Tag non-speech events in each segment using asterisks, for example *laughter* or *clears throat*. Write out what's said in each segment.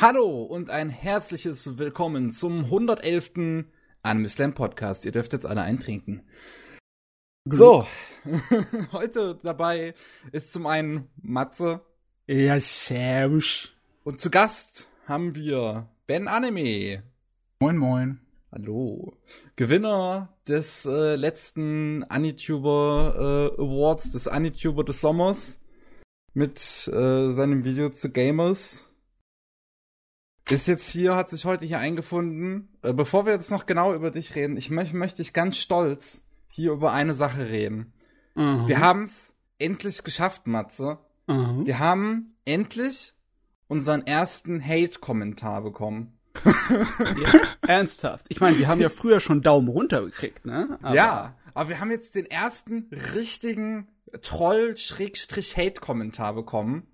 Hallo und ein herzliches Willkommen zum 111. Anime Slam Podcast. Ihr dürft jetzt alle eintrinken. So, *laughs* heute dabei ist zum einen Matze. Ja, servus. Und zu Gast haben wir Ben Anime. Moin, moin. Hallo. Gewinner des äh, letzten Anituber äh, Awards, des Anituber des Sommers mit äh, seinem Video zu Gamers. Ist jetzt hier, hat sich heute hier eingefunden. Äh, bevor wir jetzt noch genau über dich reden, ich mö möchte ich ganz stolz hier über eine Sache reden. Mhm. Wir haben es endlich geschafft, Matze. Mhm. Wir haben endlich unseren ersten Hate-Kommentar bekommen. Jetzt, ernsthaft. Ich meine, wir haben ja früher schon Daumen runter gekriegt, ne? Aber ja, aber wir haben jetzt den ersten richtigen Troll-Hate-Kommentar bekommen.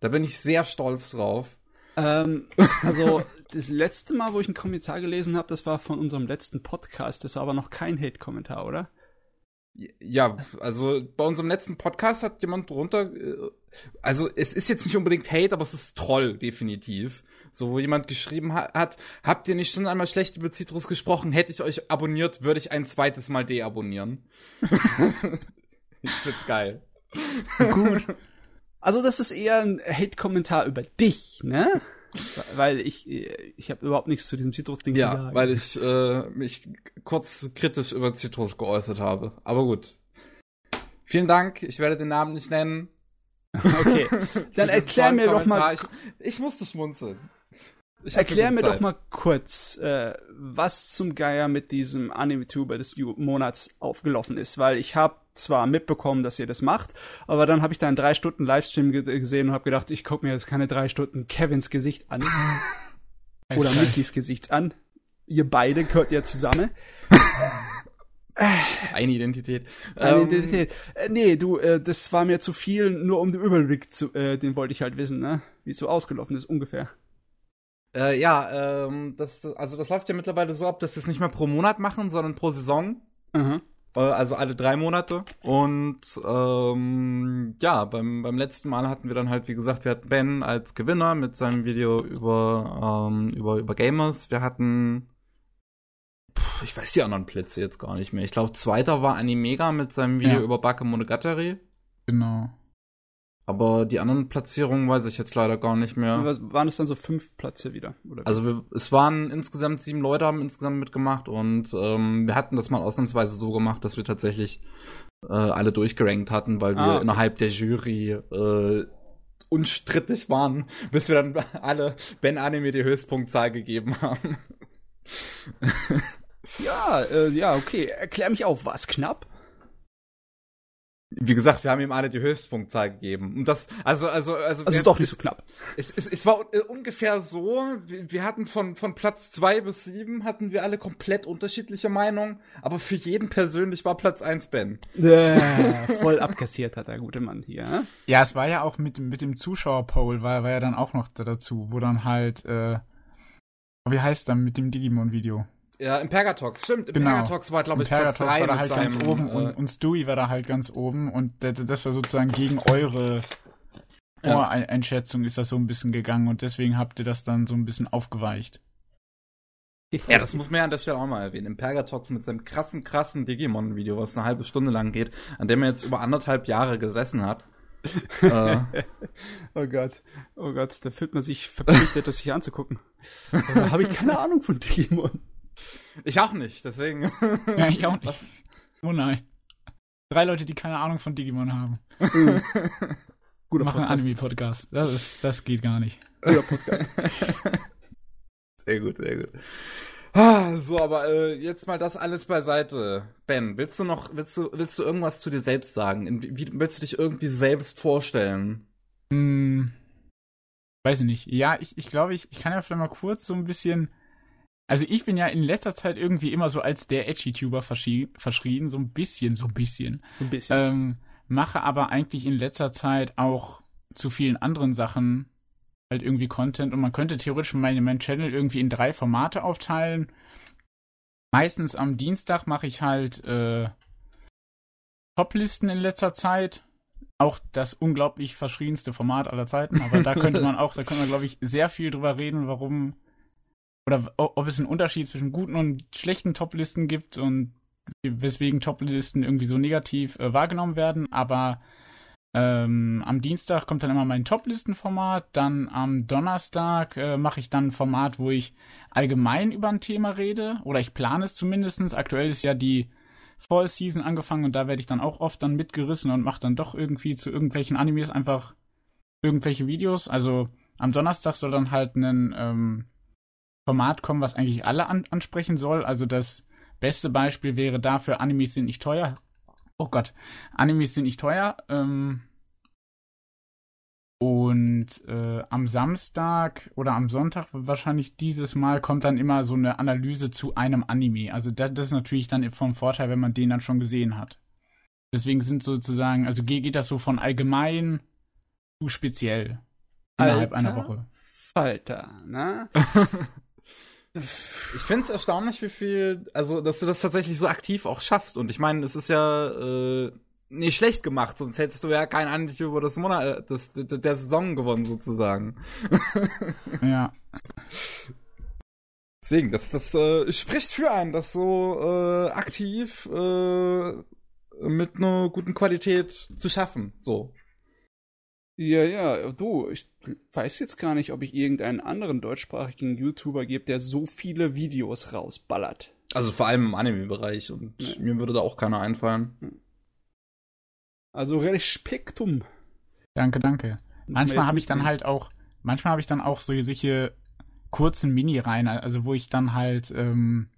Da bin ich sehr stolz drauf. Ähm, also, das letzte Mal, wo ich einen Kommentar gelesen habe, das war von unserem letzten Podcast. Das war aber noch kein Hate-Kommentar, oder? Ja, also bei unserem letzten Podcast hat jemand drunter, äh, also es ist jetzt nicht unbedingt Hate, aber es ist Troll, definitiv. So, wo jemand geschrieben ha hat, habt ihr nicht schon einmal schlecht über Citrus gesprochen? Hätte ich euch abonniert, würde ich ein zweites Mal deabonnieren. *laughs* ich find's geil. Gut. Also, das ist eher ein Hate-Kommentar über dich, ne? Weil ich, ich habe überhaupt nichts zu diesem Citrus-Ding zu Ja, sagen. weil ich äh, mich kurz kritisch über Citrus geäußert habe. Aber gut. Vielen Dank, ich werde den Namen nicht nennen. Okay. *laughs* Dann erklär mir doch mal. Ich, ich musste schmunzeln. Ich erklär mir doch mal kurz, äh, was zum Geier mit diesem Anime-Tuber des Monats aufgelaufen ist, weil ich habe zwar mitbekommen, dass ihr das macht, aber dann habe ich da einen drei Stunden Livestream ge gesehen und habe gedacht, ich gucke mir jetzt keine drei Stunden Kevins Gesicht an *laughs* oder Mickys Gesicht an. Ihr beide gehört ja zusammen. *laughs* Eine Identität. Eine Ähm, Identität. Äh, nee, du, äh, das war mir zu viel, nur um den Überblick zu, äh, den wollte ich halt wissen, ne? Wie es so ausgelaufen ist, ungefähr. Äh, ja, ähm, das, also das läuft ja mittlerweile so ab, dass wir es nicht mehr pro Monat machen, sondern pro Saison. Aha. Äh, also alle drei Monate. Und ähm, ja, beim, beim letzten Mal hatten wir dann halt, wie gesagt, wir hatten Ben als Gewinner mit seinem Video über, ähm, über, über Gamers. Wir hatten. Puh, ich weiß die anderen Plätze jetzt gar nicht mehr. Ich glaube, zweiter war Animega mit seinem Video Ja. über Bakemonogatari. Genau. Aber die anderen Platzierungen weiß ich jetzt leider gar nicht mehr. Was, waren es dann so fünf Plätze wieder? Also wir, es waren insgesamt sieben Leute haben insgesamt mitgemacht und ähm, wir hatten das mal ausnahmsweise so gemacht, dass wir tatsächlich äh, alle durchgerankt hatten, weil wir Ah, okay. innerhalb der Jury äh, unstrittig waren, *laughs* bis wir dann alle Ben Anime die Höchstpunktzahl gegeben haben. *laughs* Ja, äh, ja, okay. Erklär mich auf, was knapp? Wie gesagt, wir haben ihm alle die Höchstpunktzahl gegeben. Und das, also, also, also, Also wir- ist doch nicht so knapp. Es, es, es war äh, ungefähr so, wir, wir hatten von, von Platz zwei bis sieben hatten wir alle komplett unterschiedliche Meinungen, aber für jeden persönlich war Platz eins Ben. Äh, voll abkassiert hat der gute Mann hier. ne? Ja, es war ja auch mit, dem- mit dem Zuschauer-Poll, war, war ja dann auch noch da dazu, wo dann halt, äh, wie heißt dann mit dem Digimon-Video? Ja, im Pergatox, stimmt. Im Genau. Pergatox war, glaube ich, Imperator Platz drei war da halt seinem, ganz oben äh, und, und Stewie war da halt ganz oben und das war sozusagen gegen eure Ja. Voreinschätzung ist das so ein bisschen gegangen und deswegen habt ihr das dann so ein bisschen aufgeweicht. Ja, das muss man ja an der Stelle auch mal erwähnen. Im Pergatox mit seinem krassen, krassen Digimon-Video, was eine halbe Stunde lang geht, an dem er jetzt über anderthalb Jahre gesessen hat. *laughs* äh, Oh Gott, oh Gott, da fühlt man sich verpflichtet, das sich anzugucken. *laughs* Da habe ich keine Ahnung von Digimon. Ich auch nicht, deswegen. *laughs* Ja, ich auch nicht. Was- Oh nein. Drei Leute, die keine Ahnung von Digimon haben. *laughs* Guter machen einen Podcast. Anime-Podcast. Das, ist, das geht gar nicht. Guter Podcast. *laughs* Sehr gut, sehr gut. Ah, So, aber äh, jetzt mal das alles beiseite. Ben, willst du noch, willst du, willst du irgendwas zu dir selbst sagen? Wie willst du dich irgendwie selbst vorstellen? Hm, weiß ich nicht. Ja, ich, ich glaube, ich, ich kann ja vielleicht mal kurz so ein bisschen. Also ich bin ja in letzter Zeit irgendwie immer so als der Edgy-Tuber verschrien, so ein bisschen, so ein bisschen. Ein bisschen. Ähm, mache aber eigentlich in letzter Zeit auch zu vielen anderen Sachen halt irgendwie Content und man könnte theoretisch meine, meinen Channel irgendwie in drei Formate aufteilen. Meistens am Dienstag mache ich halt äh, Toplisten in letzter Zeit. auch das unglaublich verschrienste Format aller Zeiten, aber da könnte man *laughs* auch, da könnte man, glaube ich, sehr viel drüber reden, warum oder ob es einen Unterschied zwischen guten und schlechten Top-Listen gibt und weswegen Top-Listen irgendwie so negativ äh, wahrgenommen werden. Aber ähm, am Dienstag kommt dann immer mein Top-Listen-Format. Dann am Donnerstag äh, mache ich dann ein Format, wo ich allgemein über ein Thema rede. Oder ich plane es zumindest. Aktuell ist ja die Fall Season angefangen und da werde ich dann auch oft dann mitgerissen und mache dann doch irgendwie zu irgendwelchen Animes einfach irgendwelche Videos. Also am Donnerstag soll dann halt ein ähm, Format kommen, was eigentlich alle an ansprechen soll. Also das beste Beispiel wäre dafür, Animes sind nicht teuer. Oh Gott, Animes sind nicht teuer. Ähm, und äh, am Samstag oder am Sonntag wahrscheinlich dieses Mal kommt dann immer so eine Analyse zu einem Anime. Also das, das ist natürlich dann vom Vorteil, wenn man den dann schon gesehen hat. Deswegen sind sozusagen, also geht, das so von allgemein zu speziell innerhalb Alter einer Woche. Falter, ne? *laughs* Ich finde es erstaunlich, wie viel, also, dass du das tatsächlich so aktiv auch schaffst. Und ich meine, es ist ja äh, nicht schlecht gemacht, sonst hättest du ja kein über das Monat, äh, das, der, der Saison gewonnen, sozusagen. Ja. Deswegen, das, das äh, spricht für einen, das so äh, aktiv äh, mit einer guten Qualität zu schaffen. So. Ja, ja, du, ich weiß jetzt gar nicht, ob ich irgendeinen anderen deutschsprachigen YouTuber gebe, der so viele Videos rausballert. Also vor allem im Anime-Bereich und Ja. mir würde da auch keiner einfallen. Also Respektum. Danke, danke. Manchmal habe ich dann halt auch, manchmal habe ich dann auch so solche kurzen Mini-Reihen, also wo ich dann halt, ähm,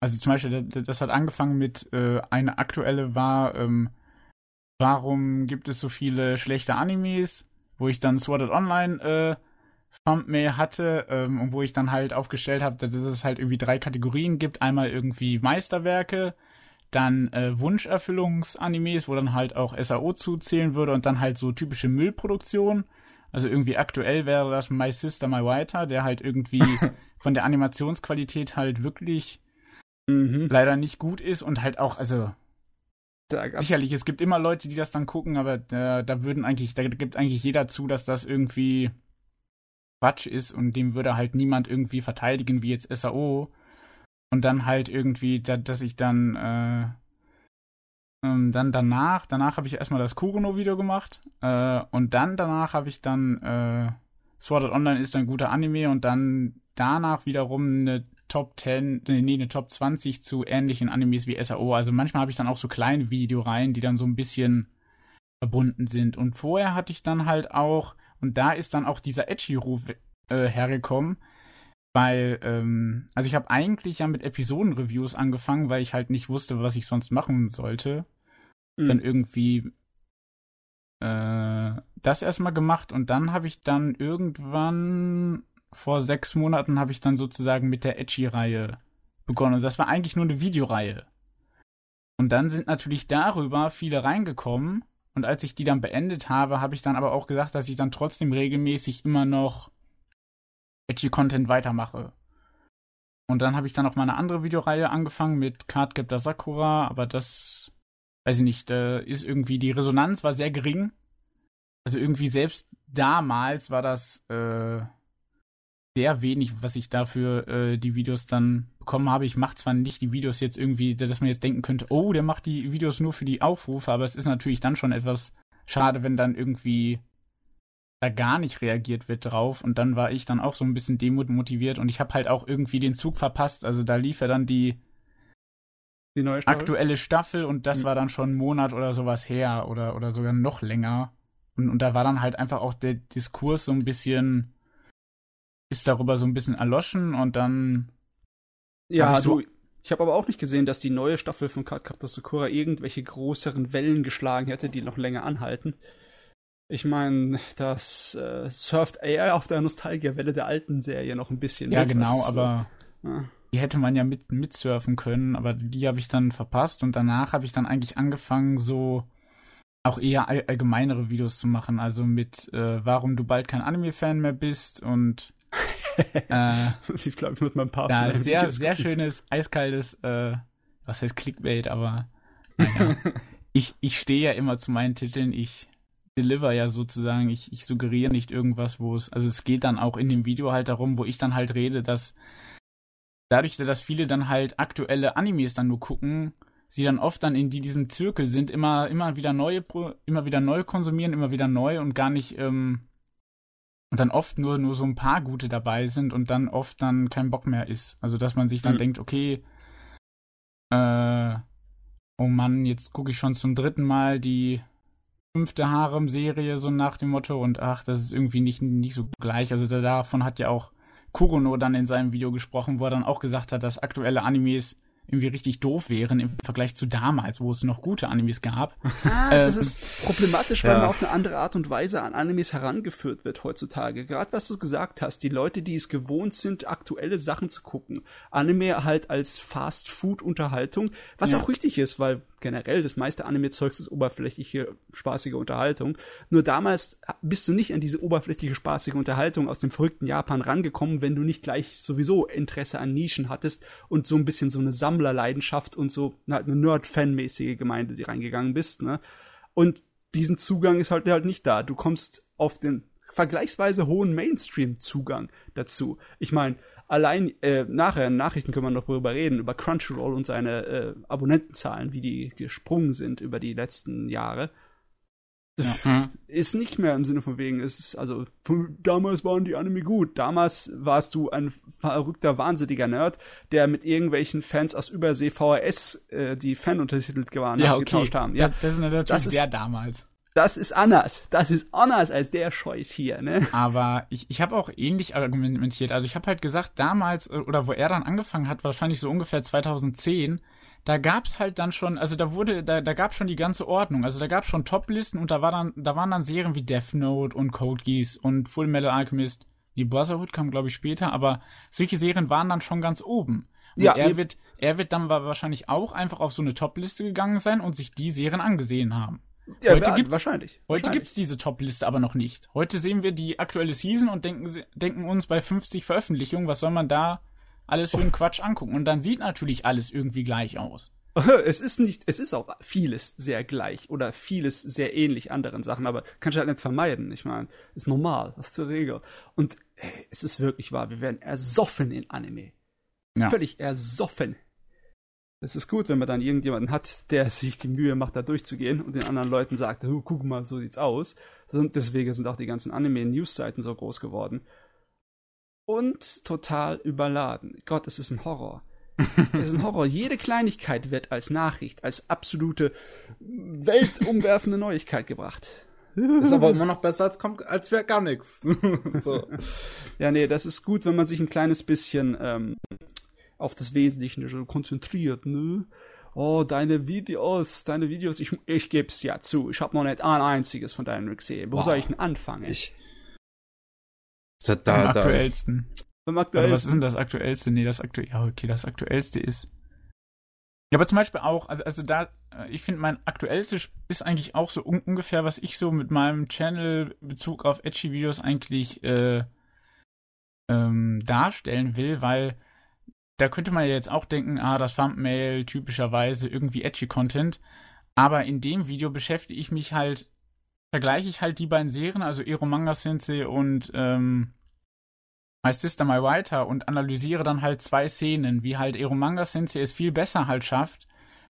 also zum Beispiel, das, das hat angefangen mit, äh, eine aktuelle war, ähm, warum gibt es so viele schlechte Animes, wo ich dann Sword Art Online, äh, Thumbnail hatte ähm, und wo ich dann halt aufgestellt habe, dass es halt irgendwie drei Kategorien gibt. Einmal irgendwie Meisterwerke, dann äh, Wunscherfüllungsanimes, wo dann halt auch SAO zuzählen würde und dann halt so typische Müllproduktion. Also irgendwie aktuell wäre das My Sister, My Writer, der halt irgendwie *laughs* von der Animationsqualität halt wirklich Mhm. leider nicht gut ist und halt auch, also sicherlich, es gibt immer Leute, die das dann gucken, aber da, da würden eigentlich, da gibt eigentlich jeder zu, dass das irgendwie Quatsch ist und dem würde halt niemand irgendwie verteidigen, wie jetzt SAO. Und dann halt irgendwie, da, dass ich dann, äh, ähm, dann danach, danach habe ich erstmal das Kurono-Video gemacht äh, und dann danach habe ich dann, äh, Sword Art Online ist ein guter Anime und dann danach wiederum eine Top 10, nee, nee, eine Top 20 zu ähnlichen Animes wie SAO. Also manchmal habe ich dann auch so kleine Videoreihen, die dann so ein bisschen verbunden sind. Und vorher hatte ich dann halt auch, und da ist dann auch dieser Edgy-Ruf äh, hergekommen, weil, ähm, also ich habe eigentlich ja mit Episoden-Reviews angefangen, weil ich halt nicht wusste, was ich sonst machen sollte. Mhm. Dann irgendwie äh, das erstmal gemacht und dann habe ich dann irgendwann vor sechs Monaten habe ich dann sozusagen mit der Edgy-Reihe begonnen. Das war eigentlich nur eine Videoreihe. Und dann sind natürlich darüber viele reingekommen. Und als ich die dann beendet habe, habe ich dann aber auch gesagt, dass ich dann trotzdem regelmäßig immer noch Edgy-Content weitermache. Und dann habe ich dann auch mal eine andere Videoreihe angefangen mit Cardcaptor Sakura, aber das, weiß ich nicht, äh, ist irgendwie, die Resonanz war sehr gering. Also irgendwie selbst damals war das äh, sehr wenig, was ich dafür äh, die Videos dann bekommen habe. Ich mache zwar nicht die Videos jetzt irgendwie, dass man jetzt denken könnte, oh, der macht die Videos nur für die Aufrufe, aber es ist natürlich dann schon etwas schade, wenn dann irgendwie da gar nicht reagiert wird drauf. Und dann war ich dann auch so ein bisschen demotiviert und ich habe halt auch irgendwie den Zug verpasst. Also da lief ja dann die Die Staffel? aktuelle Staffel und das Mhm. war dann schon einen Monat oder sowas her oder, oder sogar noch länger. Und, und da war dann halt einfach auch der Diskurs so ein bisschen, ist darüber so ein bisschen erloschen und dann, Ja, Hab ich so- du, ich habe aber auch nicht gesehen, dass die neue Staffel von Cardcaptor Sakura irgendwelche größeren Wellen geschlagen hätte, die noch länger anhalten. Ich meine, das äh, surft eher auf der Nostalgiewelle der alten Serie noch ein bisschen. ja mit, genau, was, aber Äh, die hätte man ja mit, mitsurfen können, aber die habe ich dann verpasst und danach habe ich dann eigentlich angefangen, so auch eher all, allgemeinere Videos zu machen, also mit, äh, warum du bald kein Anime-Fan mehr bist und *laughs* äh, *laughs* ich glaube, ich muss mal ein paar deinen sehr, sehr gucken. schönes, eiskaltes, äh, was heißt Clickbait, aber *laughs* naja. ich, ich stehe ja immer zu meinen Titeln. Ich deliver ja sozusagen, ich, ich suggeriere nicht irgendwas, wo es, also es geht dann auch in dem Video halt darum, wo ich dann halt rede, dass dadurch, dass viele dann halt aktuelle Animes dann nur gucken, sie dann oft dann in die, diesem Zirkel sind, immer, immer wieder neue, immer wieder neu konsumieren, immer wieder neu und gar nicht, ähm, und dann oft nur, nur so ein paar gute dabei sind und dann oft dann kein Bock mehr ist. Also dass man sich dann mhm. denkt, okay, äh, oh Mann, jetzt gucke ich schon zum dritten Mal die fünfte Harem-Serie, so nach dem Motto, und ach, das ist irgendwie nicht, nicht so gleich. Also da, davon hat ja auch Kurono dann in seinem Video gesprochen, wo er dann auch gesagt hat, dass aktuelle Animes irgendwie richtig doof wären im Vergleich zu damals, wo es noch gute Animes gab. Ah, das ist problematisch, weil ja. man auf eine andere Art und Weise an Animes herangeführt wird heutzutage. Gerade was du gesagt hast, die Leute, die es gewohnt sind, aktuelle Sachen zu gucken. Anime halt als Fast-Food-Unterhaltung, was ja. auch richtig ist, weil generell das meiste Anime-Zeugs ist oberflächliche, spaßige Unterhaltung. Nur damals bist du nicht an diese oberflächliche, spaßige Unterhaltung aus dem verrückten Japan rangekommen, wenn du nicht gleich sowieso Interesse an Nischen hattest und so ein bisschen so eine Sammlerleidenschaft und so halt eine Nerd-Fan-mäßige Gemeinde, die reingegangen bist, ne? Und diesen Zugang ist halt, halt nicht da. Du kommst auf den vergleichsweise hohen Mainstream-Zugang dazu. Ich meine, allein äh, nachher in Nachrichten können wir noch darüber reden, über Crunchyroll und seine äh, Abonnentenzahlen, wie die gesprungen sind über die letzten Jahre. Ja. Ist nicht mehr im Sinne von wegen, ist also damals waren die Anime gut. Damals warst du ein verrückter, wahnsinniger Nerd, der mit irgendwelchen Fans aus Übersee VHS äh, die Fanuntertitel gewarnt ja, okay. getauscht haben. Ja, das, das ist natürlich das ist, damals das ist anders. Das ist anders als der Scheiß hier, ne? Aber ich, ich habe auch ähnlich argumentiert. Also ich habe halt gesagt, damals, äh, oder wo er dann angefangen hat, wahrscheinlich so ungefähr 2010, da gab's halt dann schon, also da wurde, da, da gab's schon die ganze Ordnung. Also da gab's schon Top-Listen und da war dann, da waren dann Serien wie Death Note und Code Geass und Full Metal Alchemist. Die Brotherhood kam, glaube ich, später, aber solche Serien waren dann schon ganz oben. Und ja, er wird, er wird dann wahrscheinlich auch einfach auf so eine Top-Liste gegangen sein und sich die Serien angesehen haben. Ja, heute gibt's, wahrscheinlich. Heute wahrscheinlich. gibt's diese Top-Liste aber noch nicht. Heute sehen wir die aktuelle Season und denken, denken uns bei 50 Veröffentlichungen, was soll man da alles für einen Quatsch angucken? Und dann sieht natürlich alles irgendwie gleich aus. *laughs* Es ist nicht, es ist auch vieles sehr gleich oder vieles sehr ähnlich anderen Sachen, aber kannst du halt nicht vermeiden. Ich meine, ist normal, das ist die Regel. Und ey, es ist wirklich wahr, wir werden ersoffen in Anime. Ja. Völlig ersoffen. Es ist gut, wenn man dann irgendjemanden hat, der *laughs* sich die Mühe macht, da durchzugehen und den anderen Leuten sagt, oh, guck mal, so sieht's aus. Deswegen sind auch die ganzen Anime-News-Seiten so groß geworden. Und total überladen. Gott, es ist ein Horror. es ist ein Horror. *laughs* Jede Kleinigkeit wird als Nachricht, als absolute weltumwerfende Neuigkeit gebracht. Ist aber immer noch besser als, als wäre gar nichts. *laughs* so. Ja, nee, das ist gut, wenn man sich ein kleines bisschen ähm, auf das Wesentliche konzentriert, ne? Oh, deine Videos, deine Videos, ich, ich geb's ja zu. Ich habe noch nicht ein einziges von deinen gesehen. Wo wow. soll ich denn anfangen? Ich. Da, da, Am aktuellsten. Am aktuellsten. was ist denn das aktuellste? Nee, das aktuellste. Ja, okay, das aktuellste ist. Ja, aber zum Beispiel auch, also, also da, äh, ich finde, mein aktuellstes ist eigentlich auch so un ungefähr, was ich so mit meinem Channel Bezug auf Edgy-Videos eigentlich äh, ähm, darstellen will, weil da könnte man ja jetzt auch denken, ah, das Thumbnail typischerweise irgendwie edgy Content. Aber in dem Video beschäftige ich mich halt, vergleiche ich halt die beiden Serien, also Ero Manga Sensei und ähm, My Sister My Writer und analysiere dann halt zwei Szenen, wie halt Ero Manga Sensei es viel besser halt schafft,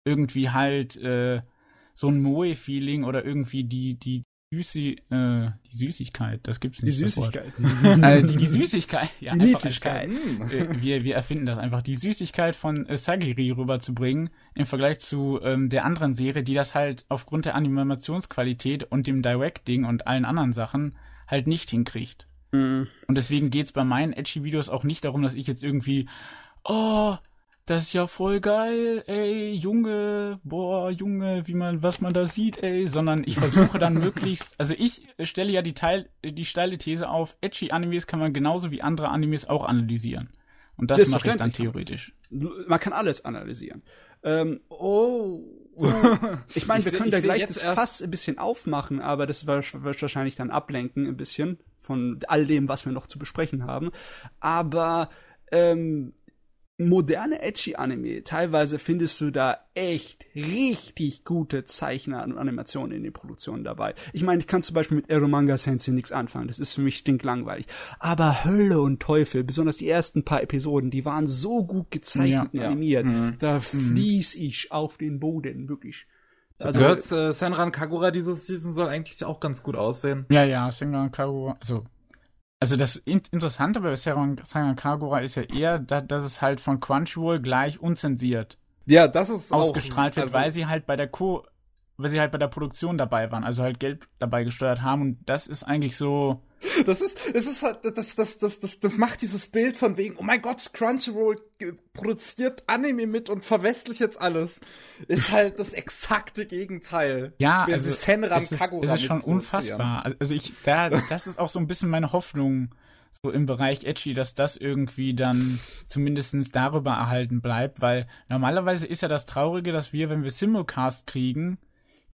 irgendwie halt äh, so ein Moe-Feeling oder irgendwie die, die, Süßi, äh, die Süßigkeit, das gibt's nicht. Die Süßigkeit. *laughs* äh, die, die Süßigkeit, ja. Die Niedlichkeit. Äh, wir, wir erfinden das einfach. Die Süßigkeit von äh, Sagiri rüberzubringen im Vergleich zu ähm, der anderen Serie, die das halt aufgrund der Animationsqualität und dem Directing und allen anderen Sachen halt nicht hinkriegt. Mhm. Und deswegen geht's bei meinen Edgy-Videos auch nicht darum, dass ich jetzt irgendwie, oh, das ist ja voll geil, ey, Junge, boah, Junge, wie man, was man da sieht, ey, sondern ich versuche dann *laughs* möglichst, also ich stelle ja die Teil, die steile These auf, edgy Animes kann man genauso wie andere Animes auch analysieren. Und das, das mache ich dann theoretisch. Man kann alles analysieren. Ähm, oh. *laughs* Ich meine, wir können da gleich das Fass ein bisschen aufmachen, aber das wird wahrscheinlich dann ablenken ein bisschen von all dem, was wir noch zu besprechen haben. Aber ähm, moderne edgy Anime, teilweise findest du da echt richtig gute Zeichner und Animationen in den Produktionen dabei. Ich meine, ich kann zum Beispiel mit Eromanga Sensei nichts anfangen. Das ist für mich stinklangweilig. Aber Hölle und Teufel, besonders die ersten paar Episoden, die waren so gut gezeichnet Ja, und ja. animiert. Mhm. Da fließ ich auf den Boden, wirklich. Also gehört äh, Senran Kagura dieses Season soll eigentlich auch ganz gut aussehen. Ja, ja, Senran Kagura, also, also das in Interessante bei Senran Kagura ist ja eher, da, dass es halt von Crunchyroll gleich unzensiert Ja, das ist ausgestrahlt auch, wird, also, weil sie halt bei der Co weil sie halt bei der Produktion dabei waren, also halt Geld dabei gesteuert haben. Und das ist eigentlich so, Das ist, es ist halt, das, das, das, das, das macht dieses Bild von wegen, oh mein Gott, Crunchyroll produziert Anime mit und verwestlicht jetzt alles. Ist halt das exakte Gegenteil. ja, also Senran es ist, Kagura es ist schon unfassbar. Also ich, da, das ist auch so ein bisschen meine Hoffnung, so im Bereich Edgy, dass das irgendwie dann zumindestens darüber erhalten bleibt, weil normalerweise ist ja das Traurige, dass wir, wenn wir Simulcast kriegen,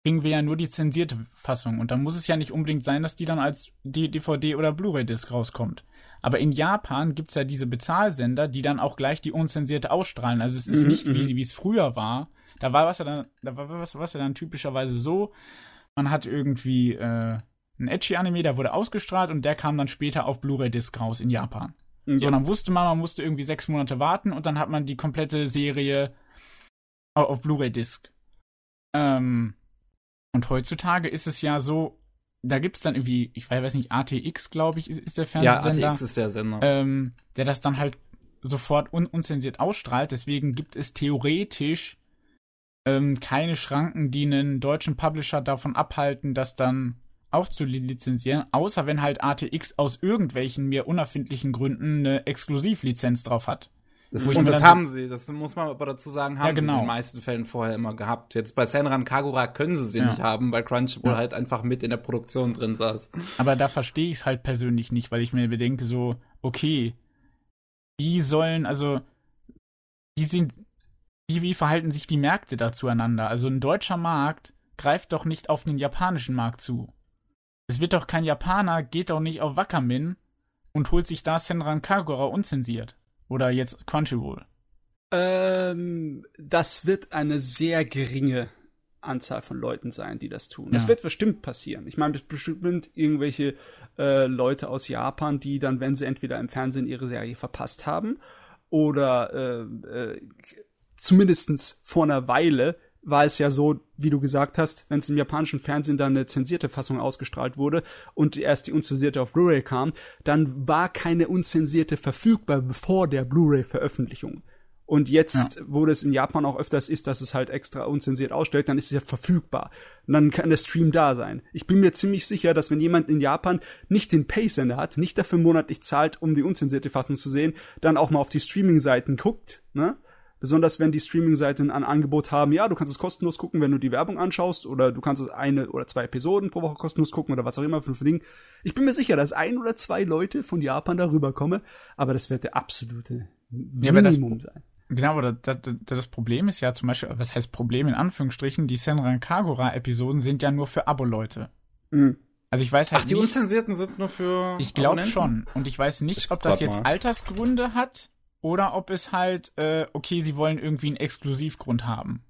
kriegen wir ja nur die zensierte Fassung. Und dann muss es ja nicht unbedingt sein, dass die dann als DVD oder Blu-ray-Disc rauskommt. Aber in Japan gibt's ja diese Bezahlsender, die dann auch gleich die unzensierte ausstrahlen. Also es ist Mhm, nicht mhm. wie wie es früher war. Da war was ja dann, da war was, was ja dann typischerweise so, man hat irgendwie äh, ein Edgy-Anime, der wurde ausgestrahlt und der kam dann später auf Blu-ray-Disc raus in Japan. So, und Ja. dann wusste man, man musste irgendwie sechs Monate warten und dann hat man die komplette Serie au- auf Blu-ray-Disc. Ähm, und heutzutage ist es ja so, da gibt's dann irgendwie, ich weiß nicht, ATX, glaube ich, ist, ist der Ja, Fernsehsender, ATX ist der Sender. ähm, der das dann halt sofort un unzensiert ausstrahlt. Deswegen gibt es theoretisch ähm, keine Schranken, die einen deutschen Publisher davon abhalten, das dann auch zu li- lizenzieren, außer wenn halt ATX aus irgendwelchen mir unerfindlichen Gründen eine Exklusivlizenz drauf hat. Das, und das haben sie, das muss man aber dazu sagen, haben Ja, genau. sie in den meisten Fällen vorher immer gehabt. Jetzt bei Senran Kagura können sie sie Ja. nicht haben, weil Crunchyroll Ja. halt einfach mit in der Produktion drin saß. Aber da verstehe ich es halt persönlich nicht, weil ich mir bedenke, so, okay, wie sollen, also, wie sind, wie, wie verhalten sich die Märkte da zueinander? Also ein deutscher Markt greift doch nicht auf den japanischen Markt zu. Es wird doch kein Japaner, geht doch nicht auf Wakamin und holt sich da Senran Kagura unzensiert. Oder jetzt Crunchyroll. Ähm, das wird eine sehr geringe Anzahl von Leuten sein, die das tun. Das Ja. wird bestimmt passieren. Ich meine, bestimmt irgendwelche äh, Leute aus Japan, die dann, wenn sie entweder im Fernsehen ihre Serie verpasst haben oder äh, äh, zumindestens vor einer Weile war es ja so, wie du gesagt hast, wenn es im japanischen Fernsehen dann eine zensierte Fassung ausgestrahlt wurde und erst die unzensierte auf Blu-ray kam, dann war keine unzensierte verfügbar bevor der Blu-ray-Veröffentlichung. Und jetzt, wo das in Japan auch öfters ist, dass es halt extra unzensiert ausstellt, dann ist es ja verfügbar. Und dann kann der Stream da sein. Ich bin mir ziemlich sicher, dass wenn jemand in Japan nicht den Pay-Sender hat, nicht dafür monatlich zahlt, um die unzensierte Fassung zu sehen, dann auch mal auf die Streaming-Seiten guckt, ne? Besonders wenn die Streaming-Seiten ein Angebot haben, ja, du kannst es kostenlos gucken, wenn du die Werbung anschaust, oder du kannst es eine oder zwei Episoden pro Woche kostenlos gucken oder was auch immer für ein Ding. Ich bin mir sicher, dass ein oder zwei Leute von Japan darüber kommen, aber das wird der absolute Ja, das- Minimum sein. Genau, aber das, das, das Problem ist ja zum Beispiel, was heißt Problem in Anführungsstrichen, die Senran Kagura-Episoden sind ja nur für Abo-Leute. Mhm. Also ich weiß halt Ach, die nicht, Unzensierten sind nur für. Ich glaube schon. Und ich weiß nicht, Ich ob das jetzt mal. Altersgründe hat oder ob es halt, äh, okay, sie wollen irgendwie einen Exklusivgrund haben,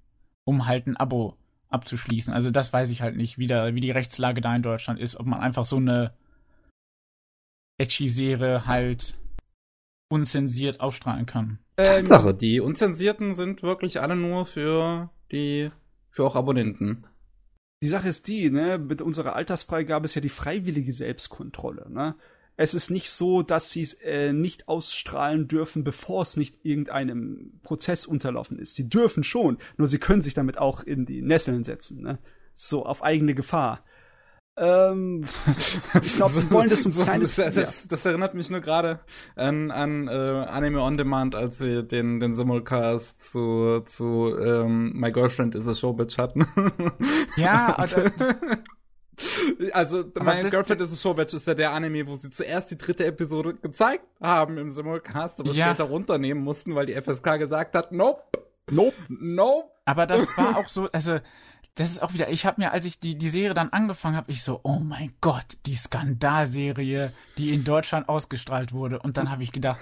um halt ein Abo abzuschließen. Also das weiß ich halt nicht, wie, da, wie die Rechtslage da in Deutschland ist, ob man einfach so eine Edgy-Serie halt unzensiert ausstrahlen kann. Ähm, Tatsache, die Unzensierten sind wirklich alle nur für die, für auch Abonnenten. die Sache ist die, ne, mit unserer Altersfreigabe ist ja die freiwillige Selbstkontrolle, ne? Es ist nicht so, dass sie es äh, nicht ausstrahlen dürfen, bevor es nicht irgendeinem Prozess unterlaufen ist. Sie dürfen schon, nur sie können sich damit auch in die Nesseln setzen, ne? So auf eigene Gefahr. Ähm, *laughs* ich glaube, sie wollen das so ein kleines. das, das, das erinnert mich nur gerade an, an äh, Anime On Demand, als sie den, den Simulcast zu, zu ähm, My Girlfriend is a Showbitch hatten. Ja, *laughs* also, also Aber My das- Girlfriend is a Showbitch ist ja der Anime, wo sie zuerst die dritte Episode gezeigt haben im Simulcast, aber Ja. später runternehmen mussten, weil die FSK gesagt hat, nope, Nope. nope. aber das *laughs* war auch so, also das ist auch wieder, ich habe mir, als ich die, die Serie dann angefangen habe, ich so, oh mein Gott, die Skandalserie, die in Deutschland ausgestrahlt wurde. Und dann habe ich gedacht,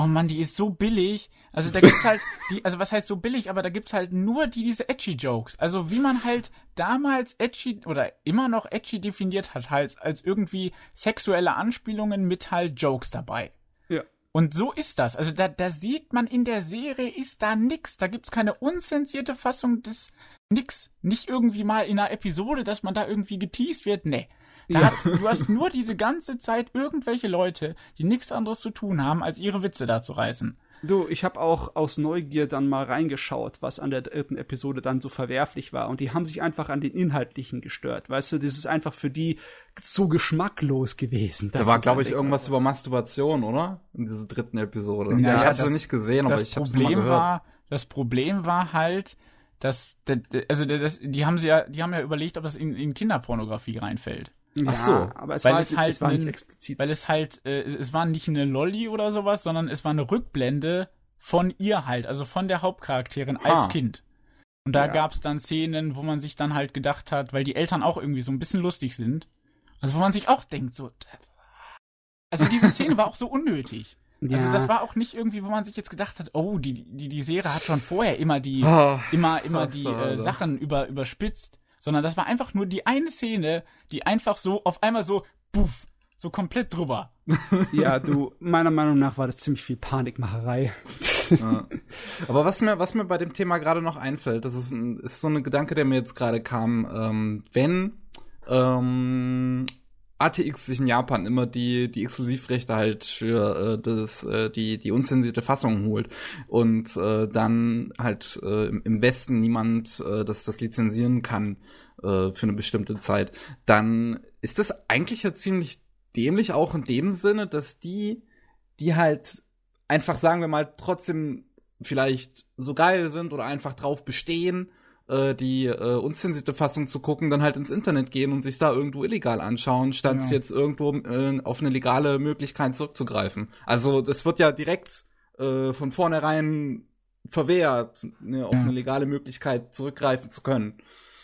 oh Mann, die ist so billig. Also da gibt's halt, *laughs* die, also was heißt so billig, aber da gibt's halt nur die, diese edgy Jokes. Also wie man halt damals edgy oder immer noch edgy definiert hat, halt als irgendwie sexuelle Anspielungen mit halt Jokes dabei. Ja. Und so ist das. Also da, da sieht man in der Serie ist da nix. Da gibt's keine unzensierte Fassung des nix. Nicht irgendwie mal in einer Episode, dass man da irgendwie geteased wird. Nee. Da Ja. hat, du hast nur diese ganze Zeit irgendwelche Leute, die nichts anderes zu tun haben, als ihre Witze da zu reißen. Du, ich habe auch aus Neugier dann mal reingeschaut, was an der dritten Episode dann so verwerflich war. Und die haben sich einfach an den Inhaltlichen gestört. Weißt du, das ist einfach für die so geschmacklos gewesen. Da Das war, glaube ich, einfach- irgendwas über Masturbation, oder? In dieser dritten Episode. Ja, ich habe sie nicht gesehen, aber das ich habe es mal Problem gehört. war, das Problem war halt, dass, also das, die haben sie ja, die haben ja überlegt, ob das in, in Kinderpornografie reinfällt. Ja, Ach so, aber es weil war, es halt es war nicht explizit. Weil es halt, äh, es war nicht eine Lolli oder sowas, sondern es war eine Rückblende von ihr halt, also von der Hauptcharakterin als Ah. Kind. Und da Ja. gab's dann Szenen, wo man sich dann halt gedacht hat, weil die Eltern auch irgendwie so ein bisschen lustig sind. Also wo man sich auch denkt, so. Also diese Szene war auch so unnötig. Also Ja. das war auch nicht irgendwie, wo man sich jetzt gedacht hat, oh, die, die, die Serie hat schon vorher immer die, Ah, immer, immer die äh, Alter. Sachen über, überspitzt, sondern das war einfach nur die eine Szene, die einfach so auf einmal so, puff, so komplett drüber. *laughs* ja, du, meiner Meinung nach war das ziemlich viel Panikmacherei. ja. Aber was mir, was mir bei dem Thema gerade noch einfällt, das ist, ein, ist so ein Gedanke, der mir jetzt gerade kam, ähm, wenn ähm, ATX sich in Japan immer die, die Exklusivrechte halt für äh, das, äh, die, die unzensierte Fassung holt und äh, dann halt äh, im- Westen niemand äh, das, das lizenzieren kann äh, für eine bestimmte Zeit, dann ist das eigentlich ja ziemlich dämlich auch in dem Sinne, dass die, die halt einfach, sagen wir mal, trotzdem vielleicht so geil sind oder einfach drauf bestehen, äh, die äh, unzensierte Fassung zu gucken, dann halt ins Internet gehen und sich da irgendwo illegal anschauen, statt Ja. jetzt irgendwo äh, auf eine legale Möglichkeit zurückzugreifen. Also das wird ja direkt äh, von vornherein verwehrt, ne, auf Ja. eine legale Möglichkeit zurückgreifen zu können.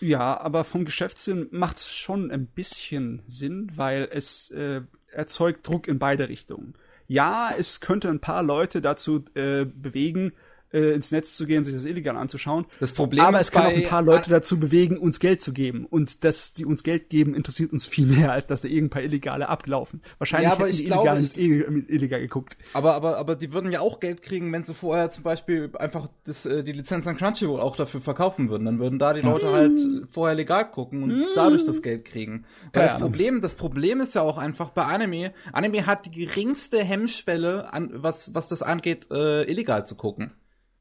Ja, aber vom Geschäftssinn macht's schon ein bisschen Sinn, weil es äh, erzeugt Druck in beide Richtungen. Ja, es könnte ein paar Leute dazu äh, bewegen, äh, ins Netz zu gehen, sich das illegal anzuschauen. Das Problem aber ist es kann auch ein paar Leute dazu bewegen, uns Geld zu geben. Und dass die uns Geld geben, interessiert uns viel mehr, als dass da irgendein paar Illegale ablaufen. Wahrscheinlich Ja, aber hätten die Illegalen ich- nicht illegal geguckt. Aber, aber, aber die würden ja auch Geld kriegen, wenn sie vorher zum Beispiel einfach das, äh, die Lizenz an Crunchyroll auch dafür verkaufen würden. Dann würden da die Leute halt vorher legal gucken und dadurch das Geld kriegen. Weil Ja. das Problem, das Problem ist ja auch einfach bei Anime, Anime hat die geringste Hemmschwelle, an, was, was das angeht, äh, illegal zu gucken.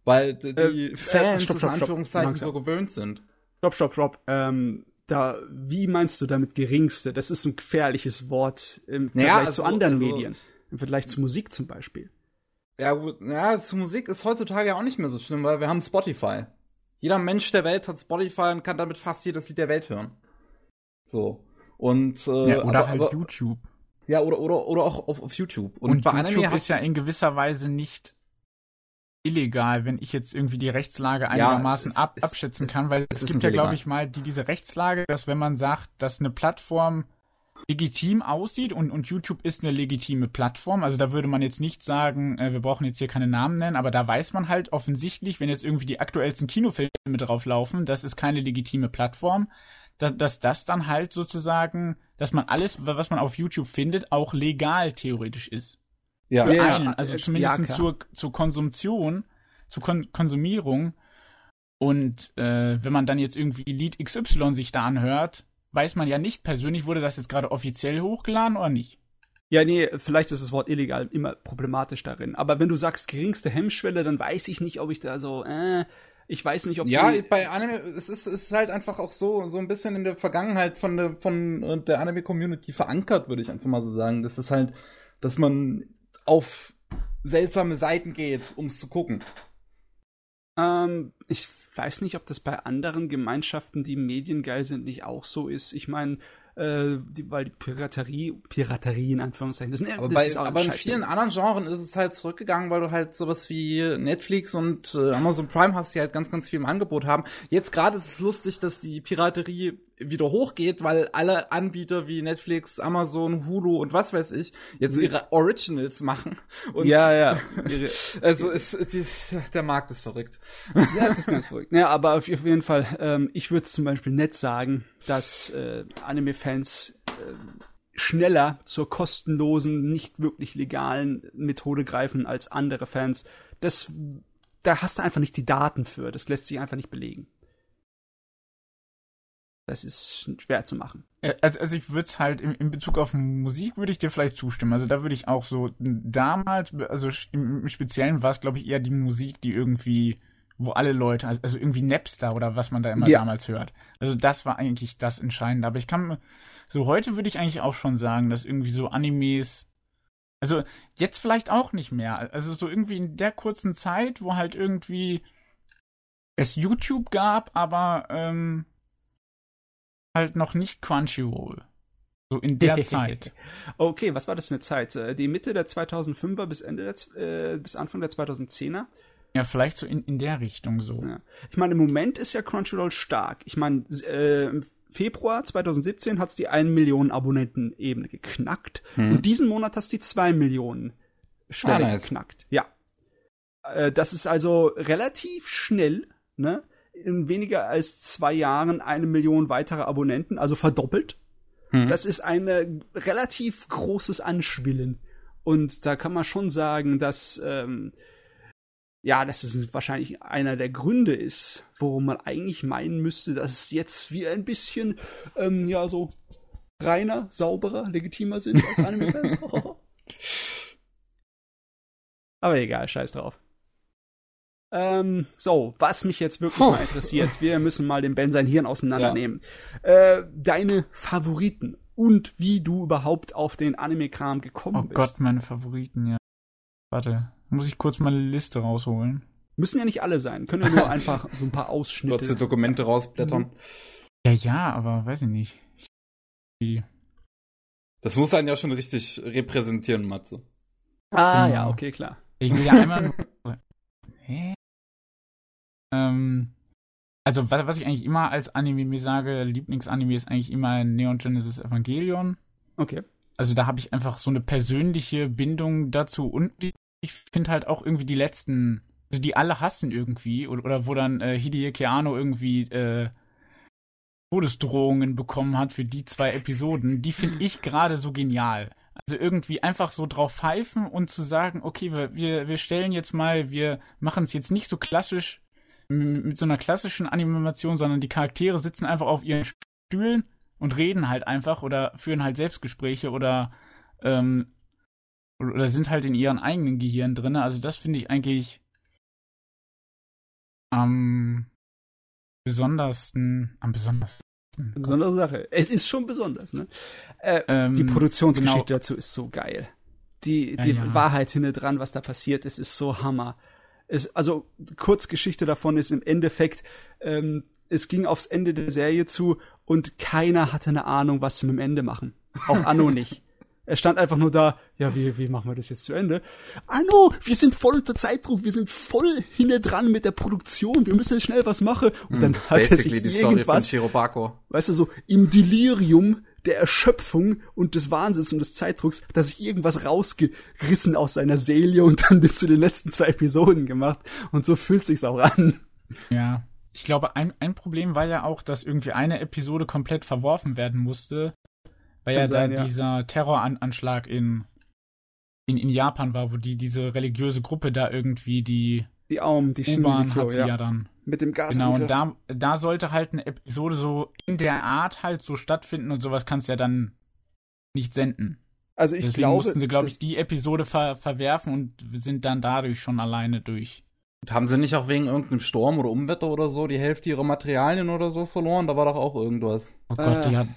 Weil die, die Äh, Fans stopp, stopp, in stopp. Anführungszeichen Langsam. so gewöhnt sind. Stopp, stopp, stopp. Ähm, da, wie meinst du damit geringste? Das ist ein gefährliches Wort im Naja, Vergleich also- zu anderen also- Medien. Im Vergleich zu Musik zum Beispiel. Ja, gut, ja, zu Musik ist heutzutage ja auch nicht mehr so schlimm, weil wir haben Spotify. Jeder Mensch der Welt hat Spotify und kann damit fast jedes Lied der Welt hören. So. Und, äh, Ja, oder aber, halt aber, YouTube. Ja, oder, oder, oder auch auf, auf YouTube. Und, bei YouTube Anime ist ja in gewisser Weise nicht illegal, wenn ich jetzt irgendwie die Rechtslage einigermaßen es- ab, abschätzen es- kann, weil es es gibt ja, glaube ich, mal die, diese Rechtslage, dass wenn man sagt, dass eine Plattform legitim aussieht und, und YouTube ist eine legitime Plattform, also da würde man jetzt nicht sagen, äh, wir brauchen jetzt hier keine Namen nennen, aber da weiß man halt offensichtlich, wenn jetzt irgendwie die aktuellsten Kinofilme drauflaufen, das ist keine legitime Plattform, da, dass das dann halt sozusagen, dass man alles, was man auf YouTube findet, auch legal theoretisch ist. Ja, Für Ja, einen, äh, also ja, zumindest zur, zur Konsumtion, zur Kon Konsumierung. Und äh, wenn man dann jetzt irgendwie Lied XY sich da anhört, weiß man ja nicht persönlich, wurde das jetzt gerade offiziell hochgeladen oder nicht. Ja, nee, vielleicht ist das Wort illegal immer problematisch darin. Aber wenn du sagst geringste Hemmschwelle, dann weiß ich nicht, ob ich da so, äh, ich weiß nicht, ob ja, bei Anime, es ist, es ist halt einfach auch so, so ein bisschen in der Vergangenheit von der, von äh, der Anime-Community verankert, würde ich einfach mal so sagen. Das ist halt, dass man auf seltsame Seiten geht, um es zu gucken. Ähm, ich weiß nicht, ob das bei anderen Gemeinschaften, die mediengeil sind, nicht auch so ist. Ich meine, äh, die, weil die Piraterie, Piraterie in Anführungszeichen, das, aber, das bei, aber in vielen anderen Genren ist es halt zurückgegangen, weil du halt sowas wie Netflix und äh, Amazon Prime hast, die halt ganz, ganz viel im Angebot haben. Jetzt gerade ist es lustig, dass die Piraterie wieder hochgeht, weil alle Anbieter wie Netflix, Amazon, Hulu und was weiß ich jetzt ihre Originals machen. Und ja, ja. *laughs* also ist, die, der Markt ist verrückt. Ja, das ist ganz verrückt. Ja, aber auf jeden Fall, ähm, ich würde zum Beispiel nett sagen, dass äh, Anime-Fans äh, schneller zur kostenlosen, nicht wirklich legalen Methode greifen als andere Fans. Das, da hast du einfach nicht die Daten für. Das lässt sich einfach nicht belegen. Das ist schwer zu machen. Also, also ich würde es halt in, in, Bezug auf Musik würde ich dir vielleicht zustimmen. Also da würde ich auch so damals, also im, Speziellen war es glaube ich eher die Musik, die irgendwie, wo alle Leute, also, also irgendwie Napster oder was man da immer ja. damals hört. Also das war eigentlich das Entscheidende. Aber ich kann, so heute würde ich eigentlich auch schon sagen, dass irgendwie so Animes, also jetzt vielleicht auch nicht mehr. Also so irgendwie in der kurzen Zeit, wo halt irgendwie es YouTube gab, aber ähm, halt noch nicht Crunchyroll. So in der *laughs* Zeit. Okay, was war das eine Zeit? Äh, die Mitte der 2005er bis Ende der, äh, bis Anfang der 2010er? Ja, vielleicht so in, in der Richtung so. Ja. Ich meine, im Moment ist ja Crunchyroll stark. Ich meine, äh, im Februar 2017 hat es die 1 Millionen Abonnenten-Ebene geknackt. Hm. Und diesen Monat hat es die 2 Millionen Schwelle ah, nice. geknackt. Ja. Äh, das ist also relativ schnell, ne? In weniger als zwei Jahren eine Million weitere Abonnenten, also verdoppelt. Hm. Das ist ein relativ großes Anschwillen. Und da kann man schon sagen, dass ähm, ja, dass es wahrscheinlich einer der Gründe ist, worum man eigentlich meinen müsste, dass es jetzt wie ein bisschen ähm, ja so reiner, sauberer, legitimer sind als Anime-Fans. *laughs* Aber egal, scheiß drauf. Ähm, so, was mich jetzt wirklich mal interessiert, wir müssen mal den Ben sein Hirn auseinandernehmen. Ja. Äh, deine Favoriten und wie du überhaupt auf den Anime-Kram gekommen oh bist. Oh Gott, meine Favoriten, ja. Warte, muss ich kurz meine Liste rausholen. Müssen ja nicht alle sein, können ja nur *laughs* einfach so ein paar Ausschnitte. Kurze Dokumente rausblättern. Ja, ja, aber weiß ich nicht. Wie? Das muss einen ja schon richtig repräsentieren, Matze. Ah, genau. ja, okay, klar. Ich will ja einmal. *laughs* Hä? Ähm, also was, was ich eigentlich immer als Anime mir sage, Lieblingsanime ist eigentlich immer Neon Genesis Evangelion. Okay. Also da habe ich einfach so eine persönliche Bindung dazu und ich finde halt auch irgendwie die letzten, also die alle hassen irgendwie oder, oder wo dann äh, Hideki Anno irgendwie äh, Todesdrohungen bekommen hat für die zwei Episoden, die finde ich gerade so genial. Also irgendwie einfach so drauf pfeifen und zu sagen, okay, wir, wir stellen jetzt mal, wir machen es jetzt nicht so klassisch mit so einer klassischen Animation, sondern die Charaktere sitzen einfach auf ihren Stühlen und reden halt einfach oder führen halt Selbstgespräche oder ähm, oder sind halt in ihren eigenen Gehirn drin. Also das finde ich eigentlich am besondersten, am besondersten. Besondere Sache. Es ist schon besonders, ne? Äh, ähm, die Produktionsgeschichte genau. dazu ist so geil. Die, die ja, ja. Wahrheit hinter dran, was da passiert ist, ist so Hammer es, also Kurzgeschichte davon ist im Endeffekt, ähm, es ging aufs Ende der Serie zu und keiner hatte eine Ahnung, was sie mit dem Ende machen. Auch Anno *laughs* nicht. Er stand einfach nur da, ja, wie, wie machen wir das jetzt zu Ende? Anno, wir sind voll unter Zeitdruck, wir sind voll hinter dran mit der Produktion, wir müssen schnell was machen. Und dann hm, hat er sich irgendwas, weißt du, so im Delirium der Erschöpfung und des Wahnsinns und des Zeitdrucks hat er sich irgendwas rausgerissen aus seiner Seele und dann das zu den letzten zwei Episoden gemacht. Und so fühlt sich's auch an. Ja. Ich glaube, ein, ein Problem war ja auch, dass irgendwie eine Episode komplett verworfen werden musste, weil ja sein, da ja. dieser Terroranschlag in, in, in Japan war, wo die diese religiöse Gruppe da irgendwie die die Aum, die U-Bahn hat sie ja. ja dann mit dem Gas. Genau, und da, da sollte halt eine Episode so in der Art halt so stattfinden und sowas kannst du ja dann nicht senden. Also ich Deswegen glaube, mussten sie, glaube ich, die Episode ver verwerfen und sind dann dadurch schon alleine durch. Und haben sie nicht auch wegen irgendeinem Sturm oder Umwetter oder so die Hälfte ihrer Materialien oder so verloren? Da war doch auch irgendwas. Oh Gott, äh. die hat.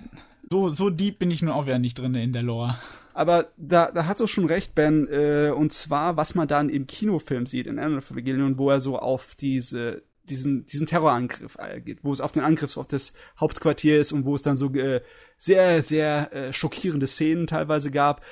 So, so deep bin ich nur auch wieder nicht drin in der Lore. Aber da, da hat du schon recht, Ben. Äh, und zwar, was man dann im Kinofilm sieht, in of Evangelion, wo er so auf diese diesen, diesen Terrorangriff geht, wo es auf den Angriff auf das Hauptquartier ist und wo es dann so äh, sehr, sehr äh, schockierende Szenen teilweise gab.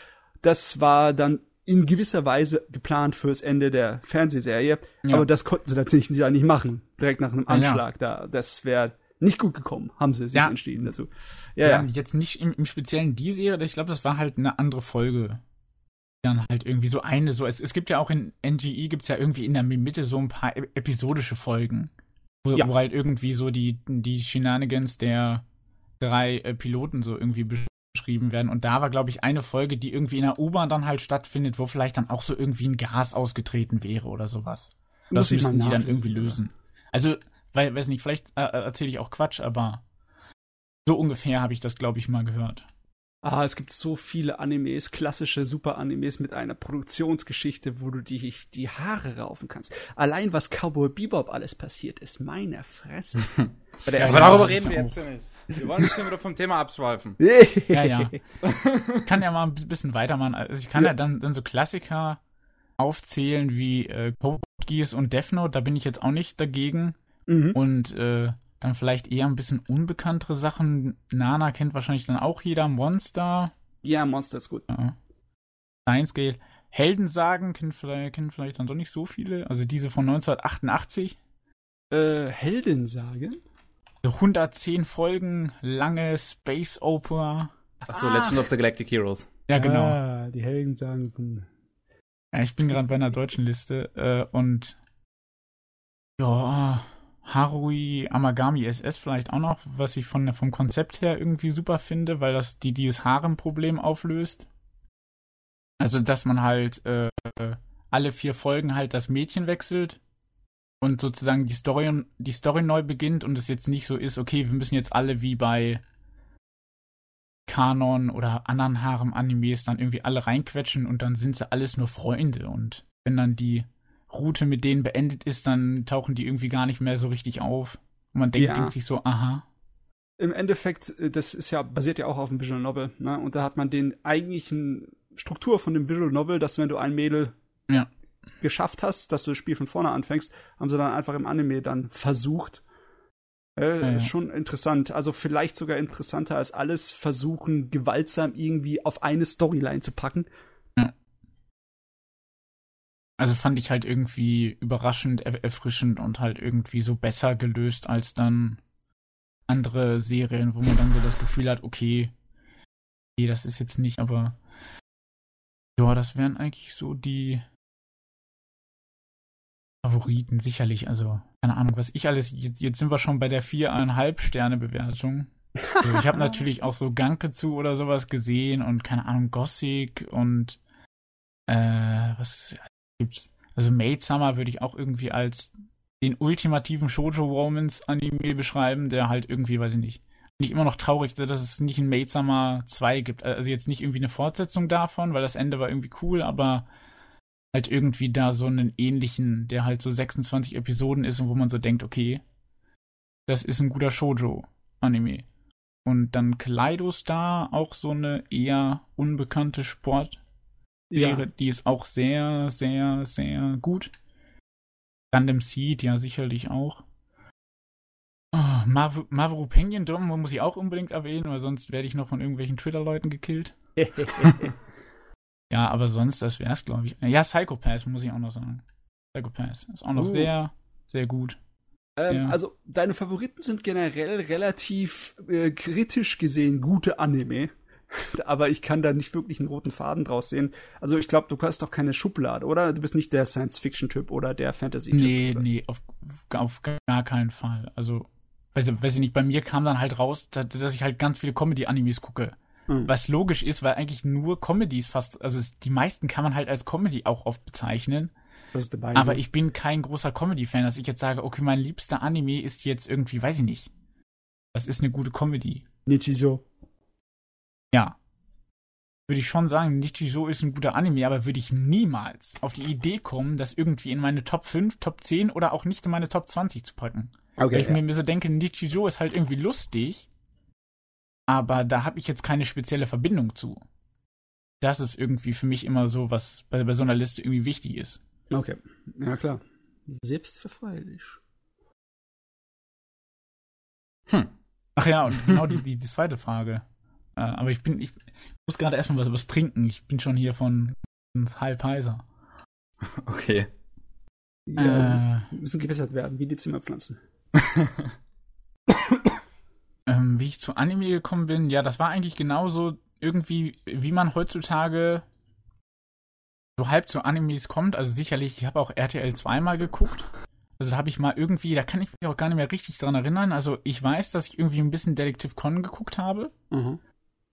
Das war dann in gewisser Weise geplant fürs Ende der Fernsehserie, ja. aber das konnten sie natürlich nicht, nicht machen, direkt nach einem Anschlag. Ja. Da, das wäre nicht gut gekommen, haben sie sich ja. entschieden dazu. Ja, ja. Jetzt nicht im, im Speziellen die Serie, ich glaube, das war halt eine andere Folge. Dann halt irgendwie so eine, so, es, es gibt ja auch in NGE gibt's ja irgendwie in der Mitte so ein paar episodische Folgen. Wo, ja. wo halt irgendwie so die, die Shenanigans der drei äh, Piloten so irgendwie beschrieben werden. Und da war, glaube ich, eine Folge, die irgendwie in der U-Bahn dann halt stattfindet, wo vielleicht dann auch so irgendwie ein Gas ausgetreten wäre oder sowas. Das müssen die dann irgendwie lösen. Also, weil, weiß nicht, vielleicht äh erzähle ich auch Quatsch, aber so ungefähr habe ich das, glaube ich, mal gehört. Ah, es gibt so viele Animes, klassische Super-Animes mit einer Produktionsgeschichte, wo du die, die Haare raufen kannst. Allein was Cowboy Bebop alles passiert ist, meine Fresse. *laughs* ja, aber darüber reden wir jetzt nicht. Wir wollen nicht wieder vom Thema abschweifen. *laughs* ja, ja. *laughs* kann ja mal ein bisschen weitermachen. Also ich kann ja, ja dann, dann so Klassiker aufzählen wie äh, Code Geass und Death Note, da bin ich jetzt auch nicht dagegen. Mhm. Und äh, dann vielleicht eher ein bisschen unbekanntere Sachen. Nana kennt wahrscheinlich dann auch jeder. Monster. Ja, Monster ist gut. Ja. Science Gale. Heldensagen kennen vielleicht, kennen vielleicht dann doch nicht so viele. Also diese von 1988. Äh, Heldensagen? 110 Folgen, lange Space Opera. Achso, Ach. Legend of the Galactic Heroes. Ja, genau. Ah, die Heldensagen von. Ja, ich bin gerade bei einer deutschen Liste äh, und ja, Harui Amagami SS vielleicht auch noch, was ich von, vom Konzept her irgendwie super finde, weil das die dieses Harem-Problem auflöst. Also, dass man halt äh, alle vier Folgen halt das Mädchen wechselt und sozusagen die Story, die Story neu beginnt und es jetzt nicht so ist, okay, wir müssen jetzt alle wie bei Kanon oder anderen Harem-Animes dann irgendwie alle reinquetschen und dann sind sie alles nur Freunde und wenn dann die Route mit denen beendet ist, dann tauchen die irgendwie gar nicht mehr so richtig auf. Und man denkt, ja. denkt sich so, aha. Im Endeffekt, äh, das ist ja, basiert ja auch auf dem Visual Novel, ne? Und da hat man den eigentlichen Struktur von dem Visual Novel, dass wenn du ein Mädel ja. geschafft hast, dass du das Spiel von vorne anfängst, haben sie dann einfach im Anime dann versucht. Äh, ja, ja. Schon interessant. Also vielleicht sogar interessanter als alles versuchen, gewaltsam irgendwie auf eine Storyline zu packen. Also fand ich halt irgendwie überraschend, er erfrischend und halt irgendwie so besser gelöst als dann andere Serien, wo man dann so das Gefühl hat, okay, okay das ist jetzt nicht, aber ja, das wären eigentlich so die Favoriten, sicherlich. Also, keine Ahnung, was ich alles. Jetzt, jetzt sind wir schon bei der viereinhalb Sterne Bewertung. Also, ich habe *laughs* natürlich auch so Ganke zu oder sowas gesehen und keine Ahnung, Gothic und äh, was gibt's. Also Maid Summer würde ich auch irgendwie als den ultimativen Shoujo Romance Anime beschreiben, der halt irgendwie, weiß ich nicht, nicht immer noch traurig, dass es nicht ein Maid Summer 2 gibt. Also jetzt nicht irgendwie eine Fortsetzung davon, weil das Ende war irgendwie cool, aber halt irgendwie da so einen ähnlichen, der halt so 26 Episoden ist und wo man so denkt, okay, das ist ein guter Shoujo Anime. Und dann Kaleido Star, auch so eine eher unbekannte Sport wäre, ja. die ist auch sehr, sehr, sehr gut. Gundam Seed, ja, sicherlich auch. Oh, Mav Mavro Penguin Dom muss ich auch unbedingt erwähnen, weil sonst werde ich noch von irgendwelchen Twitter-Leuten gekillt. *laughs* ja, aber sonst, das wäre es, glaube ich. Ja, Psychopath muss ich auch noch sagen. Psychopath ist auch noch uh. sehr, sehr gut. Ähm, ja. Also, deine Favoriten sind generell relativ äh, kritisch gesehen gute Anime. *laughs* aber ich kann da nicht wirklich einen roten Faden draus sehen. Also ich glaube, du hast doch keine Schublade, oder? Du bist nicht der Science-Fiction-Typ oder der Fantasy-Typ. Nee, oder? nee, auf, auf gar keinen Fall. Also, weiß, weiß ich nicht, bei mir kam dann halt raus, dass ich halt ganz viele Comedy-Animes gucke. Mhm. Was logisch ist, weil eigentlich nur Comedies fast, also die meisten kann man halt als Comedy auch oft bezeichnen. Aber ich bin kein großer Comedy-Fan, dass ich jetzt sage, okay, mein liebster Anime ist jetzt irgendwie, weiß ich nicht. Das ist eine gute Comedy. Nichijo. Ja. Würde ich schon sagen, Nichijo ist ein guter Anime, aber würde ich niemals auf die Idee kommen, das irgendwie in meine Top 5, Top 10 oder auch nicht in meine Top 20 zu packen. Okay, Weil ich ja. mir so denke, Nichijo ist halt irgendwie lustig, aber da habe ich jetzt keine spezielle Verbindung zu. Das ist irgendwie für mich immer so, was bei, bei so einer Liste irgendwie wichtig ist. Okay, ja klar. Selbstverfeuerlich. Hm. Ach ja, und genau die, die, die zweite Frage. Äh, aber ich bin, ich, ich muss gerade erstmal was, was trinken. Ich bin schon hier von halb heiser. *laughs* Okay. Ja, äh, müssen gewässert werden, wie die Zimmerpflanzen. *laughs* ähm, wie ich zu Anime gekommen bin, ja, das war eigentlich genauso irgendwie, wie man heutzutage so halb zu Animes kommt. Also sicherlich, ich habe auch RTL 2 mal geguckt. Also da habe ich mal irgendwie, da kann ich mich auch gar nicht mehr richtig dran erinnern. Also ich weiß, dass ich irgendwie ein bisschen Detective Con geguckt habe. Mhm.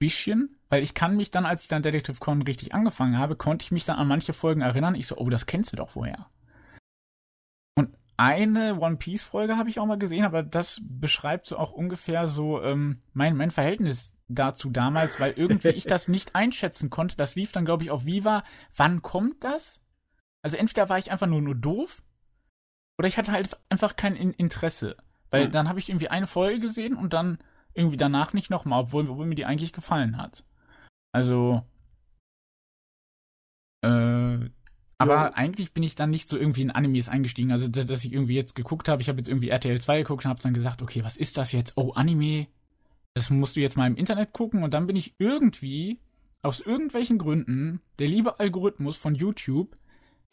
Bisschen. Weil ich kann mich dann, als ich dann Detective Con richtig angefangen habe, konnte ich mich dann an manche Folgen erinnern. Ich so, oh, das kennst du doch woher. Und eine One Piece Folge habe ich auch mal gesehen, aber das beschreibt so auch ungefähr so ähm, mein, mein Verhältnis dazu damals, weil irgendwie *laughs* ich das nicht einschätzen konnte. Das lief dann, glaube ich, auf Viva. Wann kommt das? Also entweder war ich einfach nur, nur doof oder ich hatte halt einfach kein Interesse. Weil mhm. dann habe ich irgendwie eine Folge gesehen und dann irgendwie danach nicht nochmal, obwohl, obwohl mir die eigentlich gefallen hat. Also. Äh, aber ja. eigentlich bin ich dann nicht so irgendwie in Animes eingestiegen. Also, dass ich irgendwie jetzt geguckt habe, ich habe jetzt irgendwie RTL 2 geguckt und habe dann gesagt, okay, was ist das jetzt? Oh, Anime. Das musst du jetzt mal im Internet gucken. Und dann bin ich irgendwie, aus irgendwelchen Gründen, der liebe Algorithmus von YouTube,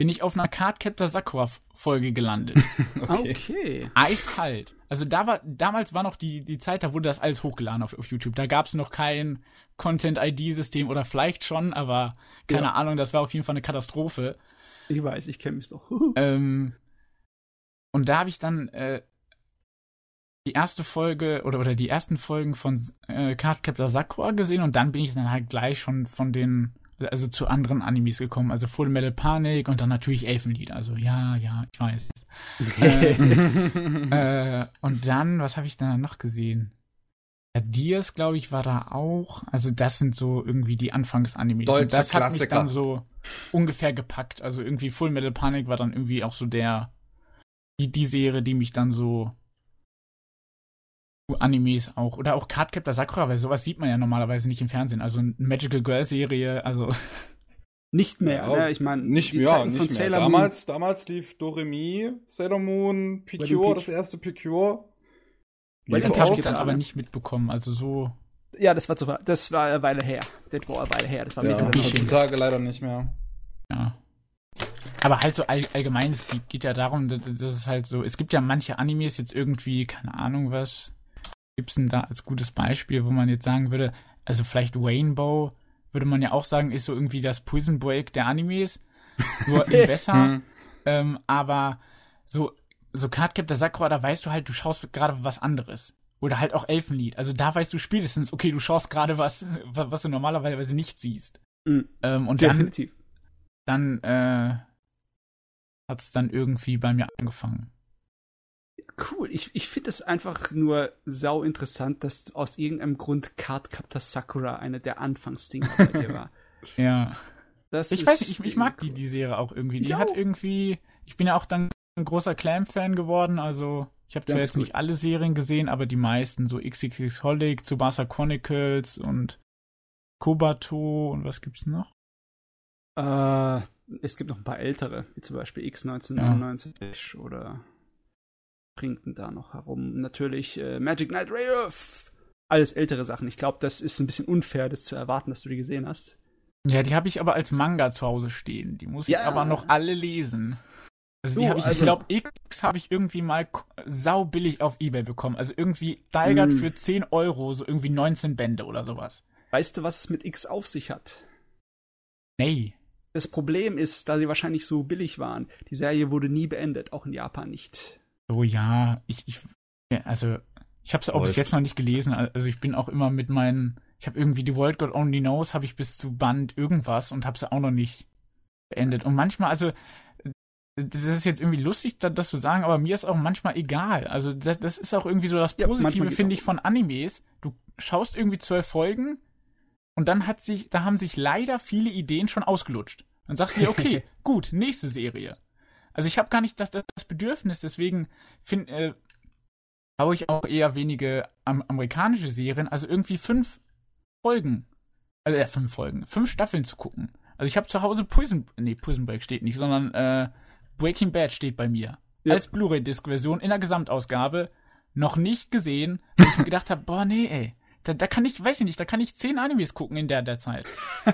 bin ich auf einer Cardcaptor Sakura Folge gelandet. *laughs* okay. okay. Eiskalt. Also da war, damals war noch die, die Zeit, da wurde das alles hochgeladen auf, auf YouTube. Da gab es noch kein Content-ID-System oder vielleicht schon, aber keine ja. Ahnung, das war auf jeden Fall eine Katastrophe. Ich weiß, ich kenne mich doch. *laughs* ähm, und da habe ich dann äh, die erste Folge oder, oder die ersten Folgen von äh, Cardcaptor Sakura gesehen und dann bin ich dann halt gleich schon von den also zu anderen Animes gekommen, also Full Metal Panic und dann natürlich Elfenlied. Also ja, ja, ich weiß. äh, äh, und dann, was habe ich dann noch gesehen? Ja, Dias, glaube ich, war da auch. Also das sind so irgendwie die Anfangs-Animes. Deutsche und das Klassiker. hat mich dann so ungefähr gepackt. Also irgendwie Full Metal Panic war dann irgendwie auch so der die, die Serie, die mich dann so Animes auch. Oder auch Cardcaptor Sakura, weil sowas sieht man ja normalerweise nicht im Fernsehen. Also eine Magical Girl Serie, also. *laughs* Nicht mehr, ja? Ich meine, nicht mehr, Zeiten nicht mehr. Damals, damals lief Doremi, Sailor Moon, Picure, das erste Picure. Das habe ich dann aber nicht mitbekommen, also so. Ja, das war zu, das war eine Weile her. Das war eine Weile her, das war ja, heutzutage leider nicht mehr. Ja. Aber halt so all, allgemein, es geht, geht ja darum, dass, dass es halt so, es gibt ja manche Animes jetzt irgendwie, keine Ahnung was, gibt's denn da als gutes Beispiel, wo man jetzt sagen würde, also vielleicht Rainbow, würde man ja auch sagen, ist so irgendwie das Prison Break der Animes, nur *laughs* besser. Hm. ähm, aber so, so Cardcaptor Sakura, da weißt du halt, du schaust gerade was anderes. Oder halt auch Elfenlied. Also da weißt du spätestens, okay, du schaust gerade was, was du normalerweise nicht siehst. Mhm. Ähm, und Definitiv. dann, dann äh, hat es dann irgendwie bei mir angefangen cool. Ich, ich finde es einfach nur sau interessant, dass aus irgendeinem Grund Cardcaptor Sakura eine der Anfangsdinger bei dir war. *laughs* ja. Das ich weiß nicht, ich, ich mag die, die Serie auch irgendwie. Die hat irgendwie, ich bin ja auch dann ein großer Clam-Fan geworden, also ich habe zwar jetzt nicht alle Serien gesehen, aber die meisten, so XXX Holic, Tsubasa Chronicles und Kobato und was gibt's noch? Äh, es gibt noch ein paar ältere, wie zum Beispiel X1999 ja. oder bringt denn da noch herum? Natürlich äh, Magic Knight Rayearth. Alles ältere Sachen. Ich glaube, das ist ein bisschen unfair, das zu erwarten, dass du die gesehen hast. Ja, die habe ich aber als Manga zu Hause stehen. Die muss ja. ich aber noch alle lesen. Also die habe ich, also, ich glaube, X habe ich irgendwie mal sau billig auf Ebay bekommen. Also irgendwie steigert mm. für 10 Euro, so irgendwie 19 Bände oder sowas. Weißt du, was es mit X auf sich hat? Nee. Das Problem ist, da sie wahrscheinlich so billig waren, die Serie wurde nie beendet, auch in Japan nicht. So, ja, ich, ich also ich habe es auch bis jetzt noch nicht gelesen. Also ich bin auch immer mit meinen, ich habe irgendwie die World God Only Knows, habe ich bis zu Band irgendwas und habe es auch noch nicht beendet. Und manchmal, also das ist jetzt irgendwie lustig, das zu sagen, aber mir ist auch manchmal egal. Also das, das ist auch irgendwie so das Positive, ja, finde ich, von Animes. Du schaust irgendwie zwölf Folgen und dann hat sich, da haben sich leider viele Ideen schon ausgelutscht. Dann sagst du dir, okay, *laughs* gut, nächste Serie. Also ich habe gar nicht das, das Bedürfnis, deswegen finde äh, schaue ich auch eher wenige am, amerikanische Serien, also irgendwie fünf Folgen, also äh, fünf Folgen, fünf Staffeln zu gucken. Also ich habe zu Hause Prison, nee, Prison Break steht nicht, sondern äh, Breaking Bad steht bei mir. Ja. Als Blu-ray-Disc-Version in der Gesamtausgabe noch nicht gesehen, weil ich mir gedacht habe, boah, nee, ey. Da, da kann ich, weiß ich nicht, da kann ich zehn Animes gucken in der, der Zeit. *laughs* da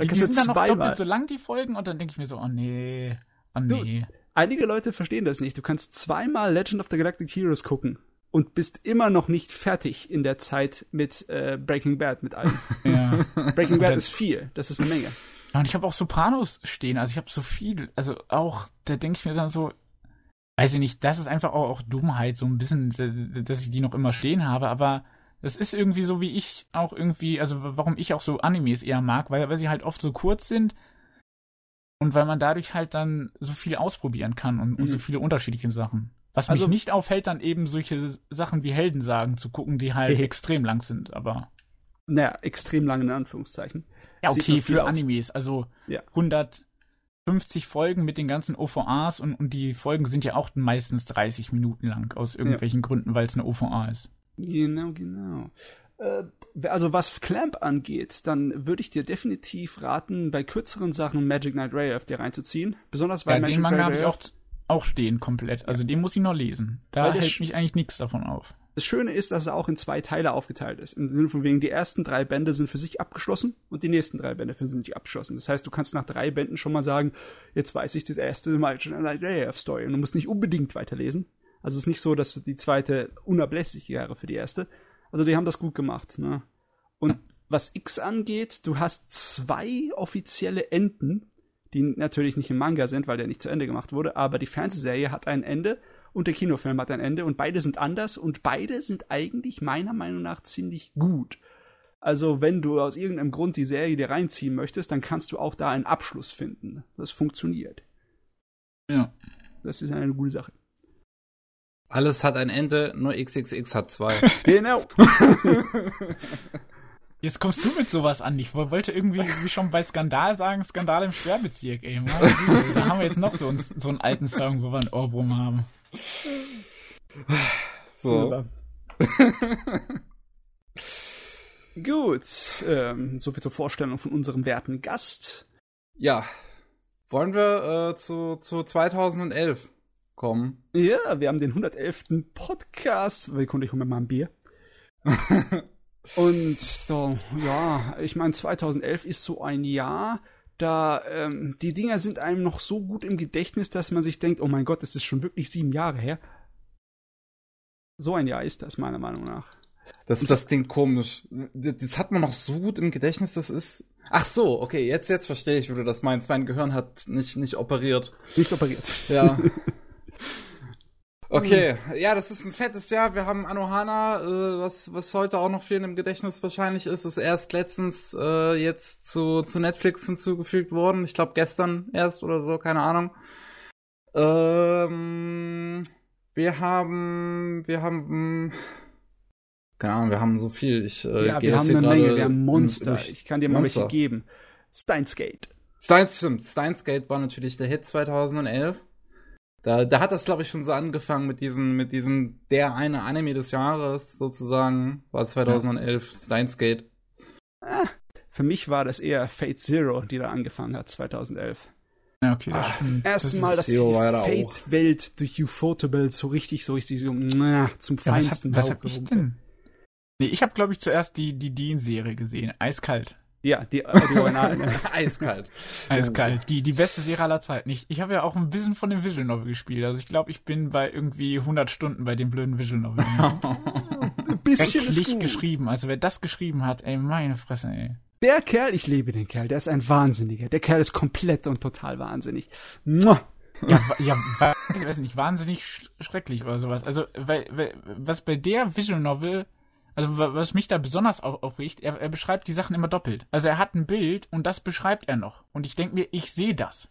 Die, die sind dann noch doppelt so lang, die Folgen, und dann denke ich mir so, oh nee, oh nee. Einige Leute verstehen das nicht. Du kannst zweimal Legend of the Galactic Heroes gucken und bist immer noch nicht fertig in der Zeit mit äh, Breaking Bad mit allem. *laughs* Ja. Breaking Bad ist viel, das ist eine Menge. Ja, und ich habe auch Sopranos stehen, also ich habe so viel, also auch, da denke ich mir dann so, weiß ich nicht, das ist einfach auch, auch Dummheit, so ein bisschen, dass ich die noch immer stehen habe, aber das ist irgendwie so, wie ich auch irgendwie, also warum ich auch so Animes eher mag, weil, weil sie halt oft so kurz sind und weil man dadurch halt dann so viel ausprobieren kann und, und so Mhm. viele unterschiedliche Sachen. Was Also- mich nicht aufhält, dann eben solche Sachen wie Heldensagen zu gucken, die halt Hehe. extrem lang sind, aber Naja, extrem lang in Anführungszeichen. ja, okay, für aus. Animes, also Ja. 150 Folgen mit den ganzen OVAs und, und die Folgen sind ja auch meistens 30 Minuten lang, aus irgendwelchen Gründen, weil es eine OVA ist. Genau, genau. Äh, also was Clamp angeht, dann würde ich dir definitiv raten, bei kürzeren Sachen Magic Knight Rayearth dir reinzuziehen. Besonders weil Ja, Magic den Manga Knight habe ich auch, auch stehen komplett, also den muss ich noch lesen. Da hält mich eigentlich nichts davon auf. Das Schöne ist, dass er auch in zwei Teile aufgeteilt ist. Im Sinne von wegen, die ersten drei Bände sind für sich abgeschlossen und die nächsten drei Bände sind nicht abgeschlossen. Das heißt, du kannst nach drei Bänden schon mal sagen, jetzt weiß ich das erste Magic Knight Rayearth Story und du musst nicht unbedingt weiterlesen. Also es ist nicht so, dass die zweite unablässig wäre für die erste. Also die haben das gut gemacht. Ne? Und was X angeht, du hast zwei offizielle Enden, die natürlich nicht im Manga sind, weil der nicht zu Ende gemacht wurde, aber die Fernsehserie hat ein Ende und der Kinofilm hat ein Ende und beide sind anders und beide sind eigentlich meiner Meinung nach ziemlich gut. Also wenn du aus irgendeinem Grund die Serie dir reinziehen möchtest, dann kannst du auch da einen Abschluss finden. Das funktioniert. Ja. Das ist eine gute Sache. Alles hat ein Ende, nur XXX hat zwei. *laughs* Genau. *laughs* Jetzt kommst du mit sowas an. Ich wollte irgendwie wie schon bei Skandal sagen, Skandal im Sperrbezirk, ey. Mann, *laughs* da haben wir jetzt noch so, einen- so einen alten Song, wo wir einen Ohrwurm haben. So. Gut, ähm, soviel zur Vorstellung von unserem werten Gast. Ja. Wollen wir äh, zu, zu 2011 kommen? Ja, wir haben den 111. Podcast. Sekunde, ich hole mir mal ein Bier. *laughs* Und so, ja, ich meine, 2011 ist so ein Jahr, da ähm, die Dinger sind einem noch so gut im Gedächtnis, dass man sich denkt, oh mein Gott, das ist schon wirklich sieben Jahre her. So ein Jahr ist das, meiner Meinung nach. Das ist das Ding komisch. Das das hat man noch so gut im Gedächtnis, das ist. Ach so, okay, jetzt, jetzt verstehe ich, wie du das meinst. Mein Gehirn hat nicht, nicht operiert. Nicht operiert. Ja. *laughs* *laughs* Okay, ja, das ist ein fettes Jahr. Wir haben Anohana, äh, was, was heute auch noch vielen im Gedächtnis wahrscheinlich ist, ist erst letztens äh, jetzt zu, zu Netflix hinzugefügt worden. Ich glaube gestern erst oder so, keine Ahnung. Ähm, wir haben, wir haben, keine Ahnung, wir haben so viel. Ich, äh, ja, wir haben eine Menge, wir haben Monster. durch- Ich kann dir mal Monster. welche geben. Steins Gate. Steins, stimmt. Steins Gate war natürlich der Hit 2011. Da, da hat das, glaube ich, schon so angefangen mit diesen, mit diesen, der eine Anime des Jahres sozusagen, war 2011, Steins Gate. Für mich war das eher Fate Zero, die da angefangen hat, 2011. Ja, okay, das Ah, stimmt. Erstmal, dass die ja. Fate-Welt durch Ufotable so richtig, so richtig so na, zum Ja, was hab, feinsten was hab ich denn? Nee, ich habe glaube ich zuerst die die Dean-Serie gesehen. Eiskalt. Ja, die, äh, die Original. ne? *laughs* Eiskalt. Eiskalt. Die, die beste Serie aller Zeiten. Ich, ich habe ja auch ein bisschen von dem Visual Novel gespielt. Also ich glaube, ich bin bei irgendwie 100 Stunden bei dem blöden Visual Novel. *laughs* Ein bisschen ist Schlecht gut. geschrieben. Also wer das geschrieben hat, ey, meine Fresse, ey. Der Kerl, ich liebe den Kerl, der ist ein Wahnsinniger. Der Kerl ist komplett und total wahnsinnig. Mua. Ja, ja, ich weiß nicht, wahnsinnig sch schrecklich oder sowas. Also, weil, weil, was bei der Visual Novel, also wa- was mich da besonders au- aufregt, er, er beschreibt die Sachen immer doppelt. Also er hat ein Bild und das beschreibt er noch. Und ich denke mir, ich sehe das.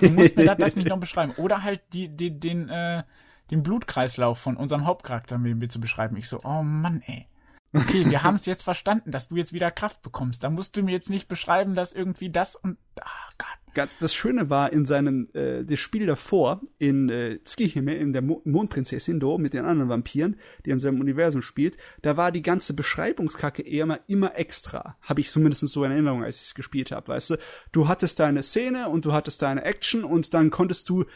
Du musst mir das, nicht noch beschreiben. Oder halt die, die, den, äh, den Blutkreislauf von unserem Hauptcharakter mir zu beschreiben. Ich so, oh Mann, ey. Okay, wir haben es jetzt verstanden, dass du jetzt wieder Kraft bekommst. Da musst du mir jetzt nicht beschreiben, dass irgendwie das und. Ah Gott. Ganz, das Schöne war in seinem, äh, das Spiel davor, in äh, Tsukihime, in der Mo Mondprinzessin Do, mit den anderen Vampiren, die im selben Universum spielt, da war die ganze Beschreibungskacke eher immer, immer extra. Habe ich zumindest so in Erinnerung, als ich es gespielt habe, weißt du? Du hattest deine Szene und du hattest deine Action und dann konntest du in,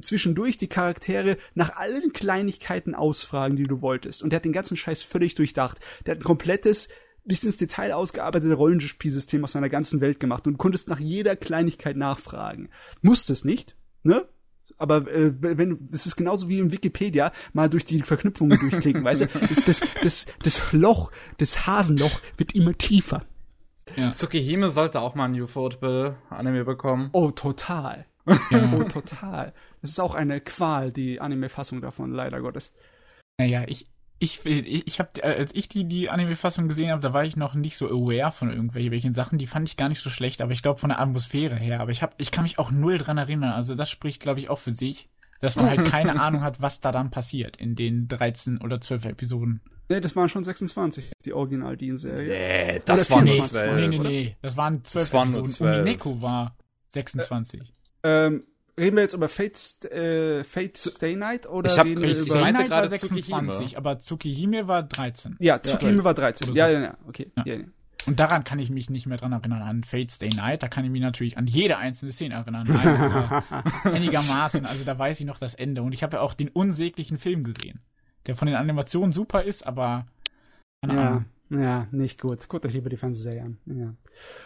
zwischendurch die Charaktere nach allen Kleinigkeiten ausfragen, die du wolltest. Und der hat den ganzen Scheiß völlig durchdacht. Der hat ein komplettes, bis ins Detail ausgearbeitete Rollenspielsystem aus seiner ganzen Welt gemacht und du konntest nach jeder Kleinigkeit nachfragen. Musstest nicht, ne? aber äh, wenn das ist genauso wie im Wikipedia mal durch die Verknüpfungen durchklicken, weißt du, *laughs* das, das, das, das Loch, das Hasenloch wird immer tiefer. Ja. Tsukihime sollte auch mal ein Ufotable-Anime bekommen. Oh, total. Ja. *laughs* Oh, total. Das ist auch eine Qual, die Anime-Fassung davon, leider Gottes. Naja, ich, ich, ich habe, als ich die, die Anime-Fassung gesehen habe, da war ich noch nicht so aware von irgendwelchen Sachen. Die fand ich gar nicht so schlecht, aber ich glaube von der Atmosphäre her. Aber ich habe, ich kann mich auch null dran erinnern. Also das spricht, glaube ich, auch für sich, dass man halt keine *laughs* Ahnung hat, was da dann passiert in den 13 oder 12 Episoden. Nee, das waren schon 26, die original dean serie Nee, das waren 12. Nee, nee, nee, das waren 12 das waren Episoden. 12. Umineko war 26. Äh, ähm, Reden wir jetzt über Fate, äh, Fate Stay Night oder ich hab, reden wir über Stay Night war 26, Tsukihime. aber Tsukihime war 13. Ja, Tsukihime ja, war 13. Ja, ja, ja, okay. Ja. Ja, Und daran kann ich mich nicht mehr dran erinnern. An Fate Stay Night, da kann ich mich natürlich an jede einzelne Szene erinnern. *laughs* einigermaßen. Also da weiß ich noch das Ende. Und ich habe ja auch den unsäglichen Film gesehen, der von den Animationen super ist, aber ja, ja, nicht gut. Guckt euch lieber die Fernsehserie an. Ja.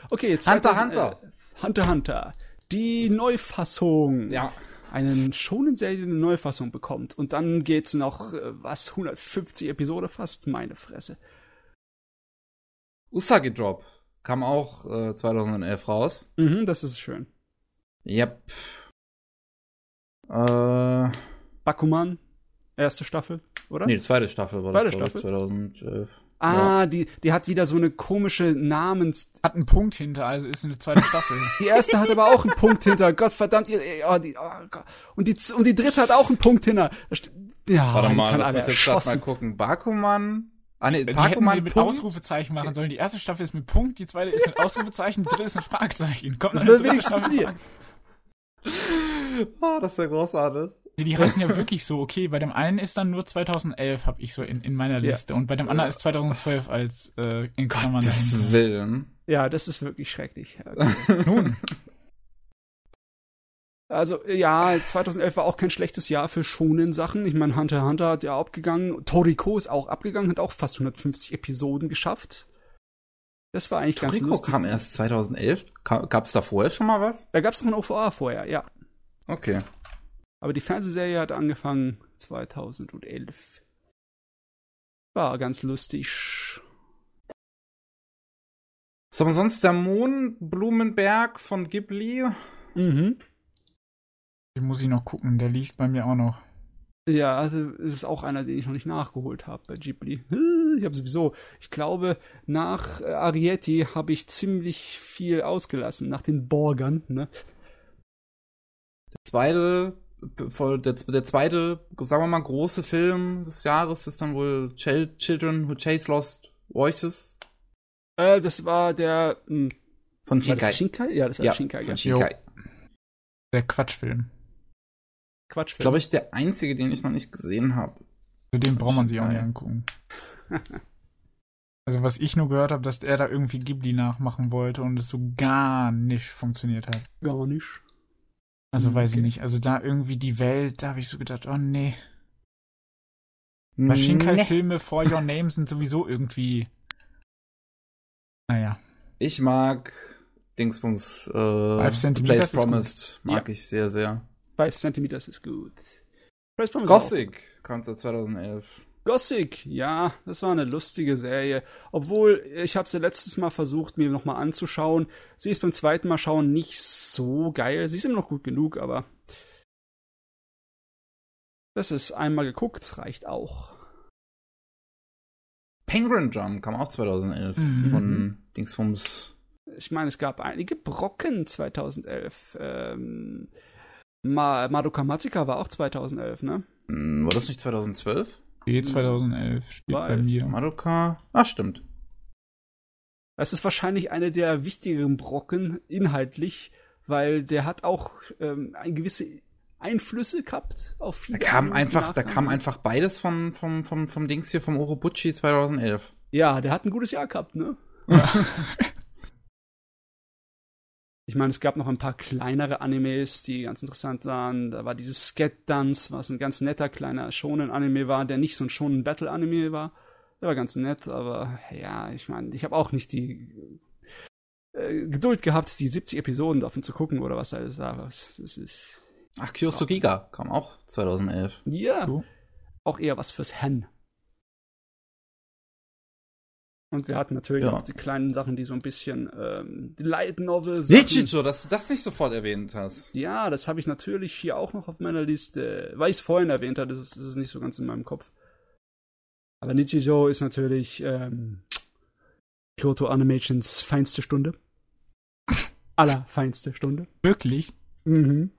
Okay, jetzt Hunter Hunter. Äh, Hunter Hunter die Neufassung. Ja. Einen schonen Serie eine Neufassung bekommt. Und dann geht's noch, äh, was, 150 Episode fast? Meine Fresse. Usagi Drop kam auch äh, 2011 raus. Mhm, das ist schön. Yep. Äh, Bakuman, erste Staffel, oder? Nee, zweite Staffel war das, Staffel? 2011. Ah, ja. die, die hat wieder so eine komische Namens. Hat einen Punkt hinter, also ist eine zweite Staffel. *laughs* die erste hat aber auch einen Punkt hinter. Gott verdammt, ihr, oh, die, oh Gott. Und die, und die dritte hat auch einen Punkt hinter. Ja, Warte mal, lass mich jetzt grad mal gucken. Bakuman. Ah, nee, Bakuman die mit Punkt. Ausrufezeichen machen sollen. Die erste Staffel ist mit Punkt, die zweite ist mit Ausrufezeichen, die dritte ist mit Fragezeichen. Kommt das wird *laughs* wenigstens funktionieren. Ah, oh, das wäre großartig. Nee, die heißen ja wirklich so, okay, bei dem einen ist dann nur 2011, habe ich so in, in meiner Liste. Ja. Und bei dem anderen ist 2012 als äh, in Klammern. Gottes Willen. Ja, das ist wirklich schrecklich. Okay. *laughs* Nun. Also, ja, 2011 war auch kein schlechtes Jahr für schonen Sachen. Ich meine, Hunter x Hunter hat ja abgegangen. Toriko ist auch abgegangen, hat auch fast 150 Episoden geschafft. Das war eigentlich Toriko ganz lustig. kam erst 2011. Gab es da vorher schon mal was? Da gab es noch ein OVA vorher, ja. Okay. Aber die Fernsehserie hat angefangen 2011. War ganz lustig. So, sonst der Mohnblumenberg von Ghibli. Mhm. Den muss ich noch gucken, der liegt bei mir auch noch. Ja, also ist auch einer, den ich noch nicht nachgeholt habe bei Ghibli. *laughs* Ich habe sowieso, ich glaube, nach Arietti habe ich ziemlich viel ausgelassen, nach den Borgern, ne? Der zweite der, der zweite, sagen wir mal, große Film des Jahres ist dann wohl Ch Children Who Chase Lost Voices. Äh, das war der mh, hm, von Shinkai. War Shinkai. Ja, das war ja, Shinkai. Von Shinkai. Der Quatschfilm. Quatschfilm. Das ist, glaube ich, der einzige, den ich noch nicht gesehen habe. Für den braucht man sich auch nicht angucken. *laughs* also, was ich nur gehört habe, dass er da irgendwie Ghibli nachmachen wollte und es so gar nicht funktioniert hat. Gar nicht. Also weiß ich nicht. Also da irgendwie die Welt, da habe ich so gedacht, oh nee. Weil Shinkai-Filme *laughs* For Your Name sind sowieso irgendwie. Naja. Ich mag Dingsbums äh, Five Centimeters Place Promised mag ja. ich sehr, sehr. Five Centimeters ist gut. Gothic kam 2011. Gothic, ja, das war eine lustige Serie. Obwohl, ich habe sie letztes Mal versucht, mir nochmal anzuschauen. Sie ist beim zweiten Mal schauen nicht so geil. Sie ist immer noch gut genug, aber das ist einmal geguckt, reicht auch. Penguin Jump kam auch 2011 mhm. von Dingsbums. Ich meine, es gab einige Brocken 2011. Ähm, Ma Madoka Matsuka war auch 2011, ne? Hm, war das nicht 2012? Nee, 2011 steht bei mir. Madoka. Ach, stimmt. Das ist wahrscheinlich eine der wichtigeren Brocken inhaltlich, weil der hat auch ähm, ein gewisse Einflüsse gehabt auf viele. Da kam einfach, da kam einfach beides vom, vom, vom, vom Dings hier vom Orobuchi 2011. Ja, der hat ein gutes Jahr gehabt, ne? Ja. *laughs* Ich meine, es gab noch ein paar kleinere Animes, die ganz interessant waren. Da war dieses Sket Dance, was ein ganz netter kleiner Shonen-Anime war, der nicht so ein Shonen-Battle-Anime war. Der war ganz nett, aber ja, ich meine, ich habe auch nicht die äh, Geduld gehabt, die 70 Episoden davon zu gucken oder was alles da was. Das ist. Ach, Kyoso Giga kam auch 2011. Ja. So. Auch eher was fürs Hen. Und wir hatten natürlich Ja. auch die kleinen Sachen, die so ein bisschen ähm, die Light Novel Sachen. Nichicho, dass du das nicht sofort erwähnt hast. Ja, das habe ich natürlich hier auch noch auf meiner Liste, weil ich es vorhin erwähnt habe, das ist, das ist nicht so ganz in meinem Kopf. Aber Nichijou ist natürlich ähm, Kyoto Animations feinste Stunde. Allerfeinste Stunde. Wirklich? Mhm.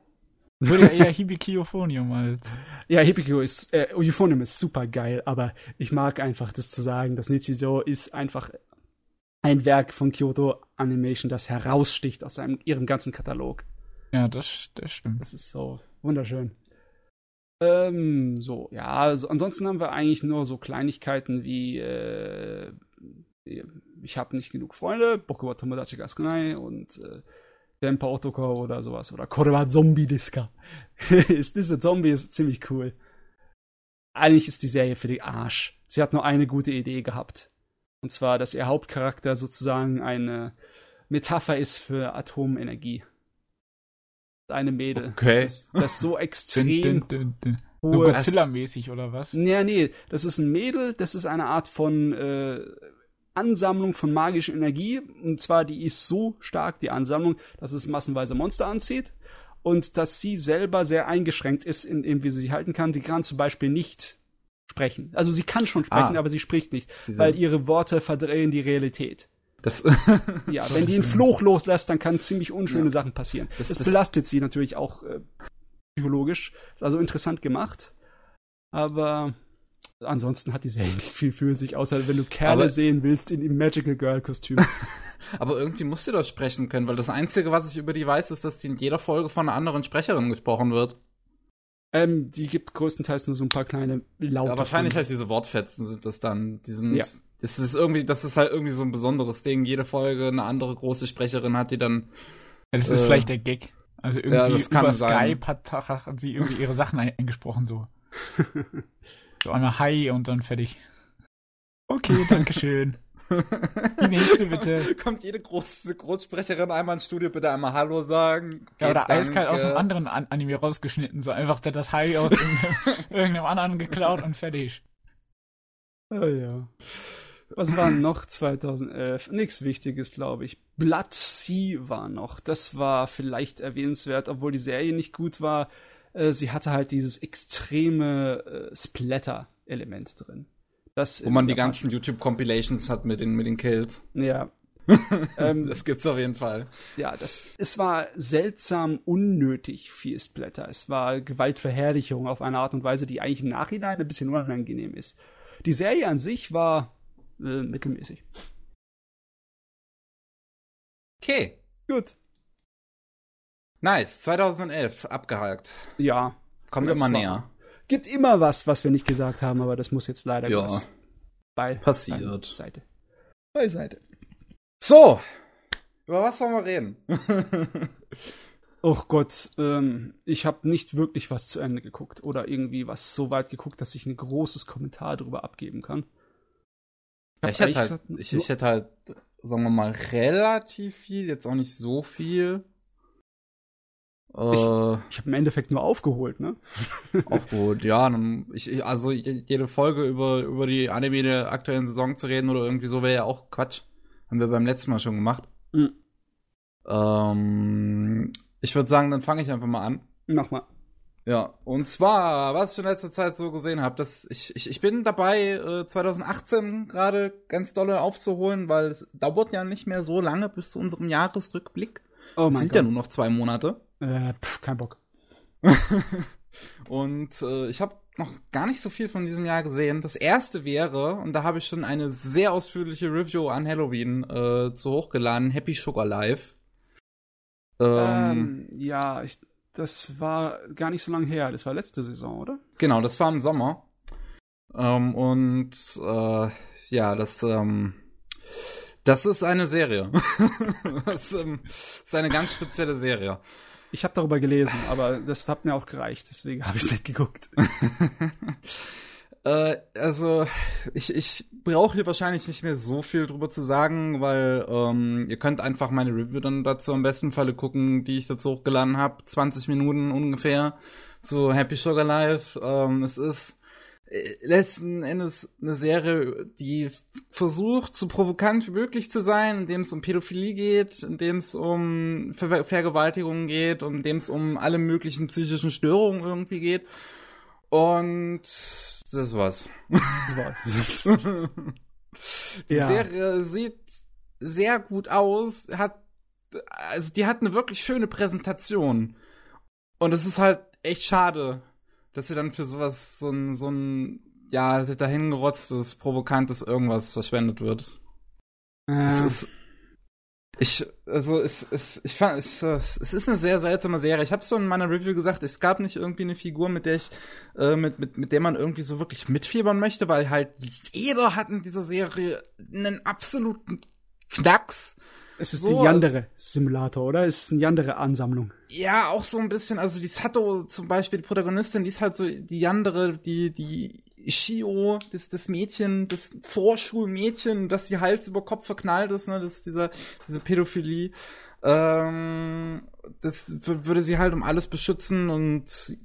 Würde ja *laughs* eher Hibiki Euphonium als. Ja, Hippico ist, äh, Euphonium ist super geil, aber ich mag einfach das zu sagen, dass Nichijou ist einfach ein Werk von Kyoto Animation, das heraussticht aus seinem, ihrem ganzen Katalog. Ja, das, das stimmt. Das ist so wunderschön. Ähm, so, ja, also ansonsten haben wir eigentlich nur so Kleinigkeiten wie, äh, ich habe nicht genug Freunde, Boku wa Tomodachi ga sukunai und äh, Denpa Otoko oder sowas. Oder Kore wa Zombie Diska. *laughs* ist diese Zombie ist ziemlich cool. Eigentlich ist die Serie für die Arsch. Sie hat nur eine gute Idee gehabt. Und zwar, dass ihr Hauptcharakter sozusagen eine Metapher ist für Atomenergie. Eine Mädel. Okay. Das, das so *laughs* extrem dün, dün, dün. So Godzilla-mäßig oder was? ja, nee, das ist ein Mädel, das ist eine Art von äh, Ansammlung von magischer Energie. Und zwar, die ist so stark, die Ansammlung, dass es massenweise Monster anzieht. Und dass sie selber sehr eingeschränkt ist, in dem, wie sie sich halten kann. Sie kann zum Beispiel nicht sprechen. Also sie kann schon sprechen, Ah. aber sie spricht nicht, Diese- weil ihre Worte verdrehen die Realität. Das, *laughs* Ja, wenn die einen Fluch loslässt, dann kann ziemlich unschöne Ja. Sachen passieren. Das, Das- das- belastet sie natürlich auch äh, psychologisch. Ist also interessant gemacht. Aber ansonsten hat die Serie nicht viel für sich, außer wenn du Kerle Aber- sehen willst in im Magical Girl Kostüm. *laughs* aber irgendwie musst du das sprechen können, weil das Einzige, was ich über die weiß, ist, dass die in jeder Folge von einer anderen Sprecherin gesprochen wird. ähm, die gibt größtenteils nur so ein paar kleine Laute. Ja, wahrscheinlich halt diese Wortfetzen sind das dann. Die sind, Ja. das ist irgendwie, das ist halt irgendwie so ein besonderes Ding. Jede Folge eine andere große Sprecherin hat, die dann. Ja, das ist Äh, vielleicht der Gag. Also irgendwie ja, das kann über sein. Skype hat, hat sie irgendwie ihre Sachen ein- eingesprochen so. *laughs* so einmal Hi und dann fertig. Okay, *laughs* danke schön. Die nächste bitte. *laughs* Kommt jede große Großsprecherin einmal ins Studio, bitte einmal Hallo sagen. Ja, oder Okay, eiskalt aus einem danke. anderen An Anime rausgeschnitten, so einfach das Hi aus irgendeinem, *laughs* irgendeinem anderen geklaut und fertig. Oh ja. Was war noch 2011? Nichts Wichtiges, glaube ich. Blood Sea war noch. Das war vielleicht erwähnenswert, obwohl die Serie nicht gut war. Äh, sie hatte halt dieses extreme äh, Splatter-Element drin. Das Wo man die ganzen YouTube-Compilations hat mit den, mit den Kills. Ja. *laughs* ähm, Das gibt's auf jeden Fall. ja, das, es war seltsam unnötig viel Splatter. Es war Gewaltverherrlichung auf eine Art und Weise, die eigentlich im Nachhinein ein bisschen unangenehm ist. Die Serie an sich war äh, mittelmäßig. Okay. Gut. Nice. 2011. Abgehakt. Ja. Kommt immer näher. Gibt immer was, was wir nicht gesagt haben, aber das muss jetzt leider Ja. Bei Passiert. Seite. Beiseite. So. Über was wollen wir reden? *laughs* Och Gott, ähm, ich habe nicht wirklich was zu Ende geguckt oder irgendwie was so weit geguckt, dass ich ein großes Kommentar darüber abgeben kann. hab ich hätte halt, ich, ich hätte halt, sagen wir mal, relativ viel, jetzt auch nicht so viel. Äh, Ich habe im Endeffekt nur aufgeholt, ne? aufgeholt, ja. Ich, ich, also je- jede Folge über, über die Anime der aktuellen Saison zu reden oder irgendwie so wäre ja auch Quatsch. Haben wir beim letzten Mal schon gemacht. Mhm. Ähm, ich würde sagen, dann fange ich einfach mal an. Nochmal. Ja, und zwar, was ich in letzter Zeit so gesehen habe, dass ich, ich, ich bin dabei, äh, 2018 gerade ganz dolle aufzuholen, weil es dauert ja nicht mehr so lange bis zu unserem Jahresrückblick. Oh Es mein sind Gott. ja nur noch zwei Monate. Äh, pff, kein Bock. *laughs* Und äh, ich habe noch gar nicht so viel von diesem Jahr gesehen. Das erste wäre, und da habe ich schon eine sehr ausführliche Review an Halloween äh, zu hochgeladen, Happy Sugar Life. Ähm, Ähm, ja, ich, das war gar nicht so lange her. Das war letzte Saison, oder? Genau, das war im Sommer. Ähm, und äh, ja, das ähm, Das ist eine Serie. *laughs* das ähm, ist eine ganz spezielle Serie. Ich habe darüber gelesen, aber das hat mir auch gereicht, deswegen habe ich es nicht geguckt. *laughs* äh, also, ich, ich brauche hier wahrscheinlich nicht mehr so viel drüber zu sagen, weil ähm, ihr könnt einfach meine Review dann dazu am besten Falle gucken, die ich dazu hochgeladen habe. 20 Minuten ungefähr zu Happy Sugar Life. Ähm, es ist letzten Endes eine Serie, die versucht, so provokant wie möglich zu sein, indem es um Pädophilie geht, indem es um Ver Vergewaltigungen geht, und indem es um alle möglichen psychischen Störungen irgendwie geht. Und das war's. *laughs* Das war's. die ja. Serie sieht sehr gut aus, hat also die hat eine wirklich schöne Präsentation. Und es ist halt echt schade, dass sie dann für sowas so ein, so ein, ja, dahingerotztes, provokantes irgendwas verschwendet wird. Ja. Es ist, ich, also, es, es, ich fand, es, es ist eine sehr seltsame Serie. Ich habe schon in meiner Review gesagt, es gab nicht irgendwie eine Figur, mit der ich, äh, mit, mit, mit der man irgendwie so wirklich mitfiebern möchte, weil halt jeder hat in dieser Serie einen absoluten Knacks. Es ist so, die Yandere-Simulator, oder? Es ist eine Yandere-Ansammlung. Ja, auch so ein bisschen. Also die Sato zum Beispiel, die Protagonistin, die ist halt so die Yandere, die, die Shio, das, das Mädchen, das Vorschulmädchen, das sie Hals über Kopf verknallt ist, ne, das ist dieser, diese Pädophilie. Ähm, das würde sie halt um alles beschützen und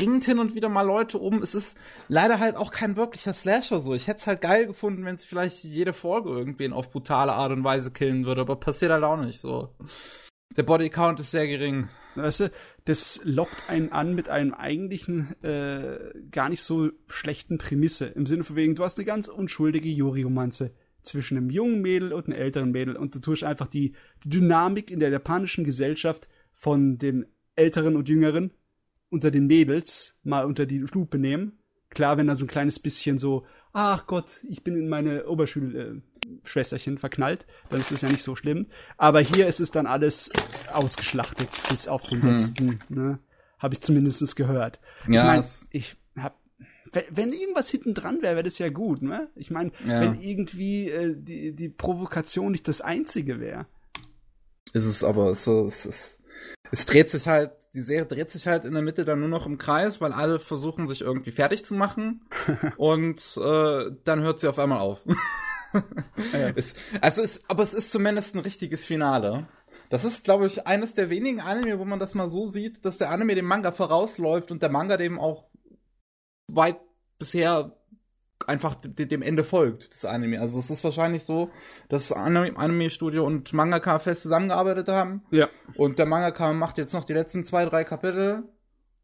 bringt hin und wieder mal Leute um. Es ist leider halt auch kein wirklicher Slasher so. Ich hätte es halt geil gefunden, wenn es vielleicht jede Folge irgendwen auf brutale Art und Weise killen würde, aber passiert halt auch nicht so. Der Bodycount ist sehr gering. Weißt du, das lockt einen an mit einem eigentlichen, äh, gar nicht so schlechten Prämisse. Im Sinne von wegen, du hast eine ganz unschuldige Yuri-Romanze zwischen einem jungen Mädel und einem älteren Mädel und du tust einfach die, die Dynamik in der japanischen Gesellschaft von dem Älteren und Jüngeren unter den Mädels mal unter die Lupe nehmen. Klar, wenn da so ein kleines bisschen so, ach Gott, ich bin in meine Oberschulschwesterchen verknallt, dann ist es ja nicht so schlimm. Aber hier ist es dann alles ausgeschlachtet bis auf den hm. letzten, ne? Habe ich zumindest gehört. Ja, ich mein, ich hab wenn irgendwas hinten dran wäre, wäre das ja gut, ne? Ich meine, ja. wenn irgendwie äh, die, die Provokation nicht das einzige wäre. Ist es aber so, es ist es dreht sich halt, die Serie dreht sich halt in der Mitte dann nur noch im Kreis, weil alle versuchen, sich irgendwie fertig zu machen. *laughs* und äh, dann hört sie auf einmal auf. *laughs* ja. es, also es, aber es ist zumindest ein richtiges Finale. Das ist, glaube ich, eines der wenigen Anime, wo man das mal so sieht, dass der Anime dem Manga vorausläuft und der Manga dem auch weit bisher einfach dem Ende folgt, das Anime. Also es ist wahrscheinlich so, dass Anime-Studio und Mangaka fest zusammengearbeitet haben. Ja. Und der Mangaka macht jetzt noch die letzten zwei, drei Kapitel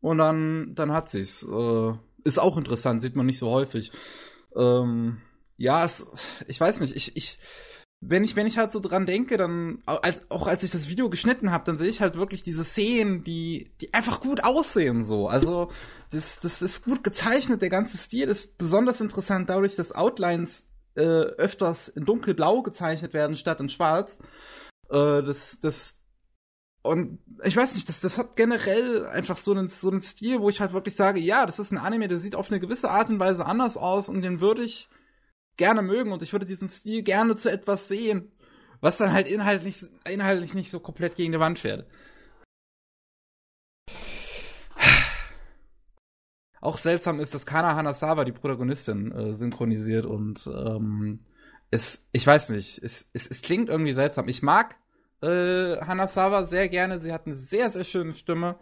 und dann, dann hat sie's. Äh, ist auch interessant, sieht man nicht so häufig. Ähm, ja, es, ich weiß nicht, ich, ich, wenn ich, wenn ich halt so dran denke, dann, als, auch als ich das Video geschnitten habe, dann sehe ich halt wirklich diese Szenen, die, die einfach gut aussehen, so. Also, das, das ist gut gezeichnet, der ganze Stil ist besonders interessant dadurch, dass Outlines äh, öfters in dunkelblau gezeichnet werden statt in schwarz. Äh, das, das, und ich weiß nicht, das, das hat generell einfach so einen, so einen Stil, wo ich halt wirklich sage, ja, das ist ein Anime, der sieht auf eine gewisse Art und Weise anders aus und den würde ich gerne mögen und ich würde diesen Stil gerne zu etwas sehen, was dann halt inhaltlich, inhaltlich nicht so komplett gegen die Wand fährt. Auch seltsam ist, dass Kana Hanasawa die Protagonistin äh, synchronisiert und ähm, es, ich weiß nicht, es, es, es klingt irgendwie seltsam. Ich mag äh, Hanasawa sehr gerne, sie hat eine sehr, sehr schöne Stimme,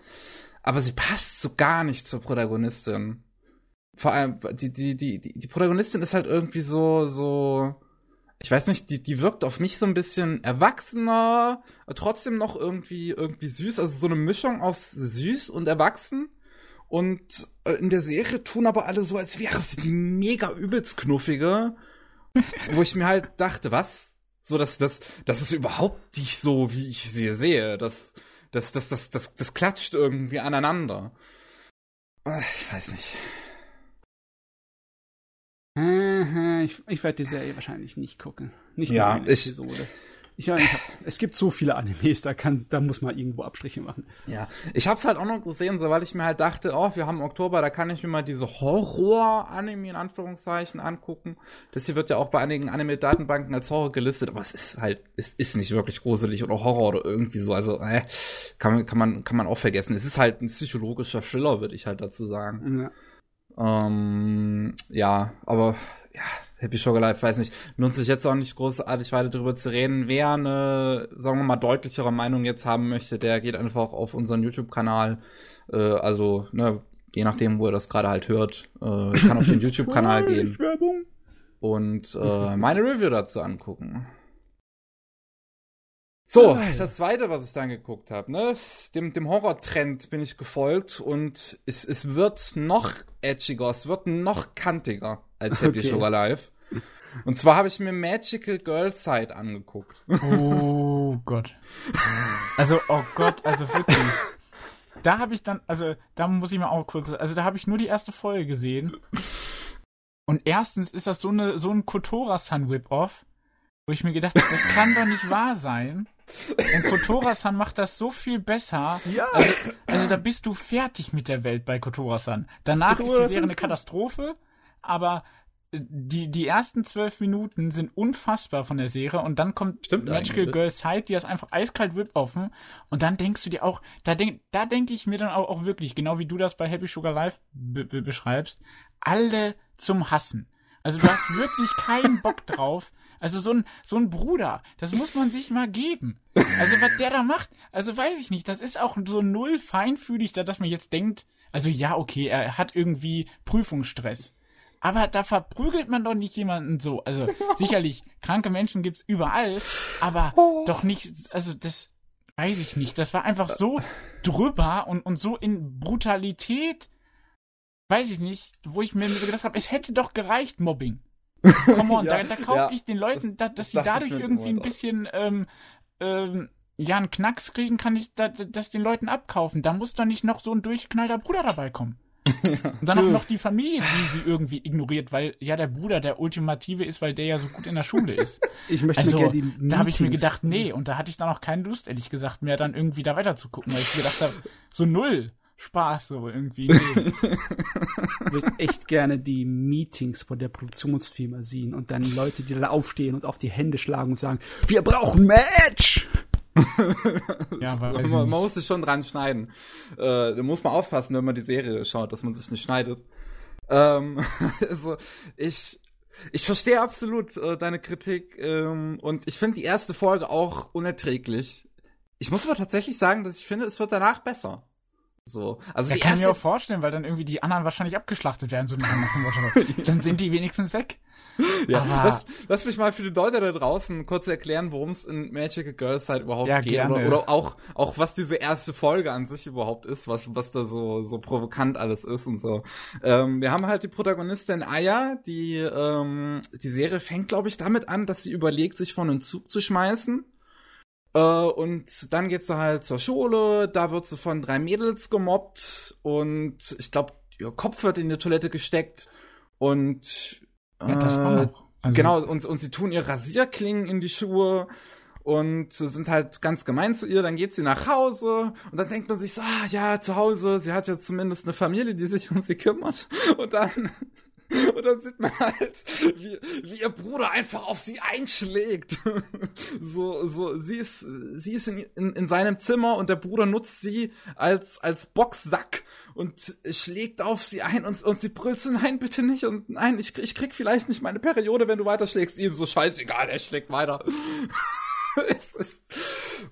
aber sie passt so gar nicht zur Protagonistin vor allem, die, die, die, die, Protagonistin ist halt irgendwie so, so, ich weiß nicht, die, die wirkt auf mich so ein bisschen erwachsener, trotzdem noch irgendwie, irgendwie süß, also so eine Mischung aus süß und erwachsen. Und äh, in der Serie tun aber alle so, als wäre sie die mega übelst knuffige. wo ich mir halt dachte, was? So, dass das, das ist überhaupt nicht so, wie ich sie sehe. Das, das, das, das, das, das klatscht irgendwie aneinander. Ich weiß nicht. Ich, ich werde die Serie wahrscheinlich nicht gucken. Nicht ja, ich, Episode. Ich meine, es gibt so viele Animes, da kann, da muss man irgendwo Abstriche machen. Ja, ich hab's halt auch noch gesehen, so weil ich mir halt dachte, oh, wir haben Oktober, da kann ich mir mal diese Horror-Anime in Anführungszeichen angucken. Das hier wird ja auch bei einigen Anime-Datenbanken als Horror gelistet, aber es ist halt, es ist nicht wirklich gruselig oder Horror oder irgendwie so. Also, äh, kann man, kann man, kann man auch vergessen. Es ist halt ein psychologischer Thriller, würde ich halt dazu sagen. Ja, ähm, ja aber ja, Happy Sugar Life, weiß nicht, nutze ich jetzt auch nicht großartig weiter darüber zu reden. Wer eine, sagen wir mal, deutlichere Meinung jetzt haben möchte, der geht einfach auf unseren YouTube-Kanal. Äh, also, ne, je nachdem, wo er das gerade halt hört, äh, kann auf den *laughs* YouTube-Kanal gehen. Und äh, meine Review dazu angucken. So, das zweite, was ich dann geguckt habe, ne, dem, dem Horror-Trend bin ich gefolgt und es, es wird noch edgiger, es wird noch kantiger als Happy okay. Sugar Life. Und zwar habe ich mir Magical Girl Side angeguckt. Oh *laughs* Gott. Also, oh Gott, also wirklich. Da habe ich dann, also, da muss ich mal auch kurz, also da habe ich nur die erste Folge gesehen. Und erstens ist das so eine, so ein Kotora-San Whip-Off, wo ich mir gedacht habe, das kann doch nicht wahr sein. Und Kotora-san macht das so viel besser. Ja. Also, also, da bist du fertig mit der Welt bei Kotora-san. Danach Kotora ist die Serie eine Katastrophe, aber die, die ersten zwölf Minuten sind unfassbar von der Serie und dann kommt Stimmt Magical Girl Side, die das einfach eiskalt whip offen und dann denkst du dir auch, da denk, da denke ich mir dann auch, auch wirklich, genau wie du das bei Happy Sugar Life beschreibst, alle zum Hassen. Also du hast wirklich keinen Bock drauf. Also so ein, so ein Bruder, das muss man sich mal geben. Also was der da macht, also weiß ich nicht, das ist auch so null feinfühlig, da dass man jetzt denkt, also ja, okay, er hat irgendwie Prüfungsstress. Aber da verprügelt man doch nicht jemanden so. Also *laughs* sicherlich, kranke Menschen gibt's überall, aber oh. doch nicht, also das weiß ich nicht. Das war einfach so drüber und, und so in Brutalität, weiß ich nicht, wo ich mir so gedacht habe, es hätte doch gereicht, Mobbing. Come on, *laughs* ja, da, da kaufe ja, ich den Leuten, das, da, dass sie dadurch irgendwie ein bisschen ähm, ähm, ja, einen Knacks kriegen, kann ich da, das den Leuten abkaufen. Da muss doch nicht noch so ein durchgeknallter Bruder dabei kommen. *laughs* Und dann auch noch die Familie, die sie irgendwie ignoriert, weil ja der Bruder der Ultimative ist, weil der ja so gut in der Schule ist. *laughs* Ich möchte also, gerne die Da habe ich mir gedacht, nee, und da hatte ich dann auch keine Lust, ehrlich gesagt, mehr dann irgendwie da weiter zu gucken, weil ich gedacht habe, so null. Spaß so irgendwie. Nee. Ich würde echt gerne die Meetings von der Produktionsfirma sehen und dann Leute, die da aufstehen und auf die Hände schlagen und sagen, wir brauchen Match! *laughs* ja, aber man, man muss sich schon dran schneiden. Äh, da muss man aufpassen, wenn man die Serie schaut, dass man sich nicht schneidet. Ähm, *laughs* also ich ich verstehe absolut äh, deine Kritik ähm, und ich finde die erste Folge auch unerträglich. Ich muss aber tatsächlich sagen, dass ich finde, es wird danach besser. So, also ja, kann ich mir auch vorstellen, weil dann irgendwie die anderen wahrscheinlich abgeschlachtet werden, so nach dem Motto. *laughs* dann sind die wenigstens weg. ja, Aber lass, lass mich mal für die Leute da draußen kurz erklären, worum es in Magical Girls halt überhaupt ja, geht. Oder, oder, auch, auch was diese erste Folge an sich überhaupt ist, was, was da so, so provokant alles ist und so. Ähm, wir haben halt die Protagonistin Aya, die, ähm, die Serie fängt, glaube ich, damit an, dass sie überlegt, sich von einem Zug zu schmeißen. Äh, und dann geht sie halt zur Schule, da wird sie von drei Mädels gemobbt und ich glaube, ihr Kopf wird in die Toilette gesteckt und ja, das auch noch. Also genau, und, und sie tun ihr Rasierklingen in die Schuhe und sind halt ganz gemein zu ihr. Dann geht sie nach Hause und dann denkt man sich so, ah, ja, zu Hause, sie hat ja zumindest eine Familie, die sich um sie kümmert. *laughs* Und dann und dann sieht man halt, wie, wie ihr Bruder einfach auf sie einschlägt. *laughs* so, so, sie ist, sie ist in, in, in seinem Zimmer und der Bruder nutzt sie als, als Boxsack und schlägt auf sie ein und, und sie brüllt so, nein, bitte nicht und nein, ich, ich krieg vielleicht nicht meine Periode, wenn du weiterschlägst. Ihm so scheißegal, er schlägt weiter. *laughs* *laughs* es ist,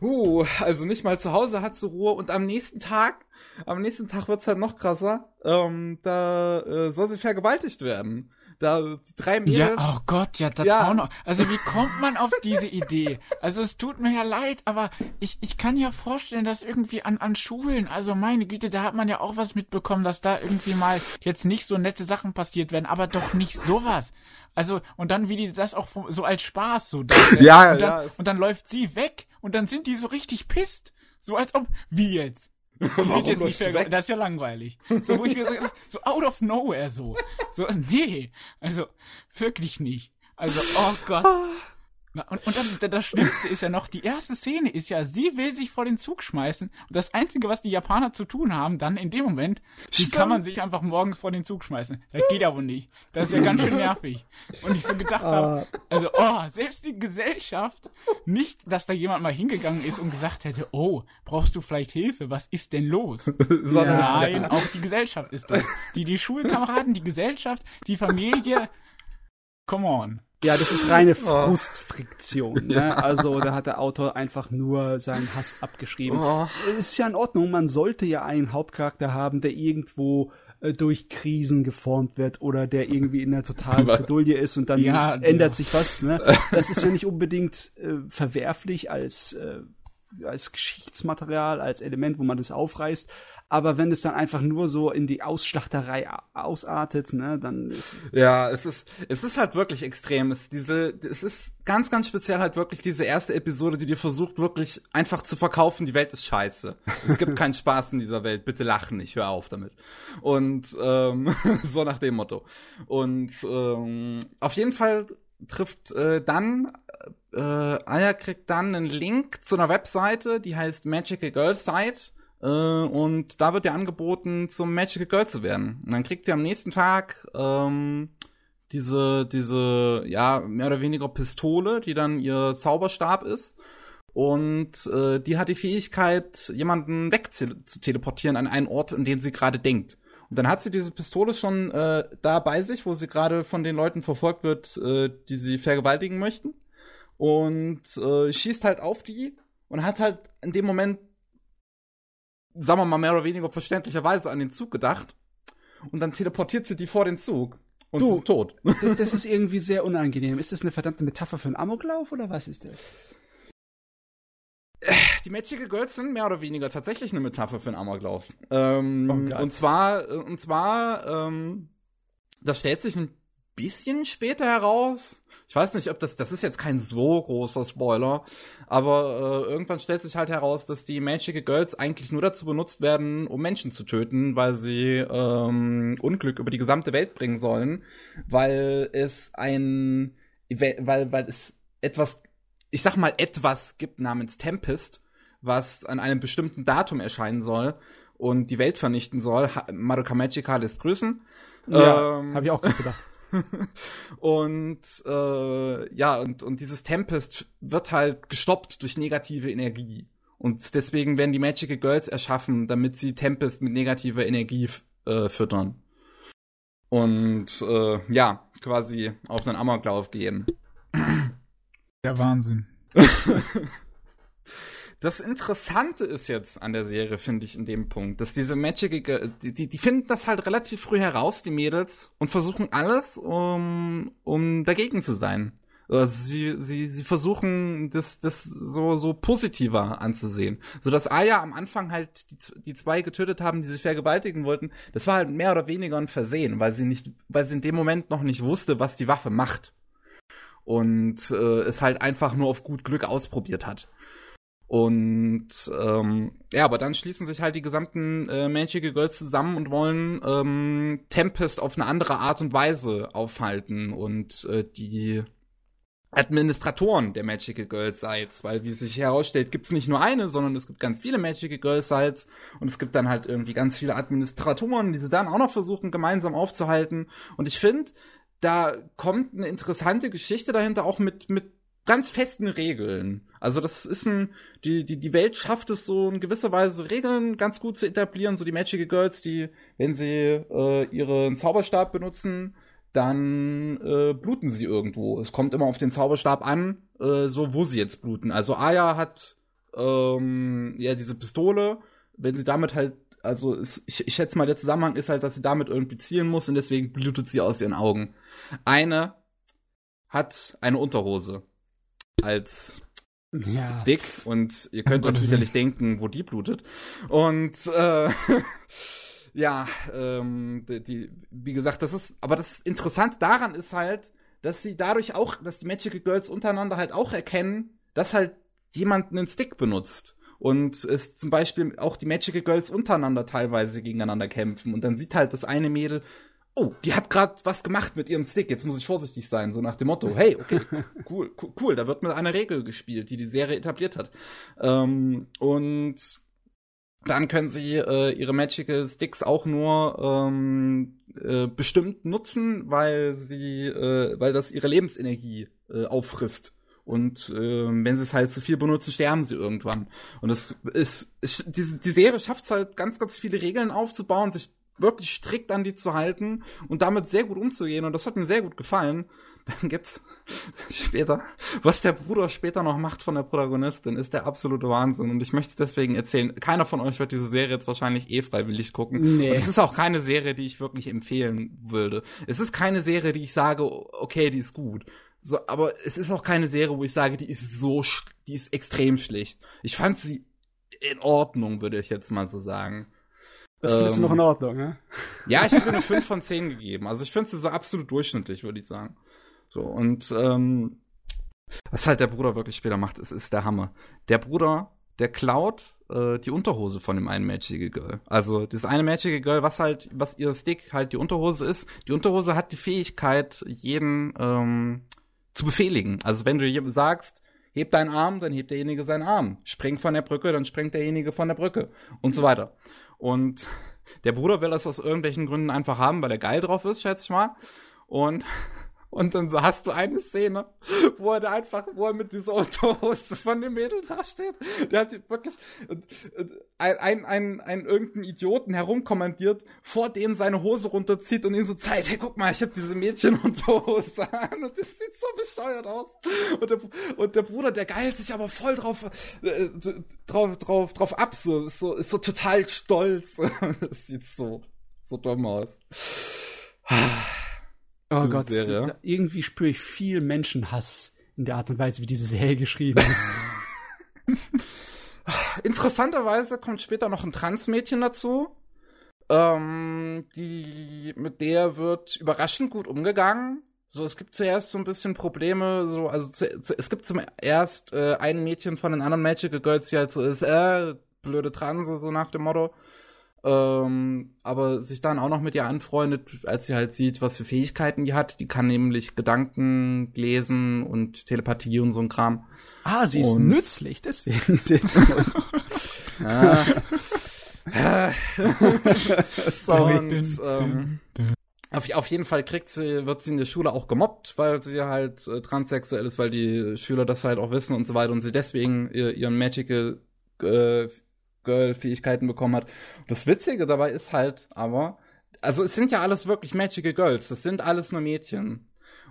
uh, also nicht mal zu Hause hat sie Ruhe und am nächsten Tag am nächsten Tag wird's halt noch krasser. Ähm, da äh, soll sie vergewaltigt werden. Da drei Mädels. Ja, oh Gott, ja, das ja. auch noch. Also wie kommt man auf diese Idee? Also es tut mir ja leid, aber ich, ich kann ja vorstellen, dass irgendwie an, an Schulen, also meine Güte, da hat man ja auch was mitbekommen, dass da irgendwie mal jetzt nicht so nette Sachen passiert werden, aber doch nicht sowas. Also, und dann wie die das auch so als Spaß so. *laughs* ja, und dann, ja. Und dann läuft sie weg und dann sind die so richtig pisst. So als ob, wie jetzt? *laughs* Warum jetzt nicht mehr, das ist ja langweilig. So, wo ich mir so, *laughs* so out of nowhere so. So, nee. Also, wirklich nicht. Also, oh Gott. Und, und das, das Schlimmste ist ja noch, die erste Szene ist ja, sie will sich vor den Zug schmeißen und das Einzige, was die Japaner zu tun haben, dann in dem Moment, wie kann man sich einfach morgens vor den Zug schmeißen. Das geht ja wohl nicht. Das ist ja ganz schön nervig. Und ich so gedacht habe, also, oh, selbst die Gesellschaft, nicht, dass da jemand mal hingegangen ist und gesagt hätte, oh, brauchst du vielleicht Hilfe, was ist denn los? *laughs* Sondern Nein, auch die Gesellschaft ist das. Die, die Schulkameraden, die Gesellschaft, die Familie, come on. Ja, das ist reine Frustfriktion. Ne? Also da hat der Autor einfach nur seinen Hass abgeschrieben. Oh. Ist ja in Ordnung, man sollte ja einen Hauptcharakter haben, der irgendwo äh, durch Krisen geformt wird oder der irgendwie in der totalen *laughs* Bredouille ist und dann Ja, ändert genau. sich was. Ne? *laughs* Das ist ja nicht unbedingt äh, verwerflich als, äh, als Geschichtsmaterial, als Element, wo man das aufreißt. Aber wenn es dann einfach nur so in die Ausschlachterei ausartet, ne, dann ist Ja, es ist, es ist halt wirklich extrem. Es, diese, es ist ganz, ganz speziell halt wirklich diese erste Episode, die dir versucht, wirklich einfach zu verkaufen, die Welt ist scheiße. Es gibt keinen Spaß in dieser Welt, bitte lach nicht, hör auf damit. Und ähm, *laughs* so nach dem Motto. Und ähm, auf jeden Fall trifft äh, dann äh, Aya kriegt dann einen Link zu einer Webseite, die heißt Magical Girl Site. Äh, und da wird dir angeboten, zum Magical Girl zu werden. Und dann kriegt ihr am nächsten Tag ähm, diese, diese, ja, mehr oder weniger Pistole, die dann ihr Zauberstab ist. Und äh, die hat die Fähigkeit, jemanden wegzuteleportieren an einen Ort, in den sie gerade denkt. Und dann hat sie diese Pistole schon äh, da bei sich, wo sie gerade von den Leuten verfolgt wird, äh, die sie vergewaltigen möchten. Und äh, schießt halt auf die und hat halt in dem Moment, sagen wir mal mehr oder weniger verständlicherweise an den Zug gedacht. Und dann teleportiert sie die vor den Zug. Und Du. ist tot. Das, ist irgendwie sehr unangenehm. Ist das eine verdammte Metapher für einen Amoklauf oder was ist das? Die Magical Girls sind mehr oder weniger tatsächlich eine Metapher für einen Amoklauf. Ähm, Oh und zwar, äh, und zwar, ähm, das stellt sich ein bisschen später heraus. Ich weiß nicht, ob das, das ist jetzt kein so großer Spoiler, aber äh, irgendwann stellt sich halt heraus, dass die Magical Girls eigentlich nur dazu benutzt werden, um Menschen zu töten, weil sie ähm, Unglück über die gesamte Welt bringen sollen, weil es ein, weil, weil es etwas ich sag mal, etwas gibt namens Tempest, was an einem bestimmten Datum erscheinen soll und die Welt vernichten soll. Madoka Magica lässt grüßen. Ja, Ähm, habe ich auch gerade gedacht. Und äh, ja, und, und dieses Tempest wird halt gestoppt durch negative Energie. Und deswegen werden die Magical Girls erschaffen, damit sie Tempest mit negativer Energie äh, füttern. Und äh, ja, quasi auf einen Amoklauf gehen. Der Wahnsinn. *laughs* Das Interessante ist jetzt an der Serie, finde ich, in dem Punkt, dass diese Girl- die, die, die finden das halt relativ früh heraus, die Mädels, und versuchen alles, um, um dagegen zu sein. Also sie, sie, sie versuchen, das, das so, so positiver anzusehen. So dass Aya am Anfang halt die, die zwei getötet haben, die sich vergewaltigen wollten. Das war halt mehr oder weniger ein Versehen, weil sie nicht, weil sie in dem Moment noch nicht wusste, was die Waffe macht. Und äh, es halt einfach nur auf gut Glück ausprobiert hat. Und ähm, ja, aber dann schließen sich halt die gesamten äh, Magical Girls zusammen und wollen ähm, Tempest auf eine andere Art und Weise aufhalten. Und äh, die Administratoren der Magical Girl Sites, weil wie sich herausstellt, gibt's nicht nur eine, sondern es gibt ganz viele Magical Girl Sites. Und es gibt dann halt irgendwie ganz viele Administratoren, die sie dann auch noch versuchen gemeinsam aufzuhalten. Und ich finde, da kommt eine interessante Geschichte dahinter auch mit mit ganz festen Regeln. Also das ist ein, die, die, die Welt schafft es so in gewisser Weise Regeln ganz gut zu etablieren. So die Magical Girls, die, wenn sie äh, ihren Zauberstab benutzen, dann äh, bluten sie irgendwo. Es kommt immer auf den Zauberstab an, äh, so wo sie jetzt bluten. Also Aya hat ähm, ja diese Pistole, wenn sie damit halt, also es, ich, ich schätze mal, der Zusammenhang ist halt, dass sie damit irgendwie zielen muss und deswegen blutet sie aus ihren Augen. Eine hat eine Unterhose als Ja. dick und ihr könnt euch sicherlich denken, wo die blutet. Und äh, *laughs* ja, ähm, die, die, wie gesagt, das ist, aber das Interessante daran ist halt, dass sie dadurch auch, dass die Magical Girls untereinander halt auch erkennen, dass halt jemand einen Stick benutzt. Und es zum Beispiel auch die Magical Girls untereinander teilweise gegeneinander kämpfen. Und dann sieht halt das eine Mädel, oh, die hat gerade was gemacht mit ihrem Stick, jetzt muss ich vorsichtig sein, so nach dem Motto, hey, okay, *laughs* cool, cool, cool, da wird mit einer Regel gespielt, die die Serie etabliert hat. Ähm, und dann können sie äh, ihre Magical Sticks auch nur ähm, äh, bestimmt nutzen, weil sie, äh, weil das ihre Lebensenergie äh, auffrisst. Und äh, wenn sie es halt zu viel benutzen, sterben sie irgendwann. Und es ist, ist die, die Serie schafft es halt ganz, ganz viele Regeln aufzubauen, sich wirklich strikt an die zu halten und damit sehr gut umzugehen. Und das hat mir sehr gut gefallen. *laughs* Dann gibt's *laughs* später, was der Bruder später noch macht von der Protagonistin, ist der absolute Wahnsinn. Und ich möchte es deswegen erzählen. Keiner von euch wird diese Serie jetzt wahrscheinlich eh freiwillig gucken. Nee. Und es ist auch keine Serie, die ich wirklich empfehlen würde. Es ist keine Serie, die ich sage, okay, die ist gut. So, aber es ist auch keine Serie, wo ich sage, die ist so, die ist extrem schlecht. Ich fand sie in Ordnung, würde ich jetzt mal so sagen. Das findest ähm, du noch in Ordnung, ne? Ja, ich habe eine *laughs* 5 von 10 gegeben. Also ich finde sie so absolut durchschnittlich, würde ich sagen. So, und ähm, was halt der Bruder wirklich später macht, ist, ist der Hammer. Der Bruder, der klaut äh, die Unterhose von dem einen Magical Girl. Also das eine Magical Girl, was halt, was ihr Stick halt die Unterhose ist. Die Unterhose hat die Fähigkeit, jeden ähm, zu befehligen. Also wenn du sagst, heb deinen Arm, dann hebt derjenige seinen Arm. Spring von der Brücke, dann springt derjenige von der Brücke und so weiter. Und *laughs* der Bruder will das aus irgendwelchen Gründen einfach haben, weil er geil drauf ist, schätze ich mal. Und und dann hast du eine Szene, wo er da einfach, wo er mit dieser Unterhose von dem Mädel da steht. Der hat wirklich ein, ein, ein, ein irgendeinen Idioten herumkommandiert, vor dem seine Hose runterzieht und ihm so zeigt, hey, guck mal, ich habe diese Mädchenunterhose an und das sieht so besteuert aus. Und der, und der Bruder, der geilt sich aber voll drauf, äh, drauf, drauf, drauf ab, so, ist so, ist so total stolz. *laughs* das sieht so, so dumm aus. Oh Gott, Serie. irgendwie spüre ich viel Menschenhass in der Art und Weise, wie diese Serie geschrieben ist. *laughs* Interessanterweise kommt später noch ein Transmädchen dazu. Ähm, die, mit der wird überraschend gut umgegangen. So, es gibt zuerst so ein bisschen Probleme, so, also zu, zu, es gibt zum erst äh, ein Mädchen von den anderen Magical Girls, die halt so ist, äh, blöde Transe, so nach dem Motto. Ähm, aber sich dann auch noch mit ihr anfreundet, als sie halt sieht, was für Fähigkeiten die hat. Die kann nämlich Gedanken lesen und Telepathie und so ein Kram. Ah, sie ist nützlich, deswegen. *laughs* *laughs* Sorry. Und, ähm, auf, auf jeden Fall kriegt sie, wird sie in der Schule auch gemobbt, weil sie halt äh, transsexuell ist, weil die Schüler das halt auch wissen und so weiter und sie deswegen ihr, ihren Magical äh, Girl-Fähigkeiten bekommen hat. Das Witzige dabei ist halt aber, also es sind ja alles wirklich Magical Girls, das sind alles nur Mädchen.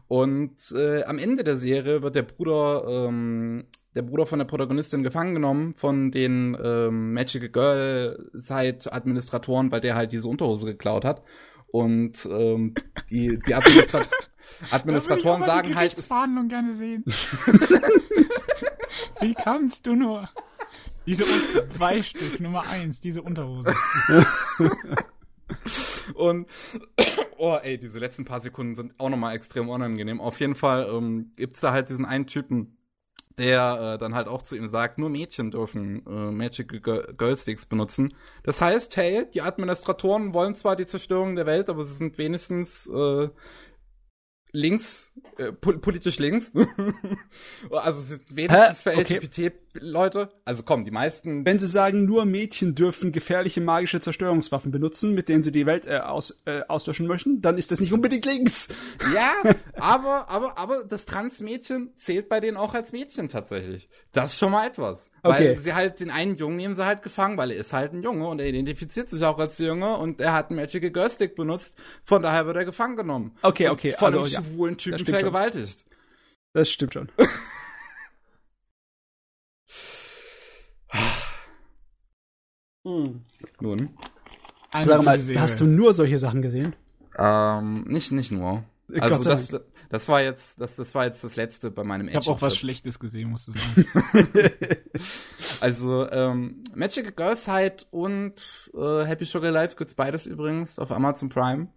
Und äh, am Ende der Serie wird der Bruder, ähm, der Bruder von der Protagonistin gefangen genommen von den ähm, Magical Girl Side Administratoren, weil der halt diese Unterhose geklaut hat. Und ähm, die, die Administra *laughs* Administratoren sagen halt. Ich gerne sehen. *laughs* Wie kannst du nur? Diese zwei Stück, Nummer eins, diese Unterhose. *laughs* Und oh, ey, diese letzten paar Sekunden sind auch nochmal extrem unangenehm. Auf jeden Fall ähm, gibt's da halt diesen einen Typen, der äh, dann halt auch zu ihm sagt, nur Mädchen dürfen äh, Magic Girlsticks benutzen. Das heißt, hey, die Administratoren wollen zwar die Zerstörung der Welt, aber sie sind wenigstens äh, links, äh, politisch links. *laughs* also sind wenigstens Hä? für LGBT-Leute. Also komm, die meisten. Wenn sie sagen, nur Mädchen dürfen gefährliche magische Zerstörungswaffen benutzen, mit denen sie die Welt äh, aus, äh, auslöschen möchten, dann ist das nicht unbedingt links. Ja, *laughs* aber, aber, aber das Transmädchen zählt bei denen auch als Mädchen tatsächlich. Das ist schon mal etwas. Okay. Weil sie halt den einen Jungen nehmen sie halt gefangen, weil er ist halt ein Junge und er identifiziert sich auch als Junge und er hat einen Magical Girl Stick benutzt. Von daher wird er gefangen genommen. Okay, okay. Von also, ja schwulen Typen vergewaltigt. Schon. Das stimmt schon. *laughs* hm. Nun. Sag mal, hast du nur solche Sachen gesehen? Ähm, nicht, nicht nur. Also das, das war jetzt, das, das war jetzt das letzte bei meinem Ich habe auch was Schlechtes gesehen, musst du sagen. *laughs* also ähm, Magic Girlside und äh, Happy Sugar Life gibt's beides übrigens auf Amazon Prime.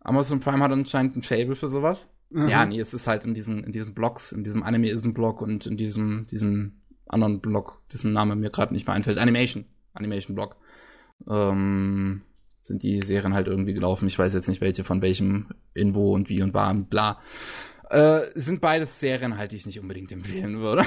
Amazon Prime hat anscheinend ein Fable für sowas. Mhm. Ja, nee, es ist halt in diesen, in diesen Blogs, in diesem Anime-Isen-Blog und in diesem, diesem anderen Blog, dessen Name mir gerade nicht mehr einfällt. Animation. Animation-Blog. Ähm, sind die Serien halt irgendwie gelaufen. Ich weiß jetzt nicht, welche von welchem, in wo und wie und war und bla. Äh, sind beides Serien halt, die ich nicht unbedingt empfehlen würde. *laughs*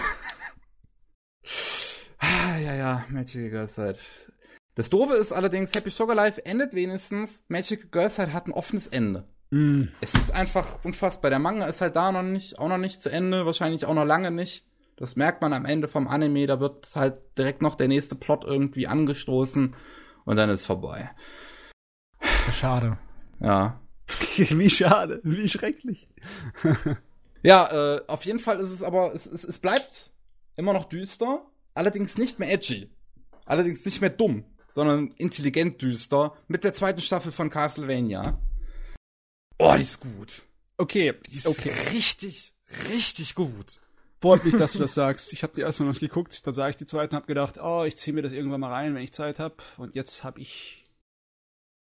ah, ja, ja, Magic Girls halt. Das Doofe ist allerdings, Happy Sugar Life endet wenigstens. Magic Girls halt hat ein offenes Ende. Mm. Es ist einfach unfassbar. Der Manga ist halt da noch nicht, auch noch nicht zu Ende, wahrscheinlich auch noch lange nicht. Das merkt man am Ende vom Anime, da wird halt direkt noch der nächste Plot irgendwie angestoßen und dann ist vorbei. Schade. Ja. *laughs* wie schade, wie schrecklich. *laughs* ja, äh, auf jeden Fall ist es aber, es, es, es bleibt immer noch düster, allerdings nicht mehr edgy. Allerdings nicht mehr dumm, sondern intelligent düster mit der zweiten Staffel von Castlevania. Oh, die ist gut. Okay, Die ist okay. richtig, richtig gut. Freut mich, dass du das sagst. Ich habe die erste noch nicht geguckt, dann sah ich die zweite und habe gedacht, oh, ich ziehe mir das irgendwann mal rein, wenn ich Zeit habe. Und jetzt habe ich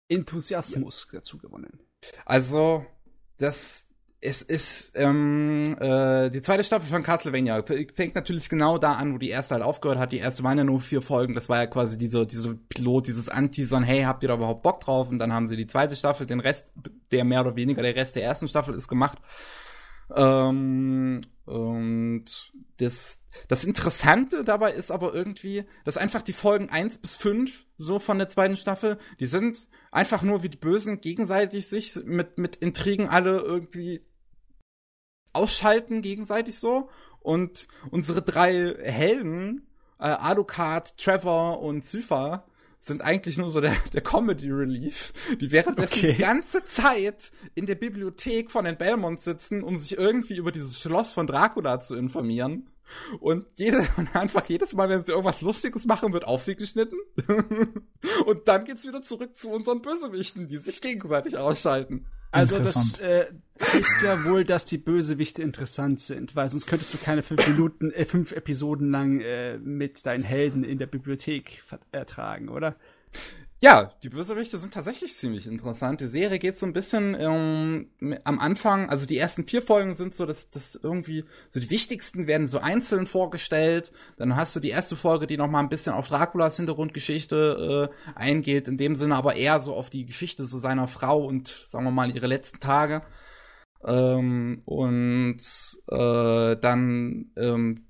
Enthusiasmus dazu gewonnen. Also, das, es ist, ähm, äh, die zweite Staffel von Castlevania fängt natürlich genau da an, wo die erste halt aufgehört hat. Die erste waren ja nur vier Folgen. Das war ja quasi diese, diese Pilot, dieses Anteasern, hey, habt ihr da überhaupt Bock drauf? Und dann haben sie die zweite Staffel, den Rest, der mehr oder weniger der Rest der ersten Staffel ist gemacht. Ähm, und das, das Interessante dabei ist aber irgendwie, dass einfach die Folgen eins bis fünf so von der zweiten Staffel, die sind einfach nur wie die Bösen gegenseitig sich mit, mit Intrigen alle irgendwie ausschalten gegenseitig so. Und unsere drei Helden, äh, Alucard, Trevor und Cypher, sind eigentlich nur so der, der Comedy Relief, die währenddessen Okay. die ganze Zeit in der Bibliothek von den Belmont sitzen, um sich irgendwie über dieses Schloss von Dracula zu informieren. Und jede, und einfach jedes Mal, wenn sie irgendwas Lustiges machen, wird auf sie geschnitten. *laughs* und dann geht's wieder zurück zu unseren Bösewichten, die sich gegenseitig ausschalten. Also das äh, ist ja wohl, dass die Bösewichte interessant sind, weil sonst könntest du keine fünf Minuten, äh, fünf Episoden lang äh, mit deinen Helden in der Bibliothek ertragen, oder? Ja, die Bösewichte sind tatsächlich ziemlich interessant. Die Serie geht so ein bisschen ähm, am Anfang, also die ersten vier Folgen sind so, dass das irgendwie, so die wichtigsten werden so einzeln vorgestellt. Dann hast du die erste Folge, die noch mal ein bisschen auf Draculas Hintergrundgeschichte äh, eingeht, in dem Sinne aber eher so auf die Geschichte so seiner Frau und sagen wir mal ihre letzten Tage. Ähm, und äh, dann ähm,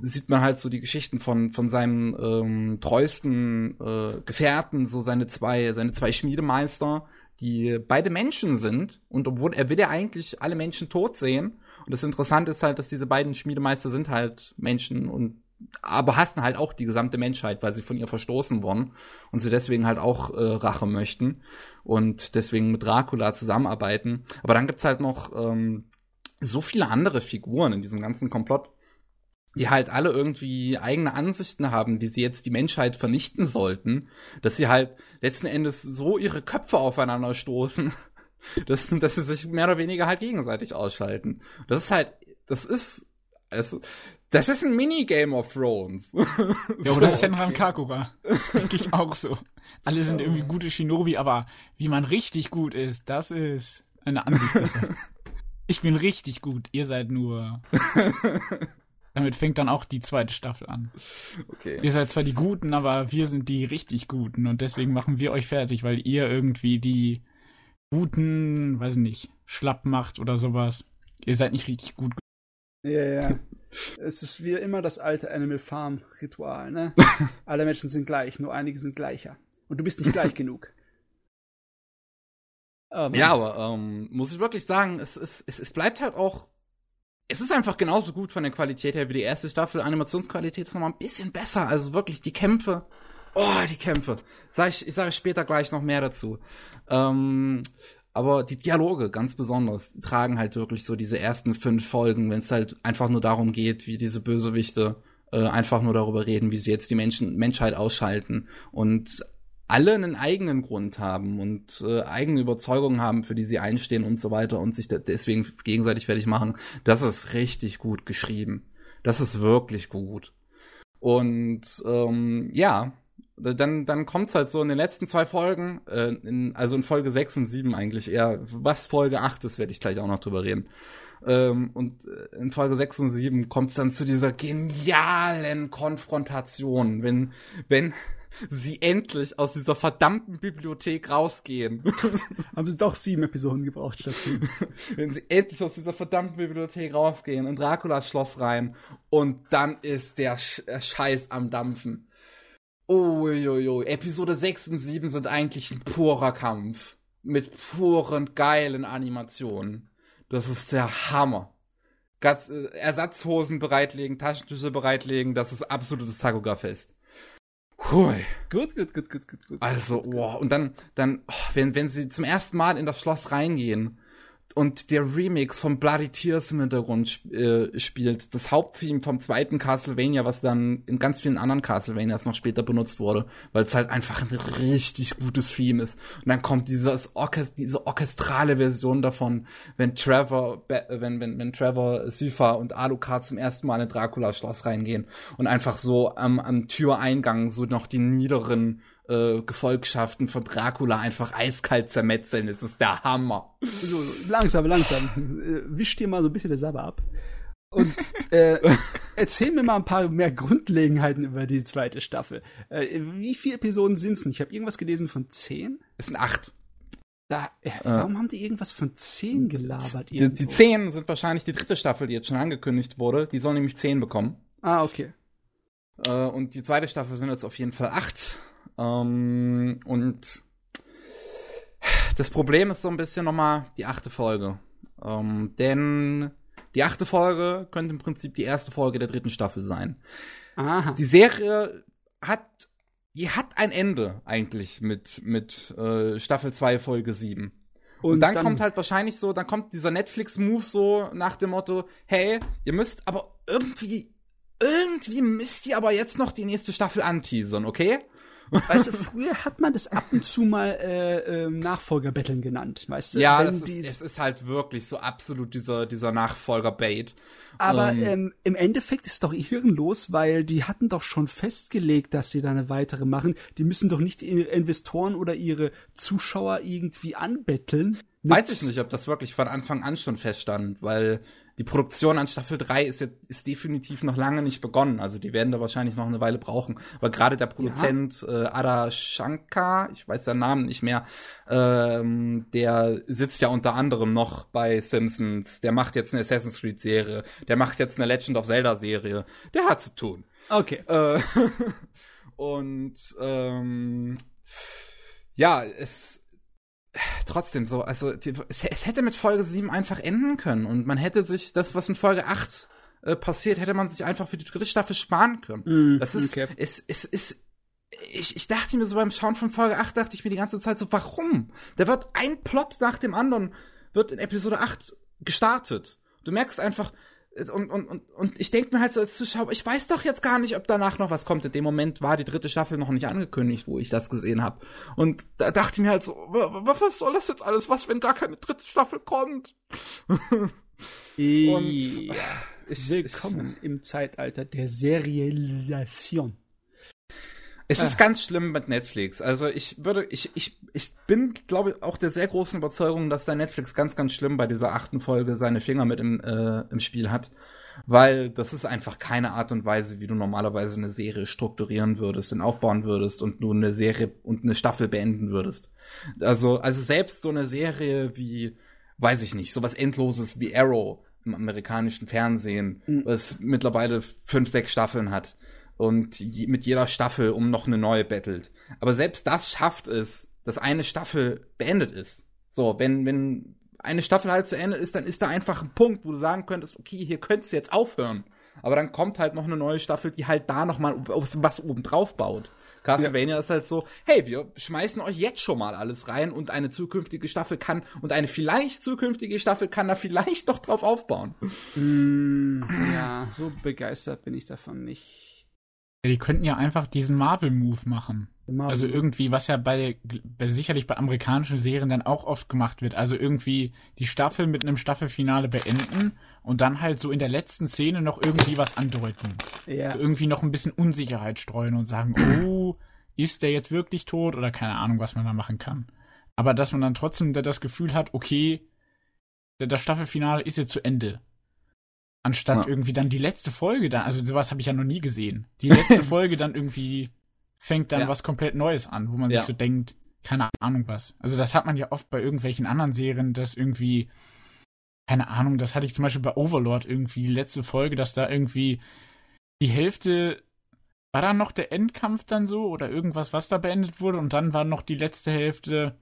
sieht man halt so die Geschichten von von seinem ähm, treuesten äh, Gefährten, so seine zwei seine zwei Schmiedemeister, die beide Menschen sind. Und obwohl er will ja eigentlich alle Menschen tot sehen. Und das Interessante ist halt, dass diese beiden Schmiedemeister sind halt Menschen und aber hassen halt auch die gesamte Menschheit, weil sie von ihr verstoßen wurden und sie deswegen halt auch äh, Rache möchten und deswegen mit Dracula zusammenarbeiten. Aber dann gibt's halt noch ähm, so viele andere Figuren in diesem ganzen Komplott, die halt alle irgendwie eigene Ansichten haben, wie sie jetzt die Menschheit vernichten sollten, dass sie halt letzten Endes so ihre Köpfe aufeinander stoßen, *laughs* dass, dass sie sich mehr oder weniger halt gegenseitig ausschalten. Das ist halt, das ist, es, das ist ein Mini-Game of Thrones. *laughs* Ja, oder Senran Kakura. Das denke ich auch so. Alle sind irgendwie gute Shinobi, aber wie man richtig gut ist, das ist eine Ansichtssache. *laughs* Ich bin richtig gut, ihr seid nur. *laughs* Damit fängt dann auch die zweite Staffel an. Okay. Ihr seid zwar die Guten, aber wir sind die richtig Guten und deswegen machen wir euch fertig, weil ihr irgendwie die Guten, weiß nicht, schlapp macht oder sowas. Ihr seid nicht richtig gut. Ja, ja. Es ist wie immer das alte Animal Farm Ritual, ne? *laughs* Alle Menschen sind gleich, nur einige sind gleicher. Und du bist nicht gleich *laughs* genug. Ah, Mann. Ja, aber ähm, muss ich wirklich sagen, es, es, es, es bleibt halt auch. Es ist einfach genauso gut von der Qualität her wie die erste Staffel. Animationsqualität ist nochmal ein bisschen besser. Also wirklich die Kämpfe. Oh, die Kämpfe. Sag ich, ich sage später gleich noch mehr dazu. Ähm, aber die Dialoge ganz besonders tragen halt wirklich so diese ersten fünf Folgen, wenn es halt einfach nur darum geht, wie diese Bösewichte äh, einfach nur darüber reden, wie sie jetzt die Menschen, Menschheit ausschalten und alle einen eigenen Grund haben und äh, eigene Überzeugungen haben, für die sie einstehen und so weiter und sich deswegen gegenseitig fertig machen. Das ist richtig gut geschrieben. Das ist wirklich gut. Und ähm, ja, dann, dann kommt's halt so in den letzten zwei Folgen, äh, in, also in Folge 6 und 7 eigentlich eher, was Folge 8 ist, werde ich gleich auch noch drüber reden. Ähm, und äh, in Folge 6 und 7 kommt's dann zu dieser genialen Konfrontation, wenn, wenn sie endlich aus dieser verdammten Bibliothek rausgehen. *laughs* Haben sie doch sieben Episoden gebraucht statt sieben. *laughs* wenn sie endlich aus dieser verdammten Bibliothek rausgehen, in Draculas Schloss rein und dann ist der äh, Scheiß am Dampfen. Uiuiui. Episode 6 und 7 sind eigentlich ein purer Kampf. Mit puren, geilen Animationen. Das ist der Hammer. Ganz, äh, Ersatzhosen bereitlegen, Taschentücher bereitlegen, das ist absolutes Takuga-Fest. Hui. Gut, gut, gut, gut, gut, gut. Also, oh, und dann, dann, oh, wenn, wenn sie zum ersten Mal in das Schloss reingehen und der Remix von Bloody Tears im Hintergrund äh, spielt, das Haupttheme vom zweiten Castlevania, was dann in ganz vielen anderen Castlevanias noch später benutzt wurde, weil es halt einfach ein richtig gutes Theme ist. Und dann kommt dieses Orchest diese orchestrale Version davon, wenn Trevor, wenn, wenn, wenn Trevor, Sypha und Alucard zum ersten Mal in Dracula Schloss reingehen und einfach so am, am Türeingang so noch die niederen äh, Gefolgschaften von Dracula einfach eiskalt zermetzeln. Das ist der Hammer. So, langsam, langsam. Äh, Wisch dir mal so ein bisschen der Sabber ab. Und äh, *laughs* erzähl mir mal ein paar mehr Grundlegenheiten über die zweite Staffel. Äh, wie viele Episoden sind's denn? Ich habe irgendwas gelesen von zehn. Es sind acht. Da, äh, warum haben die irgendwas von zehn gelabert? Die, die zehn sind wahrscheinlich die dritte Staffel, die jetzt schon angekündigt wurde. Die soll nämlich zehn bekommen. Ah, okay. Äh, und die zweite Staffel sind jetzt auf jeden Fall acht. Ähm, und das Problem ist so ein bisschen nochmal die achte Folge. Ähm, denn die achte Folge könnte im Prinzip die erste Folge der dritten Staffel sein. Aha. Die Serie hat, die hat ein Ende eigentlich mit, mit äh, Staffel 2, Folge 7. Und, und dann, dann, kommt halt wahrscheinlich so, dann kommt dieser Netflix-Move so nach dem Motto, hey, ihr müsst aber irgendwie, irgendwie müsst ihr aber jetzt noch die nächste Staffel anteasern, okay? Weißt du, früher hat man das ab und zu mal äh, äh, Nachfolgerbetteln genannt, weißt du? Ja, das ist, es ist halt wirklich so absolut dieser, dieser Nachfolger-Bait. Aber ähm, ähm, im Endeffekt ist es doch hirnlos, weil die hatten doch schon festgelegt, dass sie da eine weitere machen. Die müssen doch nicht ihre Investoren oder ihre Zuschauer irgendwie anbetteln. Weiß ich nicht, ob das wirklich von Anfang an schon feststand, weil die Produktion an Staffel 3 ist jetzt ist definitiv noch lange nicht begonnen. Also die werden da wahrscheinlich noch eine Weile brauchen. Aber gerade der Produzent ja. äh, Ada Shankar, ich weiß seinen Namen nicht mehr, ähm, der sitzt ja unter anderem noch bei Simpsons. Der macht jetzt eine Assassin's Creed Serie. Der macht jetzt eine Legend of Zelda Serie. Der hat zu tun. Okay. Äh, *laughs* und ähm, ja, es trotzdem so, also die, es, es, hätte mit Folge 7 einfach enden können und man hätte sich das, was in Folge 8 äh, passiert, hätte man sich einfach für die dritte Staffel sparen können. Mm, das ist, okay. es, es ist, ich, ich dachte mir so beim Schauen von Folge 8, dachte ich mir die ganze Zeit so, warum? Da wird ein Plot nach dem anderen, wird in Episode 8 gestartet. Du merkst einfach, und, und, und, und ich denke mir halt so als Zuschauer, ich weiß doch jetzt gar nicht, ob danach noch was kommt. In dem Moment war die dritte Staffel noch nicht angekündigt, wo ich das gesehen habe. Und da dachte ich mir halt so, was soll das jetzt alles? Was, wenn gar keine dritte Staffel kommt? *laughs* und ich, Willkommen ich, im Zeitalter der Serialisation. Es ist ah. ganz schlimm mit Netflix. Also ich würde, ich, ich, ich bin, glaube ich, auch der sehr großen Überzeugung, dass der Netflix ganz, ganz schlimm bei dieser achten Folge seine Finger mit im, äh, im Spiel hat. Weil das ist einfach keine Art und Weise, wie du normalerweise eine Serie strukturieren würdest und aufbauen würdest und du eine Serie und eine Staffel beenden würdest. Also, also selbst so eine Serie wie, weiß ich nicht, sowas Endloses wie Arrow im amerikanischen Fernsehen, mhm. was mittlerweile fünf, sechs Staffeln hat und mit jeder Staffel um noch eine neue bettelt. Aber selbst das schafft es, dass eine Staffel beendet ist. So, wenn, wenn eine Staffel halt zu Ende ist, dann ist da einfach ein Punkt, wo du sagen könntest, okay, hier könntest du jetzt aufhören. Aber dann kommt halt noch eine neue Staffel, die halt da noch mal was oben drauf baut. Castlevania ja. ist halt so, hey, wir schmeißen euch jetzt schon mal alles rein und eine zukünftige Staffel kann und eine vielleicht zukünftige Staffel kann da vielleicht noch drauf aufbauen. Mm, *clears throat* ja, so begeistert bin ich davon nicht. Ja, die könnten ja einfach diesen Marvel-Move machen. Marvel also irgendwie, was ja bei, bei, sicherlich bei amerikanischen Serien dann auch oft gemacht wird. Also irgendwie die Staffel mit einem Staffelfinale beenden und dann halt so in der letzten Szene noch irgendwie was andeuten. Ja. Irgendwie noch ein bisschen Unsicherheit streuen und sagen, oh, ist der jetzt wirklich tot oder keine Ahnung, was man da machen kann. Aber dass man dann trotzdem das Gefühl hat, okay, das Staffelfinale ist jetzt zu Ende. Anstatt ja. irgendwie dann die letzte Folge dann, also sowas habe ich ja noch nie gesehen. Die letzte *laughs* Folge dann irgendwie fängt dann ja. was komplett Neues an, wo man ja. sich so denkt, keine Ahnung was. Also das hat man ja oft bei irgendwelchen anderen Serien, dass irgendwie, keine Ahnung, das hatte ich zum Beispiel bei Overlord irgendwie, die letzte Folge, dass da irgendwie die Hälfte, war da noch der Endkampf dann so oder irgendwas, was da beendet wurde und dann war noch die letzte Hälfte,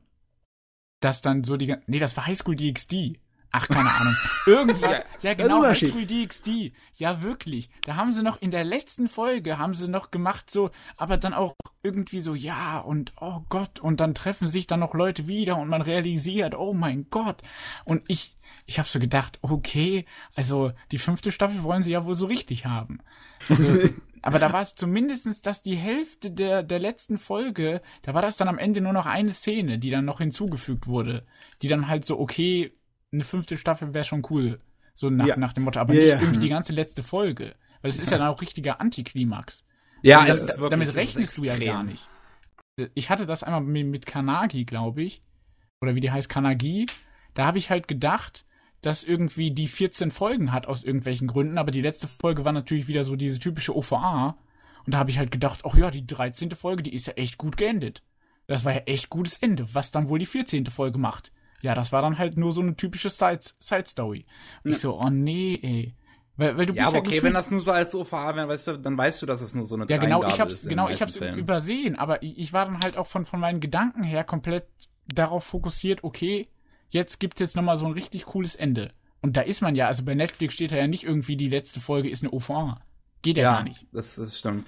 dass dann so die, nee, das war Highschool DxD. Ach, keine Ahnung. Irgendwas. ja, genau, Highschool DxD. Ja, wirklich. Da haben sie noch in der letzten Folge haben sie noch gemacht so, aber dann auch irgendwie so, ja, und oh Gott, und dann treffen sich dann noch Leute wieder und man realisiert, oh mein Gott. Und ich, ich habe so gedacht, okay, also die fünfte Staffel wollen sie ja wohl so richtig haben. Also, *laughs* aber da war es zumindestens, dass die Hälfte der, der letzten Folge, da war das dann am Ende nur noch eine Szene, die dann noch hinzugefügt wurde. Die dann halt so, okay, eine fünfte Staffel wäre schon cool. So nach, ja. nach dem Motto, aber ja, nicht ja. irgendwie die ganze letzte Folge. Weil es ist ja dann auch richtiger Antiklimax. Ja, also es ist wirklich, damit rechnest du ja gar nicht. Ich hatte das einmal mit, mit Kanagi, glaube ich. Oder wie die heißt, Kanagi. Da habe ich halt gedacht, dass irgendwie die 14 Folgen hat aus irgendwelchen Gründen, aber die letzte Folge war natürlich wieder so diese typische OVA. Und da habe ich halt gedacht, ach ja, die 13. Folge, die ist ja echt gut geendet. Das war ja echt gutes Ende, was dann wohl die 14. Folge macht. Ja, das war dann halt nur so eine typische Side-Story. Und ich so, oh nee, ey. Weil, weil du ja, bist aber ja okay, gefühlt, wenn das nur so als OVA wäre, weißt du, dann weißt du, dass es nur so eine Ja, genau, ich hab's, genau, ich hab's Fällen. übersehen, aber ich, ich, war dann halt auch von, von meinen Gedanken her komplett darauf fokussiert, okay, jetzt gibt's jetzt nochmal so ein richtig cooles Ende. Und da ist man ja, also bei Netflix steht da ja nicht irgendwie, die letzte Folge ist eine OVA. Geht ja, ja gar nicht. Das, das stimmt.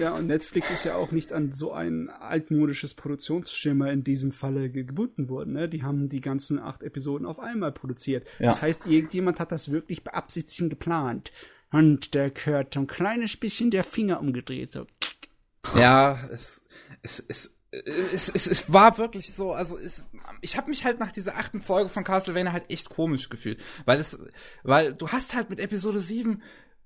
Ja, und Netflix ist ja auch nicht an so ein altmodisches Produktionsschimmer in diesem Falle gebunden worden. Ne? Die haben die ganzen acht Episoden auf einmal produziert. Ja. Das heißt, irgendjemand hat das wirklich beabsichtigt geplant. Und der gehört so ein kleines bisschen der Finger umgedreht. So. Ja, es, es, es, es, es, es war wirklich so, also es, ich habe mich halt nach dieser achten Folge von Castlevania halt echt komisch gefühlt, weil es, weil du hast halt mit Episode 7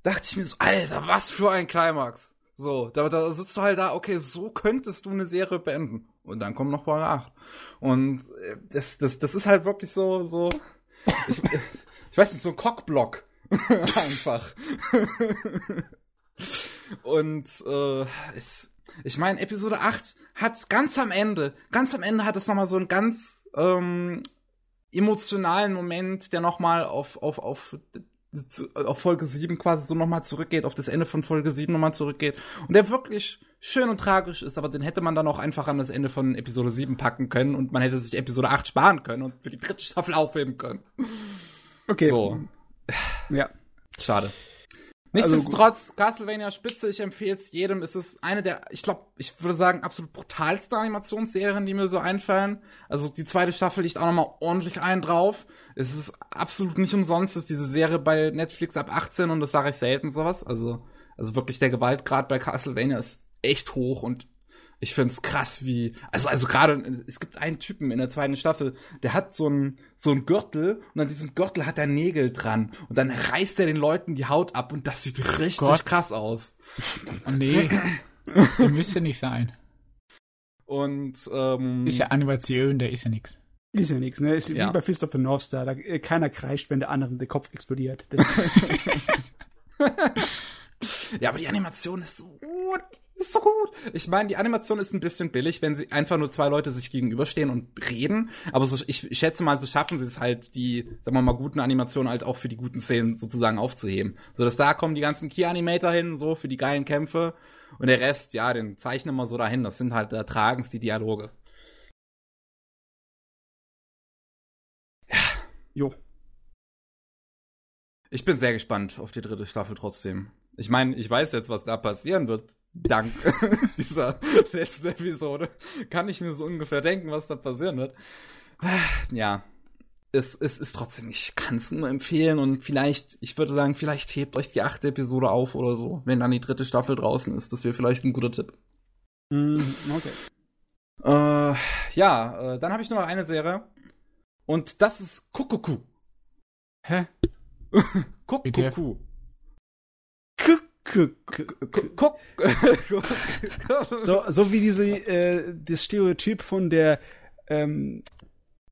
dachte ich mir so, Alter, was für ein Climax. So, da, da sitzt du halt da, okay, so könntest du eine Serie beenden. Und dann kommt noch Folge 8. Und äh, das, das, das ist halt wirklich so, so, *laughs* ich, ich weiß nicht, so ein Cockblock. *laughs* Einfach. *laughs* Und äh, ich, ich meine, Episode 8 hat ganz am Ende, ganz am Ende hat es nochmal so einen ganz ähm, emotionalen Moment, der nochmal auf, auf, auf auf Folge 7 quasi so nochmal zurückgeht, auf das Ende von Folge 7 nochmal zurückgeht. Und der wirklich schön und tragisch ist, aber den hätte man dann auch einfach an das Ende von Episode 7 packen können und man hätte sich Episode 8 sparen können und für die dritte Staffel aufheben können. Okay. So. Ja. Schade. Nichtsdestotrotz, also, Castlevania Spitze, ich empfehle es jedem. Es ist eine der, ich glaube, ich würde sagen, absolut brutalste Animationsserien, die mir so einfallen. Also die zweite Staffel liegt auch nochmal ordentlich ein drauf. Es ist absolut nicht umsonst, ist diese Serie bei Netflix ab 18 und das sage ich selten sowas. Also, also wirklich der Gewaltgrad bei Castlevania ist echt hoch und ich find's krass, wie also also gerade es gibt einen Typen in der zweiten Staffel, der hat so ein so ein Gürtel und an diesem Gürtel hat er Nägel dran und dann reißt er den Leuten die Haut ab und das sieht richtig Gott. krass aus. Oh nee, *laughs* müsste nicht sein. Und ähm, ist ja Animation, der ist ja nix. Ist ja nix, ne? Ist ja. wie bei Fist of the North Star, da, äh, keiner kreischt, wenn der andere der Kopf explodiert. *laughs* *laughs* ja, aber die Animation ist so gut ist so gut. Ich meine, die Animation ist ein bisschen billig, wenn sie einfach nur zwei Leute sich gegenüberstehen und reden. Aber so, ich, ich schätze mal, so schaffen sie es halt, die, sagen wir mal, guten Animationen halt auch für die guten Szenen sozusagen aufzuheben. So dass da kommen die ganzen Key-Animator hin, so für die geilen Kämpfe. Und der Rest, ja, den zeichnen wir so dahin. Das sind halt, da tragen die Dialoge. Ja. Jo. Ich bin sehr gespannt auf die dritte Staffel trotzdem. Ich meine, ich weiß jetzt, was da passieren wird dank *laughs* dieser letzten Episode kann ich mir so ungefähr denken, was da passieren wird. Ja, es, es ist trotzdem, ich kann es nur empfehlen und vielleicht, ich würde sagen, vielleicht hebt euch die achte Episode auf oder so, wenn dann die dritte Staffel draußen ist. Das wäre vielleicht ein guter Tipp. Mm, okay. Äh, ja, äh, dann habe ich nur noch eine Serie und das ist Kuckucku. Hä? *laughs* Kuckucku. Guck. So, so wie diese äh, das Stereotyp von der ähm,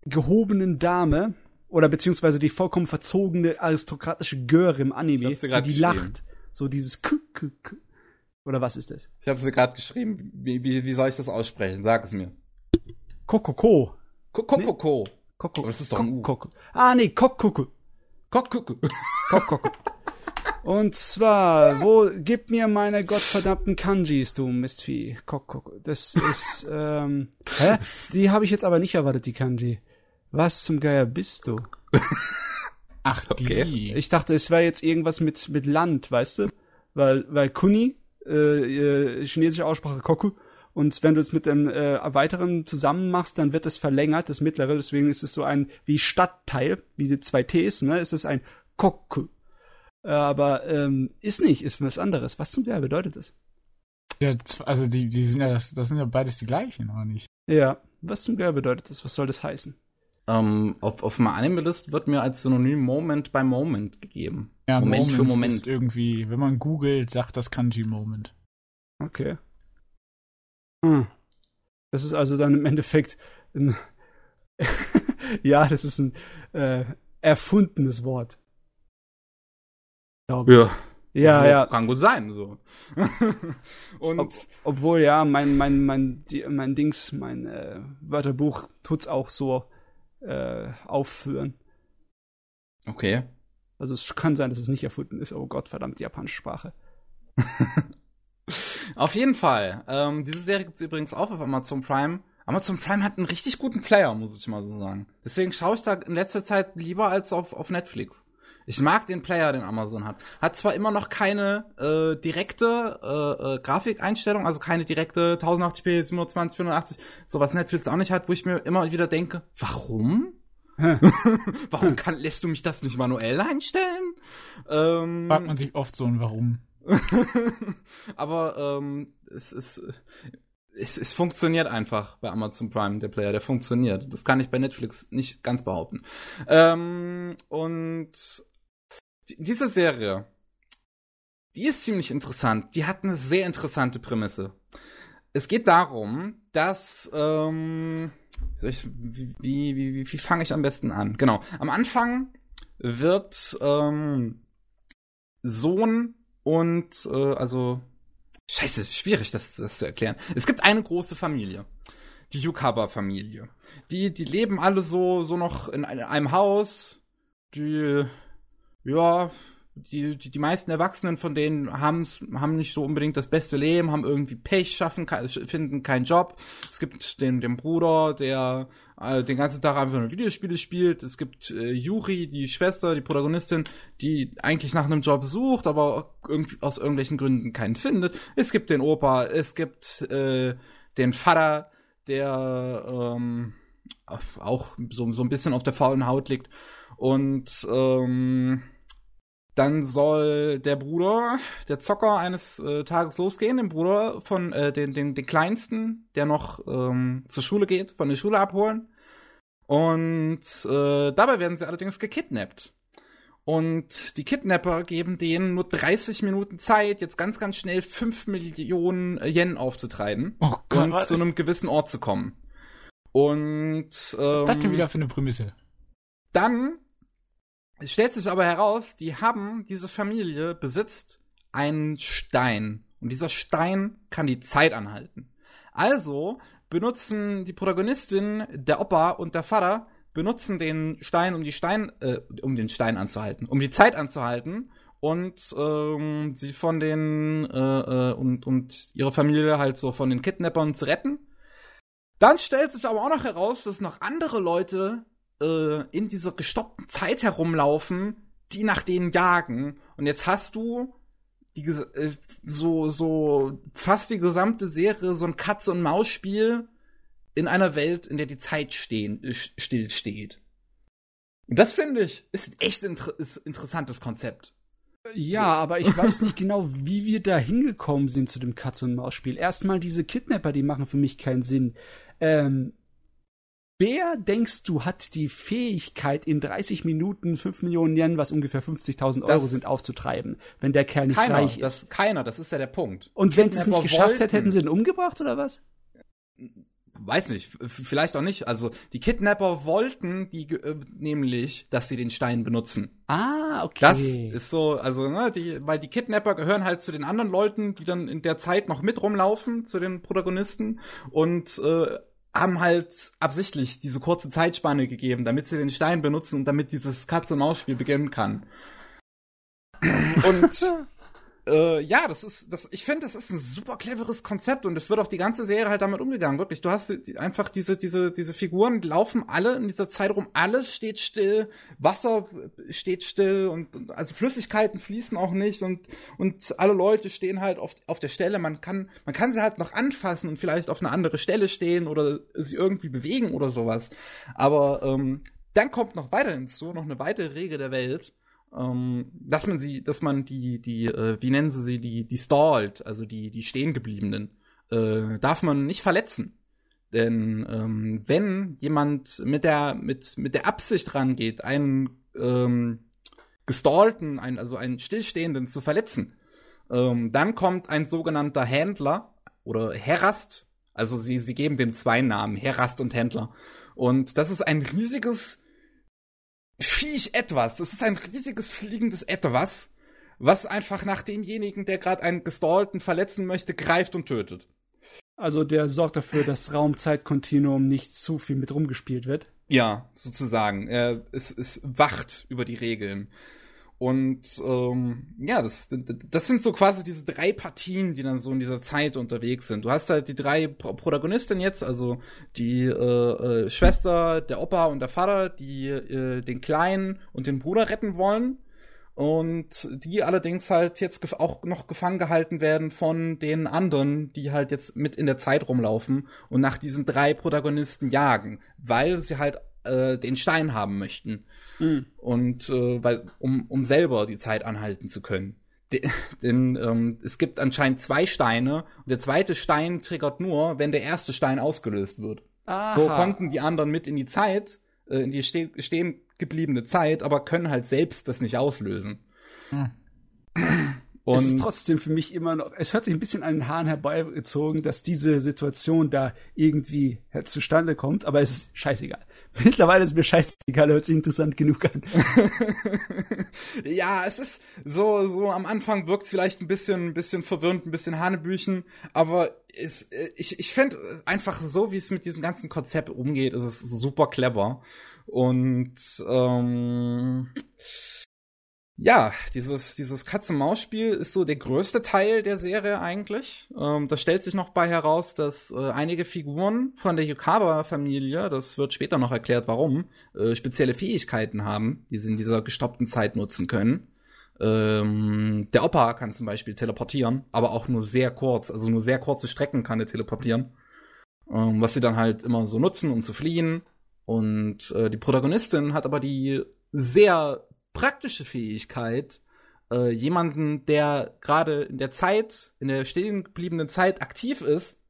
gehobenen Dame oder beziehungsweise die vollkommen verzogene aristokratische Göre im Anime, die, lacht. So dieses K -k -k Oder was ist das? Ich habe sie gerade geschrieben. Wie, wie, wie soll ich das aussprechen? Sag es mir. Kokoko. Kokoko. Koko. Das ist doch ein U. Ah, nee, Kokoko. Kokoko. Kokoko. Und zwar, wo, gib mir meine gottverdammten Kanjis, du Mistvieh. Kokoko. Das ist, *laughs* ähm, hä? Die habe ich jetzt aber nicht erwartet, die Kanji. Was zum Geier bist du? *laughs* Ach, Okay. die. Ich dachte, es wäre jetzt irgendwas mit, mit Land, weißt du? Weil, weil Kuni, äh, äh, chinesische Aussprache Koku, und wenn du es mit dem äh, weiteren zusammen machst, dann wird es verlängert, das mittlere, deswegen ist es so ein wie Stadtteil, wie die zwei Ts, ne, ist es ein Koku. Aber ähm, ist nicht, ist was anderes. Was zum Geier bedeutet das? Ja, also die, die sind ja das, das sind ja beides die gleichen, oder nicht? Ja, was zum Geier bedeutet das? Was soll das heißen? Ähm, auf, auf meiner Anime-List wird mir als Synonym Moment by Moment gegeben. Ja, Moment für Moment. Ist irgendwie, wenn man googelt, sagt das Kanji Moment. Okay. Hm. Das ist also dann im Endeffekt ein *laughs* ja, das ist ein äh, erfundenes Wort. Glaube ich. Ja. Ja, ja. Kann gut sein, so. *laughs* Und Ob, obwohl, ja, mein, mein, mein, mein Dings, mein äh, Wörterbuch tut's auch so äh, aufführen. okay. Also es kann sein, dass es nicht erfunden ist. Oh Gott, verdammt, die japanische Sprache. *laughs* Auf jeden Fall. Ähm, diese Serie gibt's übrigens auch auf Amazon Prime. Amazon Prime hat einen richtig guten Player, muss ich mal so sagen. Deswegen schaue ich da in letzter Zeit lieber als auf, auf Netflix. Ich mag den Player, den Amazon hat. Hat zwar immer noch keine äh, direkte äh, äh, Grafikeinstellung, also keine direkte 1080p, 720, 480, so was Netflix auch nicht hat, wo ich mir immer wieder denke, warum? *laughs* warum kann, lässt du mich das nicht manuell einstellen? Ähm, Fragt man sich oft so ein Warum. *laughs* aber ähm, es, es, es, es funktioniert einfach bei Amazon Prime, der Player, der funktioniert. Das kann ich bei Netflix nicht ganz behaupten. Ähm, und diese Serie, die ist ziemlich interessant. Die hat eine sehr interessante Prämisse. Es geht darum, dass ähm, ich, wie, wie, wie, wie fange ich am besten an? Genau. Am Anfang wird ähm, Sohn und äh, also Scheiße, schwierig das, das zu erklären. Es gibt eine große Familie, die Yukaba-Familie. Die, die leben alle so, so noch in ein- einem Haus. Die, ja, die, die, die meisten Erwachsenen von denen haben's, haben nicht so unbedingt das beste Leben, haben irgendwie Pech, schaffen, finden keinen Job. Es gibt den, den Bruder, der äh, den ganzen Tag einfach nur Videospiele spielt. Es gibt äh, Yuri, die Schwester, die Protagonistin, die eigentlich nach einem Job sucht, aber irgendwie aus irgendwelchen Gründen keinen findet. Es gibt den Opa, es gibt äh, den Vater, der ähm, auch so, so ein bisschen auf der faulen Haut liegt. Und ähm, dann soll der Bruder, der Zocker eines äh, Tages losgehen, den Bruder von äh, den, den, den kleinsten, der noch ähm, zur Schule geht, von der Schule abholen. Und äh, dabei werden sie allerdings gekidnappt. Und die Kidnapper geben denen nur 30 Minuten Zeit, jetzt ganz, ganz schnell 5 Millionen Yen aufzutreiben Oh und zu einem gewissen Ort zu kommen. Und ähm, das denn wieder für eine Prämisse? dann stellt sich aber heraus, die haben, diese Familie besitzt einen Stein. Und dieser Stein kann die Zeit anhalten. Also benutzen die Protagonistin, der Opa und der Vater, benutzen den Stein, um die Stein, äh, um den Stein anzuhalten, um die Zeit anzuhalten und ähm, sie von den äh, äh, und, und ihre Familie halt so von den Kidnappern zu retten. Dann stellt sich aber auch noch heraus, dass noch andere Leute äh, in dieser gestoppten Zeit herumlaufen, die nach denen jagen. Und jetzt hast du die äh, so so fast die gesamte Serie so ein Katze und Maus Spiel in einer Welt, in der die Zeit stehen äh, still steht. Und das finde ich ist ein echt inter ist interessantes Konzept. Ja, aber ich weiß nicht genau, wie wir da hingekommen sind zu dem Katz- und Maus-Spiel. Erstmal diese Kidnapper, die machen für mich keinen Sinn. Ähm, Wer denkst du hat die Fähigkeit, in 30 Minuten 5 Millionen Yen, was ungefähr 50.000 Euro Das- sind, aufzufreiben, wenn der Kerl nicht Keiner, reich ist? das, keiner, das ist ja der Punkt. Und wenn sie es nicht geschafft wollten- hätten, hätten sie ihn umgebracht oder was? Weiß nicht, vielleicht auch nicht. Also die Kidnapper wollten die äh, nämlich, dass sie den Stein benutzen. Ah, okay. Das ist so, also ne, die, weil die Kidnapper gehören halt zu den anderen Leuten, die dann in der Zeit noch mit rumlaufen, zu den Protagonisten und äh, haben halt absichtlich diese kurze Zeitspanne gegeben, damit sie den Stein benutzen und damit dieses Katz-und-Maus-Spiel beginnen kann. Und *laughs* äh, ja, das ist, das, ich finde, das ist ein super cleveres Konzept und es wird auch die ganze Serie halt damit umgegangen. Wirklich, du hast die, einfach diese, diese, diese Figuren laufen alle in dieser Zeit rum, alles steht still, Wasser steht still und, und also Flüssigkeiten fließen auch nicht und, und alle Leute stehen halt auf, auf der Stelle. Man kann, man kann sie halt noch anfassen und vielleicht auf eine andere Stelle stehen oder sie irgendwie bewegen oder sowas. Aber ähm, dann kommt noch weiter hinzu, noch eine weitere Regel der Welt ähm, dass man sie, dass man die, die, äh, wie nennen sie sie, die, die stalled, also die, die stehengebliebenen, äh, darf man nicht verletzen. Denn ähm, wenn jemand mit der, mit, mit der Absicht rangeht, einen ähm, gestallten, einen, also einen Stillstehenden zu verletzen, ähm, dann kommt ein sogenannter Händler oder Herrast, also sie, sie geben dem zwei Namen, Herrast und Händler. Und das ist ein riesiges Viech etwas. Das ist ein riesiges fliegendes Etwas, was einfach nach demjenigen, der gerade einen Gestallten verletzen möchte, greift und tötet. Also der sorgt dafür, dass Raum-Zeit-Kontinuum nicht zu viel mit rumgespielt wird. Ja, sozusagen. Es, es wacht über die Regeln. Und ähm, ja, das, das sind so quasi diese drei Partien, die dann so in dieser Zeit unterwegs sind. Du hast halt die drei Pro Protagonistinnen jetzt, also die äh, äh, Schwester, der Opa und der Vater, die äh, den Kleinen und den Bruder retten wollen. Und die allerdings halt jetzt auch noch gefangen gehalten werden von den anderen, die halt jetzt mit in der Zeit rumlaufen und nach diesen drei Protagonisten jagen, weil sie halt äh, den Stein haben möchten. Mhm. Und äh, weil, um, um selber die Zeit anhalten zu können. De *laughs* denn ähm, es gibt anscheinend zwei Steine und der zweite Stein triggert nur, wenn der erste Stein ausgelöst wird. So konnten die anderen mit in die Zeit, äh, in die ste stehen gebliebene Zeit, aber können halt selbst das nicht auslösen. Hm. Und *clears throat* es ist trotzdem für mich immer noch, es hört sich ein bisschen an den Haaren herbeigezogen, dass diese Situation da irgendwie zustande kommt, aber es ist scheißegal. *laughs* Mittlerweile ist mir scheißegal, hört sich interessant genug an. *laughs* ja, es ist so, so am Anfang wirkt es vielleicht ein bisschen, ein bisschen verwirrend, ein bisschen Hanebüchen, aber es, äh, ich, ich finde einfach so, wie es mit diesem ganzen Konzept umgeht, ist es super clever. Und ähm, ja, dieses, dieses Katz-und-Maus-Spiel ist so der größte Teil der Serie eigentlich. Ähm, da stellt sich noch bei heraus, dass äh, einige Figuren von der Yukaba-Familie, das wird später noch erklärt, warum, äh, spezielle Fähigkeiten haben, die sie in dieser gestoppten Zeit nutzen können. Ähm, der Opa kann zum Beispiel teleportieren, aber auch nur sehr kurz, also nur sehr kurze Strecken kann er teleportieren. Ähm, was sie dann halt immer so nutzen, um zu fliehen. Und äh, die Protagonistin hat aber die sehr praktische Fähigkeit, äh, jemanden, der gerade in der Zeit, in der stehen gebliebenen Zeit aktiv ist,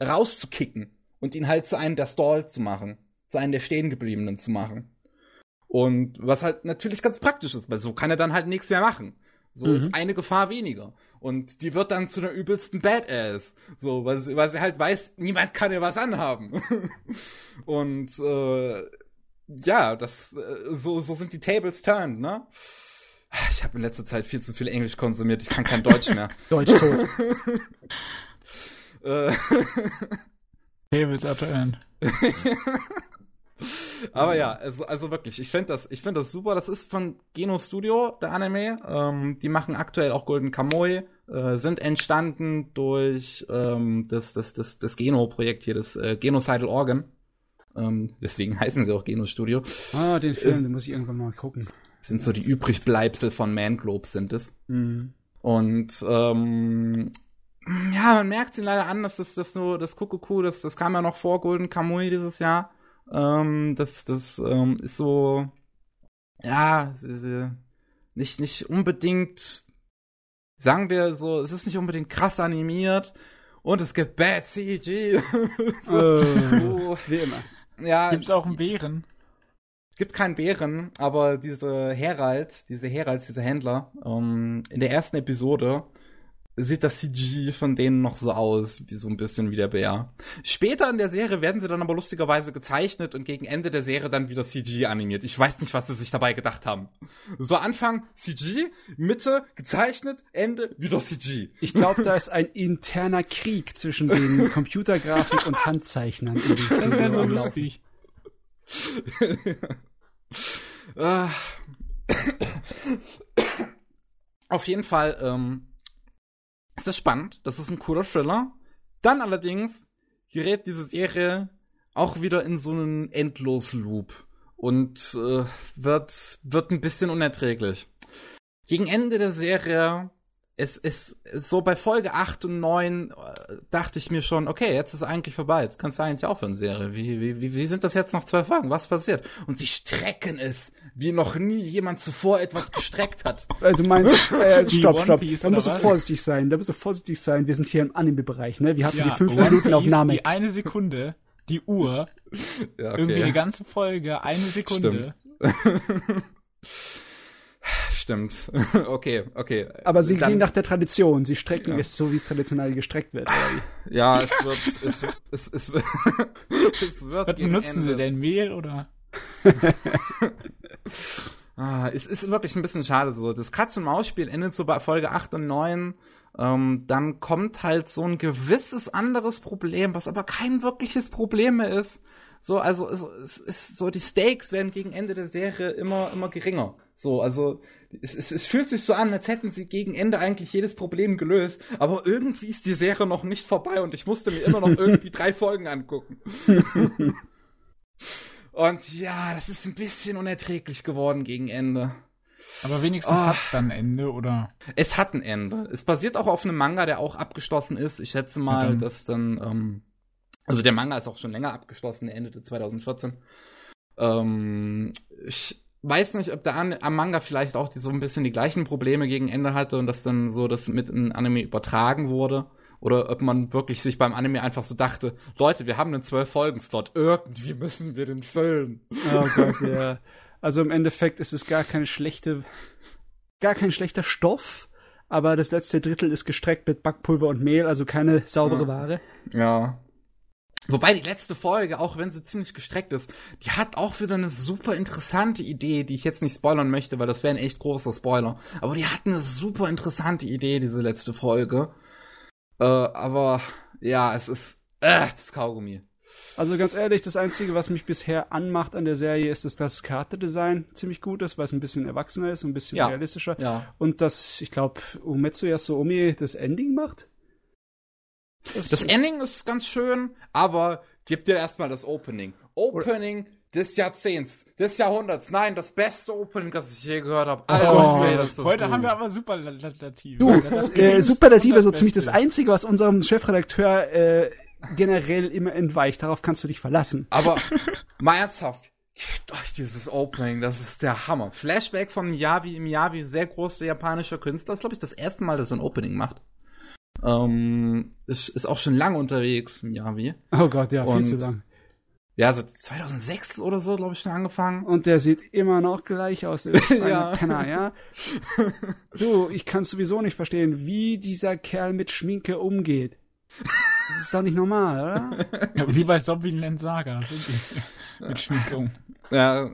rauszukicken und ihn halt zu einem der Stall zu machen, zu einem der stehen gebliebenen zu machen. Und was halt natürlich ganz praktisch ist, weil so kann er dann halt nichts mehr machen. So Mhm. ist eine Gefahr weniger. Und die wird dann zu einer übelsten Badass. So, weil sie, weil sie halt weiß, niemand kann ihr was anhaben. *laughs* Und äh, ja, das äh, so, so sind die Tables turned, ne? Ich habe in letzter Zeit viel zu viel Englisch konsumiert, ich kann kein Deutsch mehr. *laughs* Deutsch tot. *laughs* äh, Tables are turned. *laughs* aber ja, also, also wirklich, ich finde das, ich finde das super. Das ist von Geno Studio, der Anime. Ähm, die machen aktuell auch Golden Kamuy, äh, sind entstanden durch ähm, das, das, das, das Geno-Projekt hier, das äh, Genocidal Organ. Ähm, deswegen heißen sie auch Geno Studio. Ah, den Film, Ist- den muss ich irgendwann mal gucken. Sind so die Übrigbleibsel von Manglobes sind es. Mhm. Und ähm, ja, man merkt ihn leider an, dass das, das so, das Kuckucku, das, das kam ja noch vor Golden Kamuy dieses Jahr. Ähm, das, das ähm, ist so, ja, nicht, nicht unbedingt, sagen wir so, es ist nicht unbedingt krass animiert und es gibt Bad CG. *laughs* so, wo, wie immer. Ja, Gibt's auch einen Bären? gibt keinen Bären, aber diese Herald, diese Heralds, diese Händler, ähm, in der ersten Episode sieht das CG von denen noch so aus, wie so ein bisschen wie der Bär. Später in der Serie werden sie dann aber lustigerweise gezeichnet und gegen Ende der Serie dann wieder CG animiert. Ich weiß nicht, was sie sich dabei gedacht haben. So Anfang CG, Mitte gezeichnet, Ende wieder CG. Ich glaube, da ist ein interner Krieg zwischen den *laughs* Computergrafik und Handzeichnern. In Das wäre so lustig. Ah. Auf jeden Fall ähm, ist das spannend. Das ist ein cooler Thriller. Dann allerdings gerät diese Serie auch wieder in so einen Endlosloop und äh, wird, wird ein bisschen unerträglich. Gegen Ende der Serie, es ist so bei Folge 8 und 9 äh, dachte ich mir schon, okay, jetzt ist eigentlich vorbei, jetzt kannst du eigentlich aufhören, Serie. Wie, wie, wie sind das jetzt noch zwei Folgen? Was passiert? Und sie strecken es, wie noch nie jemand zuvor etwas gestreckt hat. *laughs* Äh, du meinst, äh, Die stopp, stopp. Piece Da musst du vorsichtig sein. Da musst du vorsichtig sein. Wir sind hier im Anime-Bereich, ne? Wir hatten die Ja, fünf One Minuten auf Piece, Namek. Die eine Sekunde, die Uhr, Ja, irgendwie eine ganze Folge, eine Sekunde. Stimmt. *laughs* *laughs* okay, okay. Aber sie Dann- gehen nach der Tradition. Sie strecken Ja. es so, wie es traditionell gestreckt wird. Ja, es wird, es, wird- es, es, wird- es wird Was gegen benutzen sie Ende- denn? Mehl oder? Ah, es ist wirklich ein bisschen schade so. Das Katz-und-Maus-Spiel endet so bei Folge 8 und 9. Ähm, dann kommt halt so ein gewisses anderes Problem, was aber kein wirkliches Problem mehr ist. So, also es, ist so, die Stakes werden gegen Ende der Serie immer, immer geringer. So, also es, es, es fühlt sich so an, als hätten sie gegen Ende eigentlich jedes Problem gelöst, aber irgendwie ist die Serie noch nicht vorbei und ich musste mir immer noch *laughs* irgendwie drei Folgen angucken. *laughs* und ja, das ist ein bisschen unerträglich geworden gegen Ende. Aber wenigstens Oh. hat's dann ein Ende, oder? Es hat ein Ende. Es basiert auch auf einem Manga, der auch abgeschlossen ist. Ich schätze mal, dann. dass dann, ähm, also der Manga ist auch schon länger abgeschlossen, der endete 2014. Ähm, ich weiß nicht, ob der An am Manga vielleicht auch die, so ein bisschen die gleichen Probleme gegen Ende hatte und dass dann so das mit in Anime übertragen wurde. Oder ob man wirklich sich beim Anime einfach so dachte, Leute, wir haben einen zwölf-Folgen-Slot, irgendwie müssen wir den füllen. Oh Gott, ja. Also im Endeffekt ist es gar keine schlechte, gar kein schlechter Stoff, aber das letzte Drittel ist gestreckt mit Backpulver und Mehl, also keine saubere Ja. Ware. Ja. Wobei die letzte Folge, auch wenn sie ziemlich gestreckt ist, die hat auch wieder eine super interessante Idee, die ich jetzt nicht spoilern möchte, weil das wäre ein echt großer Spoiler. Aber die hat eine super interessante Idee, diese letzte Folge. Äh, aber ja, es ist äh, das Kaugummi. Also ganz ehrlich, das Einzige, was mich bisher anmacht an der Serie, ist, dass das Charakterdesign ziemlich gut ist, weil es ein bisschen erwachsener ist und ein bisschen Ja. realistischer. Ja. Und dass, ich glaube, Umetsu Yasoomi das Ending macht. Das ist- Ending ist ganz schön, aber gib dir erstmal das Opening. Opening des Jahrzehnts, des Jahrhunderts. Nein, das beste Opening, das ich je gehört habe. Alter Oh. Ist das Heute gut. haben wir aber Superlative. Du, Das äh, ist Superlative das so ziemlich das. Einzige, was unserem Chefredakteur äh, generell immer entweicht. Darauf kannst du dich verlassen. Aber *laughs* mal ernsthaft, gebt euch dieses Opening, das ist der Hammer. Flashback von Miyavi, Miyavi, sehr großer japanischer Künstler, ist glaube ich das erste Mal, dass er ein Opening macht. Ähm, ist, ist auch schon lange unterwegs, Miyavi. Oh Gott, ja, viel Und- zu lang. Ja, so 2006 oder so, glaube ich, schon angefangen. Und der sieht immer noch gleich aus, der *laughs* Ja. Penner, ja. Du, ich kann sowieso nicht verstehen, wie dieser Kerl mit Schminke umgeht. Das ist doch nicht normal, oder? Ja, wie bei Zombieland Saga. so die- Mit Schminkung. Ja,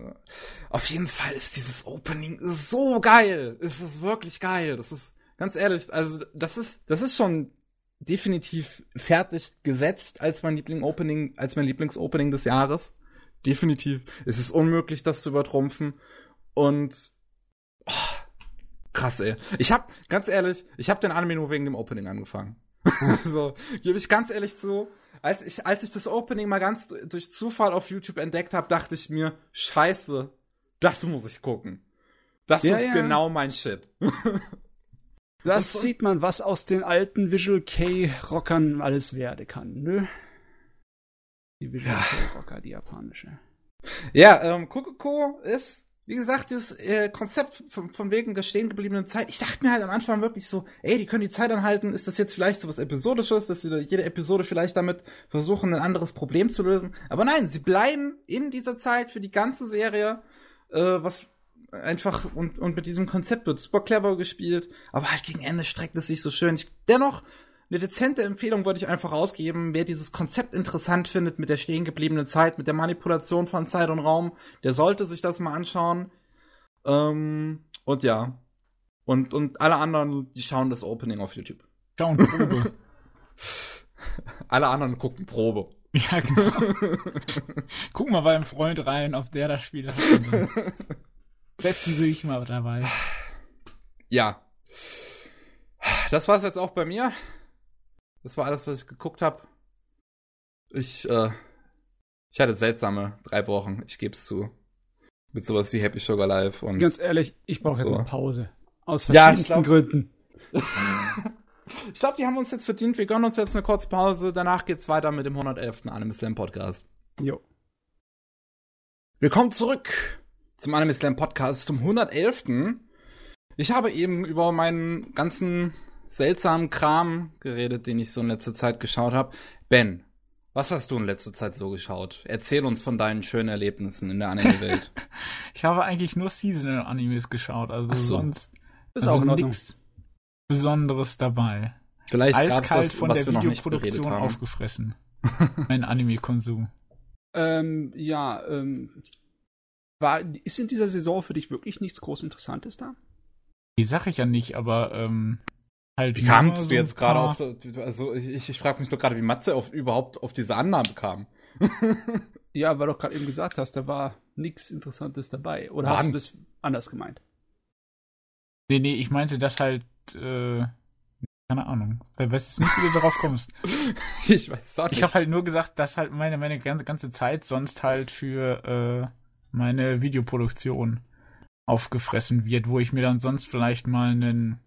auf jeden Fall ist dieses Opening so geil. Es ist wirklich geil. Das ist, ganz ehrlich, also das ist, das ist schon definitiv fertig gesetzt als mein Liebling-Opening, als mein Lieblingsopening des Jahres. Definitiv. Es ist unmöglich, das zu übertrumpfen. Und oh, krass, ey. Ich hab, ganz ehrlich, ich hab den Anime nur wegen dem Opening angefangen. *laughs* so, gebe ich ganz ehrlich zu. Als ich, als ich das Opening mal ganz durch Zufall auf YouTube entdeckt habe, dachte ich mir, scheiße, das muss ich gucken. Das Ja, ist ja. genau mein Shit. *laughs* Das Und- sieht man, was aus den alten Visual K-Rockern alles werden kann, ne? Die Visual K-Rocker, die japanische. Ja, ähm, Kokoko ist wie gesagt, das äh, Konzept von, von wegen der stehen gebliebenen Zeit, ich dachte mir halt am Anfang wirklich so, ey, die können die Zeit anhalten, ist das jetzt vielleicht so was Episodisches, dass sie jede Episode vielleicht damit versuchen, ein anderes Problem zu lösen. Aber nein, sie bleiben in dieser Zeit für die ganze Serie, äh, was einfach und, und mit diesem Konzept wird super clever gespielt, aber halt gegen Ende streckt es sich so schön. Ich, dennoch, eine dezente Empfehlung würde ich einfach rausgeben. Wer dieses Konzept interessant findet mit der stehen gebliebenen Zeit, mit der Manipulation von Zeit und Raum, der sollte sich das mal anschauen. Ähm, und ja. Und, und alle anderen, die schauen das Opening auf YouTube. Schauen Probe. *laughs* alle anderen gucken Probe. ja, genau. *laughs* Guck mal bei einem Freund rein, ob der das Spiel hat. *laughs* Setzen Sie sich mal dabei. Ja. Das war's jetzt auch bei mir. Das war alles, was ich geguckt habe. Ich, äh, ich hatte seltsame drei Wochen, ich gebe es zu. Mit sowas wie Happy Sugar Life und. Ganz ehrlich, ich brauche jetzt So. eine Pause. Aus Ja, ich verschiedensten glaub- Gründen. *laughs* Ich glaube, die haben uns jetzt verdient. Wir gönnen uns jetzt eine kurze Pause. Danach geht's weiter mit dem 111. Anime Slam Podcast. Jo. Willkommen zurück zum Anime Slam Podcast zum 111. Ich habe eben über meinen ganzen seltsamen Kram geredet, den ich so in letzter Zeit geschaut habe. Ben, was hast du in letzter Zeit so geschaut? Erzähl uns von deinen schönen Erlebnissen in der Anime-Welt. *laughs* Ich habe eigentlich nur Seasonal-Animes geschaut, also so. sonst Ist also auch nichts Besonderes dabei. Vielleicht Eiskalt was, von was der Videoproduktion aufgefressen. mein Anime-Konsum. *laughs* Ähm, ja, ähm, war, ist in dieser Saison für dich wirklich nichts groß Interessantes da? Die sag ich ja nicht, aber ähm, halt. Wie kamst so du jetzt gerade auf, also ich, ich frage mich nur gerade, wie Matze auf, überhaupt auf diese Annahme kam. *laughs* Ja, weil du gerade eben gesagt hast, da war nichts Interessantes dabei. Oder Wann? hast du das anders gemeint? Nee, nee, ich meinte das halt, äh, keine Ahnung. Weil weißt jetzt nicht, wie du darauf kommst. *laughs* Ich weiß es auch nicht. Ich habe halt nur gesagt, dass halt meine, meine ganze, ganze Zeit sonst halt für äh, meine Videoproduktion aufgefressen wird, wo ich mir dann sonst vielleicht mal einen,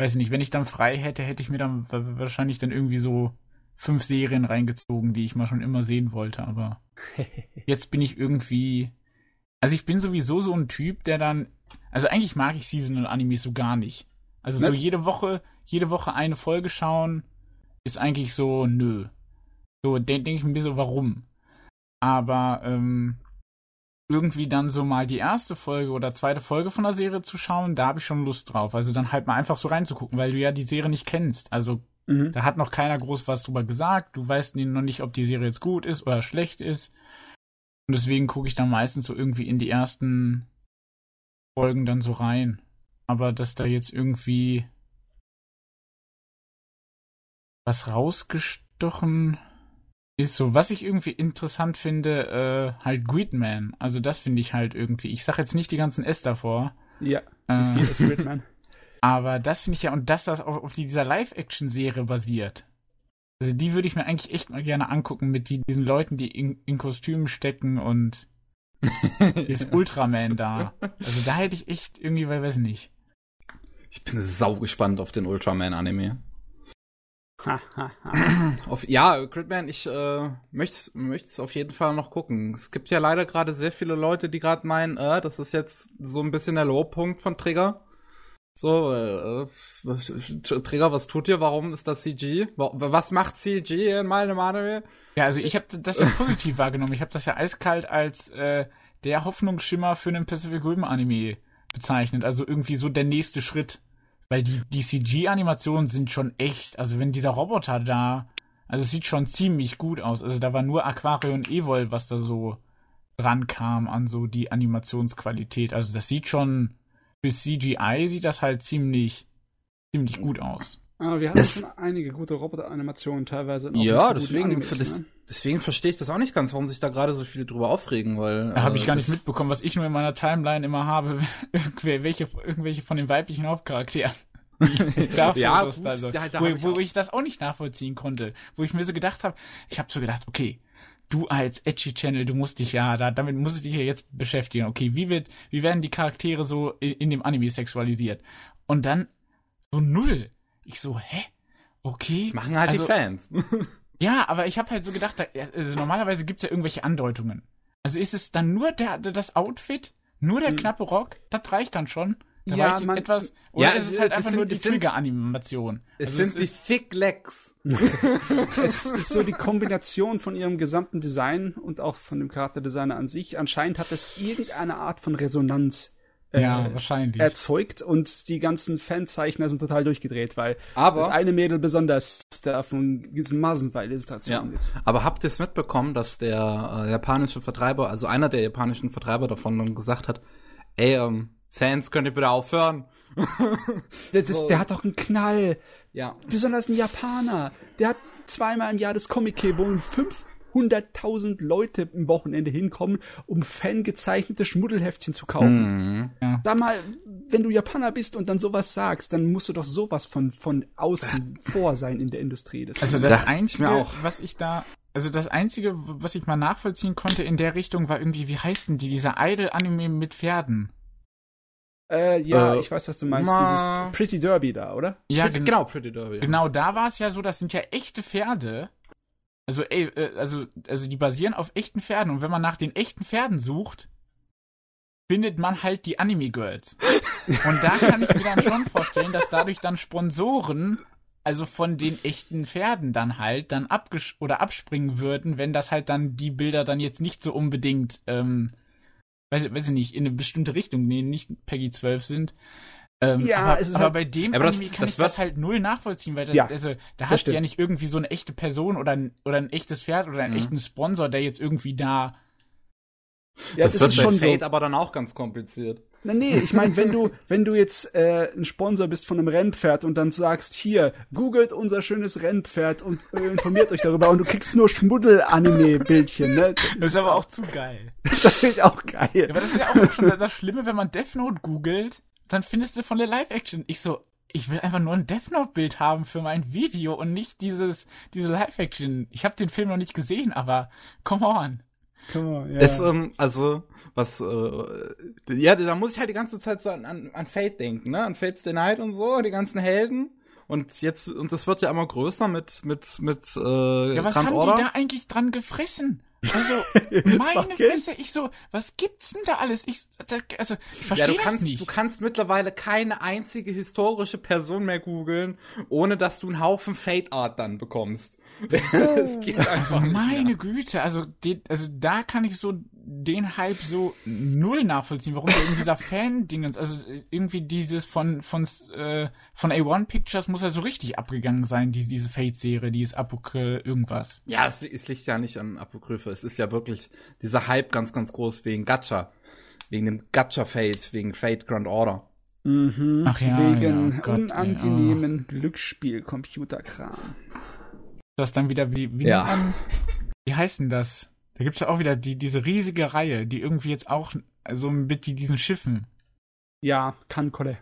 weiß nicht, wenn ich dann frei hätte, hätte ich mir dann wa- wahrscheinlich dann irgendwie so fünf Serien reingezogen, die ich mal schon immer sehen wollte, aber *laughs* jetzt bin ich irgendwie, also ich bin sowieso so ein Typ, der dann, also eigentlich mag ich Seasonal Animes so gar nicht. Also so Nett. jede Woche, jede Woche eine Folge schauen, ist eigentlich so, nö. So denke denk ich mir so, warum? Aber ähm, irgendwie dann so mal die erste Folge oder zweite Folge von der Serie zu schauen, da habe ich schon Lust drauf. Also dann halt mal einfach so reinzugucken, weil du ja die Serie nicht kennst. Also Mhm. da hat noch keiner groß was drüber gesagt. Du weißt noch nicht, ob die Serie jetzt gut ist oder schlecht ist. Und deswegen gucke ich dann meistens so irgendwie in die ersten Folgen dann so rein. Aber dass da jetzt irgendwie was rausgestochen ist, so was ich irgendwie interessant finde, äh, halt Gridman. Also das finde ich halt irgendwie. Ich sag jetzt nicht die ganzen S davor. Ja, Äh, wie viel ist Gridman? *laughs* aber das finde ich ja, und dass das auf, auf dieser Live-Action-Serie basiert. Also die würde ich mir eigentlich echt mal gerne angucken mit die, diesen Leuten, die in, in Kostümen stecken und *laughs* dieses Ultraman da. Also da hätte ich echt irgendwie, weil weiß nicht. Ich bin sau gespannt auf den Ultraman-Anime. *laughs* Auf, ja, Gridman, ich äh, möchte es auf jeden Fall noch gucken. Es gibt ja leider gerade sehr viele Leute, die gerade meinen, äh, das ist jetzt so ein bisschen der Lowpunkt von Trigger. So, äh, Trigger, was tut ihr? Warum ist das CG? Wa- Was macht CG in meinem Anime? Ja, also ich habe das ja positiv wahrgenommen. Ich habe das ja eiskalt als äh, der Hoffnungsschimmer für einen Pacific Rim Anime bezeichnet. Also irgendwie so der nächste Schritt. Weil die, die CG-Animationen sind schon echt. Also wenn dieser Roboter da, also es sieht schon ziemlich gut aus. Also da war nur Aquario und Evol, was da so dran kam an so die Animationsqualität. Also das sieht schon, für CGI sieht das halt ziemlich, ziemlich gut aus. Aber wir hatten Das- schon einige gute Roboter-Animationen teilweise. Ja, so deswegen, Animes, das, ne? Deswegen verstehe ich das auch nicht ganz, warum sich da gerade so viele drüber aufregen, weil. Da habe äh, ich gar nicht das- mitbekommen, was ich nur in meiner Timeline immer habe, *laughs* welche, irgendwelche von den weiblichen Hauptcharakteren. *laughs* Ja, gut, da so, da- da wo, ich wo ich das auch nicht nachvollziehen konnte. Wo ich mir so gedacht habe, ich habe so gedacht, okay, du als Edgy Channel, du musst dich ja, da, damit muss ich dich ja jetzt beschäftigen. Okay, wie wird, wie werden die Charaktere so in, in dem Anime sexualisiert? Und dann so null. Ich so, hä? Okay. Machen halt also, die Fans. *laughs* ja, aber ich habe halt so gedacht, da, also normalerweise gibt's ja irgendwelche Andeutungen. Also ist es dann nur der, das Outfit Nur der Hm. knappe Rock, das reicht dann schon. Da Ja, man- etwas, oder Ja, ist es es- halt es einfach sind- nur die es Trigger-Animation? Es Also sind die ist- Thick Legs. *laughs* es ist so die Kombination von ihrem gesamten Design und auch von dem Charakterdesigner an sich. Anscheinend hat es irgendeine Art von Resonanz äh, ja, wahrscheinlich. erzeugt und die ganzen Fanzeichner sind total durchgedreht, weil das Aber, eine Mädel besonders davon massenweise Illustrationen ja. jetzt. aber habt ihr es mitbekommen, dass der äh, japanische Vertreiber, also einer der japanischen Vertreiber davon dann gesagt hat, ey, ähm, Fans, könnt ihr bitte aufhören? *laughs* Der, das, So. der hat doch einen Knall. Ja. Besonders ein Japaner. Der hat zweimal im Jahr das Comic-K, wo 500.000 Leute im Wochenende hinkommen, um fangezeichnete Schmuddelheftchen zu kaufen. Mhm. Sag mal, wenn du Japaner bist und dann sowas sagst, dann musst du doch sowas von, von außen *laughs* vor sein in der Industrie. Das Also das ich Einzige, mir auch. was ich da, also das Einzige, was ich mal nachvollziehen konnte in der Richtung, war irgendwie, wie heißt denn die, dieser Idol-Anime mit Pferden? äh, ja, Äh, ich weiß, was du meinst. ma- Dieses Pretty Derby da, oder? Ja, Pretty, gen genau, Pretty Derby. genau, da war es ja so, das sind ja echte Pferde. Also, ey, äh, also, also die basieren auf echten Pferden und wenn man nach den echten Pferden sucht, findet man halt die Anime-Girls. *laughs* Und da kann ich mir dann schon vorstellen, dass dadurch dann Sponsoren, also von den echten Pferden dann halt, dann abgesch oder abspringen würden, wenn das halt dann die Bilder dann jetzt nicht so unbedingt, ähm, weiß, weiß ich nicht, in eine bestimmte Richtung, nee, nicht Peggy 12 sind. Ähm, Ja, aber, es ist aber halt- bei dem Aber das- Anime kann das ich das halt null nachvollziehen, weil das, Ja, also, da das hast du ja stimmt. nicht irgendwie so eine echte Person oder ein, oder ein echtes Pferd oder einen Mhm. echten Sponsor, der jetzt irgendwie da Ja, das, wird ist bei schon so. Fate aber dann auch ganz kompliziert. Na, nee, ich meine, wenn du, *laughs* wenn du jetzt äh, ein Sponsor bist von einem Rennpferd und dann sagst, hier, googelt unser schönes Rennpferd und äh, informiert euch darüber und du kriegst nur Schmuddel-Anime-Bildchen, ne? Das ist aber auch zu geil. *laughs* Das ist natürlich auch geil. Ja, aber das ist ja auch schon das Schlimme, wenn man Death Note googelt, dann findest du von der Live-Action. Ich so, ich will einfach nur ein Death Note-Bild haben für mein Video und nicht dieses, diese Live-Action. Ich habe den Film noch nicht gesehen, aber come on. Come on, ja. Es, ähm, also, was, äh, ja, da muss ich halt die ganze Zeit so an, an, an Fate denken, ne? An Fate's Day Night und so, die ganzen Helden. Und jetzt, und das wird ja immer größer mit, mit, mit, äh, Ja, was Grand haben Order. die da eigentlich dran gefressen? Also, *laughs* meine. Fresse, ich so, was gibt's denn da alles? Ich, da, also, ich Ja, verstehe du das kannst, nicht. du kannst mittlerweile keine einzige historische Person mehr googeln, ohne dass du einen Haufen Fate Art dann bekommst. *laughs* Es geht einfach Also nicht meine mehr. Güte, also, den, also da kann ich so den Hype so null nachvollziehen, warum der in dieser *laughs* Fan-Dingens, also irgendwie dieses von von äh, von A1 Pictures muss ja so richtig abgegangen sein, die, diese Fate-Serie, die ist Apokryph irgendwas. Ja, es, es liegt ja nicht an Apokryphe. Es ist ja wirklich dieser Hype ganz, ganz groß wegen Gacha. Wegen dem Gacha Fate, wegen Fate Grand Order. Mhm, Ach ja, wegen ja, Gott, unangenehmen Glücksspiel-Computerkram. Das dann wieder wie wie, Ja. man, wie heißt denn das? Da gibt's ja auch wieder die diese riesige Reihe, die irgendwie jetzt auch so mit die, diesen Schiffen. Ja, Kankole.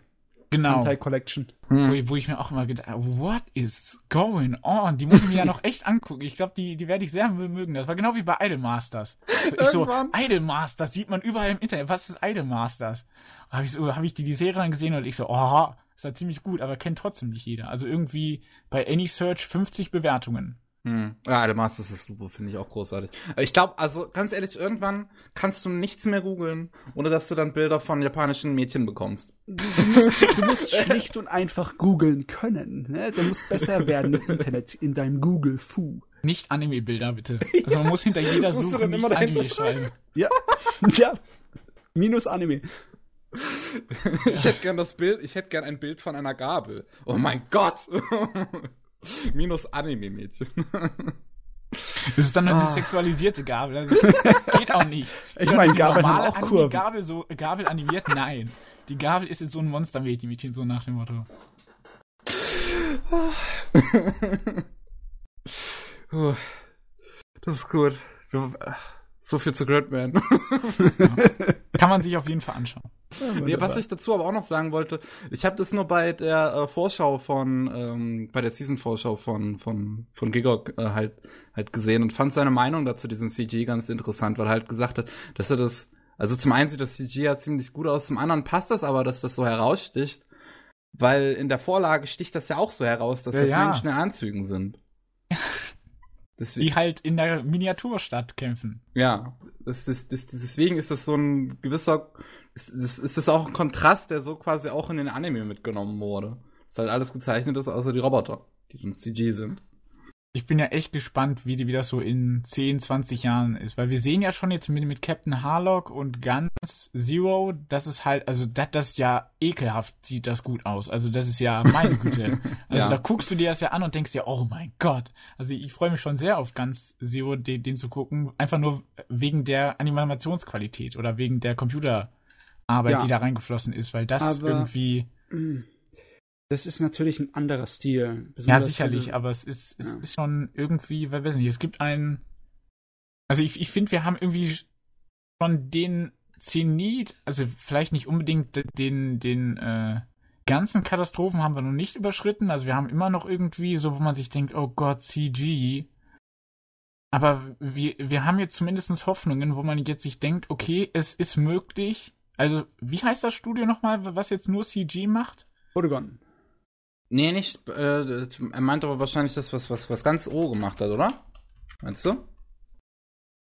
Genau. Kantai Collection. Wo, ich- wo ich mir auch immer gedacht habe, what is going on? Die muss ich mir ja *laughs* noch echt angucken. Ich glaube, die, die werde ich sehr mögen. Das war genau wie bei Idolmasters. So, ich so. Idolmasters sieht man überall im Internet. Was ist Idolmasters? Habe ich, so, hab ich die, die Serie dann gesehen und ich so, oh, ist ja ziemlich gut, aber kennt trotzdem nicht jeder. Also irgendwie bei AnySearch 50 Bewertungen. Hm. Ja, der Masters ist super, finde ich auch großartig. Ich glaube, also ganz ehrlich, irgendwann kannst du nichts mehr googeln, ohne dass du dann Bilder von japanischen Mädchen bekommst. Du, du, musst, du musst schlicht und einfach googeln können. Ne? Du musst besser werden im Internet, in deinem Google-Fu. Nicht Anime-Bilder, bitte. Also man muss hinter jeder Suche nicht Anime schreiben. Ja. ja. Minus Anime. Ich hätte gern das Bild, ich hätte gern ein Bild von einer Gabel. Oh mein Gott! *laughs* Minus Anime-Mädchen. Das ist dann eine sexualisierte Gabel. Also, geht auch nicht. *laughs* Ich meine, Die Gabeln normale haben auch Kurven. Gabel, so, Gabel animiert? Nein. Die Gabel ist jetzt so ein Monstermädchen, so nach dem Motto. *laughs* Das ist gut. So viel zu Gridman. Kann man sich auf jeden Fall anschauen. Ja, was ich dazu aber auch noch sagen wollte, ich habe das nur bei der äh, Vorschau von, ähm, bei der Season-Vorschau von, von, von Gigok äh, halt, halt gesehen und fand seine Meinung dazu diesem CG ganz interessant, weil er halt gesagt hat, dass er das, also zum einen sieht das CG ja ziemlich gut aus, zum anderen passt das aber, dass das so heraussticht, weil in der Vorlage sticht das ja auch so heraus, dass Ja, das ja. Menschen in Anzügen sind. *laughs* Deswegen, die halt in der Miniaturstadt kämpfen. Ja, das, das, das, deswegen ist das so ein gewisser, ist, ist, ist das auch ein Kontrast, der so quasi auch in den Anime mitgenommen wurde. Dass halt alles gezeichnet ist, außer die Roboter, die dann CG sind ich bin ja echt gespannt, wie, wie das so in 10, 20 Jahren ist. Weil wir sehen ja schon jetzt mit, mit Captain Harlock und Guns Zero, das ist halt, also das, das ja ekelhaft sieht das gut aus. Also das ist ja meine Güte. *laughs* Also ja. da guckst du dir das ja an und denkst dir, oh mein Gott. Also ich freue mich schon sehr auf Guns Zero, den, den zu gucken. Einfach nur wegen der Animationsqualität oder wegen der Computerarbeit, ja. die da reingeflossen ist, weil das Aber, irgendwie. Mh das ist natürlich ein anderer Stil. Ja, sicherlich, aber es ist, es ja. ist schon irgendwie, weil weiß nicht, es gibt einen. Also ich, ich finde, wir haben irgendwie von den Zenit, also vielleicht nicht unbedingt den, den äh, ganzen Katastrophen haben wir noch nicht überschritten. Also wir haben immer noch irgendwie so, wo man sich denkt, oh Gott, CG. Aber wir, wir haben jetzt zumindest Hoffnungen, wo man jetzt sich denkt, okay, es ist möglich. Also, wie heißt das Studio nochmal, was jetzt nur CG macht? Polygon. Nee, nicht. Äh, er meinte aber wahrscheinlich das, was, was, was ganz O gemacht hat, oder? Meinst du?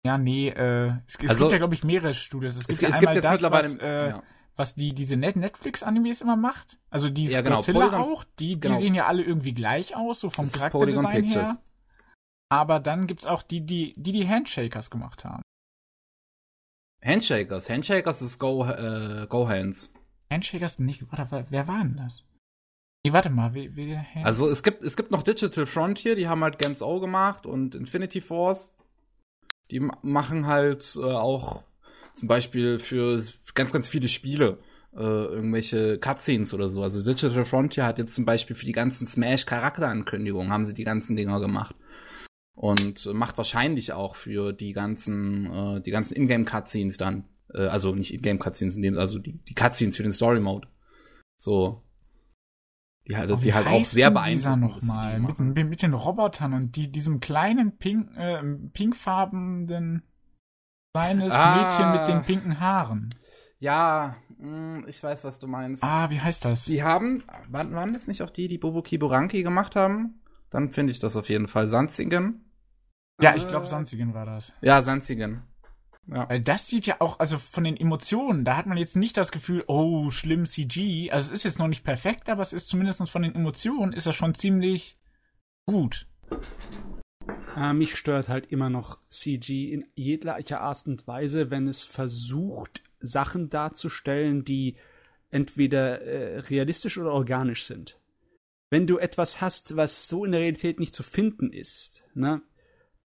Ja, nee, äh, es, es also, gibt ja, glaube ich, mehrere Studios. Es gibt, es, ja es gibt jetzt das, mittlerweile. Was, äh, ja. was die, diese Netflix-Animes immer macht. Also die ja, genau, Godzilla Polygon, auch, die, die genau. sehen ja alle irgendwie gleich aus, so vom Charakterdesign her. Aber dann gibt's auch die, die, die die Handshakers gemacht haben. Handshakers? Handshakers ist Go, äh, Go Hands. Handshakers nicht, oder wer war denn das? Nee, warte mal, wie, wie Also es gibt, es gibt noch Digital Frontier, die haben halt Gens O gemacht und Infinity Force. Die machen halt äh, auch zum Beispiel für ganz, ganz viele Spiele äh, irgendwelche Cutscenes oder so. Also Digital Frontier hat jetzt zum Beispiel für die ganzen Smash-Charakterankündigungen haben sie die ganzen Dinger gemacht. Und äh, macht wahrscheinlich auch für die ganzen, äh, die ganzen Ingame-Cutscenes dann. Äh, also nicht Ingame-Cutscenes, also die, die Cutscenes für den Story-Mode. So, die halt, die halt auch sehr beeindruckend noch mal mit, mit, den Robotern und die, diesem kleinen pink, äh, pinkfarbenen kleines ah, Mädchen mit den pinken Haaren. Ja, hm, ich weiß, was du meinst. Ah, wie heißt das? Die haben, waren, waren das nicht auch die, die Bobo Kiburanki gemacht haben? Dann finde ich das auf jeden Fall. Sanzigen. Ja, ich glaube, Sanzigen war das. Ja, Sanzigen. Ja. Weil das sieht ja auch, also von den Emotionen, da hat man jetzt nicht das Gefühl, oh, schlimm CG. Also es ist jetzt noch nicht perfekt, aber es ist zumindest von den Emotionen ist das schon ziemlich gut. Äh, mich stört halt immer noch CG in jeglicher Art und Weise, wenn es versucht, Sachen darzustellen, die entweder äh, realistisch oder organisch sind. Wenn du etwas hast, was so in der Realität nicht zu finden ist, ne?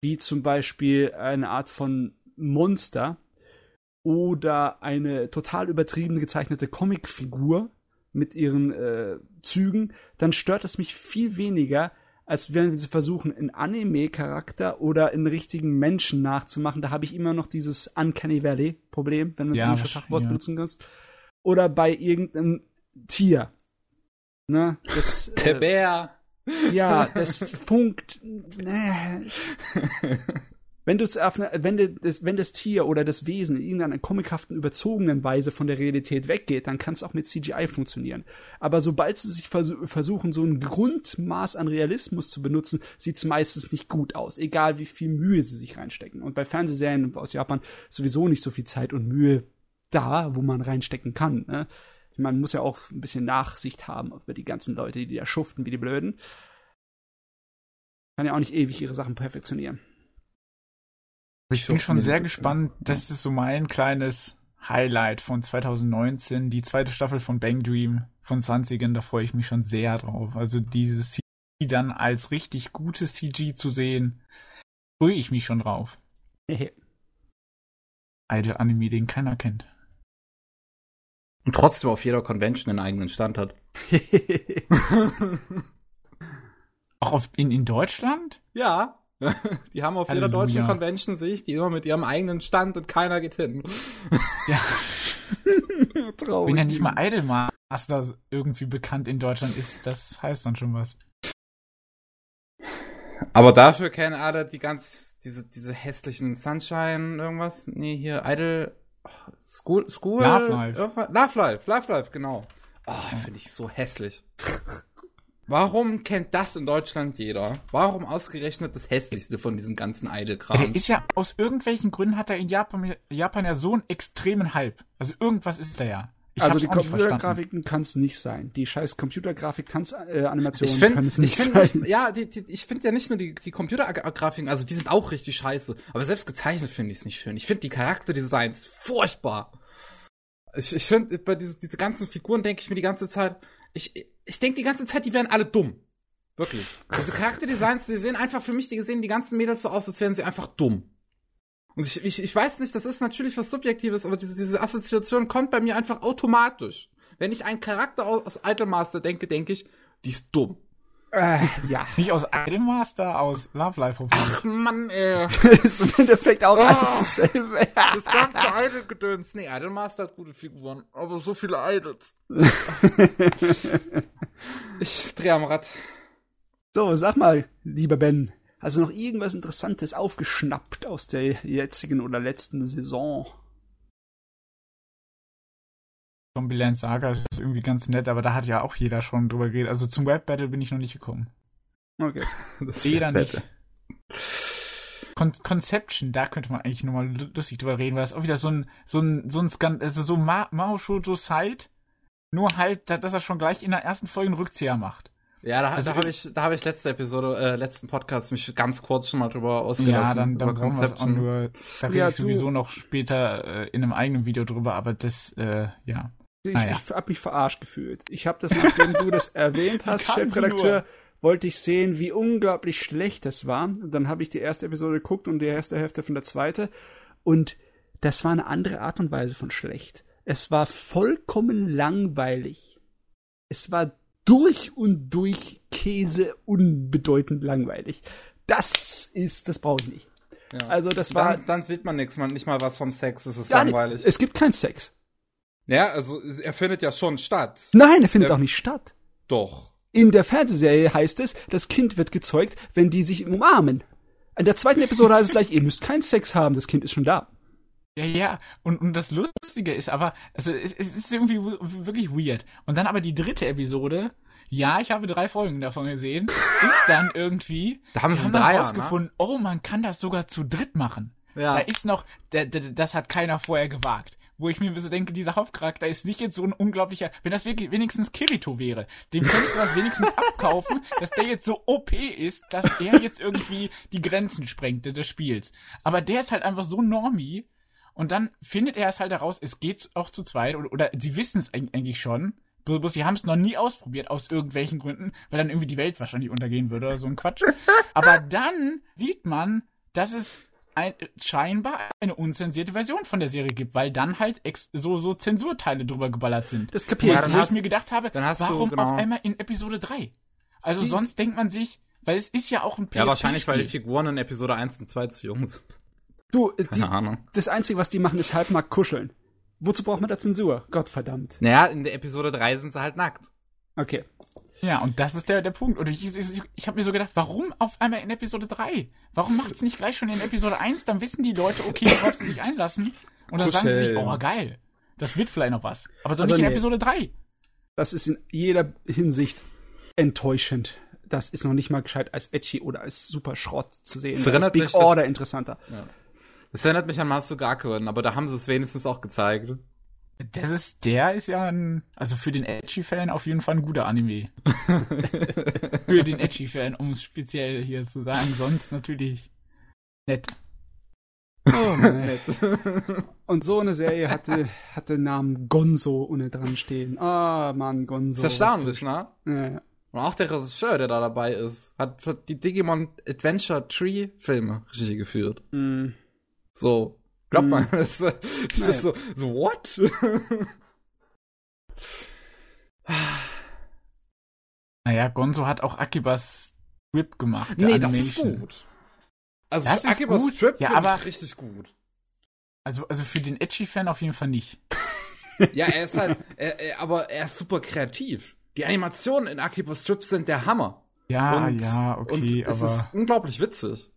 wie zum Beispiel eine Art von Monster oder eine total übertrieben gezeichnete Comicfigur mit ihren äh, Zügen, dann stört es mich viel weniger, als wenn sie versuchen, einen Anime-Charakter oder einen richtigen Menschen nachzumachen. Da habe ich immer noch dieses Uncanny Valley-Problem, wenn du das ja, englische Fachwort ja. benutzen kannst. Oder bei irgendeinem Tier. Ne? Das, *laughs* Der äh, Bär. Ja, das funkt. Ne. *laughs* wenn du es wenn das, wenn das Tier oder das Wesen in irgendeiner comichaften, überzogenen Weise von der Realität weggeht, dann kann es auch mit CGI funktionieren. Aber sobald sie sich vers versuchen, so ein Grundmaß an Realismus zu benutzen, sieht es meistens nicht gut aus, egal wie viel Mühe sie sich reinstecken. Und bei Fernsehserien aus Japan sowieso nicht so viel Zeit und Mühe da, wo man reinstecken kann. Ne? Man muss ja auch ein bisschen Nachsicht haben über die ganzen Leute, die da schuften wie die Blöden. Kann ja auch nicht ewig ihre Sachen perfektionieren. Ich bin schon sehr gespannt. Das ist so mein kleines Highlight von 2019. Die zweite Staffel von Bang Dream von Sanzigen. Da freue ich mich schon sehr drauf. Also dieses CG dann als richtig gutes CG zu sehen, freue ich mich schon drauf. *laughs* Idol Anime, den keiner kennt. Und trotzdem auf jeder Convention einen eigenen Stand hat. *laughs* Auch auf, in, in Deutschland? Ja. *laughs* Die haben auf Halleluja. jeder deutschen Convention, sehe ich, die immer mit ihrem eigenen Stand und keiner geht hin. Ja. *laughs* Traurig. Wenn ja nicht mal Idolmaster irgendwie bekannt in Deutschland ist, das heißt dann schon was. Aber dafür kennen alle die ganz, diese, diese hässlichen Sunshine, irgendwas. Nee, hier Idol, School, School. Love Life. Love Life, Love Life, genau. Oh, finde ich so hässlich. Warum kennt das in Deutschland jeder? Warum ausgerechnet das hässlichste von diesem ganzen Ja, Idle-Kram? der ist ja, aus irgendwelchen Gründen hat er in Japan, Japan ja so einen extremen Hype. Also irgendwas ist da ja. Ich also die auch nicht verstanden. Computergrafiken kann es nicht sein. Die scheiß Computergrafik-Tanzanimationen Ich finde, können es ich nicht finde, sein. ja, die, die, ich finde ja nicht nur die, die Computergrafiken, also die sind auch richtig scheiße. Aber selbst gezeichnet finde ich es nicht schön. Ich finde die Charakterdesigns furchtbar. Ich, ich finde, bei diese, diese ganzen Figuren denke ich mir die ganze Zeit, ich, ich denke die ganze Zeit, die wären alle dumm. Wirklich. Diese Charakterdesigns, die sehen einfach für mich, die sehen die ganzen Mädels so aus, als wären sie einfach dumm. Und ich, ich, ich weiß nicht, das ist natürlich was Subjektives, aber diese, diese Assoziation kommt bei mir einfach automatisch. Wenn ich einen Charakter aus, aus Idolmaster denke, denke ich, die ist dumm. Äh, ja. Nicht aus Idolmaster, aus Love Life. hoffentlich. Ach Mann, ey. *laughs* ist im Endeffekt auch Oh. alles dasselbe. *laughs* Das ganze Idol-Gedöns. Nee, Idolmaster hat gute Figuren, aber so viele Idols. *laughs* ich dreh am Rad. So, sag mal, lieber Ben, hast du noch irgendwas Interessantes aufgeschnappt aus der jetzigen oder letzten Saison? Zombieland Saga ist irgendwie ganz nett, aber da hat ja auch jeder schon drüber geredet. Also zum Web Battle bin ich noch nicht gekommen. Okay. *laughs* Das Jeder nicht. Con Conception, da könnte man eigentlich nochmal lustig drüber reden, weil das auch wieder so ein, so ein, so ein Skan also so Ma Mao Shoujo Side, nur halt, da- dass er schon gleich in der ersten Folge einen Rückzieher macht. Ja, da, Also da habe ich, da habe ich letzte Episode, äh, letzten Podcast mich ganz kurz schon mal drüber ausgelassen. Ja, dann, dann brauchen wir es auch nur, da rede Ja, ich du- sowieso noch später äh, in einem eigenen Video drüber, aber das, äh, ja. Ich, Ah, ja. ich hab mich verarscht gefühlt. Ich habe das, nachdem du das *laughs* erwähnt hast, Chefredakteur, wollte ich sehen, wie unglaublich schlecht das war. Und dann habe ich die erste Episode geguckt und die erste Hälfte von der zweite. Und das war eine andere Art und Weise von schlecht. Es war vollkommen langweilig. Es war durch und durch Käse unbedeutend langweilig. Das ist, das brauche ich nicht. Ja. Also das war dann, dann sieht man nichts, man nicht mal was vom Sex, es ist Ja, langweilig. Es gibt keinen Sex. Ja, also er findet ja schon statt. Nein, er findet Ja. auch nicht statt. Doch. In der Fernsehserie heißt es, das Kind wird gezeugt, wenn die sich umarmen. In der zweiten Episode heißt es gleich, ihr müsst keinen Sex haben, das Kind ist schon da. Ja, ja, und, und das Lustige ist aber, also es, es ist irgendwie wirklich weird. Und dann aber die dritte Episode, ja, ich habe drei Folgen davon gesehen, ist dann irgendwie, Da haben sie einen dann rausgefunden, oh, man kann das sogar zu dritt machen. Ja. Da ist noch, da, da, das hat keiner vorher gewagt. Wo ich mir so denke, dieser Hauptcharakter ist nicht jetzt so ein unglaublicher, wenn das wirklich wenigstens Kirito wäre, dem könntest du das wenigstens abkaufen, dass der jetzt so OP ist, dass er jetzt irgendwie die Grenzen sprengt des Spiels. Aber der ist halt einfach so normie und dann findet er es halt heraus, es geht auch zu zweit oder, oder sie wissen es eig- eigentlich schon. Bloß sie haben es noch nie ausprobiert, aus irgendwelchen Gründen, weil dann irgendwie die Welt wahrscheinlich untergehen würde oder so ein Quatsch. Aber dann sieht man, dass es ein, scheinbar eine unzensierte Version von der Serie gibt, weil dann halt ex so, so Zensurteile drüber geballert sind. Das kapier Ja, ich dann Wo ich mir gedacht habe, dann hast du, warum genau. auf einmal in Episode 3? Also Wie- sonst denkt man sich, weil es ist ja auch ein Ja, wahrscheinlich, weil die. Figuren in Episode 1 und 2 zu jung sind. Du, *laughs* äh, die, Keine Ahnung. das Einzige, was die machen, ist halbnackt kuscheln. Wozu braucht man da Zensur? Gott verdammt. Naja, in der Episode 3 sind sie halt nackt. Okay. Ja, und das ist der, der Punkt. Und ich, ich, ich habe mir so gedacht, warum auf einmal in Episode 3? Warum macht's nicht gleich schon in Episode 1? Dann wissen die Leute, okay, worauf sie sich einlassen. Und dann sagen sie sich, Kuscheln. oh, geil. Das wird vielleicht noch was. Aber doch Also nicht in nee. Episode 3. Das ist in jeder Hinsicht enttäuschend. Das ist noch nicht mal gescheit als Edgy oder als super Schrott zu sehen. Das Da ist erinnert Big mich- Order interessanter. Das erinnert mich an Masugakuen, aber da haben sie es wenigstens auch gezeigt. Das ist, der ist ja ein, also für den Edgy-Fan auf jeden Fall ein guter Anime. *laughs* für den Edgy-Fan, um es speziell hier zu sagen. Sonst natürlich nett. Oh, *laughs* nee. Und so eine Serie hatte, hatte den Namen Gonzo unten dran stehen. Ah, Mann, Gonzo. Das ist erstaunlich, ne? Ja, ja. Und auch der Regisseur, der da dabei ist, hat hat die Digimon Adventure Tree Filme Regie geführt. Mm. So. Glaubt man, *laughs* das, ist- das Naja. ist so, so, what? *laughs* Naja, Gonzo hat auch Akibas Strip gemacht. nee, das ist Animation. gut. Also, Das Akibas gut, Strip ja, aber- ich richtig gut. Also, also für den Edgy-Fan auf jeden Fall nicht. *laughs* Ja, er ist halt, er, er, aber er ist super kreativ. Die Animationen in Akibas Strip sind der Hammer. Ja, und, ja, und okay, es aber ist unglaublich witzig.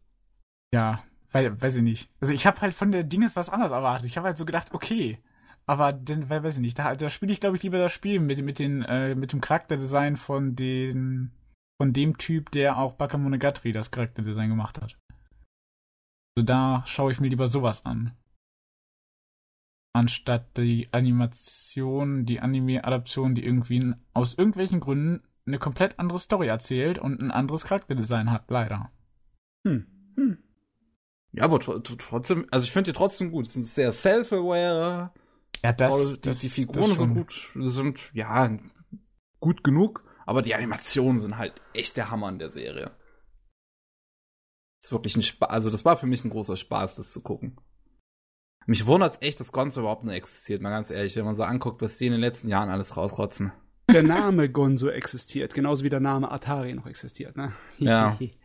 ja, weil, weiß ich nicht. Also ich habe halt von der Dinges was anderes erwartet. Ich habe halt so gedacht, okay, aber dann, weil, weiß ich nicht, da, da spiele ich glaube ich lieber das Spiel mit mit den äh, mit dem Charakterdesign von den von dem Typ, der auch Bakamonogatari das Charakterdesign gemacht hat. Also da schaue ich mir lieber sowas an. Anstatt die Animation, die Anime-Adaption, die irgendwie aus irgendwelchen Gründen eine komplett andere Story erzählt und ein anderes Charakterdesign hat, leider. Hm. Hm. Ja, aber trotzdem, also ich finde die trotzdem gut. Sie sind sehr self-aware. Ja, das, die, das die Figuren sind gut, sind, ja, gut genug, aber die Animationen sind halt echt der Hammer in der Serie. Das ist wirklich ein Spaß, also das war für mich ein großer Spaß, das zu gucken. Mich wundert es echt, dass Gonzo überhaupt nicht existiert, mal ganz ehrlich, wenn man so anguckt, was die in den letzten Jahren alles rausrotzen. Der Name Gonzo existiert, genauso wie der Name Atari noch existiert, ne? Ja. *laughs*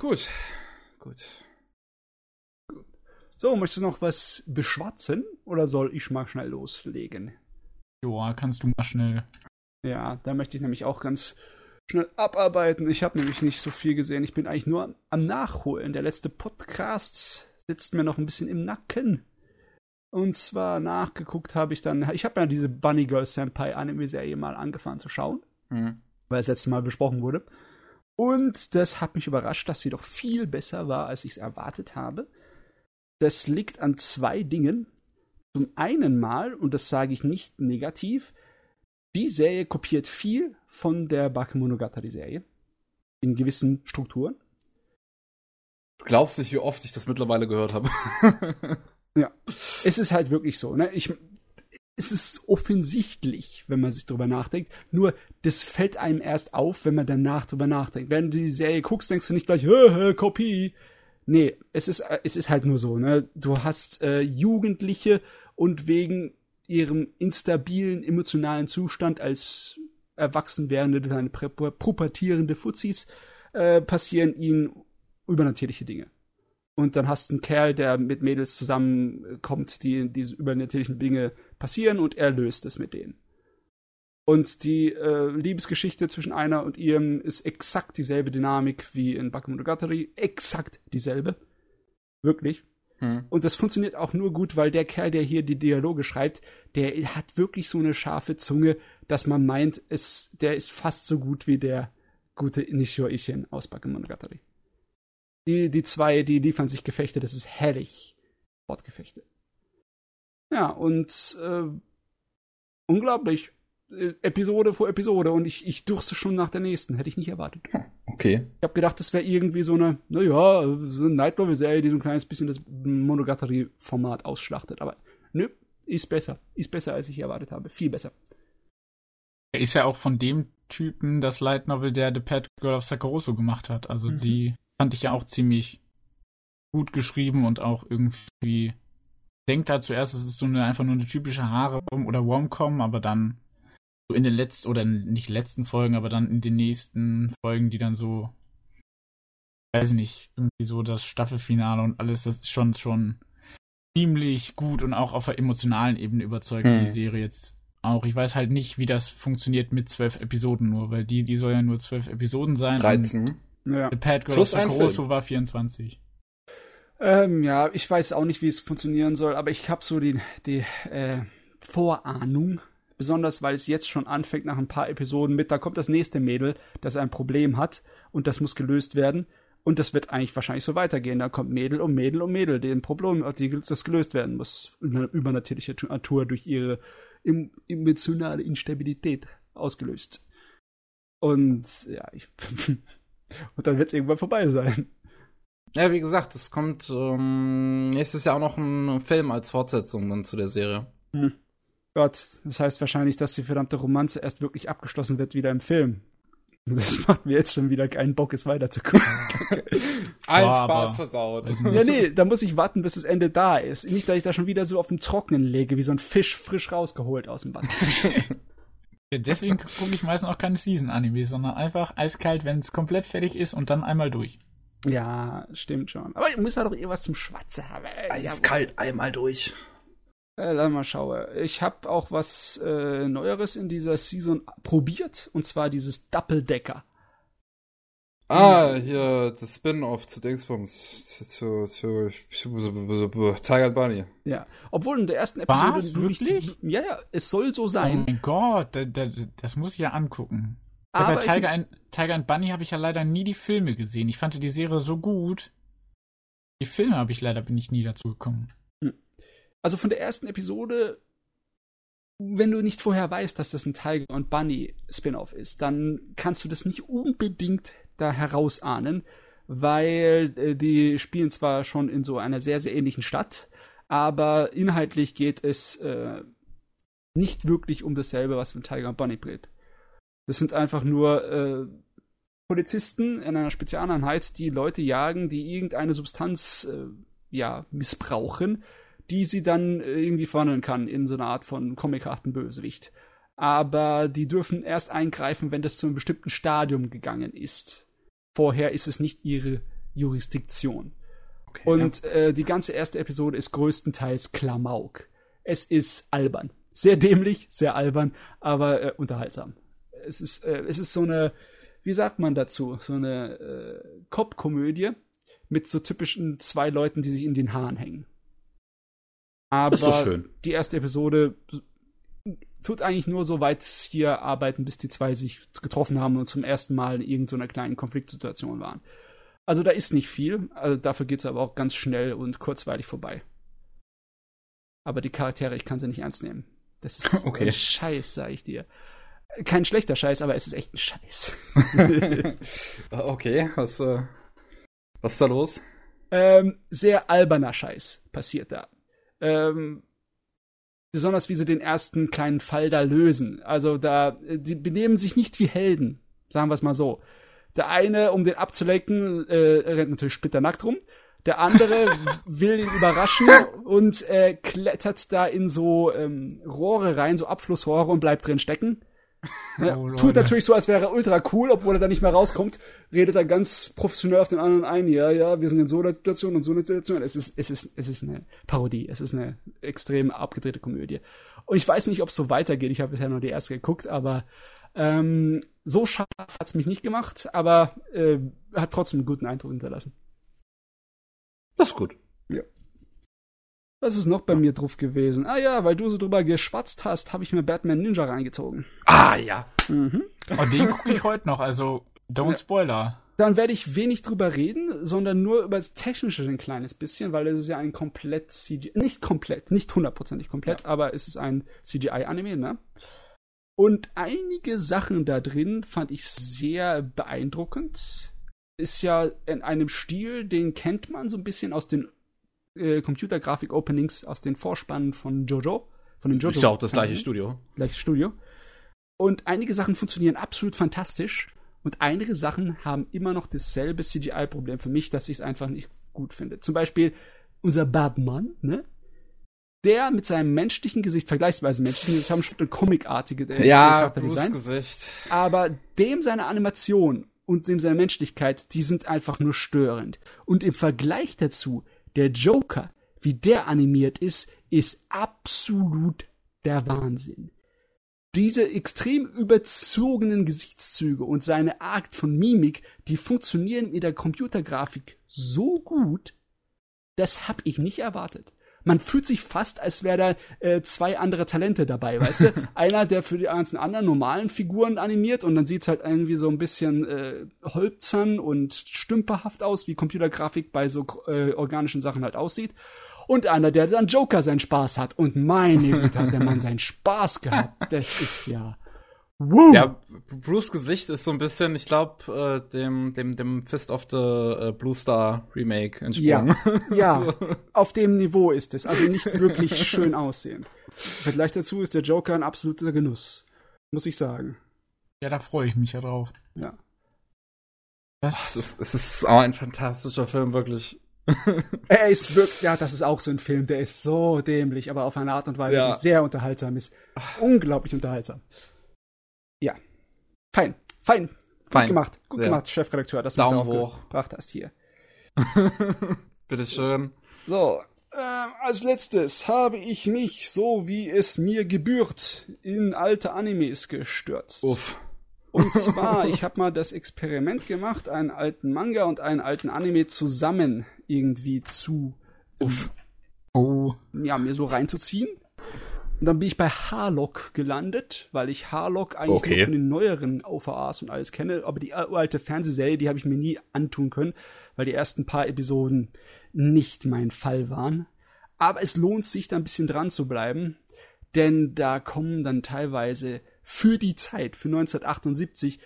gut. Gut. So, möchtest du noch was beschwatzen oder soll ich mal schnell loslegen? Joa, kannst du mal schnell. Ja, da möchte ich nämlich auch ganz schnell abarbeiten. Ich habe nämlich nicht so viel gesehen. Ich bin eigentlich nur am Nachholen. Der letzte Podcast sitzt mir noch ein bisschen im Nacken. Und zwar nachgeguckt habe ich dann, ich habe ja diese Bunny Girl Senpai Anime-Serie mal angefangen zu schauen, mhm. weil es letztes Mal besprochen wurde. Und das hat mich überrascht, dass sie doch viel besser war, als ich es erwartet habe. Das liegt an zwei Dingen. Zum einen mal, und das sage ich nicht negativ, die Serie kopiert viel von der Bakemonogatari-Serie. In gewissen Strukturen. Du glaubst nicht, wie oft ich das mittlerweile gehört habe. *laughs* ja. Es ist halt wirklich so, ne? Ich, es ist offensichtlich, wenn man sich drüber nachdenkt. Nur, das fällt einem erst auf, wenn man danach drüber nachdenkt. Wenn du die Serie guckst, denkst du nicht gleich, hä, hä, Kopie. Nee, es ist, es ist halt nur so, ne? Du hast äh, Jugendliche und wegen ihrem instabilen emotionalen Zustand als erwachsen werdende, kleine pubertierende Fuzis äh, passieren ihnen übernatürliche Dinge. Und dann hast du einen Kerl, der mit Mädels zusammenkommt, die diese übernatürlichen Dinge passieren und er löst es mit denen. Und die äh, Liebesgeschichte zwischen einer und ihrem ist exakt dieselbe Dynamik wie in Bakemonogatari. Exakt dieselbe. Wirklich. Hm. Und das funktioniert auch nur gut, weil der Kerl, der hier die Dialoge schreibt, der hat wirklich so eine scharfe Zunge, dass man meint, es, der ist fast so gut wie der gute Nishio Ishin aus Bakemonogatari. Die, die zwei, die liefern sich Gefechte, das ist herrlich. Wortgefechte. Ja, und äh, unglaublich. Äh, Episode vor Episode und ich, ich durste schon nach der nächsten. Hätte ich nicht erwartet. Okay. Ich habe gedacht, das wäre irgendwie so eine, naja, so eine Night Novel-Serie, die so ein kleines bisschen das Monogatari-Format ausschlachtet. Aber nö, ist besser. Ist besser, als ich erwartet habe. Viel besser. Er ist ja auch von dem Typen das Light Novel, der The Pet Girl of Sakaroso gemacht hat. Also mhm. die fand ich ja auch ziemlich gut geschrieben und auch irgendwie denkt da zuerst, es ist so eine einfach nur eine typische Haare oder Rom-Com, aber dann so in den letzten, oder nicht letzten Folgen, aber dann in den nächsten Folgen, die dann so, weiß ich nicht, irgendwie so das Staffelfinale und alles, das ist schon, schon ziemlich gut und auch auf der emotionalen Ebene überzeugt, hm. die Serie jetzt auch. Ich weiß halt nicht, wie das funktioniert mit zwölf Episoden nur, weil die, die soll ja nur zwölf Episoden sein. 13. Ja. The Pad Girl Plus of war 24. Ähm, ja, ich weiß auch nicht, wie es funktionieren soll, aber ich habe so die, die äh, Vorahnung, besonders weil es jetzt schon anfängt nach ein paar Episoden mit, da kommt das nächste Mädel, das ein Problem hat und das muss gelöst werden. Und das wird eigentlich wahrscheinlich so weitergehen. Da kommt Mädel um Mädel um Mädel, deren Problem, die, das gelöst werden muss. Eine übernatürliche Natur durch ihre emotionale Instabilität ausgelöst. Und ja, ich *laughs* und dann wird es irgendwann vorbei sein. Ja, wie gesagt, es kommt ähm, nächstes Jahr auch noch ein Film als Fortsetzung dann zu der Serie. Hm. Gott, das heißt wahrscheinlich, dass die verdammte Romanze erst wirklich abgeschlossen wird wieder im Film. Das *laughs* macht mir jetzt schon wieder keinen Bock, es weiterzugucken. *laughs* Ein Boah, Spaß versaut. Ja, nee, da muss ich warten, bis das Ende da ist. Nicht, dass ich da schon wieder so auf dem Trocknen lege, wie so ein Fisch frisch rausgeholt aus dem Wasser. *laughs* ja, deswegen gucke ich meistens auch keine Season-Animes, sondern einfach eiskalt, wenn es komplett fertig ist und dann einmal durch. Ja, stimmt schon. Aber ich muss da doch irgendwas zum Schwatzen haben. Eiskalt einmal durch. Äh, lass mal schauen. Ich habe auch was äh, Neueres in dieser Season probiert, und zwar dieses Doppeldecker. Ah, hier, das Spin-off zu Dingsbums, zu, zu, zu, Tiger and Bunny. Ja, obwohl in der ersten Episode Was? Wirklich? Ja, ja, es soll so Oh sein. mein Gott, da, da, das muss ich ja angucken. Bei aber Tiger and, Tiger and Bunny habe ich ja leider nie die Filme gesehen. Ich fand die Serie so gut. Die Filme habe ich leider bin ich nie dazu gekommen. also von der ersten Episode, wenn du nicht vorher weißt, dass das ein Tiger und Bunny Spin-off ist, dann kannst du das nicht unbedingt da herausahnen, weil äh, die spielen zwar schon in so einer sehr, sehr ähnlichen Stadt, aber inhaltlich geht es äh, nicht wirklich um dasselbe, was mit Tiger und Bunny dreht. Das sind einfach nur äh, Polizisten in einer Spezialeinheit, die Leute jagen, die irgendeine Substanz äh, ja missbrauchen, die sie dann irgendwie verwandeln kann in so eine Art von comichaften Bösewicht. Aber die dürfen erst eingreifen, wenn das zu einem bestimmten Stadium gegangen ist. Vorher ist es nicht ihre Jurisdiktion. Okay, Und äh, die ganze erste Episode ist größtenteils Klamauk. Es ist albern. Sehr dämlich, sehr albern, aber äh, unterhaltsam. Es ist, äh, es ist so eine, wie sagt man dazu, so eine äh, Cop-Komödie mit so typischen zwei Leuten, die sich in den Haaren hängen. Aber ist doch schön. die erste Episode tut eigentlich nur so weit hier arbeiten, bis die zwei sich getroffen haben und zum ersten Mal in irgendeiner kleinen Konfliktsituation waren. Also da ist nicht viel, also dafür geht es aber auch ganz schnell und kurzweilig vorbei. Aber die Charaktere, ich kann sie nicht ernst nehmen. Das ist *laughs* Okay. ein Scheiß, sag ich dir. Kein schlechter Scheiß, aber es ist echt ein Scheiß. *laughs* okay, was, äh, was ist da los? ähm, sehr alberner Scheiß passiert da. Ähm, besonders wie sie den ersten kleinen Fall da lösen. Also da, äh, die benehmen sich nicht wie Helden, sagen wir es mal so. Der eine, um den abzulenken, äh, rennt natürlich splitternackt rum. Der andere *laughs* will ihn überraschen und äh, klettert da in so ähm, Rohre rein, so Abflussrohre und bleibt drin stecken. Ne? Oh, Tut natürlich so, als wäre er ultra cool, obwohl er da nicht mehr rauskommt. Redet er ganz professionell auf den anderen ein. Ja, ja, wir sind in so einer Situation und so einer Situation. Es ist, es ist, es ist eine Parodie. Es ist eine extrem abgedrehte Komödie. Und ich weiß nicht, ob es so weitergeht. Ich habe bisher nur die erste geguckt, aber ähm, so scharf hat's mich nicht gemacht, aber äh, hat trotzdem einen guten Eindruck hinterlassen. Das ist gut. Was ist noch bei mir drauf gewesen? Ah ja, weil du so drüber geschwatzt hast, habe ich mir Batman Ninja reingezogen. Ah, ja. Mhm. Und Oh, den gucke ich heute noch, also don't Ja. spoiler. Dann werde ich wenig drüber reden, sondern nur über das Technische ein kleines bisschen, weil es ist ja ein komplett CGI, nicht komplett, nicht hundertprozentig komplett, aber es ist ein CGI-Anime, ne? Und einige Sachen da drin fand ich sehr beeindruckend. Ist ja in einem Stil, den kennt man so ein bisschen aus den äh, Computergrafik-Openings, aus den Vorspannen von Jojo. Von den Jojo. Ist ja auch das gleiche Studio. gleiches Studio. Und einige Sachen funktionieren absolut fantastisch und einige Sachen haben immer noch dasselbe CGI-Problem für mich, dass ich es einfach nicht gut finde. Zum Beispiel unser Batman, ne? Der mit seinem menschlichen Gesicht, vergleichsweise menschlichen Gesicht, haben schon eine comicartige äh, Ja, Gesicht. Aber dem seine Animation und dem seine Menschlichkeit, die sind einfach nur störend. Und im Vergleich dazu, der Joker, wie der animiert ist, ist absolut der Wahnsinn. Diese extrem überzogenen Gesichtszüge und seine Art von Mimik, die funktionieren in der Computergrafik so gut, das hab ich nicht erwartet. Man fühlt sich fast, als wäre da äh, zwei andere Talente dabei, weißt du? *laughs* Einer, der für die ganzen anderen normalen Figuren animiert und dann sieht's halt irgendwie so ein bisschen äh, holzern und stümperhaft aus, wie Computergrafik bei so äh, organischen Sachen halt aussieht. Und einer, der dann Joker seinen Spaß hat. Und meine Güte, hat der Mann seinen Spaß gehabt. Das ist ja. Woo! Ja, Bruce Gesicht ist so ein bisschen, ich glaube, äh, dem, dem, dem Fist of the äh, Blue Star Remake entsprungen. Ja, ja, *laughs* auf dem Niveau ist es. Also nicht wirklich *laughs* schön aussehen. Vergleich dazu ist der Joker ein absoluter Genuss. Muss ich sagen. Ja, da freue ich mich ja drauf. Ja. Es Das, ist, es ist auch ein fantastischer Film, wirklich. *laughs* Er ist wirklich, ja, das ist auch so ein Film, der ist so dämlich, aber auf eine Art und Weise, Ja. die sehr unterhaltsam ist. Unglaublich unterhaltsam. Ja. Fein, fein. Gut Fein. gemacht, gut Sehr. gemacht, Chefredakteur, dass du mich Daumen darauf hoch. gebracht hast hier. *laughs* Bitteschön. So, ähm, als letztes habe ich mich, so wie es mir gebührt, in alte Animes gestürzt. Uff. Und *laughs* zwar, ich habe mal das Experiment gemacht, einen alten Manga und einen alten Anime zusammen irgendwie zu Uff. Oh. ja, mir so reinzuziehen. Und dann bin ich bei Harlock gelandet, weil ich Harlock eigentlich Okay. nur von den neueren OVAs und alles kenne, aber die alte Fernsehserie, die habe ich mir nie antun können, weil die ersten paar Episoden nicht mein Fall waren. Aber es lohnt sich, da ein bisschen dran zu bleiben, denn da kommen dann teilweise für die Zeit, für 1978,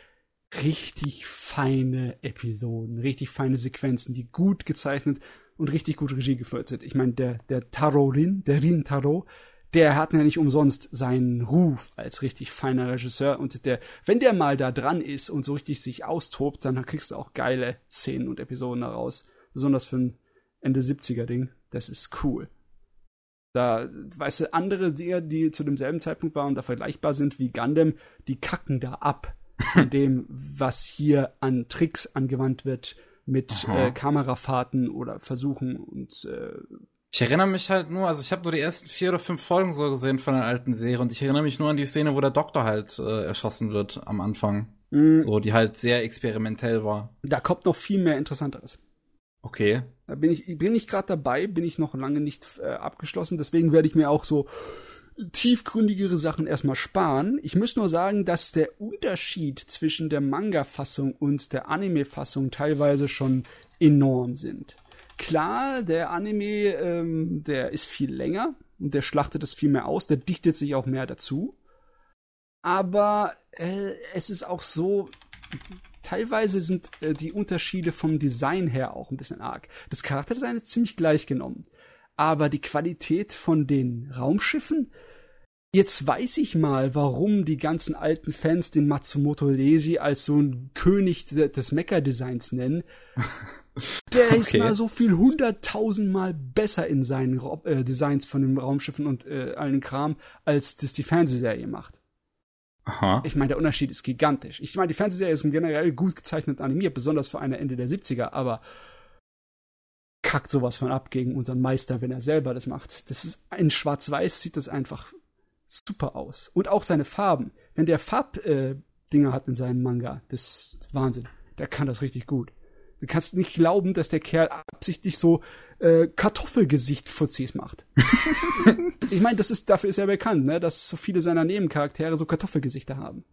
richtig feine Episoden, richtig feine Sequenzen, die gut gezeichnet und richtig gut Regie geführt sind. Ich meine, der, der Taro Rin, der Rin Taro, der hat ja nicht umsonst seinen Ruf als richtig feiner Regisseur und der, wenn der mal da dran ist und so richtig sich austobt, dann kriegst du auch geile Szenen und Episoden daraus. Besonders für ein Ende 70er Ding. Das ist cool. Da, weißt du, andere Dinge, die zu demselben Zeitpunkt waren und da vergleichbar sind wie Gundam, die kacken da ab von *laughs* dem, was hier an Tricks angewandt wird mit äh, Kamerafahrten oder Versuchen und äh, Ich erinnere mich halt nur, also ich habe nur die ersten vier oder fünf Folgen so gesehen von der alten Serie und ich erinnere mich nur an die Szene, wo der Doktor halt äh, erschossen wird am Anfang. mh, So, die halt sehr experimentell war. da kommt noch viel mehr Interessanteres. Okay. Da bin ich, bin ich gerade dabei, bin ich noch lange nicht äh, abgeschlossen. Deswegen werde ich mir auch so tiefgründigere Sachen erstmal sparen. Ich muss nur sagen, dass der Unterschied zwischen der Manga-Fassung und der Anime-Fassung teilweise schon enorm sind. Klar, der Anime, ähm, der ist viel länger und der schlachtet es viel mehr aus, der dichtet sich auch mehr dazu. Aber äh, es ist auch so, teilweise sind äh, die Unterschiede vom Design her auch ein bisschen arg. Das Charakterdesign ist ziemlich gleich genommen. Aber die Qualität von den Raumschiffen, jetzt weiß ich mal, warum die ganzen alten Fans den Matsumoto Lesi als so ein König de- des Mecha-Designs nennen. *laughs* Der ist Okay. mal so viel hunderttausendmal besser in seinen äh, Designs von den Raumschiffen und äh, allen Kram, als das die Fernsehserie macht. Aha. Ich meine, der Unterschied ist gigantisch. Ich meine, die Fernsehserie ist generell gut gezeichnet und animiert, besonders für eine Ende der 70er, aber kackt sowas von ab gegen unseren Meister, wenn er selber das macht. Das ist in Schwarz-Weiß sieht das einfach super aus. Und auch seine Farben. Wenn der Farbdinger äh, hat in seinem Manga, das ist Wahnsinn. Der kann das richtig gut. Du kannst nicht glauben, dass der Kerl absichtlich so äh, Kartoffelgesicht-Fuzis macht. *laughs* ich meine, das ist, dafür ist er bekannt, ne, dass so viele seiner Nebencharaktere so Kartoffelgesichter haben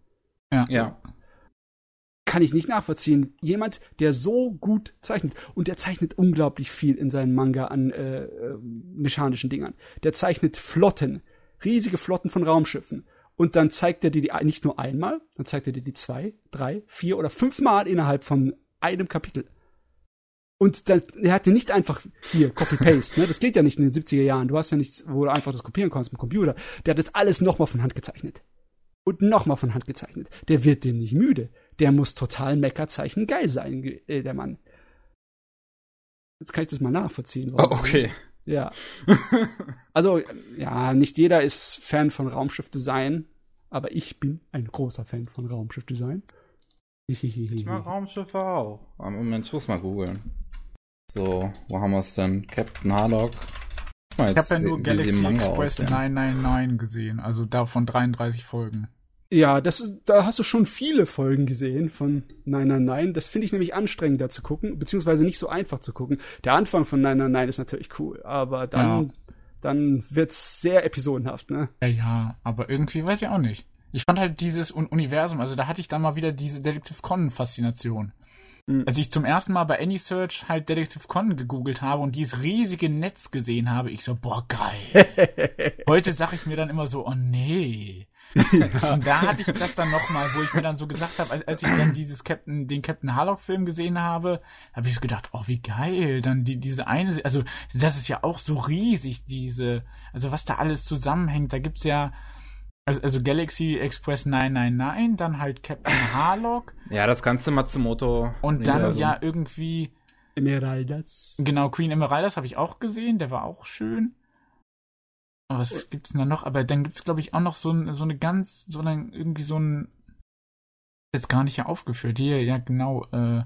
Ja. Ja. kann ich nicht nachvollziehen. Jemand, der so gut zeichnet und der zeichnet unglaublich viel in seinen Manga an äh, äh, mechanischen Dingern. Der zeichnet Flotten, riesige Flotten von Raumschiffen. Und dann zeigt er dir die nicht nur einmal, dann zeigt er dir die zwei, drei, vier oder fünfmal innerhalb von einem Kapitel. Und dann, er hatte nicht einfach hier Copy-Paste, ne? Das geht ja nicht in den 70er Jahren. Du hast ja nichts, wo du einfach das kopieren kannst mit dem Computer. Der hat das alles nochmal von Hand gezeichnet. Und nochmal von Hand gezeichnet. Der wird dem nicht müde. Der muss total Meckerzeichen geil sein, äh, der Mann. Jetzt kann ich das mal nachvollziehen. Oh, okay. Ja. *laughs* Also, ja, nicht jeder ist Fan von Raumschiffdesign, aber ich bin ein großer Fan von Raumschiffdesign. Ich mag Raumschiffe auch. Moment, ich muss mal googeln. So, wo haben wir es denn? Captain Harlock. Mal Ich habe ja nur Galaxy Express aussehen. 999 gesehen, also davon 33 Folgen. Ja, das ist, da hast du schon viele Folgen gesehen von Nein, nein, nein. Das finde ich nämlich anstrengender zu gucken, beziehungsweise nicht so einfach zu gucken. Der Anfang von Nein, nein, nein ist natürlich cool, aber dann, Ja. dann wird's sehr episodenhaft, ne? Ja, ja, aber irgendwie weiß ich auch nicht. Ich fand halt dieses Un Universum, also da hatte ich dann mal wieder diese Detective Conan-Faszination. Mhm. Als ich zum ersten Mal bei AnySearch halt Detective Conan gegoogelt habe und dieses riesige Netz gesehen habe, ich so, boah, geil. *laughs* Heute sag ich mir dann immer so, oh nee. *laughs* Und da hatte ich das dann nochmal, wo ich mir dann so gesagt habe, als, ich dann dieses Captain, den Captain Harlock-Film gesehen habe, habe ich so gedacht, oh, wie geil. Dann die, diese eine, also das ist ja auch so riesig, diese, also was da alles zusammenhängt. Da gibt's ja, also, also Galaxy Express 999, dann halt Captain *laughs* Harlock Ja, das ganze Matsumoto. und dann Universum. ja irgendwie, Emeraldas. genau, Queen Emeraldas habe ich auch gesehen, der war auch schön. Aber was gibt's denn da noch? Aber dann gibt's glaube ich auch noch so, ein, so eine ganz, so eine, irgendwie so ein, jetzt gar nicht hier aufgeführt. Hier, ja genau, äh,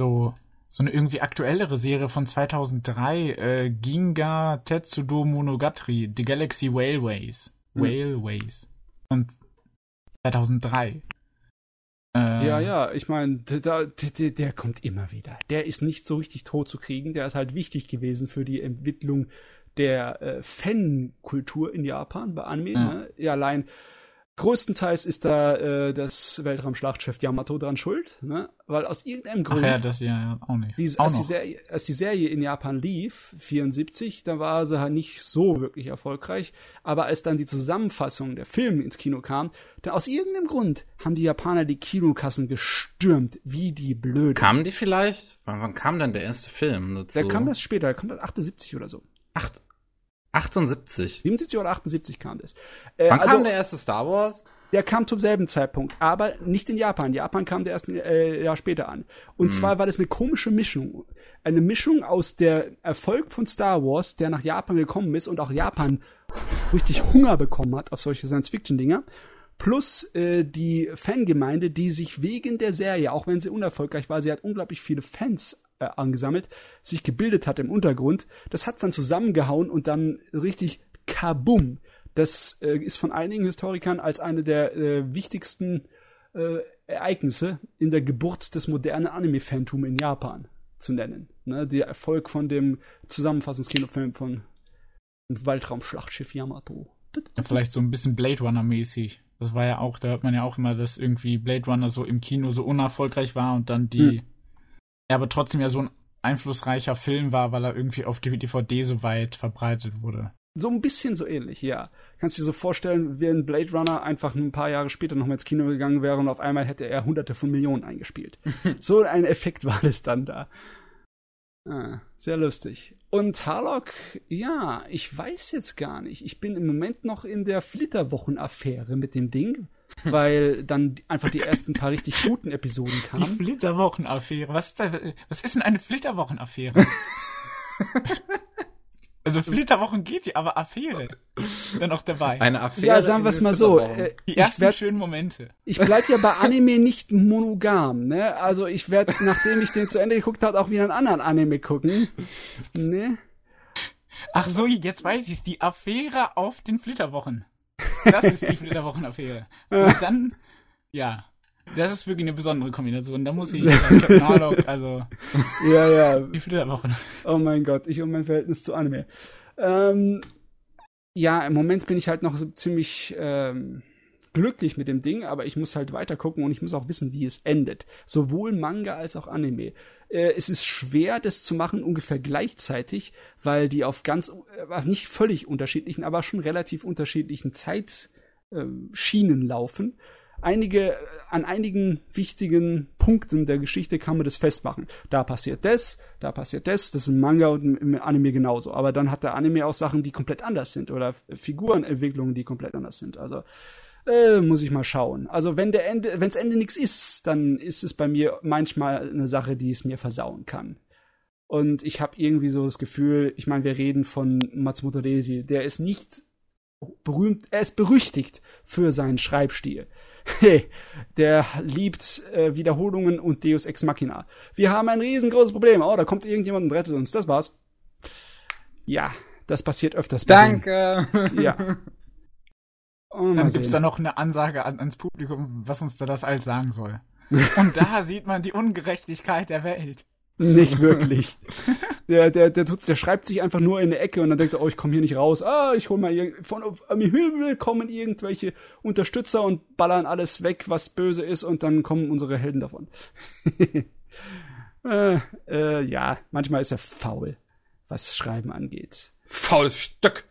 so, so eine irgendwie aktuellere Serie von 2003, äh, Ginga Tetsudo Monogatari, The Galaxy Railways. Hm. Railways. Von 2003. ja. Ja, ja, ich meine, der, der, der kommt immer wieder. Der ist nicht so richtig tot zu kriegen. Der ist halt wichtig gewesen für die Entwicklung der äh, Fankultur in Japan bei Anime. Ja. Ne? Ja, allein größtenteils ist da äh, das Weltraumschlachtschiff Yamato dran schuld, ne? weil aus irgendeinem Ach Grund ja, das ja, ja auch nicht. die, auch als, die. Serie, als die Serie in Japan lief, 74, da war sie halt nicht so wirklich erfolgreich. Aber als dann die Zusammenfassung der Filme ins Kino kam, dann aus irgendeinem Grund haben die Japaner die Kinokassen gestürmt, wie die Blöden. Kamen die vielleicht? Wann, wann kam denn der erste Film dazu? Da kam das später, da kam das 78 oder so. Acht, 78. 77 oder 78 kam das. Äh, Wann also, kam der erste Star Wars? Der kam zum selben Zeitpunkt, aber nicht in Japan. Japan kam der erst ein äh, Jahr später an. Und zwar war das eine komische Mischung. Eine Mischung aus der Erfolg von Star Wars, der nach Japan gekommen ist und auch Japan richtig Hunger bekommen hat auf solche Science-Fiction-Dinger, plus äh, die Fangemeinde, die sich wegen der Serie, auch wenn sie unerfolgreich war, sie hat unglaublich viele Fans äh, angesammelt, sich gebildet hat im Untergrund. Das hat's dann zusammengehauen und dann richtig kabum. Das äh, ist von einigen Historikern als eine der äh, wichtigsten äh, Ereignisse in der Geburt des modernen Anime-Fantum in Japan zu nennen. Ne, der Erfolg von dem Zusammenfassungskinofilm von Weltraumschlachtschiff Yamato. Ja, vielleicht so ein bisschen Blade Runner mäßig. Das war ja auch, da hört man ja auch immer, dass irgendwie Blade Runner so im Kino so unerfolgreich war und dann die, Hm. Ja, aber trotzdem ja so ein einflussreicher Film war, weil er irgendwie auf die DVD so weit verbreitet wurde. So ein bisschen so ähnlich, ja. Kannst du dir so vorstellen, wenn Blade Runner einfach ein paar Jahre später noch mal ins Kino gegangen wäre und auf einmal hätte er hunderte von Millionen eingespielt. *laughs* so ein Effekt war das dann da. Ah, sehr lustig. Und Harlock, ja, ich weiß jetzt gar nicht. Ich bin im Moment noch in der Flitterwochen-Affäre mit dem Ding, *laughs* weil dann einfach die ersten paar richtig guten Episoden Die kamen. Flitterwochen-Affäre. Was ist, da, was ist denn eine Flitterwochen-Affäre? *laughs* also Flitterwochen geht ja, aber Affäre dann auch dabei. Eine Affäre. Ja, sagen wir es mal so. Äh, die ich ersten werd, schönen Momente. Ich bleib ja bei Anime nicht monogam, ne? Also ich werde, nachdem ich den zu Ende geguckt habe, auch wieder einen anderen Anime gucken. Ne? Ach so, jetzt weiß ich's. Die Affäre auf den Flitterwochen. Das ist die Flitterwochen-Affäre. Und dann, ja. Das ist wirklich eine besondere Kombination. Da muss ich Captain Harlock, also Ja, ja. die Flitterwochen. Oh mein Gott, ich und mein Verhältnis zu Anime. Ähm, ja, im Moment bin ich halt noch so ziemlich ähm, glücklich mit dem Ding, aber ich muss halt weiter gucken und ich muss auch wissen, wie es endet. Sowohl Manga als auch Anime. Äh, es ist schwer, das zu machen ungefähr gleichzeitig, weil die auf ganz, äh, nicht völlig unterschiedlichen, aber schon relativ unterschiedlichen Zeitschienen laufen. Einige, äh, an einigen wichtigen Punkten der Geschichte kann man das festmachen. Da passiert das, da passiert das, das ist im Manga und im Anime genauso. Aber dann hat der Anime auch Sachen, die komplett anders sind oder Figurenentwicklungen, die komplett anders sind. Also äh, muss ich mal schauen. Also wenn der Ende, wenns Ende nichts ist, dann ist es bei mir manchmal eine Sache, die es mir versauen kann. Und ich habe irgendwie so das Gefühl, ich meine, wir reden von Matsumoto Resi, der ist nicht berühmt, er ist berüchtigt für seinen Schreibstil. *laughs* Hey, der liebt äh, Wiederholungen und Deus Ex Machina. Wir haben ein riesengroßes Problem. Oh, da kommt irgendjemand und rettet uns. Das war's. Ja, das passiert öfters bei ihm. Danke. Ja. *laughs* Oh, Dann gibt's sehen. da noch eine Ansage an, ans Publikum, was uns da das alles sagen soll. *laughs* Und da sieht man die Ungerechtigkeit der Welt. Nicht wirklich. Der, der, der, tut, der schreibt sich einfach nur in eine Ecke und dann denkt er, oh, ich komme hier nicht raus. Ah, ich hol mal irgend- von am Himmel kommen irgendwelche Unterstützer und ballern alles weg, was böse ist und dann kommen unsere Helden davon. *laughs* äh, äh, ja, manchmal ist er faul, was Schreiben angeht. Faules Stück.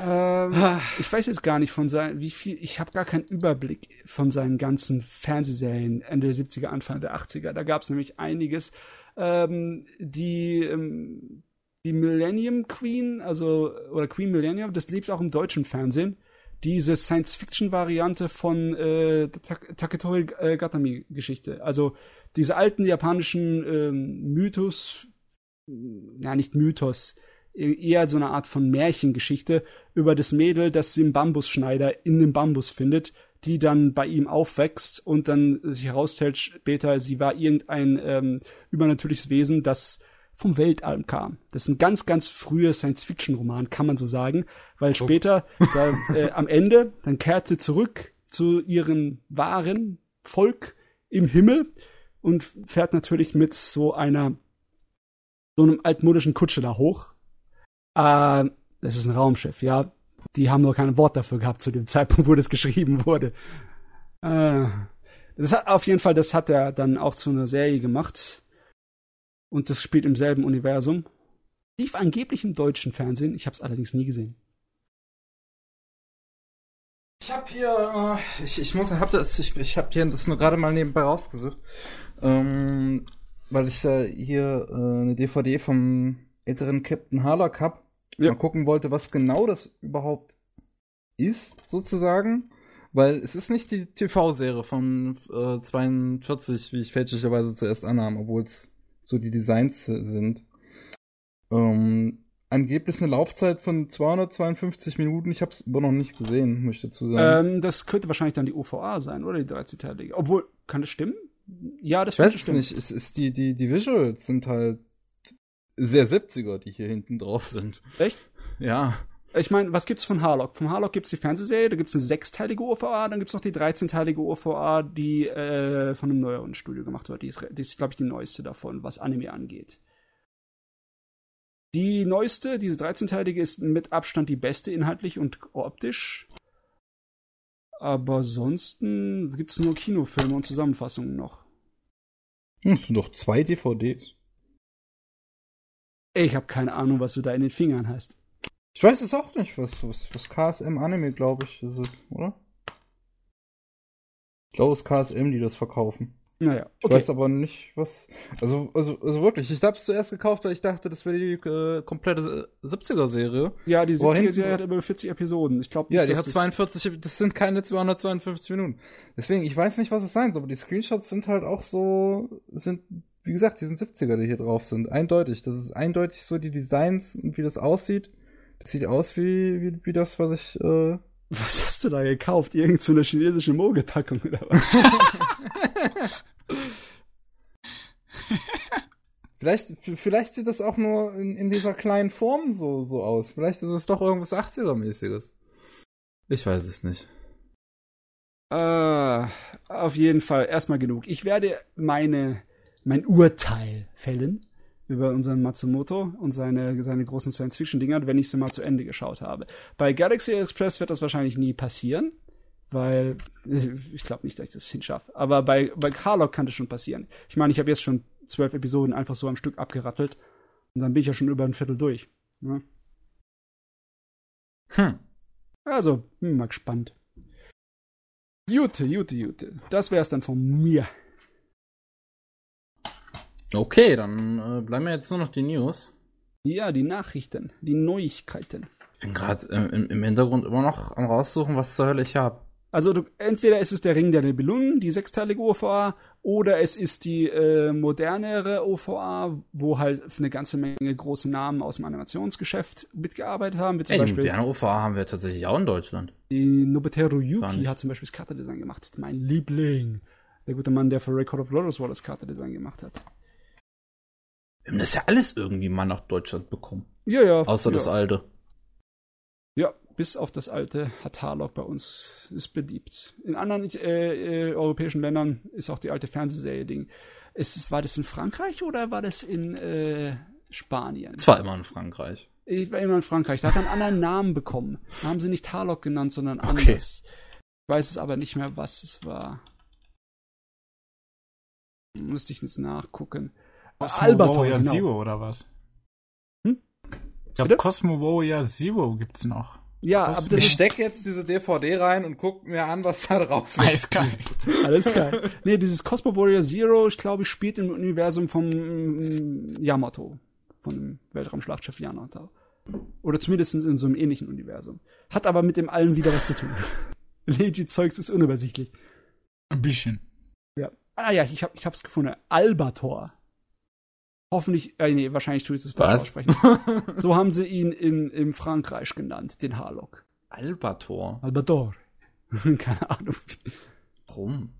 Ähm, ich weiß jetzt gar nicht von seinen, wie viel, ich habe gar keinen Überblick von seinen ganzen Fernsehserien Ende der 70er, Anfang der 80er. Da gab es nämlich einiges. Ähm, die, ähm, die Millennium Queen, also, oder Queen Millennium, das lief auch im deutschen Fernsehen. Diese Science-Fiction-Variante von äh, Tak- Taketori Gatami-Geschichte. Also diese alten japanischen ähm, Mythos, ja nicht Mythos, eher so eine Art von Märchengeschichte über das Mädel, das den Bambusschneider in dem Bambus findet, die dann bei ihm aufwächst und dann sich herausstellt später, sie war irgendein ähm, übernatürliches Wesen, das vom Weltall kam. Das ist ein ganz, ganz früher Science-Fiction-Roman, kann man so sagen, weil später, *laughs* da, äh, am Ende, dann kehrt sie zurück zu ihren wahren Volk im Himmel und fährt natürlich mit so einer, so einem altmodischen Kutsche da hoch. Äh, das ist ein Raumschiff, ja. Die haben nur kein Wort dafür gehabt zu dem Zeitpunkt, *laughs* wo das geschrieben wurde. Äh, das hat auf jeden Fall, das hat er dann auch zu einer Serie gemacht. Und das spielt im selben Universum. Lief angeblich im deutschen Fernsehen. Ich habe es allerdings nie gesehen. Ich habe hier, äh, ich, ich muss, hab das, ich, ich habe hier das nur gerade mal nebenbei aufgesucht, ähm, weil ich ja hier äh, eine DVD vom älteren Captain Harlock hab. Ja. Mal gucken wollte, was genau das überhaupt ist, sozusagen. Weil es ist nicht die TV-Serie von äh, 42, wie ich fälschlicherweise zuerst annahm, obwohl es so die Designs sind. Ähm, angeblich eine Laufzeit von 252 Minuten. Ich habe es aber noch nicht gesehen, möchte ich dazu sagen. Ähm, das könnte wahrscheinlich dann die OVA sein, oder die 13-teilige. Obwohl, kann das stimmen? Ja, das ich weiß es nicht. Es ist die, die, die Visuals sind halt sehr 70er, die hier hinten drauf sind. Echt? Ja. Ich meine, was gibt's von Harlock? Von Harlock gibt's die Fernsehserie, da gibt's eine sechsteilige OVA, dann gibt's noch die 13-teilige OVA, die äh, von einem neueren Studio gemacht wird. Die ist, die ist glaube ich, die neueste davon, was Anime angeht. Die neueste, diese 13-teilige, ist mit Abstand die beste inhaltlich und optisch. Aber ansonsten gibt's nur Kinofilme und Zusammenfassungen noch. Hm, das sind doch zwei DVDs. Ich habe keine Ahnung, was du da in den Fingern hast. Ich weiß es auch nicht, was, was, was KSM Anime, glaube ich, ist es, oder? Ich glaube, es ist KSM, die das verkaufen. Naja, okay. Ich weiß aber nicht, was. Also, also, also wirklich, ich habe es zuerst gekauft, weil ich dachte, das wäre die äh, komplette 70er-Serie. Ja, die 70er-Serie hat über 40 Episoden. Ich glaube Ja, die hat 42, das sind keine 252 Minuten. Deswegen, ich weiß nicht, was es sein soll, aber die Screenshots sind halt auch so, sind, wie gesagt, die sind 70er, die hier drauf sind. Eindeutig. Das ist eindeutig so die Designs und wie das aussieht. Das sieht aus wie, wie, wie das, was ich, äh Was hast du da gekauft? Irgend so eine chinesische Mogelpackung oder was? *laughs* vielleicht, vielleicht sieht das auch nur in, in dieser kleinen Form so, so aus. Vielleicht ist es doch irgendwas 80er-mäßiges. Ich weiß es nicht. Uh, auf jeden Fall erstmal genug. Ich werde meine, mein Urteil fällen über unseren Matsumoto und seine, seine großen Science-Fiction-Dinger, wenn ich sie mal zu Ende geschaut habe. Bei Galaxy Express wird das wahrscheinlich nie passieren, weil ich glaube nicht, dass ich das hinschaffe. Aber bei, bei Harlock kann das schon passieren. Ich meine, ich habe jetzt schon zwölf Episoden einfach so am Stück abgerattelt und dann bin ich ja schon über ein Viertel durch. Ne? Hm. Also, bin mal gespannt. Jute, Jute, Jute. Das wär's dann von mir. Okay, dann äh, bleiben wir jetzt nur noch die News. Ja, die Nachrichten, die Neuigkeiten. Ich bin gerade im, im, Hintergrund immer noch am raussuchen, was zur Hölle ich habe. Also du, entweder ist es der Ring der Nibelungen, die sechsteilige OVA, oder es ist die äh, modernere OVA, wo halt eine ganze Menge große Namen aus dem Animationsgeschäft mitgearbeitet haben. Wie zum Ey, Beispiel die moderne OVA haben wir tatsächlich auch in Deutschland. Die Nobuteru Yuki hat zum Beispiel das Kartendesign gemacht. Mein Liebling. Der gute Mann, der für Record of Lotus War das Kartendesign gemacht hat. Wir haben das ja alles irgendwie mal nach Deutschland bekommen. Ja, ja. Außer ja. das alte. Ja, bis auf das alte hat Harlock bei uns ist beliebt. In anderen äh, äh, europäischen Ländern ist auch die alte Fernsehserie-Ding. Ist, war das in Frankreich oder war das in äh, Spanien? Es war immer in Frankreich. Ich war immer in Frankreich. Da hat er einen anderen Namen bekommen. Da haben sie nicht Harlock genannt, sondern anders. Okay. Ich weiß es aber nicht mehr, was es war. Musste ich jetzt nachgucken. Cosmo Albator, Warrior genau. Zero oder was? Hm? Ich glaube, Cosmo Warrior Zero gibt's noch. Ja, Cosmo. aber das ich steck jetzt diese DVD rein und guck mir an, was da drauf ist. Alles geil. *laughs* Alles geil. Nee, dieses Cosmo Warrior Zero, ich glaube, spielt im Universum vom mm, Yamato. Von dem Weltraumschlachtschiff Yamato. Oder zumindest in so einem ähnlichen Universum. Hat aber mit dem allen wieder was zu tun. *laughs* Legi-Zeugs ist unübersichtlich. Ein bisschen. Ja. Ah ja, ich, hab, ich hab's gefunden. Albator. Hoffentlich, äh, nee, wahrscheinlich tue ich es falsch aussprechen. *laughs* so haben sie ihn in, in Frankreich genannt, den Harlock. Albator. Albator. *laughs* Keine Ahnung. Warum?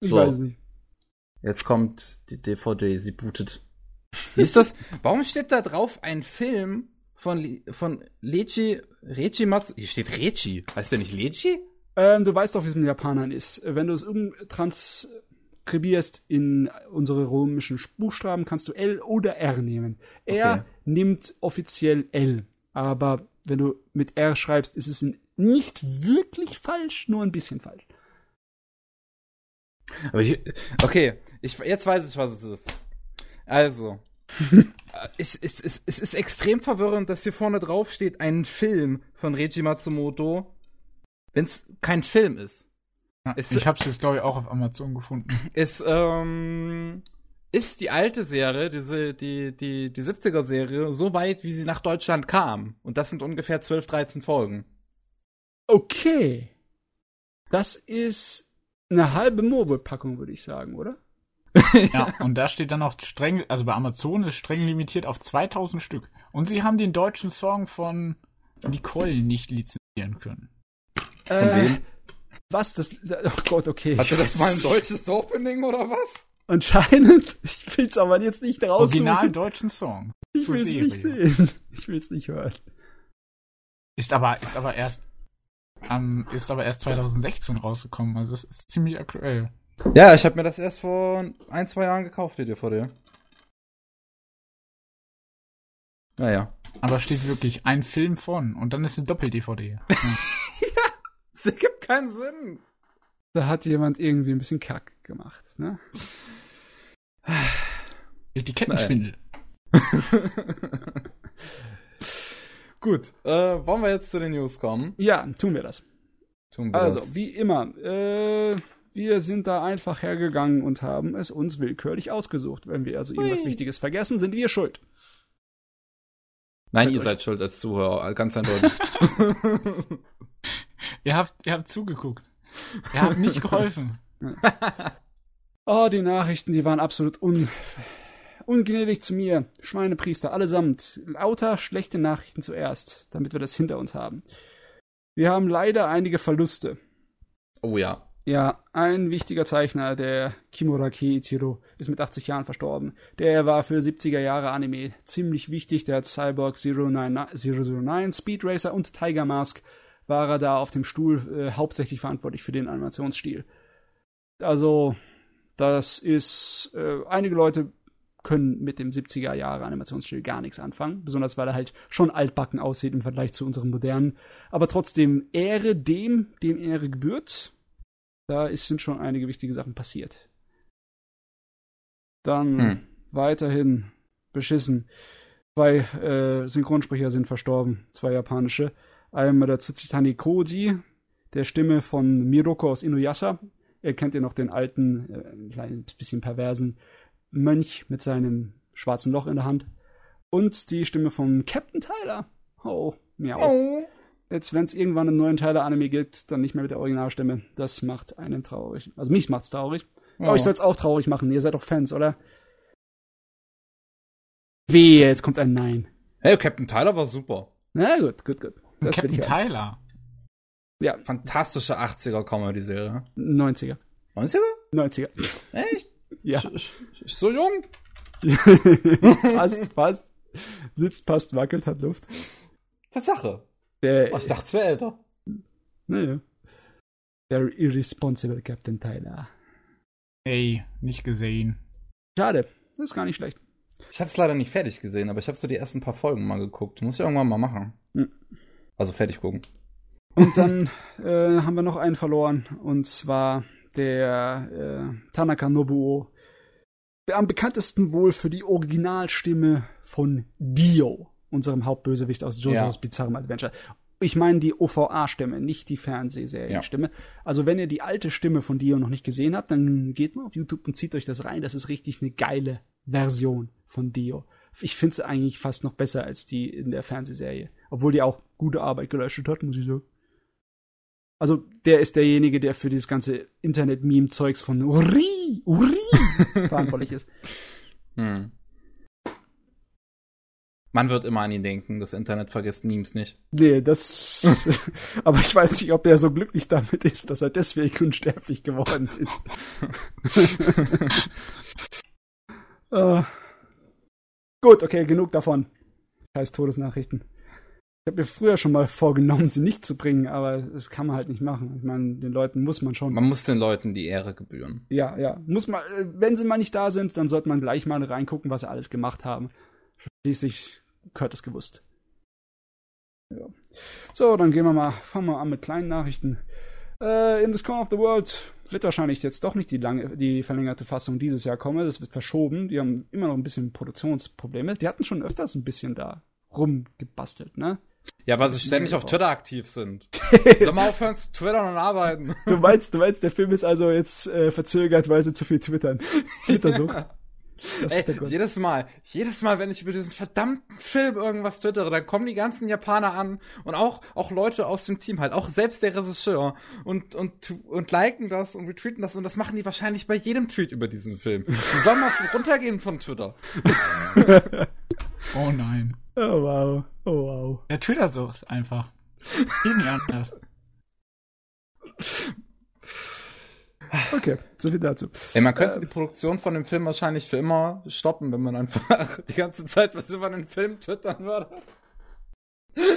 Ich so. weiß nicht. Jetzt kommt die DVD, sie bootet. Wie ist das? *laughs* Warum steht da drauf ein Film von, von Lechi, Rechi Mats, hier steht Rechi. Heißt der nicht Lechi? Ähm, du weißt doch, wie es mit Japanern ist. Wenn du es umtranskribierst in unsere römischen Buchstaben, kannst du L oder R nehmen. Er Okay. nimmt offiziell L. Aber wenn du mit R schreibst, ist es nicht wirklich falsch, nur ein bisschen falsch. Aber ich, okay, ich, jetzt weiß ich, was es ist. Also, *laughs* ich, es, es, es ist extrem verwirrend, dass hier vorne drauf steht, ein Film von Reiji Matsumoto, wenn es kein Film ist. Ja, Ist- ich habe es jetzt, glaube ich, auch auf Amazon gefunden. Es ähm, ist die alte Serie, diese, die, die, die 70er-Serie, so weit, wie sie nach Deutschland kam. Und das sind ungefähr 12, 13 Folgen. Okay. Das ist eine halbe Mobile-Packung, würde ich sagen, oder? *laughs* Ja, und da steht dann noch streng, also bei Amazon ist streng limitiert auf 2000 Stück. Und sie haben den deutschen Song von Nicole nicht lizenzieren können. Von wem? Was? Das, oh Gott, okay. Hatte das mal ein deutsches Opening oder was? Anscheinend. *laughs* Ich will's aber jetzt nicht raussuchen. Original deutschen Song. ich zur will's nicht sehen. Ich will's nicht hören. Ist aber, ist aber erst, ähm, ist aber erst 2016 rausgekommen. Also es ist ziemlich aktuell. Ja, ich habe mir das erst vor ein, zwei Jahren gekauft, die DVD. Naja. Aber steht wirklich ein Film von und dann ist eine Doppel-DVD. *laughs* Ja. Das ergibt keinen Sinn. Da hat jemand irgendwie ein bisschen Kack gemacht, ne? Etikettenschwindel. *laughs* Gut, äh, wollen wir jetzt zu den News kommen? Ja, tun wir das. Tun wir Also, das. wie immer, äh, wir sind da einfach hergegangen und haben es uns willkürlich ausgesucht. Wenn wir also irgendwas Hui. Wichtiges vergessen, sind wir schuld. Nein, Seid ihr euch- seid schuld als Zuhörer, ganz eindeutig. *laughs* Ihr habt, ihr habt zugeguckt. Ihr habt nicht geholfen. *laughs* Oh, die Nachrichten, die waren absolut un ungnädig zu mir. Schweinepriester, allesamt. Lauter schlechte Nachrichten zuerst, damit wir das hinter uns haben. Wir haben leider einige Verluste. oh ja. Ja, ein wichtiger Zeichner, der Kimura Keiichiro, ist mit 80 Jahren verstorben. Der war für 70er Jahre Anime ziemlich wichtig. Der hat Cyborg 009, 009 Speed Racer und Tiger Mask war er da auf dem Stuhl äh, hauptsächlich verantwortlich für den Animationsstil. Also, das ist, äh, einige Leute können mit dem 70er Jahre Animationsstil gar nichts anfangen, besonders weil er halt schon altbacken aussieht im Vergleich zu unserem modernen. Aber trotzdem Ehre dem, dem Ehre gebührt. Da ist, sind schon einige wichtige Sachen passiert. Dann Hm. weiterhin beschissen. Zwei äh, Synchronsprecher sind verstorben, zwei japanische. Einmal der Tsuchitani Koji, der Stimme von Miroko aus Inuyasha. Ihr kennt ja noch den alten, äh, ein kleines bisschen perversen Mönch mit seinem schwarzen Loch in der Hand. Und die Stimme von Captain Tyler. Oh, miau. Oh. Jetzt, wenn es irgendwann einen neuen Tyler-Anime gibt, dann nicht mehr mit der Originalstimme. Das macht einen traurig. Also mich macht's traurig. Aber ich soll's auch traurig machen. Ihr seid doch Fans, oder? Wehe, jetzt kommt ein Nein. Hey, Captain Tyler war super. Na gut, gut, gut. Das Captain. Tyler. Ja, Fantastische 80er Comedy-Serie. 90er. 90er? 90er. Echt? *laughs* Ja. Ich so jung? *laughs* passt, passt. Sitzt, passt, wackelt, hat Luft. Tatsache. Der, Oh, ich dachte, es wäre älter. naja. Der irresponsible Captain Tyler. Ey, nicht gesehen. Schade. Das ist gar nicht schlecht. Ich habe es leider nicht fertig gesehen, aber ich habe so die ersten paar Folgen mal geguckt. Muss ich irgendwann mal machen. Hm. Also fertig gucken. Und dann äh, haben wir noch einen verloren. Und zwar der äh, Tanaka Nobuo. Am bekanntesten wohl für die Originalstimme von Dio, unserem Hauptbösewicht aus JoJo's Ja. Bizarrem Adventure. Ich meine die OVA-Stimme, nicht die Fernsehserienstimme. Also wenn ihr die alte Stimme von Dio noch nicht gesehen habt, dann geht mal auf YouTube und zieht euch das rein. Das ist richtig eine geile Version von Dio. Ich finde es eigentlich fast noch besser als die in der Fernsehserie. Obwohl die auch gute Arbeit geleistet hat, muss ich sagen. Also, der ist derjenige, der für dieses ganze Internet-Meme-Zeugs von Uri, Uri *laughs* verantwortlich ist. Hm. Man wird immer an ihn denken. Das Internet vergisst Memes nicht. Nee, das. *laughs* *laughs* aber ich weiß nicht, ob der so glücklich damit ist, dass er deswegen unsterblich geworden ist. äh, Gut, okay, genug davon. Scheiß Todesnachrichten. Ich habe mir früher schon mal vorgenommen, sie nicht zu bringen, aber das kann man halt nicht machen. Ich meine, den Leuten muss man schon. Man muss den Leuten die Ehre gebühren. Ja, ja. Muss man, äh, wenn sie mal nicht da sind, dann sollte man gleich mal reingucken, was sie alles gemacht haben. Schließlich gehört es gewusst. Ja. So, dann gehen wir mal, fangen wir an mit kleinen Nachrichten. Äh, in this Corner of the World wird wahrscheinlich jetzt doch nicht die lange, die verlängerte Fassung dieses Jahr kommen. Das wird verschoben. Die haben immer noch ein bisschen Produktionsprobleme. Die hatten schon öfters ein bisschen da rumgebastelt, ne? Ja, weil sie ständig auf Twitter aktiv sind. *laughs* Soll mal aufhören zu twittern und arbeiten. Du meinst, du meinst, der Film ist also jetzt äh, verzögert, weil sie zu viel twittern. *laughs* Twitter-Sucht. Das Ey, jedes Mal, jedes Mal, wenn ich über diesen verdammten Film irgendwas twittere, dann kommen die ganzen Japaner an und auch, auch Leute aus dem Team halt, auch selbst der Regisseur und, und, und liken das und retweeten das und das machen die wahrscheinlich bei jedem Tweet über diesen Film. Die sollen mal *laughs* runtergehen von Twitter. Oh nein. Oh wow. Oh wow. Der Twitter so ist einfach. Geht nicht anders. Okay, so viel dazu. Ey, man könnte die Produktion von dem Film wahrscheinlich für immer stoppen, wenn man einfach *laughs* die ganze Zeit was über den Film twittern würde. *laughs*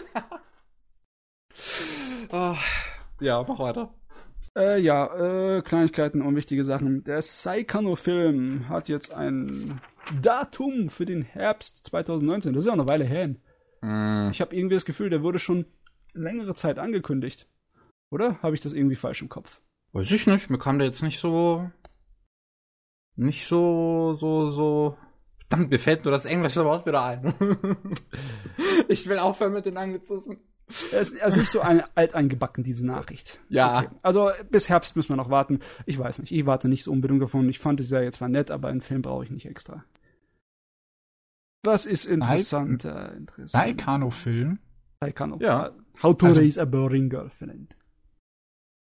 Ah, ja, mach weiter. Äh, ja, äh, Kleinigkeiten und wichtige Sachen. Der Saikano-Film hat jetzt ein Datum für den Herbst 2019. Das ist ja auch eine Weile her. Hm. Ich habe irgendwie das Gefühl, der wurde schon längere Zeit angekündigt. Oder? Habe ich das irgendwie falsch im Kopf? Weiß ich nicht, mir kam der jetzt nicht so. Nicht so, so, so. Verdammt, mir fällt nur das englische Wort wieder ein. *laughs* ich will aufhören mit den Anglizismen. Er ist, er ist nicht so ein, alt eingebacken, diese Nachricht. Ja. Okay. Also bis Herbst müssen wir noch warten. Ich weiß nicht, ich warte nicht so unbedingt davon. Ich fand es ja jetzt zwar nett, aber einen Film brauche ich nicht extra. Was ist interessant? äh, interessant. Saikano-Film. Saikano. Ja. How to Also- raise a boring girlfriend.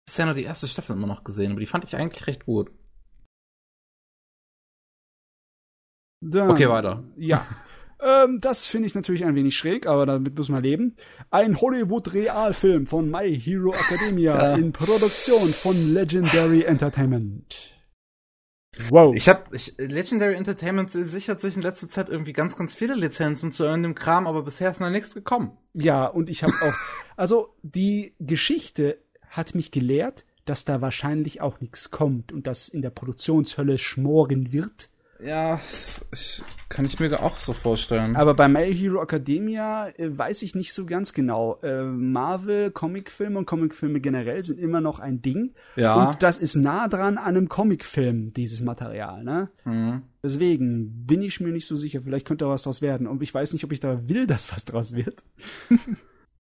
Bisher nur die erste Staffel immer noch gesehen, aber die fand ich eigentlich recht gut. Dann, Okay, weiter. Ja. *laughs* ähm, das finde ich natürlich ein wenig schräg, aber damit muss man leben. Ein Hollywood-Realfilm von My Hero Academia Ja. in Produktion von Legendary Entertainment. Wow. Ich hab, ich, Legendary Entertainment sichert sich in letzter Zeit irgendwie ganz, ganz viele Lizenzen zu irgendeinem Kram, aber bisher ist noch nichts gekommen. Ja, und ich habe auch, *laughs* also die Geschichte hat mich gelehrt, dass da wahrscheinlich auch nichts kommt und dass in der Produktionshölle schmoren wird. Ja, ich, kann ich mir auch so vorstellen. Aber bei My Hero Academia äh, weiß ich nicht so ganz genau. Äh, Marvel, Comicfilme und Comicfilme generell sind immer noch ein Ding. ja. Und das ist nah dran an einem Comicfilm, dieses Material, ne? hm. Deswegen bin ich mir nicht so sicher. Vielleicht könnte da was draus werden. Und ich weiß nicht, ob ich da will, *laughs* dass was draus wird.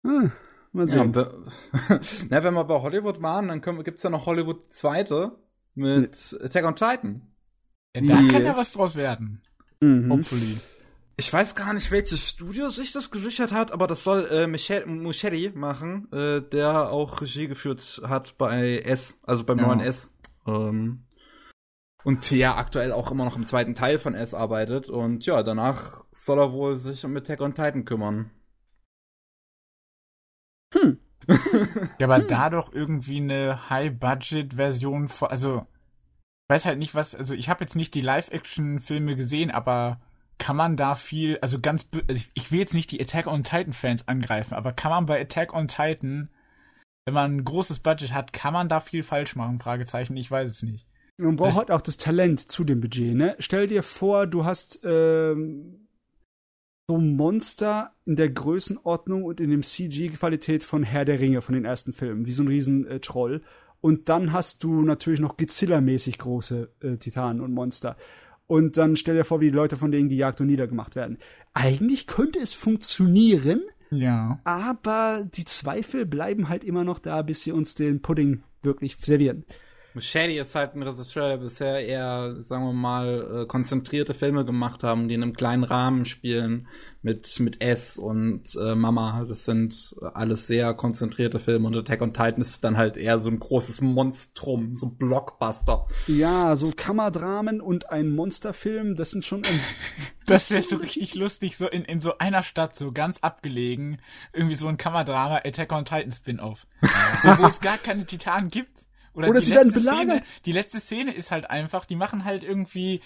hm, *laughs* mal Ja, sehen. *laughs* we- Na, wenn wir bei Hollywood waren, dann wir- gibt's ja noch Hollywood zweite mit Attack on Titan. Ja, da kann ja Yes. was draus werden. Mhm. Hopefully. Ich weiß gar nicht, welches Studio sich das gesichert hat, aber das soll äh, Michel Muschetti machen, äh, der auch Regie geführt hat bei S, also beim Ja. neuen S. Ähm, und ja, aktuell auch immer noch im zweiten Teil von S arbeitet. Und ja, danach soll er wohl sich um Attack on Titan kümmern. Hm. Ja, aber da doch irgendwie eine High-Budget-Version vor, also weiß halt nicht was, also ich habe jetzt nicht die Live-Action-Filme gesehen, aber kann man da viel, also ganz, also ich- will jetzt nicht die Attack on Titan-Fans angreifen, aber kann man bei Attack on Titan, wenn man ein großes Budget hat, kann man da viel falsch machen? Fragezeichen, ich weiß es nicht. Man braucht halt auch das Talent zu dem Budget, ne? Stell dir vor, du hast ähm, so Monster in der Größenordnung und in dem CG-Qualität von Herr der Ringe, von den ersten Filmen, wie so ein riesen äh, Troll. Und dann hast du natürlich noch Godzilla-mäßig große äh, Titanen und Monster. Und dann stell dir vor, wie die Leute von denen gejagt und niedergemacht werden. Eigentlich könnte es funktionieren, Ja. aber die Zweifel bleiben halt immer noch da, bis sie uns den Pudding wirklich servieren. Muschetti ist halt ein Regisseur, der bisher eher, sagen wir mal, äh, konzentrierte Filme gemacht haben, die in einem kleinen Rahmen spielen, mit, mit S und äh, Mama. Das sind alles sehr konzentrierte Filme und Attack on Titan ist dann halt eher so ein großes Monstrum, so ein Blockbuster. Ja, so Kammerdramen und ein Monsterfilm, das sind schon ein *laughs* Das wäre so richtig lustig, so in, in so einer Stadt, so ganz abgelegen, irgendwie so ein Kammerdrama Attack on Titan Spin-off. *laughs* wo, wo es gar keine Titanen gibt. Oder die sie werden letzte belagert. Szene, die letzte Szene ist halt einfach, die machen halt irgendwie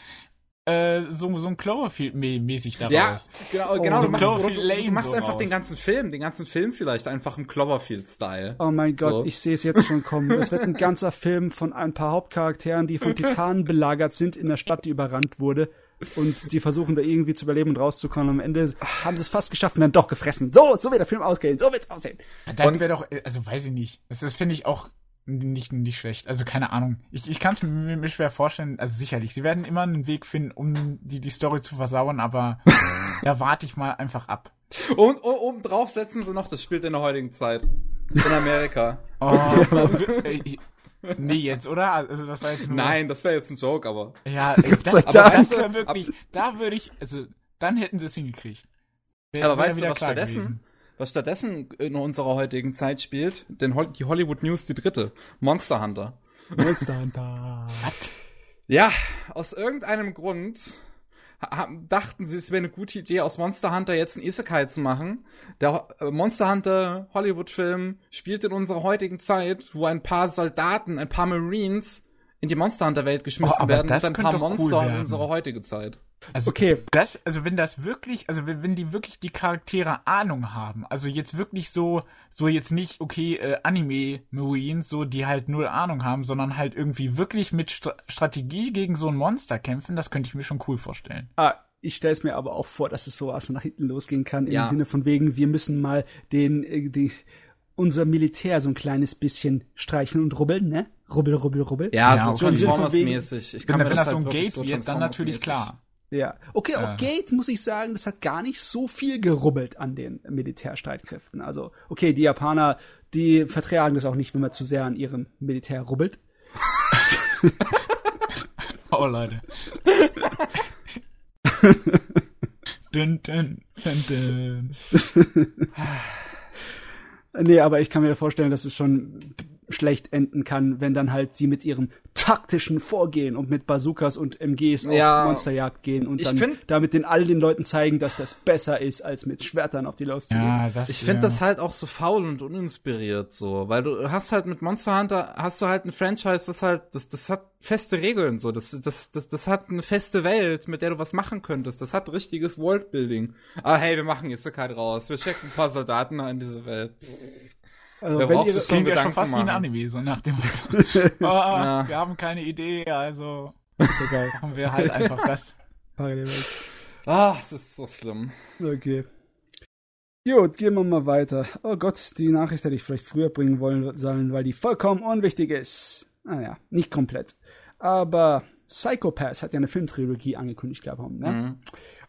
äh, so, so ein Cloverfield-mäßig daraus. Ja, genau, Oh, genau. so du machst, du, du machst so einfach raus. den ganzen Film, den ganzen Film vielleicht einfach im Cloverfield-Style. Oh mein Gott, So. ich sehe es jetzt schon kommen. Das wird ein ganzer Film von ein paar Hauptcharakteren, die von Titanen belagert sind in der Stadt, die überrannt wurde. Und die versuchen da irgendwie zu überleben und rauszukommen. Am Ende haben sie es fast geschafft und dann doch gefressen. So, so wird der Film ausgehen. So wird's aussehen. Das wäre doch, also weiß ich nicht. Das, das finde ich auch nicht, nicht schlecht. Also keine Ahnung. Ich, ich kann es mir, mir schwer vorstellen. Also sicherlich, sie werden immer einen Weg finden, um die, die Story zu versauen, aber *laughs* da warte ich mal einfach ab. Und o- oben drauf setzen sie noch, das spielt in der heutigen Zeit. In Amerika. Oh, *laughs* äh, ich- nee, jetzt, oder? Also das war jetzt nur. Nein, das wäre jetzt ein Joke, aber. Ja, *laughs* ey, das, aber das wäre wirklich, da würde ich, also dann hätten sie es hingekriegt. Wär- Aber wär weißt du, was stattdessen, gewesen. Was stattdessen in unserer heutigen Zeit spielt? Denn Hol- die Hollywood News, die dritte. Monster Hunter. Monster Hunter. *laughs* Ja, aus irgendeinem Grund dachten sie, es wäre eine gute Idee, aus Monster Hunter jetzt ein Isekai zu machen. Der äh, Monster Hunter Hollywood-Film spielt in unserer heutigen Zeit, wo ein paar Soldaten, ein paar Marines in die Monster Hunter Welt geschmissen Oh, werden das und ein paar doch cool Monster in unsere heutige Zeit. Also Okay. das, also wenn das wirklich, also wenn, wenn die wirklich die Charaktere Ahnung haben, also jetzt wirklich so, so jetzt nicht, okay, äh, Anime-Marines, so die halt null Ahnung haben, sondern halt irgendwie wirklich mit Stra Strategie gegen so ein Monster kämpfen, das könnte ich mir schon cool vorstellen. Ah, ich stelle es mir aber auch vor, dass es so aus nach hinten losgehen kann, Ja. im Sinne von wegen, wir müssen mal den, äh, die, unser Militär so ein kleines bisschen streichen und rubbeln, ne? Rubbel, rubbel, rubbel. Ja, Ja, so. Transformers-mäßig. Ich Wenn, mir wenn das halt so ein wirklich Gate wird, dann natürlich klar. Ja. Okay, Äh. Gate muss ich sagen, das hat gar nicht so viel gerubbelt an den Militärstreitkräften. Also, okay, die Japaner, die vertragen das auch nicht, wenn man zu sehr an ihrem Militär rubbelt. *laughs* Oh, Leute. *laughs* dun, dun, dun, dun. *laughs* Nee, aber ich kann mir vorstellen, dass es schon schlecht enden kann, wenn dann halt sie mit ihrem taktischen Vorgehen und mit Bazookas und MGs Ja. auf Monsterjagd gehen und dann find- damit den all den Leuten zeigen, dass das besser ist, als mit Schwertern auf die loszugehen. Ja, das, Ich finde ja. das halt auch so faul und uninspiriert so, weil du hast halt mit Monster Hunter hast du halt ein Franchise, was halt das das hat feste Regeln so, das das das das hat eine feste Welt, mit der du was machen könntest. Das hat richtiges Worldbuilding. Ah hey, wir machen jetzt kein raus. Wir schicken ein paar Soldaten in diese Welt. Also, wenn ihre, es Klingt ja schon fast wie ein machen. Anime, so nach dem *laughs* Motto. oh, Ja. Wir haben keine Idee, also ist ja geil. machen wir halt einfach das. Parallelwelt. Ah, es ist so schlimm. Okay. Gut, gehen wir mal weiter. Oh Gott, die Nachricht hätte ich vielleicht früher bringen wollen sollen, weil die vollkommen unwichtig ist. Naja, nicht komplett. Aber Psychopath hat ja eine Filmtrilogie angekündigt gehabt. Ne? Mhm.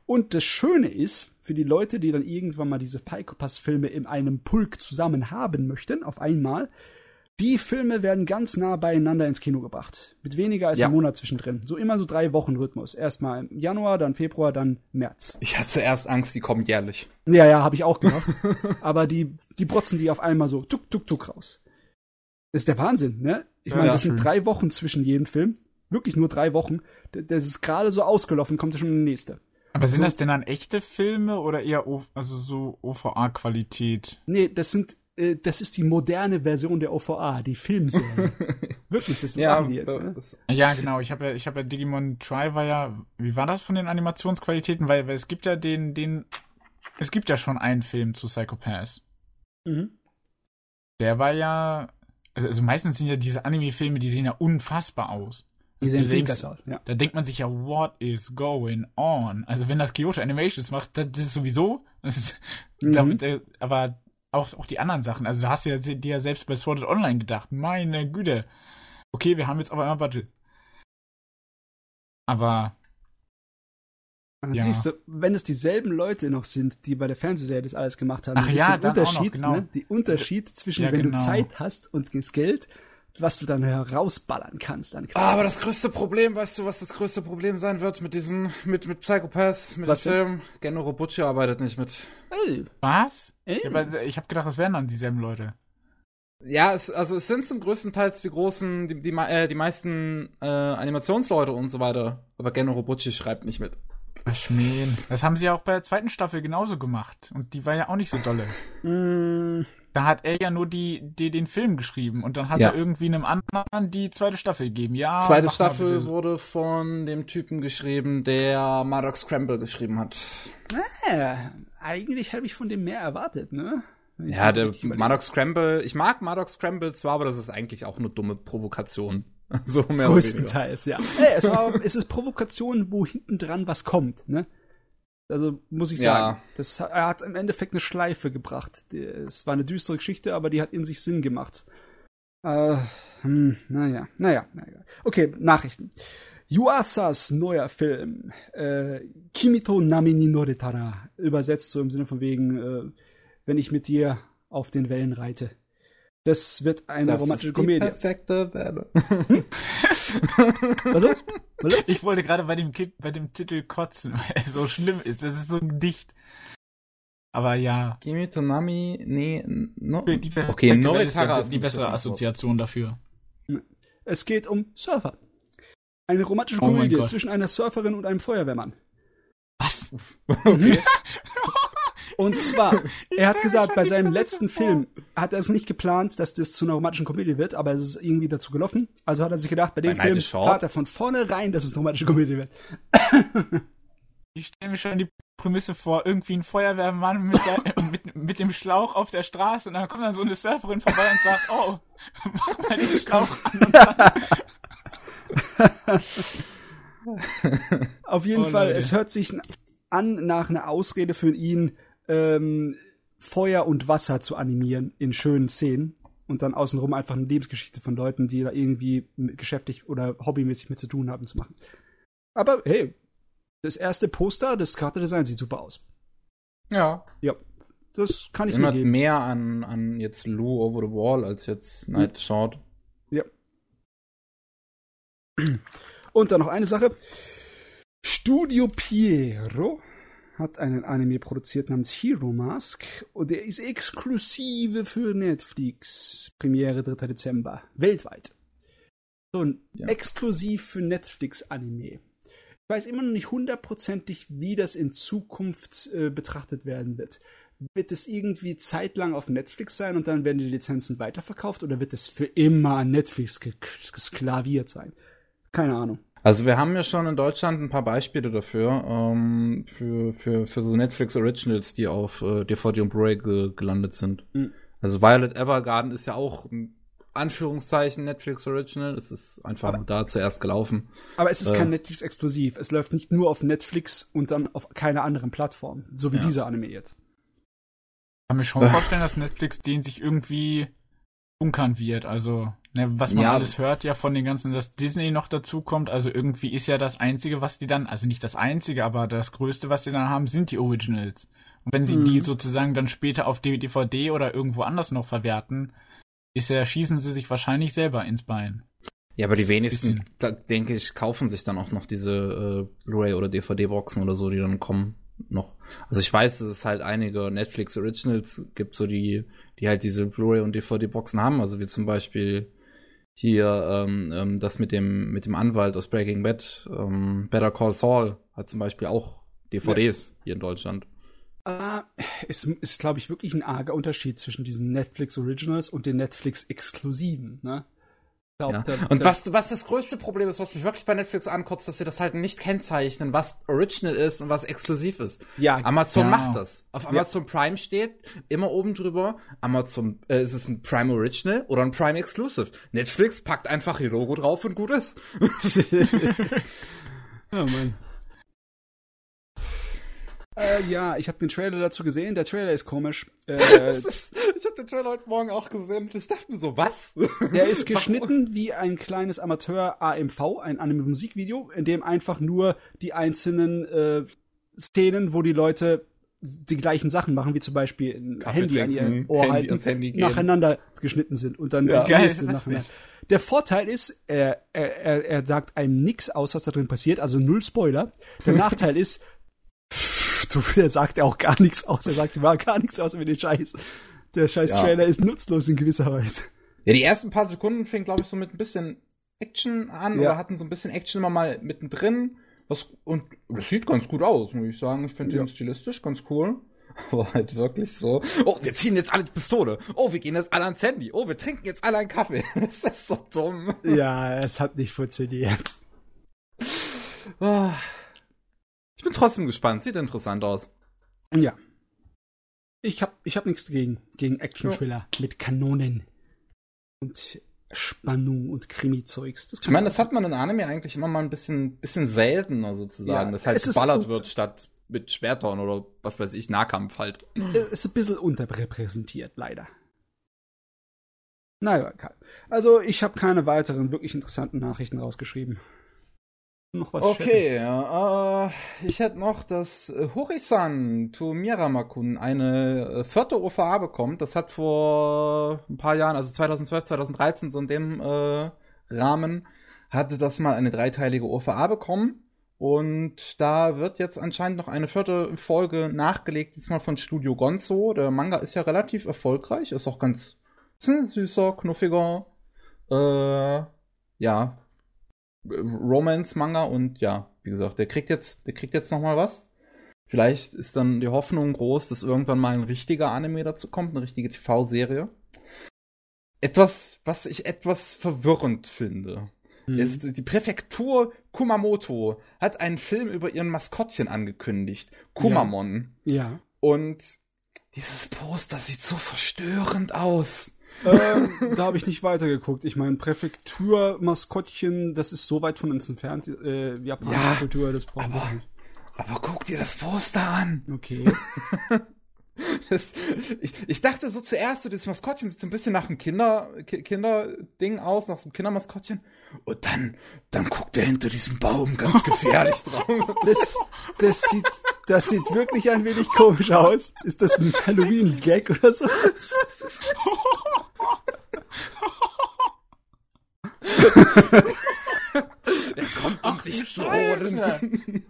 Und das Schöne ist, für die Leute, die dann irgendwann mal diese Psychopath-Filme in einem Pulk zusammen haben möchten, auf einmal, die Filme werden ganz nah beieinander ins Kino gebracht. Mit weniger als Ja. einem Monat zwischendrin. So immer so drei Wochen Rhythmus. Erstmal im Januar, dann Februar, dann März. Ich hatte zuerst Angst, die kommen jährlich. Ja, ja, habe ich auch gedacht. *laughs* Aber die, die brotzen die auf einmal so tuk, tuk, tuk raus. Das ist der Wahnsinn, ne? Ich meine, Ja, das sind schön. drei Wochen zwischen jedem Film. Wirklich nur drei Wochen. Das ist gerade so ausgelaufen, kommt ja schon der nächste. Aber sind So- das denn dann echte Filme oder eher o also so OVA-Qualität? Nee, das sind, äh, das ist die moderne Version der OVA, die Filmserie. *laughs* Wirklich, das machen die jetzt, ne? Ja, genau. Ich habe ja, ich habe ja Digimon Try war ja, wie war das von den Animationsqualitäten? Weil, weil es gibt ja den, den, es gibt ja schon einen Film zu Psychopath. Mhm. Der war ja, also, also meistens sind ja diese Anime-Filme, die sehen ja unfassbar aus. Die sehen viel besser aus, ja. Da denkt man sich ja, what is going on? Also wenn das Kyoto Animations macht, das, das ist sowieso, das ist, Mhm. damit, äh, aber auch, auch die anderen Sachen. Also du hast ja dir ja selbst bei Sword Art Online gedacht, meine Güte. Okay, wir haben jetzt auf einmal Budget. Aber Dann Ja. Siehst du, wenn es dieselben Leute noch sind, die bei der Fernsehserie das alles gemacht haben, Ach das ja, ist der auch noch, Unterschied, genau. ne? Die Unterschied zwischen, Ja, wenn genau. du Zeit hast und das Geld, was du dann herausballern kannst. Dann Ah, aber das größte Problem, weißt du, was das größte Problem sein wird mit diesen, mit, mit Psychopaths, mit Was dem Film? Genno Robucci arbeitet nicht mit. Ey, was? ey. Ja, aber ich habe gedacht, das wären dann dieselben Leute. Ja, es, also es sind zum größten Teils die großen, die, die, äh, die meisten äh, Animationsleute und so weiter. Aber Genno Robucci schreibt nicht mit. Schmähen. Das haben sie ja auch bei der zweiten Staffel genauso gemacht. Und die war ja auch nicht so dolle. Da hat er ja nur die, die den Film geschrieben und dann hat Ja. er irgendwie einem anderen die zweite Staffel gegeben. Ja. Zweite Staffel wurde von dem Typen geschrieben, der Maddox Scramble geschrieben hat. Ja, eigentlich habe ich von dem mehr erwartet, ne? Ich Ja, der. Maddox Scramble, ich mag Maddox Scramble zwar, aber das ist eigentlich auch eine dumme Provokation. *laughs* So mehr oder weniger. Größtenteils, ja. Ey, es, war, es ist Provokation, wo hinten dran was kommt, ne? Also muss ich Ja. sagen, das, er hat im Endeffekt eine Schleife gebracht. Es war eine düstere Geschichte, aber die hat in sich Sinn gemacht. Äh, hm, naja, naja, naja. Okay, Nachrichten. Yuasas neuer Film, äh, Kimito Nami ni Noretara, übersetzt so im Sinne von wegen, äh, wenn ich mit dir auf den Wellen reite. Das wird eine Das romantische ist die Komödie. perfekte Welle. Was ist? Was ist? Ich wollte gerade bei dem, Ki- bei dem Titel kotzen, *laughs* weil er so schlimm ist. Das ist so ein Gedicht. Aber ja. Kimi Tonami, nee, no, Die, okay, Noritara ist ist die bessere. Assoziation dafür. Es geht um Surfer. Eine romantische Oh Komödie zwischen einer Surferin und einem Feuerwehrmann. Was? *laughs* Okay. *laughs* Und zwar, *laughs* er hat gesagt, bei seinem letzten Film hat er es nicht geplant, dass das zu einer romantischen Komödie wird, aber es ist irgendwie dazu gelaufen. Also hat er sich gedacht, bei dem Bei Film plant er von vornherein, dass es eine romantische Komödie wird. *laughs* Ich stelle mir schon die Prämisse vor, irgendwie ein Feuerwehrmann mit, der, *laughs* mit, mit dem Schlauch auf der Straße und dann kommt dann so eine Surferin vorbei und sagt, oh, mach mal den Schlauch an und dann, Auf jeden Oh, Fall, Leute. es hört sich an nach einer Ausrede für ihn, ähm, Feuer und Wasser zu animieren in schönen Szenen und dann außenrum einfach eine Lebensgeschichte von Leuten, die da irgendwie mit- geschäftlich oder hobbymäßig mit zu tun haben, zu machen. Aber hey, das erste Poster, das Charakterdesign sieht super aus. ja. Ja, das kann ich mir Erinnert geben. mehr an, an jetzt Lou Over the Wall als jetzt Night Short. Ja. Und dann noch eine Sache. Studio Piero hat einen Anime produziert namens Hero Mask und der ist exklusive für Netflix. Premiere 3. Dezember. Weltweit. So ein Ja. exklusiv für Netflix Anime. Ich weiß immer noch nicht hundertprozentig, wie das in Zukunft äh, betrachtet werden wird. Wird es irgendwie zeitlang auf Netflix sein und dann werden die Lizenzen weiterverkauft oder wird es für immer an Netflix ge- gesklaviert sein? Keine Ahnung. Also wir haben ja schon in Deutschland ein paar Beispiele dafür, ähm, für, für, für so Netflix Originals, die auf äh, DVD und Blu-ray ge gelandet sind. Mhm. Also Violet Evergarden ist ja auch ein Anführungszeichen Netflix Original. Es ist einfach Aber- da zuerst gelaufen. Aber es ist Äh. kein Netflix-exklusiv. Es läuft nicht nur auf Netflix und dann auf keiner anderen Plattform. So wie Ja. dieser Anime jetzt. kann mir schon *laughs* vorstellen, dass Netflix den sich irgendwie bunkern wird. Also, ne, was man Ja. alles hört ja von den ganzen, dass Disney noch dazu kommt. Also irgendwie ist ja das Einzige, was die dann, also nicht das Einzige, aber das Größte, was sie dann haben, sind die Originals. Und wenn sie Mhm. die sozusagen dann später auf DVD oder irgendwo anders noch verwerten, ist ja, schießen sie sich wahrscheinlich selber ins Bein. Ja, aber die wenigsten, da, denke ich, kaufen sich dann auch noch diese äh, Blu-ray oder DVD-Boxen oder so, die dann kommen noch. Also ich weiß, dass es halt einige Netflix Originals gibt, so die, die halt diese Blu-ray und DVD-Boxen haben. Also wie zum Beispiel hier ähm, ähm, das mit dem mit dem Anwalt aus Breaking Bad, ähm, Better Call Saul hat zum Beispiel auch DVDs hier in Deutschland. Ah, es ist, glaube ich, wirklich ein arger Unterschied zwischen diesen Netflix Originals und den Netflix Exklusiven. Ne? Glaub, Ja. da- Und da- was, was das größte Problem ist, was mich wirklich bei Netflix ankotzt, dass sie das halt nicht kennzeichnen, was Original ist und was exklusiv ist. Ja, Amazon ja. macht das. Auf Amazon Prime steht immer oben drüber, Amazon, äh, ist es ein Prime Original oder ein Prime Exclusive. Netflix packt einfach ihr Logo drauf und gut ist. *laughs* *laughs* Ja, Mann. Äh, ja, ich habe den Trailer dazu gesehen. Der Trailer ist komisch. Äh, *laughs* ist, ich habe den Trailer heute Morgen auch gesehen und ich dachte mir so, was? der ist *laughs* geschnitten wie ein kleines Amateur-AMV, ein Anime-Musikvideo, in dem einfach nur die einzelnen äh, Szenen, wo die Leute die gleichen Sachen machen, wie zum Beispiel ein Kaffee Handy an ihr trinken, Ohr Handy halten, Handy nacheinander geschnitten sind und dann Ja. die nächste nacheinander. nicht. Der Vorteil ist, er, er, er, sagt einem nix aus, was da drin passiert, also null Spoiler. Der *laughs* Nachteil ist, *laughs* er sagt ja auch gar nichts aus, er sagt überhaupt gar nichts aus über den Scheiß. Der scheiß Ja. Ist nutzlos in gewisser Weise. Ja, die ersten paar Sekunden fing, glaube ich, so mit ein bisschen Action an Ja. oder hatten so ein bisschen Action immer mal mittendrin. Was, und das sieht ganz gut aus, muss ich sagen. Ich finde Ja. den stilistisch ganz cool. *laughs* Aber halt wirklich so, oh, wir ziehen jetzt alle die Pistole. Oh, wir gehen jetzt alle ans Handy. Oh, wir trinken jetzt alle einen Kaffee. *laughs* Das ist so dumm. Ja, es hat nicht funktioniert. Ich bin trotzdem gespannt. Sieht interessant aus. Ja. Ich hab, ich hab nichts dagegen. Gegen Action-Thriller mit Kanonen. Und Spannung und Krimi-Zeugs. Ich meine, das hat man in Anime eigentlich immer mal ein bisschen, bisschen seltener sozusagen, Ja, dass halt geballert wird statt mit Schwertern oder was weiß ich, Nahkampf halt. Es ist ein bisschen unterrepräsentiert, leider. Naja. Also, ich habe keine weiteren wirklich interessanten Nachrichten rausgeschrieben. Noch was? Okay, äh, ich hätte noch, dass äh, Horisan to Miramakun eine äh, vierte OVA bekommt. Das hat vor ein paar Jahren, also 2012, 2013, so in dem äh, Rahmen, hatte das mal eine dreiteilige OVA bekommen. Und da wird jetzt anscheinend noch eine vierte Folge nachgelegt, diesmal von Studio Gonzo. Der Manga ist ja relativ erfolgreich, ist auch ganz ist ein süßer, knuffiger, äh, ja, Romance-Manga und ja, wie gesagt, der kriegt jetzt, der kriegt jetzt noch mal was. Vielleicht ist dann die Hoffnung groß, dass irgendwann mal ein richtiger Anime dazu kommt, eine richtige TV-Serie. Etwas, was ich etwas verwirrend finde, Hm. ist, die Präfektur Kumamoto hat einen Film über ihren Maskottchen angekündigt, Kumamon. Ja. Und dieses Poster sieht so verstörend aus. Ähm, da habe ich nicht weitergeguckt. Ich meine, Präfektur-Maskottchen, das ist so weit von uns entfernt. Äh, japanische Ja, Kultur, das brauchen wir aber- nicht. Aber guck dir das Poster an. Okay. *laughs* Das, ich, ich dachte so zuerst, so das Maskottchen sieht so ein bisschen nach einem Kinder, Ki- Kinderding aus, nach so einem Kindermaskottchen. Und dann, dann guckt er hinter diesem Baum ganz gefährlich *laughs* drauf. Das, das sieht, das sieht wirklich ein wenig komisch aus. Ist das ein Halloween-Gag oder so? *laughs* Er kommt, um dich zu Scheiße.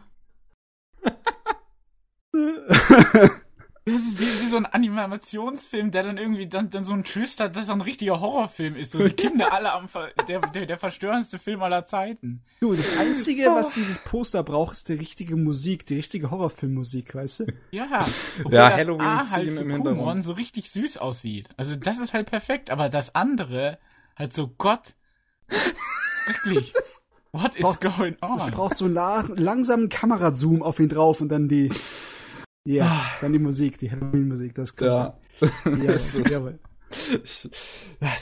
*laughs* *laughs* Das ist wie, wie so ein Animationsfilm, der dann irgendwie dann, dann so ein Twist hat, dass er ein richtiger Horrorfilm ist. So die Kinder *laughs* alle am Ver der, der, der verstörendste Film aller Zeiten. Du, das Einzige, was dieses Poster braucht, ist die richtige Musik, die richtige Horrorfilmmusik, weißt du? Ja, obwohl Ja, das Halloween-Theme A halt im für Hintergrund. Kumon so richtig süß aussieht. Also das ist halt perfekt, aber das andere halt so Gott. Wirklich. *laughs* What is Braucht- going on? Es braucht so einen la- langsamen Kamerazoom auf ihn drauf und dann die, ja, dann die Musik, die Halloween-Musik, das kommt. Ja. *laughs* Ja, jawohl. Ich,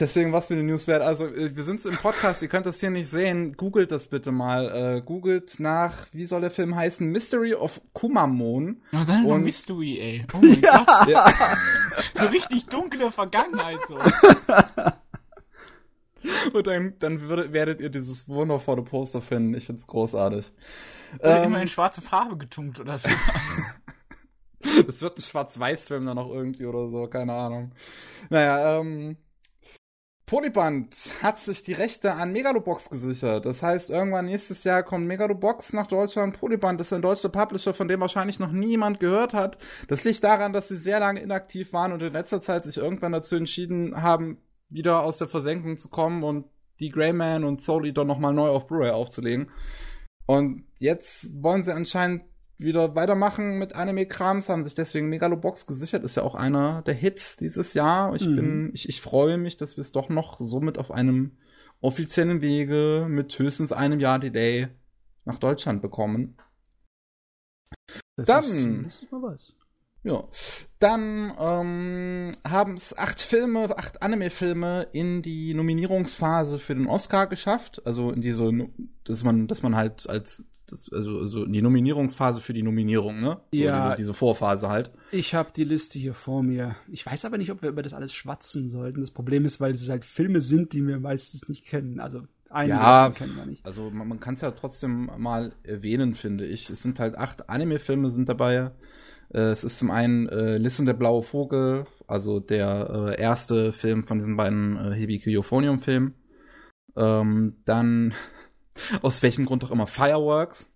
deswegen was für eine News wert. Also, äh, wir sind im Podcast, ihr könnt das hier nicht sehen. Googelt das bitte mal. Äh, googelt nach, wie soll der Film heißen? Mystery of Kumamon. Oh, dann Und- und Mystery, ey. Oh mein *laughs* Ja. Gott. *laughs* Ja. So richtig dunkle Vergangenheit so. Und dann, dann würdet, werdet ihr dieses wundervolle Poster finden. Ich find's großartig. Oder Ähm, immer in schwarze Farbe getunkt oder so. Es wird ein Schwarz-Weiß-Film dann noch irgendwie oder so, keine Ahnung. Naja, ähm. Polyband hat sich die Rechte an Megalobox gesichert. Das heißt, irgendwann nächstes Jahr kommt Megalobox nach Deutschland. Polyband ist ein deutscher Publisher, von dem wahrscheinlich noch niemand gehört hat. Das liegt daran, dass sie sehr lange inaktiv waren und in letzter Zeit sich irgendwann dazu entschieden haben, wieder aus der Versenkung zu kommen und die Greyman und Soul Eater nochmal neu auf Blu-ray aufzulegen. Und jetzt wollen sie anscheinend wieder weitermachen mit Anime-Krams, haben sich deswegen Megalobox gesichert, ist ja auch einer der Hits dieses Jahr. Ich Mhm. bin, ich, ich freue mich, dass wir es doch noch somit auf einem offiziellen Wege mit höchstens einem Jahr Delay nach Deutschland bekommen. Das Dann- ist. Ja. Dann ähm, haben es acht Filme, acht Anime-Filme in die Nominierungsphase für den Oscar geschafft. Also in diese, dass man, dass man halt als, das, also, also in die Nominierungsphase für die Nominierung, ne? So Ja. Diese, diese Vorphase halt. Ich habe die Liste hier vor mir. Ich weiß aber nicht, ob wir über das alles schwatzen sollten. Das Problem ist, weil es halt Filme sind, die wir meistens nicht kennen. Also einige Ja. kennen wir nicht. Also man, man kann es ja trotzdem mal erwähnen, finde ich. Es sind halt acht Anime-Filme sind dabei. Äh, es ist zum einen äh, Liz und der blaue Vogel, also der äh, erste Film von diesen beiden äh, Hibiki Euphonium-Filmen. Ähm, dann, *laughs* aus welchem Grund auch immer, Fireworks.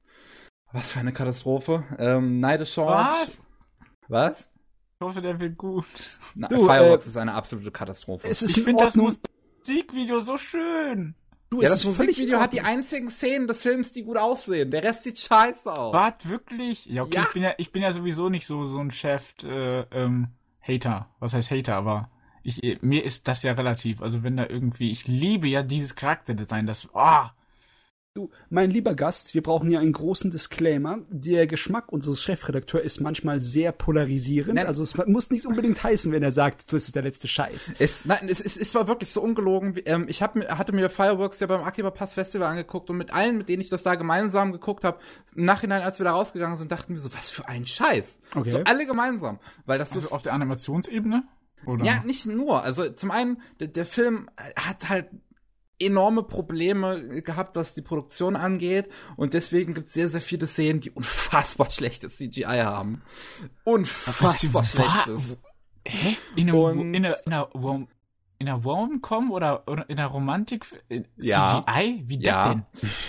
Was für eine Katastrophe. Ähm, Night is Short. Was? Was? Ich hoffe, der wird gut. Na, Du, Fireworks äh, ist eine absolute Katastrophe. Es ist Ich in finde das Ordnung. Musikvideo so schön. Du, Ja, das völlig Musikvideo hat die einzigen Szenen des Films, die gut aussehen. Der Rest sieht scheiße aus. Wart wirklich? Ja, okay, Ja. Ich, bin ja, ich bin ja sowieso nicht so, so ein Chef, äh, ähm, Hater. Was heißt Hater? Aber ich, mir ist das ja relativ. Also wenn da irgendwie, ich liebe ja dieses Charakterdesign, das, ah, Du, mein lieber Gast, wir brauchen hier einen großen Disclaimer. Der Geschmack unseres Chefredakteurs ist manchmal sehr polarisierend. Nein. Also es muss nicht unbedingt heißen, wenn er sagt, das ist der letzte Scheiß. Es, nein, es, es, es war wirklich so ungelogen. wie- Ähm, ich hab, mir- hatte mir Fireworks ja beim Akiba Pass Festival angeguckt und mit allen, mit denen ich das da gemeinsam geguckt habe, im Nachhinein, als wir da rausgegangen sind, dachten wir so, was für ein Scheiß. Okay. So alle gemeinsam. Weil das also ist. auf der Animationsebene? Oder? Ja, nicht nur. Also zum einen, der, der Film hat halt enorme Probleme gehabt, was die Produktion angeht. Und deswegen gibt es sehr, sehr viele Szenen, die *laughs* unfassbar schlechtes CGI haben. Unfassbar schlechtes. Hä? In einer, Und- in einer, in einer, Rom, in einer Rom-Com oder, oder in einer Romantik äh, Ja. CGI? Wie das Ja.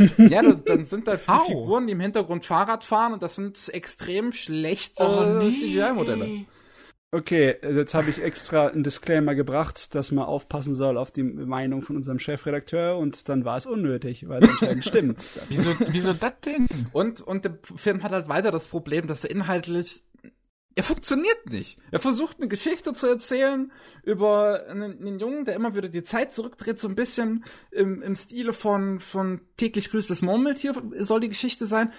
denn? Ja, da- dann sind da viele. *laughs* Figuren, die im Hintergrund Fahrrad fahren und das sind extrem schlechte Oh, CGI-Modelle. Okay, jetzt habe ich extra einen Disclaimer gebracht, dass man aufpassen soll auf die Meinung von unserem Chefredakteur und dann war es unnötig, weil es anscheinend stimmt. *laughs* Wieso, wieso das denn? Und, und der Film hat halt weiter das Problem, dass er inhaltlich er funktioniert nicht. Er versucht eine Geschichte zu erzählen über einen, einen Jungen, der immer wieder die Zeit zurückdreht, so ein bisschen im, im Stile von, von täglich grüßt das Murmeltier soll die Geschichte sein.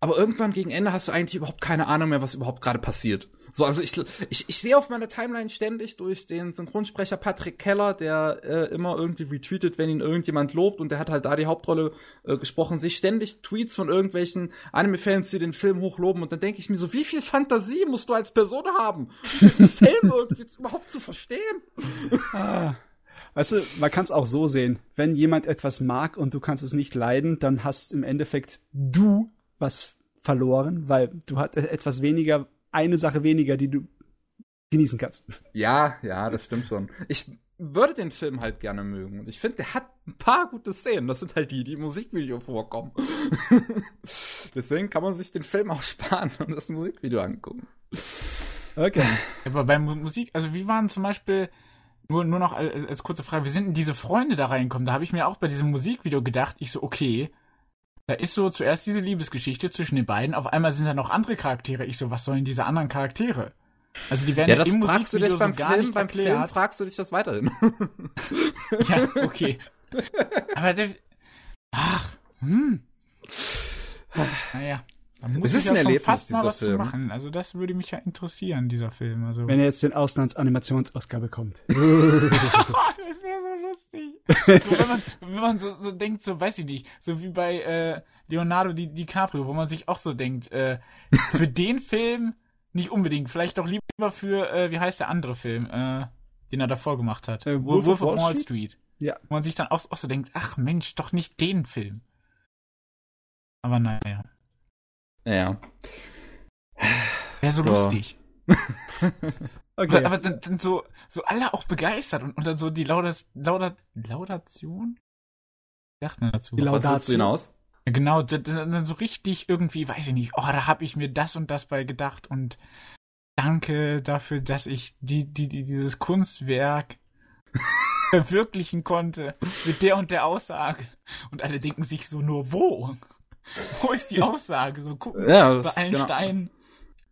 Aber irgendwann gegen Ende hast du eigentlich überhaupt keine Ahnung mehr, was überhaupt gerade passiert. So, also ich, ich, ich sehe auf meiner Timeline ständig durch den Synchronsprecher Patrick Keller, der äh, immer irgendwie retweetet, wenn ihn irgendjemand lobt und der hat halt da die Hauptrolle äh, gesprochen, sich ständig Tweets von irgendwelchen Anime-Fans, die den Film hochloben und dann denke ich mir so, wie viel Fantasie musst du als Person haben, um diesen *laughs* Film irgendwie überhaupt zu verstehen? Ah. Weißt du, man kann es auch so sehen. Wenn jemand etwas mag und du kannst es nicht leiden, dann hast im Endeffekt du was verloren, weil du hast etwas weniger, eine Sache weniger, die du genießen kannst. Ja, ja, das stimmt schon. Ich würde den Film halt gerne mögen. Und ich finde, der hat ein paar gute Szenen. Das sind halt die, die im Musikvideo vorkommen. *laughs* Deswegen kann man sich den Film auch sparen und das Musikvideo angucken. Okay. Aber bei Mu- Musik, also wie waren zum Beispiel, nur, nur noch als, als kurze Frage, wie sind denn diese Freunde da reinkommen? Da habe ich mir auch bei diesem Musikvideo gedacht, ich so, okay, da ist so zuerst diese Liebesgeschichte zwischen den beiden, auf einmal sind da noch andere Charaktere. Ich so, was sollen diese anderen Charaktere? Also die werden Ja, das im fragst du dich beim so gar Film, nicht beim Film erklärt. fragst du dich das weiterhin. *laughs* Ja, okay. Aber der. Ach, hm. Naja. Da muss Es ich ist ja ein schon Erlebnis, fast mal dieser was zu Film. machen. Also das würde mich ja interessieren, dieser Film. Also. Wenn er jetzt den Auslandsanimationsoscar bekommt. *laughs* *laughs* das wäre so lustig. so, wenn man, wenn man so, so denkt, so weiß ich nicht, so wie bei äh, Leonardo Di, DiCaprio, wo man sich auch so denkt, äh, für den Film nicht unbedingt, vielleicht doch lieber für, äh, wie heißt der andere Film, äh, den er davor gemacht hat? Äh, Wolf, of Wall Street. Ja. Wo man sich dann auch, auch so denkt, ach Mensch, doch nicht den Film. Aber naja, Ja. wäre so, So. lustig. *laughs* Okay. Aber, aber dann, dann so, so alle auch begeistert und, und dann so die Laudat, Laudat, Laudation? Wie sagt man dazu? Die Was willst du Laudatio. hinaus? Ja, genau, dann so richtig irgendwie, weiß ich nicht, oh, da habe ich mir das und das bei gedacht und danke dafür, dass ich die, die, die dieses Kunstwerk *laughs* verwirklichen konnte mit der und der Aussage. Und alle denken sich so nur, wo? *laughs* Wo ist die Aussage? So gucken Ja, bei allen genau, Steinen.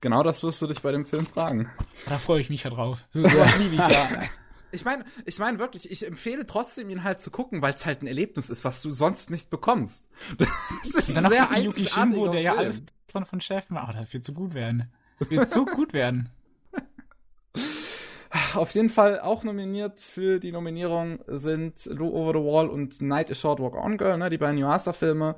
genau das wirst du dich bei dem Film fragen. Da freue ich mich ja drauf. So, liebe ich ja. *laughs* Ich meine, ich meine wirklich, ich empfehle trotzdem, ihn halt zu gucken, weil es halt ein Erlebnis ist, was du sonst nicht bekommst. *laughs* Das ist ein sehr die Yuki Shinbo, der ja Film. alles von, von Chef macht. Oh, das wird so gut werden. Das wird so gut werden. Auf jeden Fall auch nominiert für die Nominierung sind Low Over the Wall und Night a Short Walk On Girl, ne, die beiden Yuasa-Filme.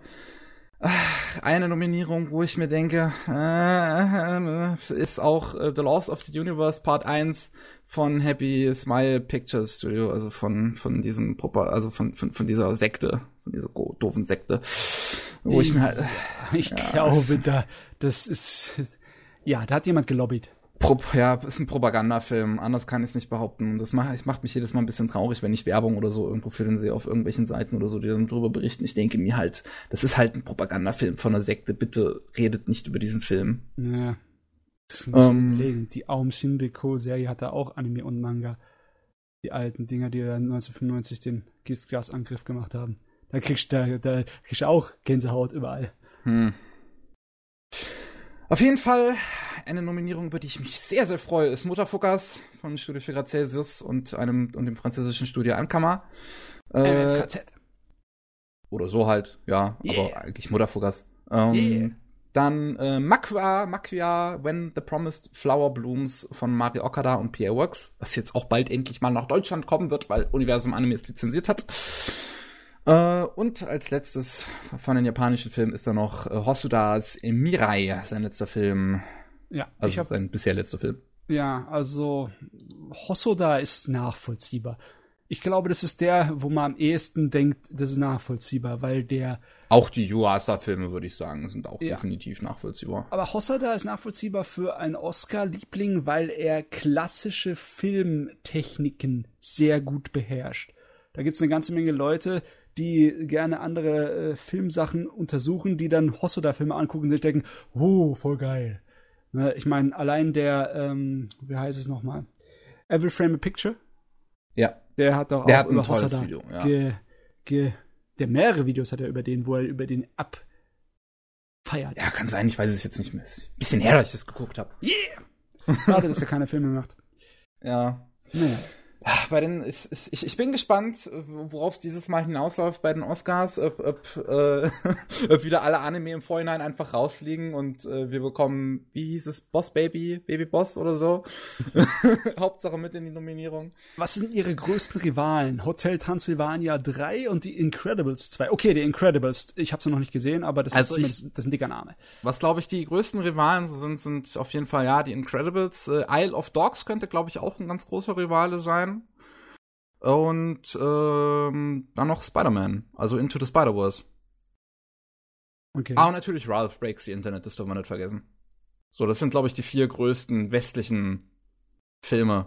Eine Nominierung, wo ich mir denke, äh, ist auch äh, The Laws of the Universe Part 1 von Happy Smile Pictures Studio, also von, von diesem, Propa- also von, von, von dieser Sekte, von dieser doofen Sekte, wo ich mir halt, *laughs* Ich glaube, da, das ist, ja, da hat jemand gelobbyt. Pro, ja, ist ein Propagandafilm, anders kann ich es nicht behaupten. Das macht, ich macht mich jedes Mal ein bisschen traurig, wenn ich Werbung oder so irgendwo für den sehe auf irgendwelchen Seiten oder so, die dann drüber berichten. Ich denke mir halt, das ist halt ein Propagandafilm von einer Sekte. Bitte redet nicht über diesen Film. Ja. Das muss Ähm. überlegen. Die Aum Shinriko-Serie hatte auch Anime und Manga. Die alten Dinger, die dann 1995 den Giftgasangriff gemacht haben. Da kriegst du da, da kriegst du auch Gänsehaut überall. Hm. Auf jeden Fall eine Nominierung, über die ich mich sehr, sehr freue, ist Mutterfuckers von Studio 4 Grad Celsius und einem und dem französischen Studio Ankama. Äh, MFKZ. oder so halt, ja, Yeah. aber eigentlich Mutterfuckers. Ähm, Yeah. Dann äh, Makwa, Makwia, When the Promised Flower Blooms von Mario Okada und PA Works, was jetzt auch bald endlich mal nach Deutschland kommen wird, weil Universum Anime es lizenziert hat. Äh, und als letztes von den japanischen Filmen ist da noch äh, Hosudas Mirai, sein letzter Film, Ja, ich also hab, sein bisher letzter Film. ja, also Hosoda ist nachvollziehbar. Ich glaube, das ist der, wo man am ehesten denkt, das ist nachvollziehbar, weil der Auch die Yuasa-Filme, würde ich sagen, sind auch Ja. definitiv nachvollziehbar. Aber Hosoda ist nachvollziehbar für einen Oscar-Liebling, weil er klassische Filmtechniken sehr gut beherrscht. Da gibt's eine ganze Menge Leute, die gerne andere äh, Filmsachen untersuchen, die dann Hosoda-Filme angucken und sich denken, oh, voll geil. Ne, ich meine, allein der, ähm, wie heißt es nochmal? Every Frame a Picture, Ja, der hat doch Der auch hat ein über tolles Hosoda Video, ja. ge, ge, der mehrere Videos hat er über den, wo er über den abfeiert. ja, kann sein, ich weiß es jetzt nicht mehr. Ist ein bisschen her, dass ich das geguckt habe. Yeah! Schade, dass er keine Filme macht. Ja. Naja. Ah, Bei den, ich, ich, ich bin gespannt, worauf es dieses Mal hinausläuft bei den Oscars, ob, ob, äh, *laughs* ob wieder alle Anime im Vorhinein einfach rausfliegen und äh, wir bekommen, wie hieß es, Boss Baby, Baby Boss oder so. *laughs* Hauptsache mit in die Nominierung. Was sind ihre größten Rivalen? Hotel Transylvania 3 und die Incredibles 2. Okay, die Incredibles, ich habe sie noch nicht gesehen, aber das, Also ist, ich- das ist ein dicker Name. Was, glaube ich, die größten Rivalen sind, sind auf jeden Fall, ja, die Incredibles. Äh, Isle of Dogs könnte, glaube ich, auch ein ganz großer Rivale sein. Und ähm, dann noch Spider-Man, also Into the Spider-Verse. Okay. Ah, und natürlich Ralph Breaks the Internet, das dürfen wir nicht vergessen. So, das sind, glaube ich, die vier größten westlichen Filme.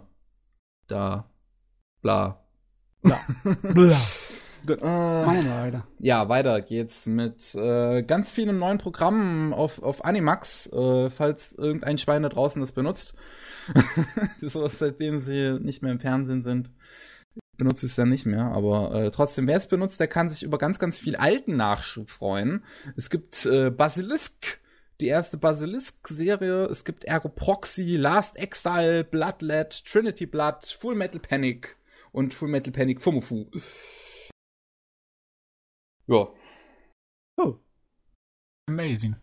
Da. Bla. Bla. Bla. *laughs* Gut, Äh, machen wir weiter. ja, weiter geht's mit äh, ganz vielen neuen Programmen auf, auf Animax, äh, falls irgendein Schwein da draußen das benutzt. *laughs* so, seitdem sie nicht mehr im Fernsehen sind, benutze es ja nicht mehr. Aber äh, trotzdem, wer es benutzt, der kann sich über ganz, ganz viel alten Nachschub freuen. Es gibt äh, Basilisk, die erste Basilisk-Serie. Es gibt Ergo Proxy, Last Exile, Bloodlet, Trinity Blood, Full Metal Panic und Full Metal Panic Fumufu. Ja, Oh, Amazing.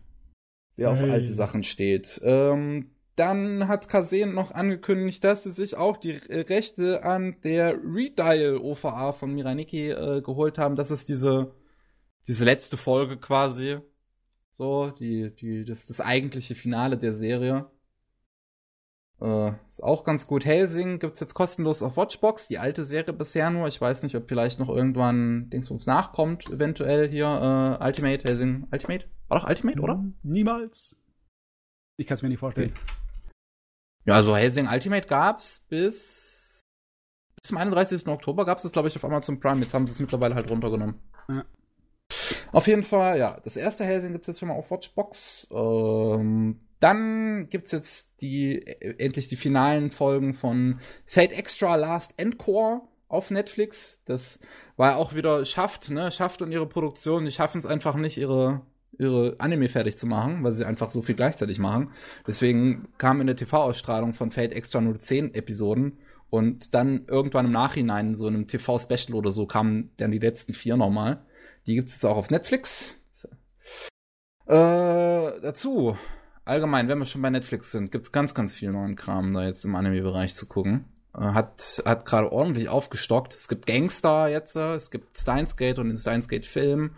wer auf Hey. alte Sachen steht. Ähm, dann hat Kasen noch angekündigt, dass sie sich auch die Rechte an der Redial OVA von Miraniki äh, geholt haben. Das ist diese, diese letzte Folge quasi. So, die, die, das, das eigentliche Finale der Serie. Äh, ist auch ganz gut. Helsing gibt's jetzt kostenlos auf Watchbox. Die alte Serie bisher nur. Ich weiß nicht, ob vielleicht noch irgendwann Dingsbums nachkommt. Eventuell hier äh, Ultimate, Helsing. Ultimate? War doch Ultimate, oder? Niemals. Ich kann es mir nicht vorstellen. Ja, also Helsing Ultimate gab's bis bis zum 31. Oktober gab's das, glaube ich, auf Amazon Prime. Jetzt haben sie es mittlerweile halt runtergenommen. Ja. Auf jeden Fall, ja, das erste Helsing gibt's jetzt schon mal auf Watchbox. Ähm, dann gibt's jetzt die äh, endlich die finalen Folgen von Fate Extra Last Encore auf Netflix. Das war auch wieder schafft, ne, schafft und ihre Produktion, die schaffen es einfach nicht ihre ihre Anime fertig zu machen, weil sie einfach so viel gleichzeitig machen. Deswegen kam in der TV-Ausstrahlung von Fate Extra nur 10 Episoden und dann irgendwann im Nachhinein, so in einem TV-Special oder so, kamen dann die letzten vier nochmal. Die gibt's jetzt auch auf Netflix. Äh, dazu, allgemein, wenn wir schon bei Netflix sind, gibt's ganz, ganz viel neuen Kram da jetzt im Anime-Bereich zu gucken. Äh, hat hat gerade ordentlich aufgestockt. Es gibt Gangster jetzt, äh, es gibt Steins Gate und den Steins Gate Film.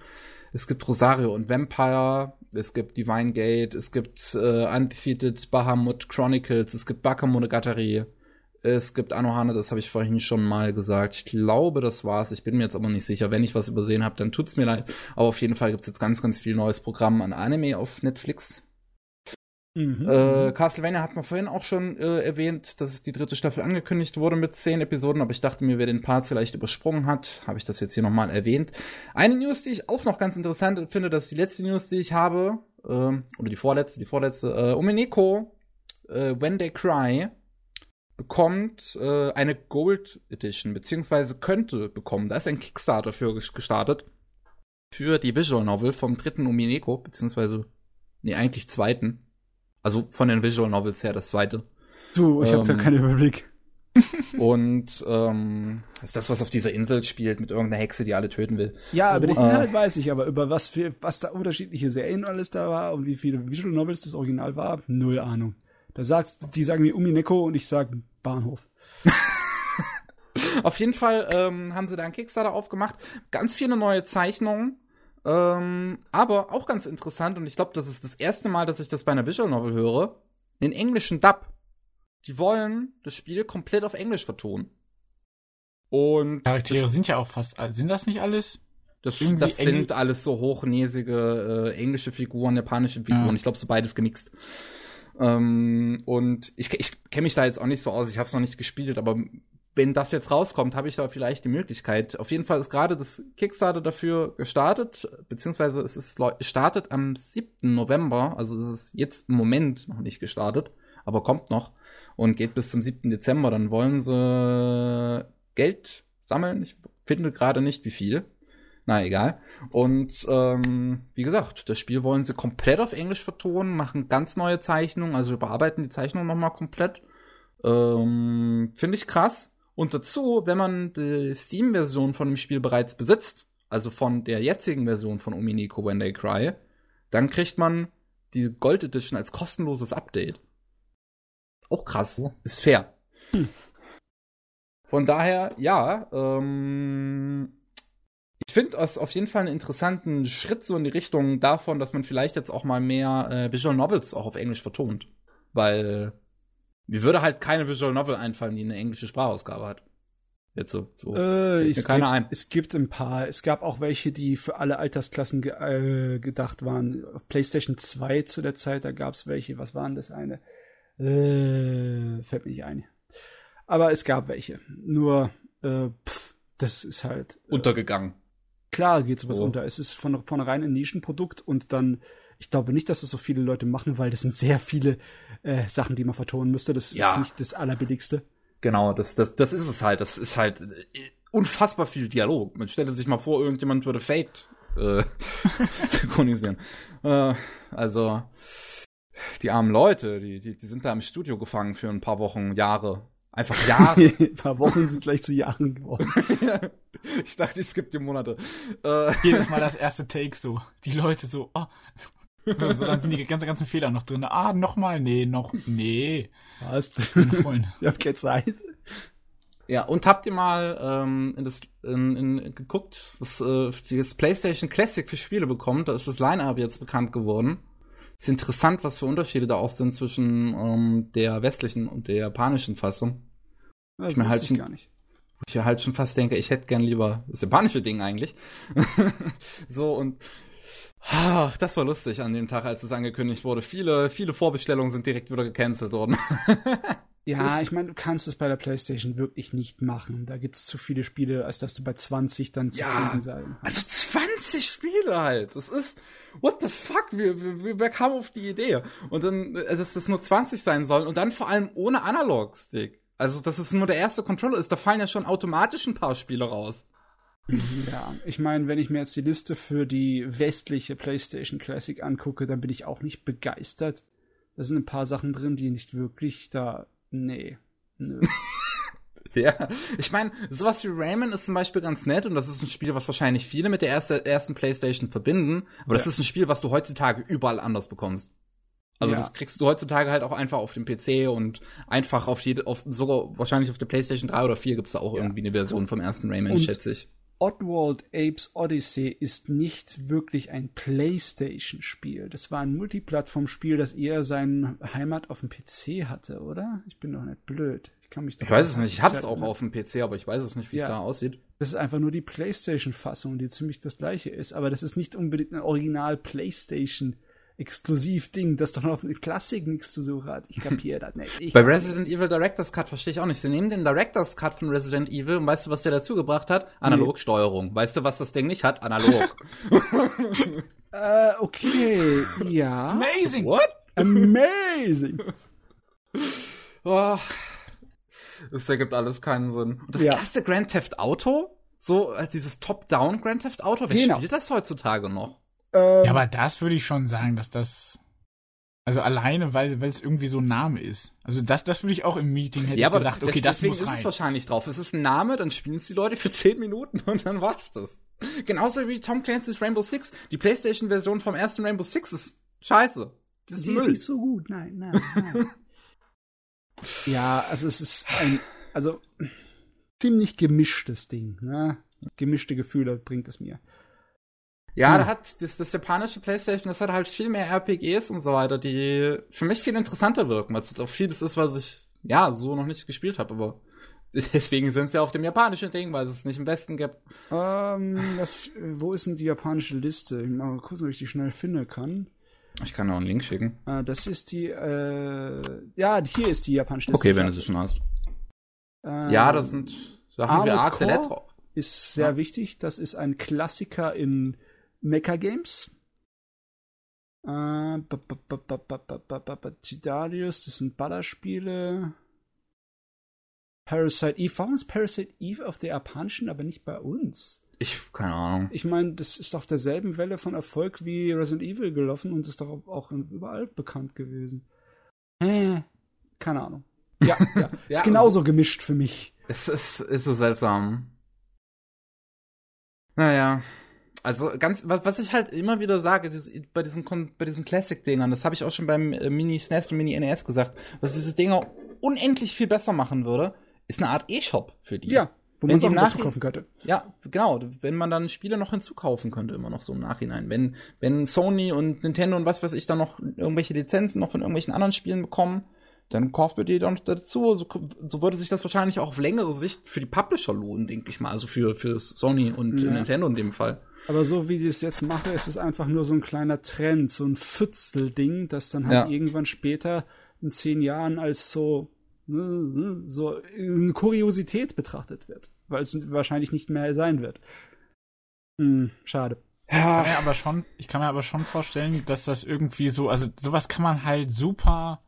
Es gibt Rosario und Vampire, es gibt Divine Gate, es gibt äh, Undefeated Bahamut Chronicles, es gibt Bakemonogatari, es gibt Anohana, das habe ich vorhin schon mal gesagt. Ich glaube, das war's. Ich bin mir jetzt aber nicht sicher. Wenn ich was übersehen habe, dann tut's mir leid. Aber auf jeden Fall gibt's jetzt ganz, ganz viel neues Programm an Anime auf Netflix. Mhm. Äh, Castlevania hat man vorhin auch schon äh, erwähnt, dass die dritte Staffel angekündigt wurde mit zehn Episoden, aber ich dachte mir, wer den Part vielleicht übersprungen hat, habe ich das jetzt hier nochmal erwähnt. Eine News, die ich auch noch ganz interessant finde, das ist die letzte News, die ich habe, ähm, oder die vorletzte, die vorletzte, äh, Umineko, äh, When They Cry, bekommt äh, eine Gold Edition, beziehungsweise könnte bekommen. Da ist ein Kickstarter für ges- gestartet. für die Visual Novel vom dritten Umineko, beziehungsweise, nee, eigentlich zweiten. Also von den Visual Novels her das zweite. Du, ich ähm, habe da keinen Überblick. *laughs* und ähm, das ist das, was auf dieser Insel spielt, mit irgendeiner Hexe, die alle töten will. Ja, über den äh, Inhalt weiß ich, aber über was für, was da unterschiedliche Serien alles da war und wie viele Visual Novels das Original war, null Ahnung. Da sagst, die sagen mir Umineko und ich sag Bahnhof. *laughs* Auf jeden Fall ähm, haben sie da einen Kickstarter aufgemacht. Ganz viele neue Zeichnungen. Ähm, aber auch ganz interessant, und ich glaube, das ist das erste Mal, dass ich das bei einer Visual Novel höre, den englischen Dub. Die wollen das Spiel komplett auf Englisch vertonen. Und Charaktere sind ja auch fast, sind das nicht alles? Das, das sind alles so hochnäsige äh, englische Figuren, japanische Figuren. Ja. Ich glaube, so beides gemixt. Ähm, und ich, ich kenne mich da jetzt auch nicht so aus, ich habe es noch nicht gespielt, aber wenn das jetzt rauskommt, habe ich da vielleicht die Möglichkeit. Auf jeden Fall ist gerade das Kickstarter dafür gestartet, beziehungsweise es ist startet am 7. November, also es ist jetzt im Moment noch nicht gestartet, aber kommt noch und geht bis zum 7. Dezember. Dann wollen sie Geld sammeln. Ich finde gerade nicht, wie viel. Na egal. Und ähm, wie gesagt, das Spiel wollen sie komplett auf Englisch vertonen, machen ganz neue Zeichnungen, also überarbeiten die Zeichnung nochmal komplett. Ähm, finde ich krass. Und dazu, wenn man die Steam-Version von dem Spiel bereits besitzt, also von der jetzigen Version von Ominiko When They Cry, dann kriegt man die Gold Edition als kostenloses Update. Auch krass. Ist fair. Hm. Von daher, ja, ähm, ich finde es auf jeden Fall einen interessanten Schritt so in die Richtung davon, dass man vielleicht jetzt auch mal mehr äh, Visual Novels auch auf Englisch vertont. Weil mir würde halt keine Visual Novel einfallen, die eine englische Sprachausgabe hat. Jetzt so. so. Äh, es, keine gibt, ein. es gibt ein paar. Es gab auch welche, die für alle Altersklassen ge äh, gedacht waren. Auf PlayStation 2 zu der Zeit, da gab es welche. Was waren das eine? Äh, fällt mir nicht ein. Aber es gab welche. Nur, äh, pff, das ist halt. Äh, Untergegangen. Klar geht sowas oh. unter. Es ist von vornherein ein Nischenprodukt und dann ich glaube nicht, dass das so viele Leute machen, weil das sind sehr viele äh, Sachen, die man vertonen müsste. Das ja. ist nicht das Allerbilligste. Genau, das, das, das ist es halt. Das ist halt äh, unfassbar viel Dialog. Man stelle sich mal vor, irgendjemand würde Fate äh, *laughs* synchronisieren. äh, also, die armen Leute, die, die, die sind da im Studio gefangen für ein paar Wochen, Jahre. Einfach Jahre. *laughs* ein paar Wochen sind gleich zu Jahren geworden. *laughs* ich dachte, es gibt die Monate. Äh, Jedes Mal das erste Take so. Die Leute so, oh, so, dann sind die ganzen, ganzen Fehler noch drin. Ah, nochmal? Nee, noch, nee. Was? ich *laughs* hab keine Zeit. Ja, und habt ihr mal ähm, in das, in, in, geguckt, was äh, das PlayStation Classic für Spiele bekommt? Da ist das Line-Up jetzt bekannt geworden. Ist interessant, was für Unterschiede da auch sind zwischen ähm, der westlichen und der japanischen Fassung. Ja, ich mir halt schon, gar nicht. Ich halt schon fast denke, ich hätte gern lieber das japanische Ding eigentlich. *laughs* so und Ach, das war lustig an dem Tag, als es angekündigt wurde. Viele, viele Vorbestellungen sind direkt wieder gecancelt worden. *laughs* ja, ich meine, du kannst es bei der PlayStation wirklich nicht machen. Da gibt's zu viele Spiele, als dass du bei 20 dann zufrieden ja, sein. Also 20 Spiele halt. Das ist, what the fuck? Wer, wer, wer kam auf die Idee? Und dann, äh, dass das nur 20 sein sollen und dann vor allem ohne Analog-Stick. Also, dass es nur der erste Controller ist, da fallen ja schon automatisch ein paar Spiele raus. Ja, ich meine, wenn ich mir jetzt die Liste für die westliche PlayStation Classic angucke, dann bin ich auch nicht begeistert. Da sind ein paar Sachen drin, die nicht wirklich da. Nee. Nö. *laughs* ja, ich meine, sowas wie Rayman ist zum Beispiel ganz nett und das ist ein Spiel, was wahrscheinlich viele mit der erste, ersten PlayStation verbinden. Aber ja. das ist ein Spiel, was du heutzutage überall anders bekommst. Also ja. das kriegst du heutzutage halt auch einfach auf dem PC und einfach auf jede, auf sogar wahrscheinlich auf der PlayStation 3 oder 4 gibt's da auch ja. irgendwie eine Version vom ersten Rayman, und schätze ich. Oddworld Apes Odyssey ist nicht wirklich ein PlayStation-Spiel. Das war ein Multiplattform-Spiel, das eher seine Heimat auf dem PC hatte, oder? Ich bin doch nicht blöd. Ich kann mich doch Ich weiß es nicht. Ich hab's auch auf dem PC, aber ich weiß es nicht, wie ja. es da aussieht. Das ist einfach nur die PlayStation-Fassung, die ziemlich das gleiche ist. Aber das ist nicht unbedingt ein Original PlayStation Exklusiv-Ding, das doch noch auf eine Klassik nichts zu suchen hat. Ich kapiere das nicht. Ich Bei Resident Evil Director's Cut verstehe ich auch nicht. Sie nehmen den Director's Cut von Resident Evil und weißt du, was der dazu gebracht hat? Analogsteuerung. Nee. Weißt du, was das Ding nicht hat? Analog. *laughs* äh, okay. Ja. Amazing. What? Amazing. oh, das ergibt alles keinen Sinn. Und das ja. erste Grand Theft Auto So, äh, dieses Top-Down Grand Theft Auto, wer Genau. spielt das heutzutage noch? Ähm, Ja, aber das würde ich schon sagen, dass das. Also alleine, weil weil es irgendwie so ein Name ist. Also das, das würde ich auch im Meeting hätte ja, aber gesagt, okay, des- das deswegen muss ist es rein. wahrscheinlich drauf. Es ist ein Name, dann spielen es die Leute für 10 Minuten *laughs* und dann war's das. Genauso wie Tom Clancy's Rainbow Six. Die PlayStation-Version vom ersten Rainbow Six ist scheiße. Das ist die ist Müll. nicht so gut, nein, nein, nein. *laughs* ja, also es ist ein, also ziemlich gemischtes Ding, ne? Gemischte Gefühle bringt es mir. Ja, Hm. da hat das, das japanische PlayStation, das hat halt viel mehr RPGs und so weiter, die für mich viel interessanter wirken, weil es auch vieles ist, was ich ja so noch nicht gespielt habe, aber *laughs* deswegen sind sie auf dem japanischen Ding, weil es es nicht im Westen gibt. Ähm, das, wo ist denn die japanische Liste? Ich mal gucken, ob ich die schnell finden kann. Ich kann noch einen Link schicken. Äh, das ist die, äh, ja, hier ist die japanische Liste. Okay, wenn du sie schon hast. Ähm, Ja, das sind Sachen wie Armored Core? Electro. ist sehr Ja. wichtig. Das ist ein Klassiker in Mecha Games. Äh, Tidarius, das sind Ballerspiele. Parasite Eve. Warum ist Parasite Eve auf der japanischen, aber nicht bei uns? Ich, keine Ahnung. Ich meine, das ist auf derselben Welle von Erfolg wie Resident Evil gelaufen und ist doch auch überall bekannt gewesen. Äh, keine Ahnung. Ja, *laughs* ja. ja ist genauso also, gemischt für mich. Es ist, ist so seltsam. Naja. Also ganz, was, was ich halt immer wieder sage, dieses, bei diesen, bei diesen Classic-Dingern, das habe ich auch schon beim äh, Mini SNES und Mini NES gesagt, was diese Dinger unendlich viel besser machen würde, ist eine Art E-Shop für die. Ja, wo man es die auch dazu kaufen könnte. Ja, genau. Wenn man dann Spiele noch hinzukaufen könnte, immer noch so im Nachhinein. Wenn, wenn Sony und Nintendo und was weiß ich dann noch irgendwelche Lizenzen noch von irgendwelchen anderen Spielen bekommen, dann kauft ihr die dann dazu. So, so würde sich das wahrscheinlich auch auf längere Sicht für die Publisher lohnen, denke ich mal. Also für, für Sony und Ja. Nintendo in dem Fall. Aber so wie ich es jetzt mache, ist es einfach nur so ein kleiner Trend, so ein Fützelding, das dann halt Ja. irgendwann später in zehn Jahren als so, so eine Kuriosität betrachtet wird. Weil es wahrscheinlich nicht mehr sein wird. Hm, schade. Ich kann mir aber schon, ich kann mir aber schon vorstellen, dass das irgendwie so, also sowas kann man halt super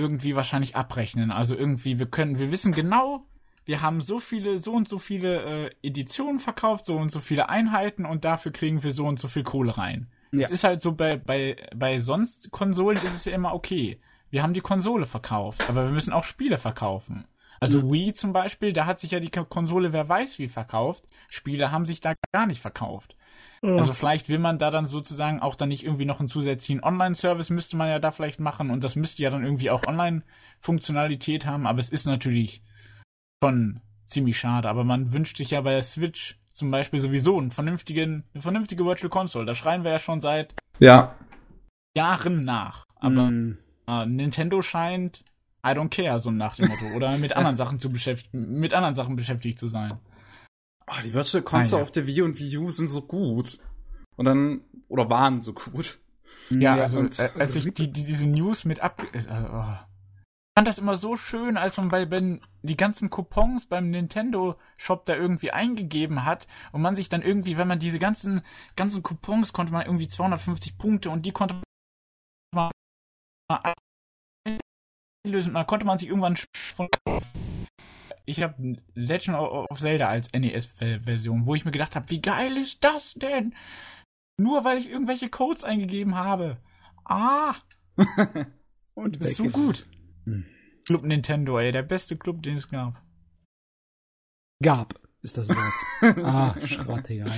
irgendwie wahrscheinlich abrechnen. Also irgendwie, wir können, wir wissen genau, wir haben so viele, so und so viele äh, Editionen verkauft, so und so viele Einheiten und dafür kriegen wir so und so viel Kohle rein. Ja. Es ist halt so, bei, bei, bei sonst Konsolen ist es ja immer okay. Wir haben die Konsole verkauft, aber wir müssen auch Spiele verkaufen. Also Wii zum Beispiel, da hat sich ja die Konsole wer weiß wie verkauft. Spiele haben sich da gar nicht verkauft. Also vielleicht will man da dann sozusagen auch dann nicht irgendwie noch einen zusätzlichen Online-Service müsste man ja da vielleicht machen und das müsste ja dann irgendwie auch Online-Funktionalität haben, aber es ist natürlich schon ziemlich schade. Aber man wünscht sich ja bei der Switch zum Beispiel sowieso einen vernünftigen, eine vernünftige Virtual Console. Da schreien wir ja schon seit Ja. Jahren nach. Aber Hm. äh, Nintendo scheint I don't care, so nach dem Motto. Oder mit anderen *laughs* Sachen zu beschäftigen, mit anderen Sachen beschäftigt zu sein. Oh, die Virtual Console Ah, ja. auf der Wii und Wii U sind so gut. Und dann, oder waren so gut. Ja, also und- äh, als ich die, die, diese News mit ab... Äh, oh. Ich fand das immer so schön, als man bei Ben die ganzen Coupons beim Nintendo Shop da irgendwie eingegeben hat und man sich dann irgendwie, wenn man diese ganzen ganzen Coupons konnte man irgendwie 250 Punkte und die konnte man einlösen und dann konnte man sich irgendwann von kaufen. Ich habe Legend of Zelda als NES-Version, wo ich mir gedacht habe, wie geil ist das denn? Nur weil ich irgendwelche Codes eingegeben habe. Ah, *laughs* Und das ist so gut. Hm. Club Nintendo, ey, der beste Club, den es gab. Gab ist das Wort. *laughs* ah, Schratterei.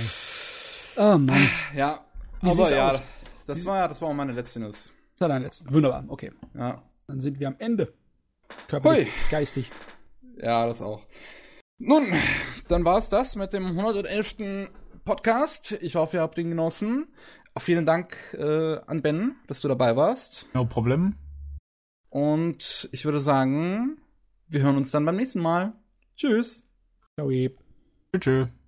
Oh Mann. Ja, Wie aber ja, aus? das war, das war auch meine letzte News. Das war dein letzter. Wunderbar, okay. Ja. Dann sind wir am Ende. Körperlich, geistig. Ja, das auch. Nun, dann war es das mit dem 111. Podcast. Ich hoffe, ihr habt ihn genossen. Auch vielen Dank äh, an Ben, dass du dabei warst. No problem. Und ich würde sagen, wir hören uns dann beim nächsten Mal. Tschüss. Ciao. Tschüss.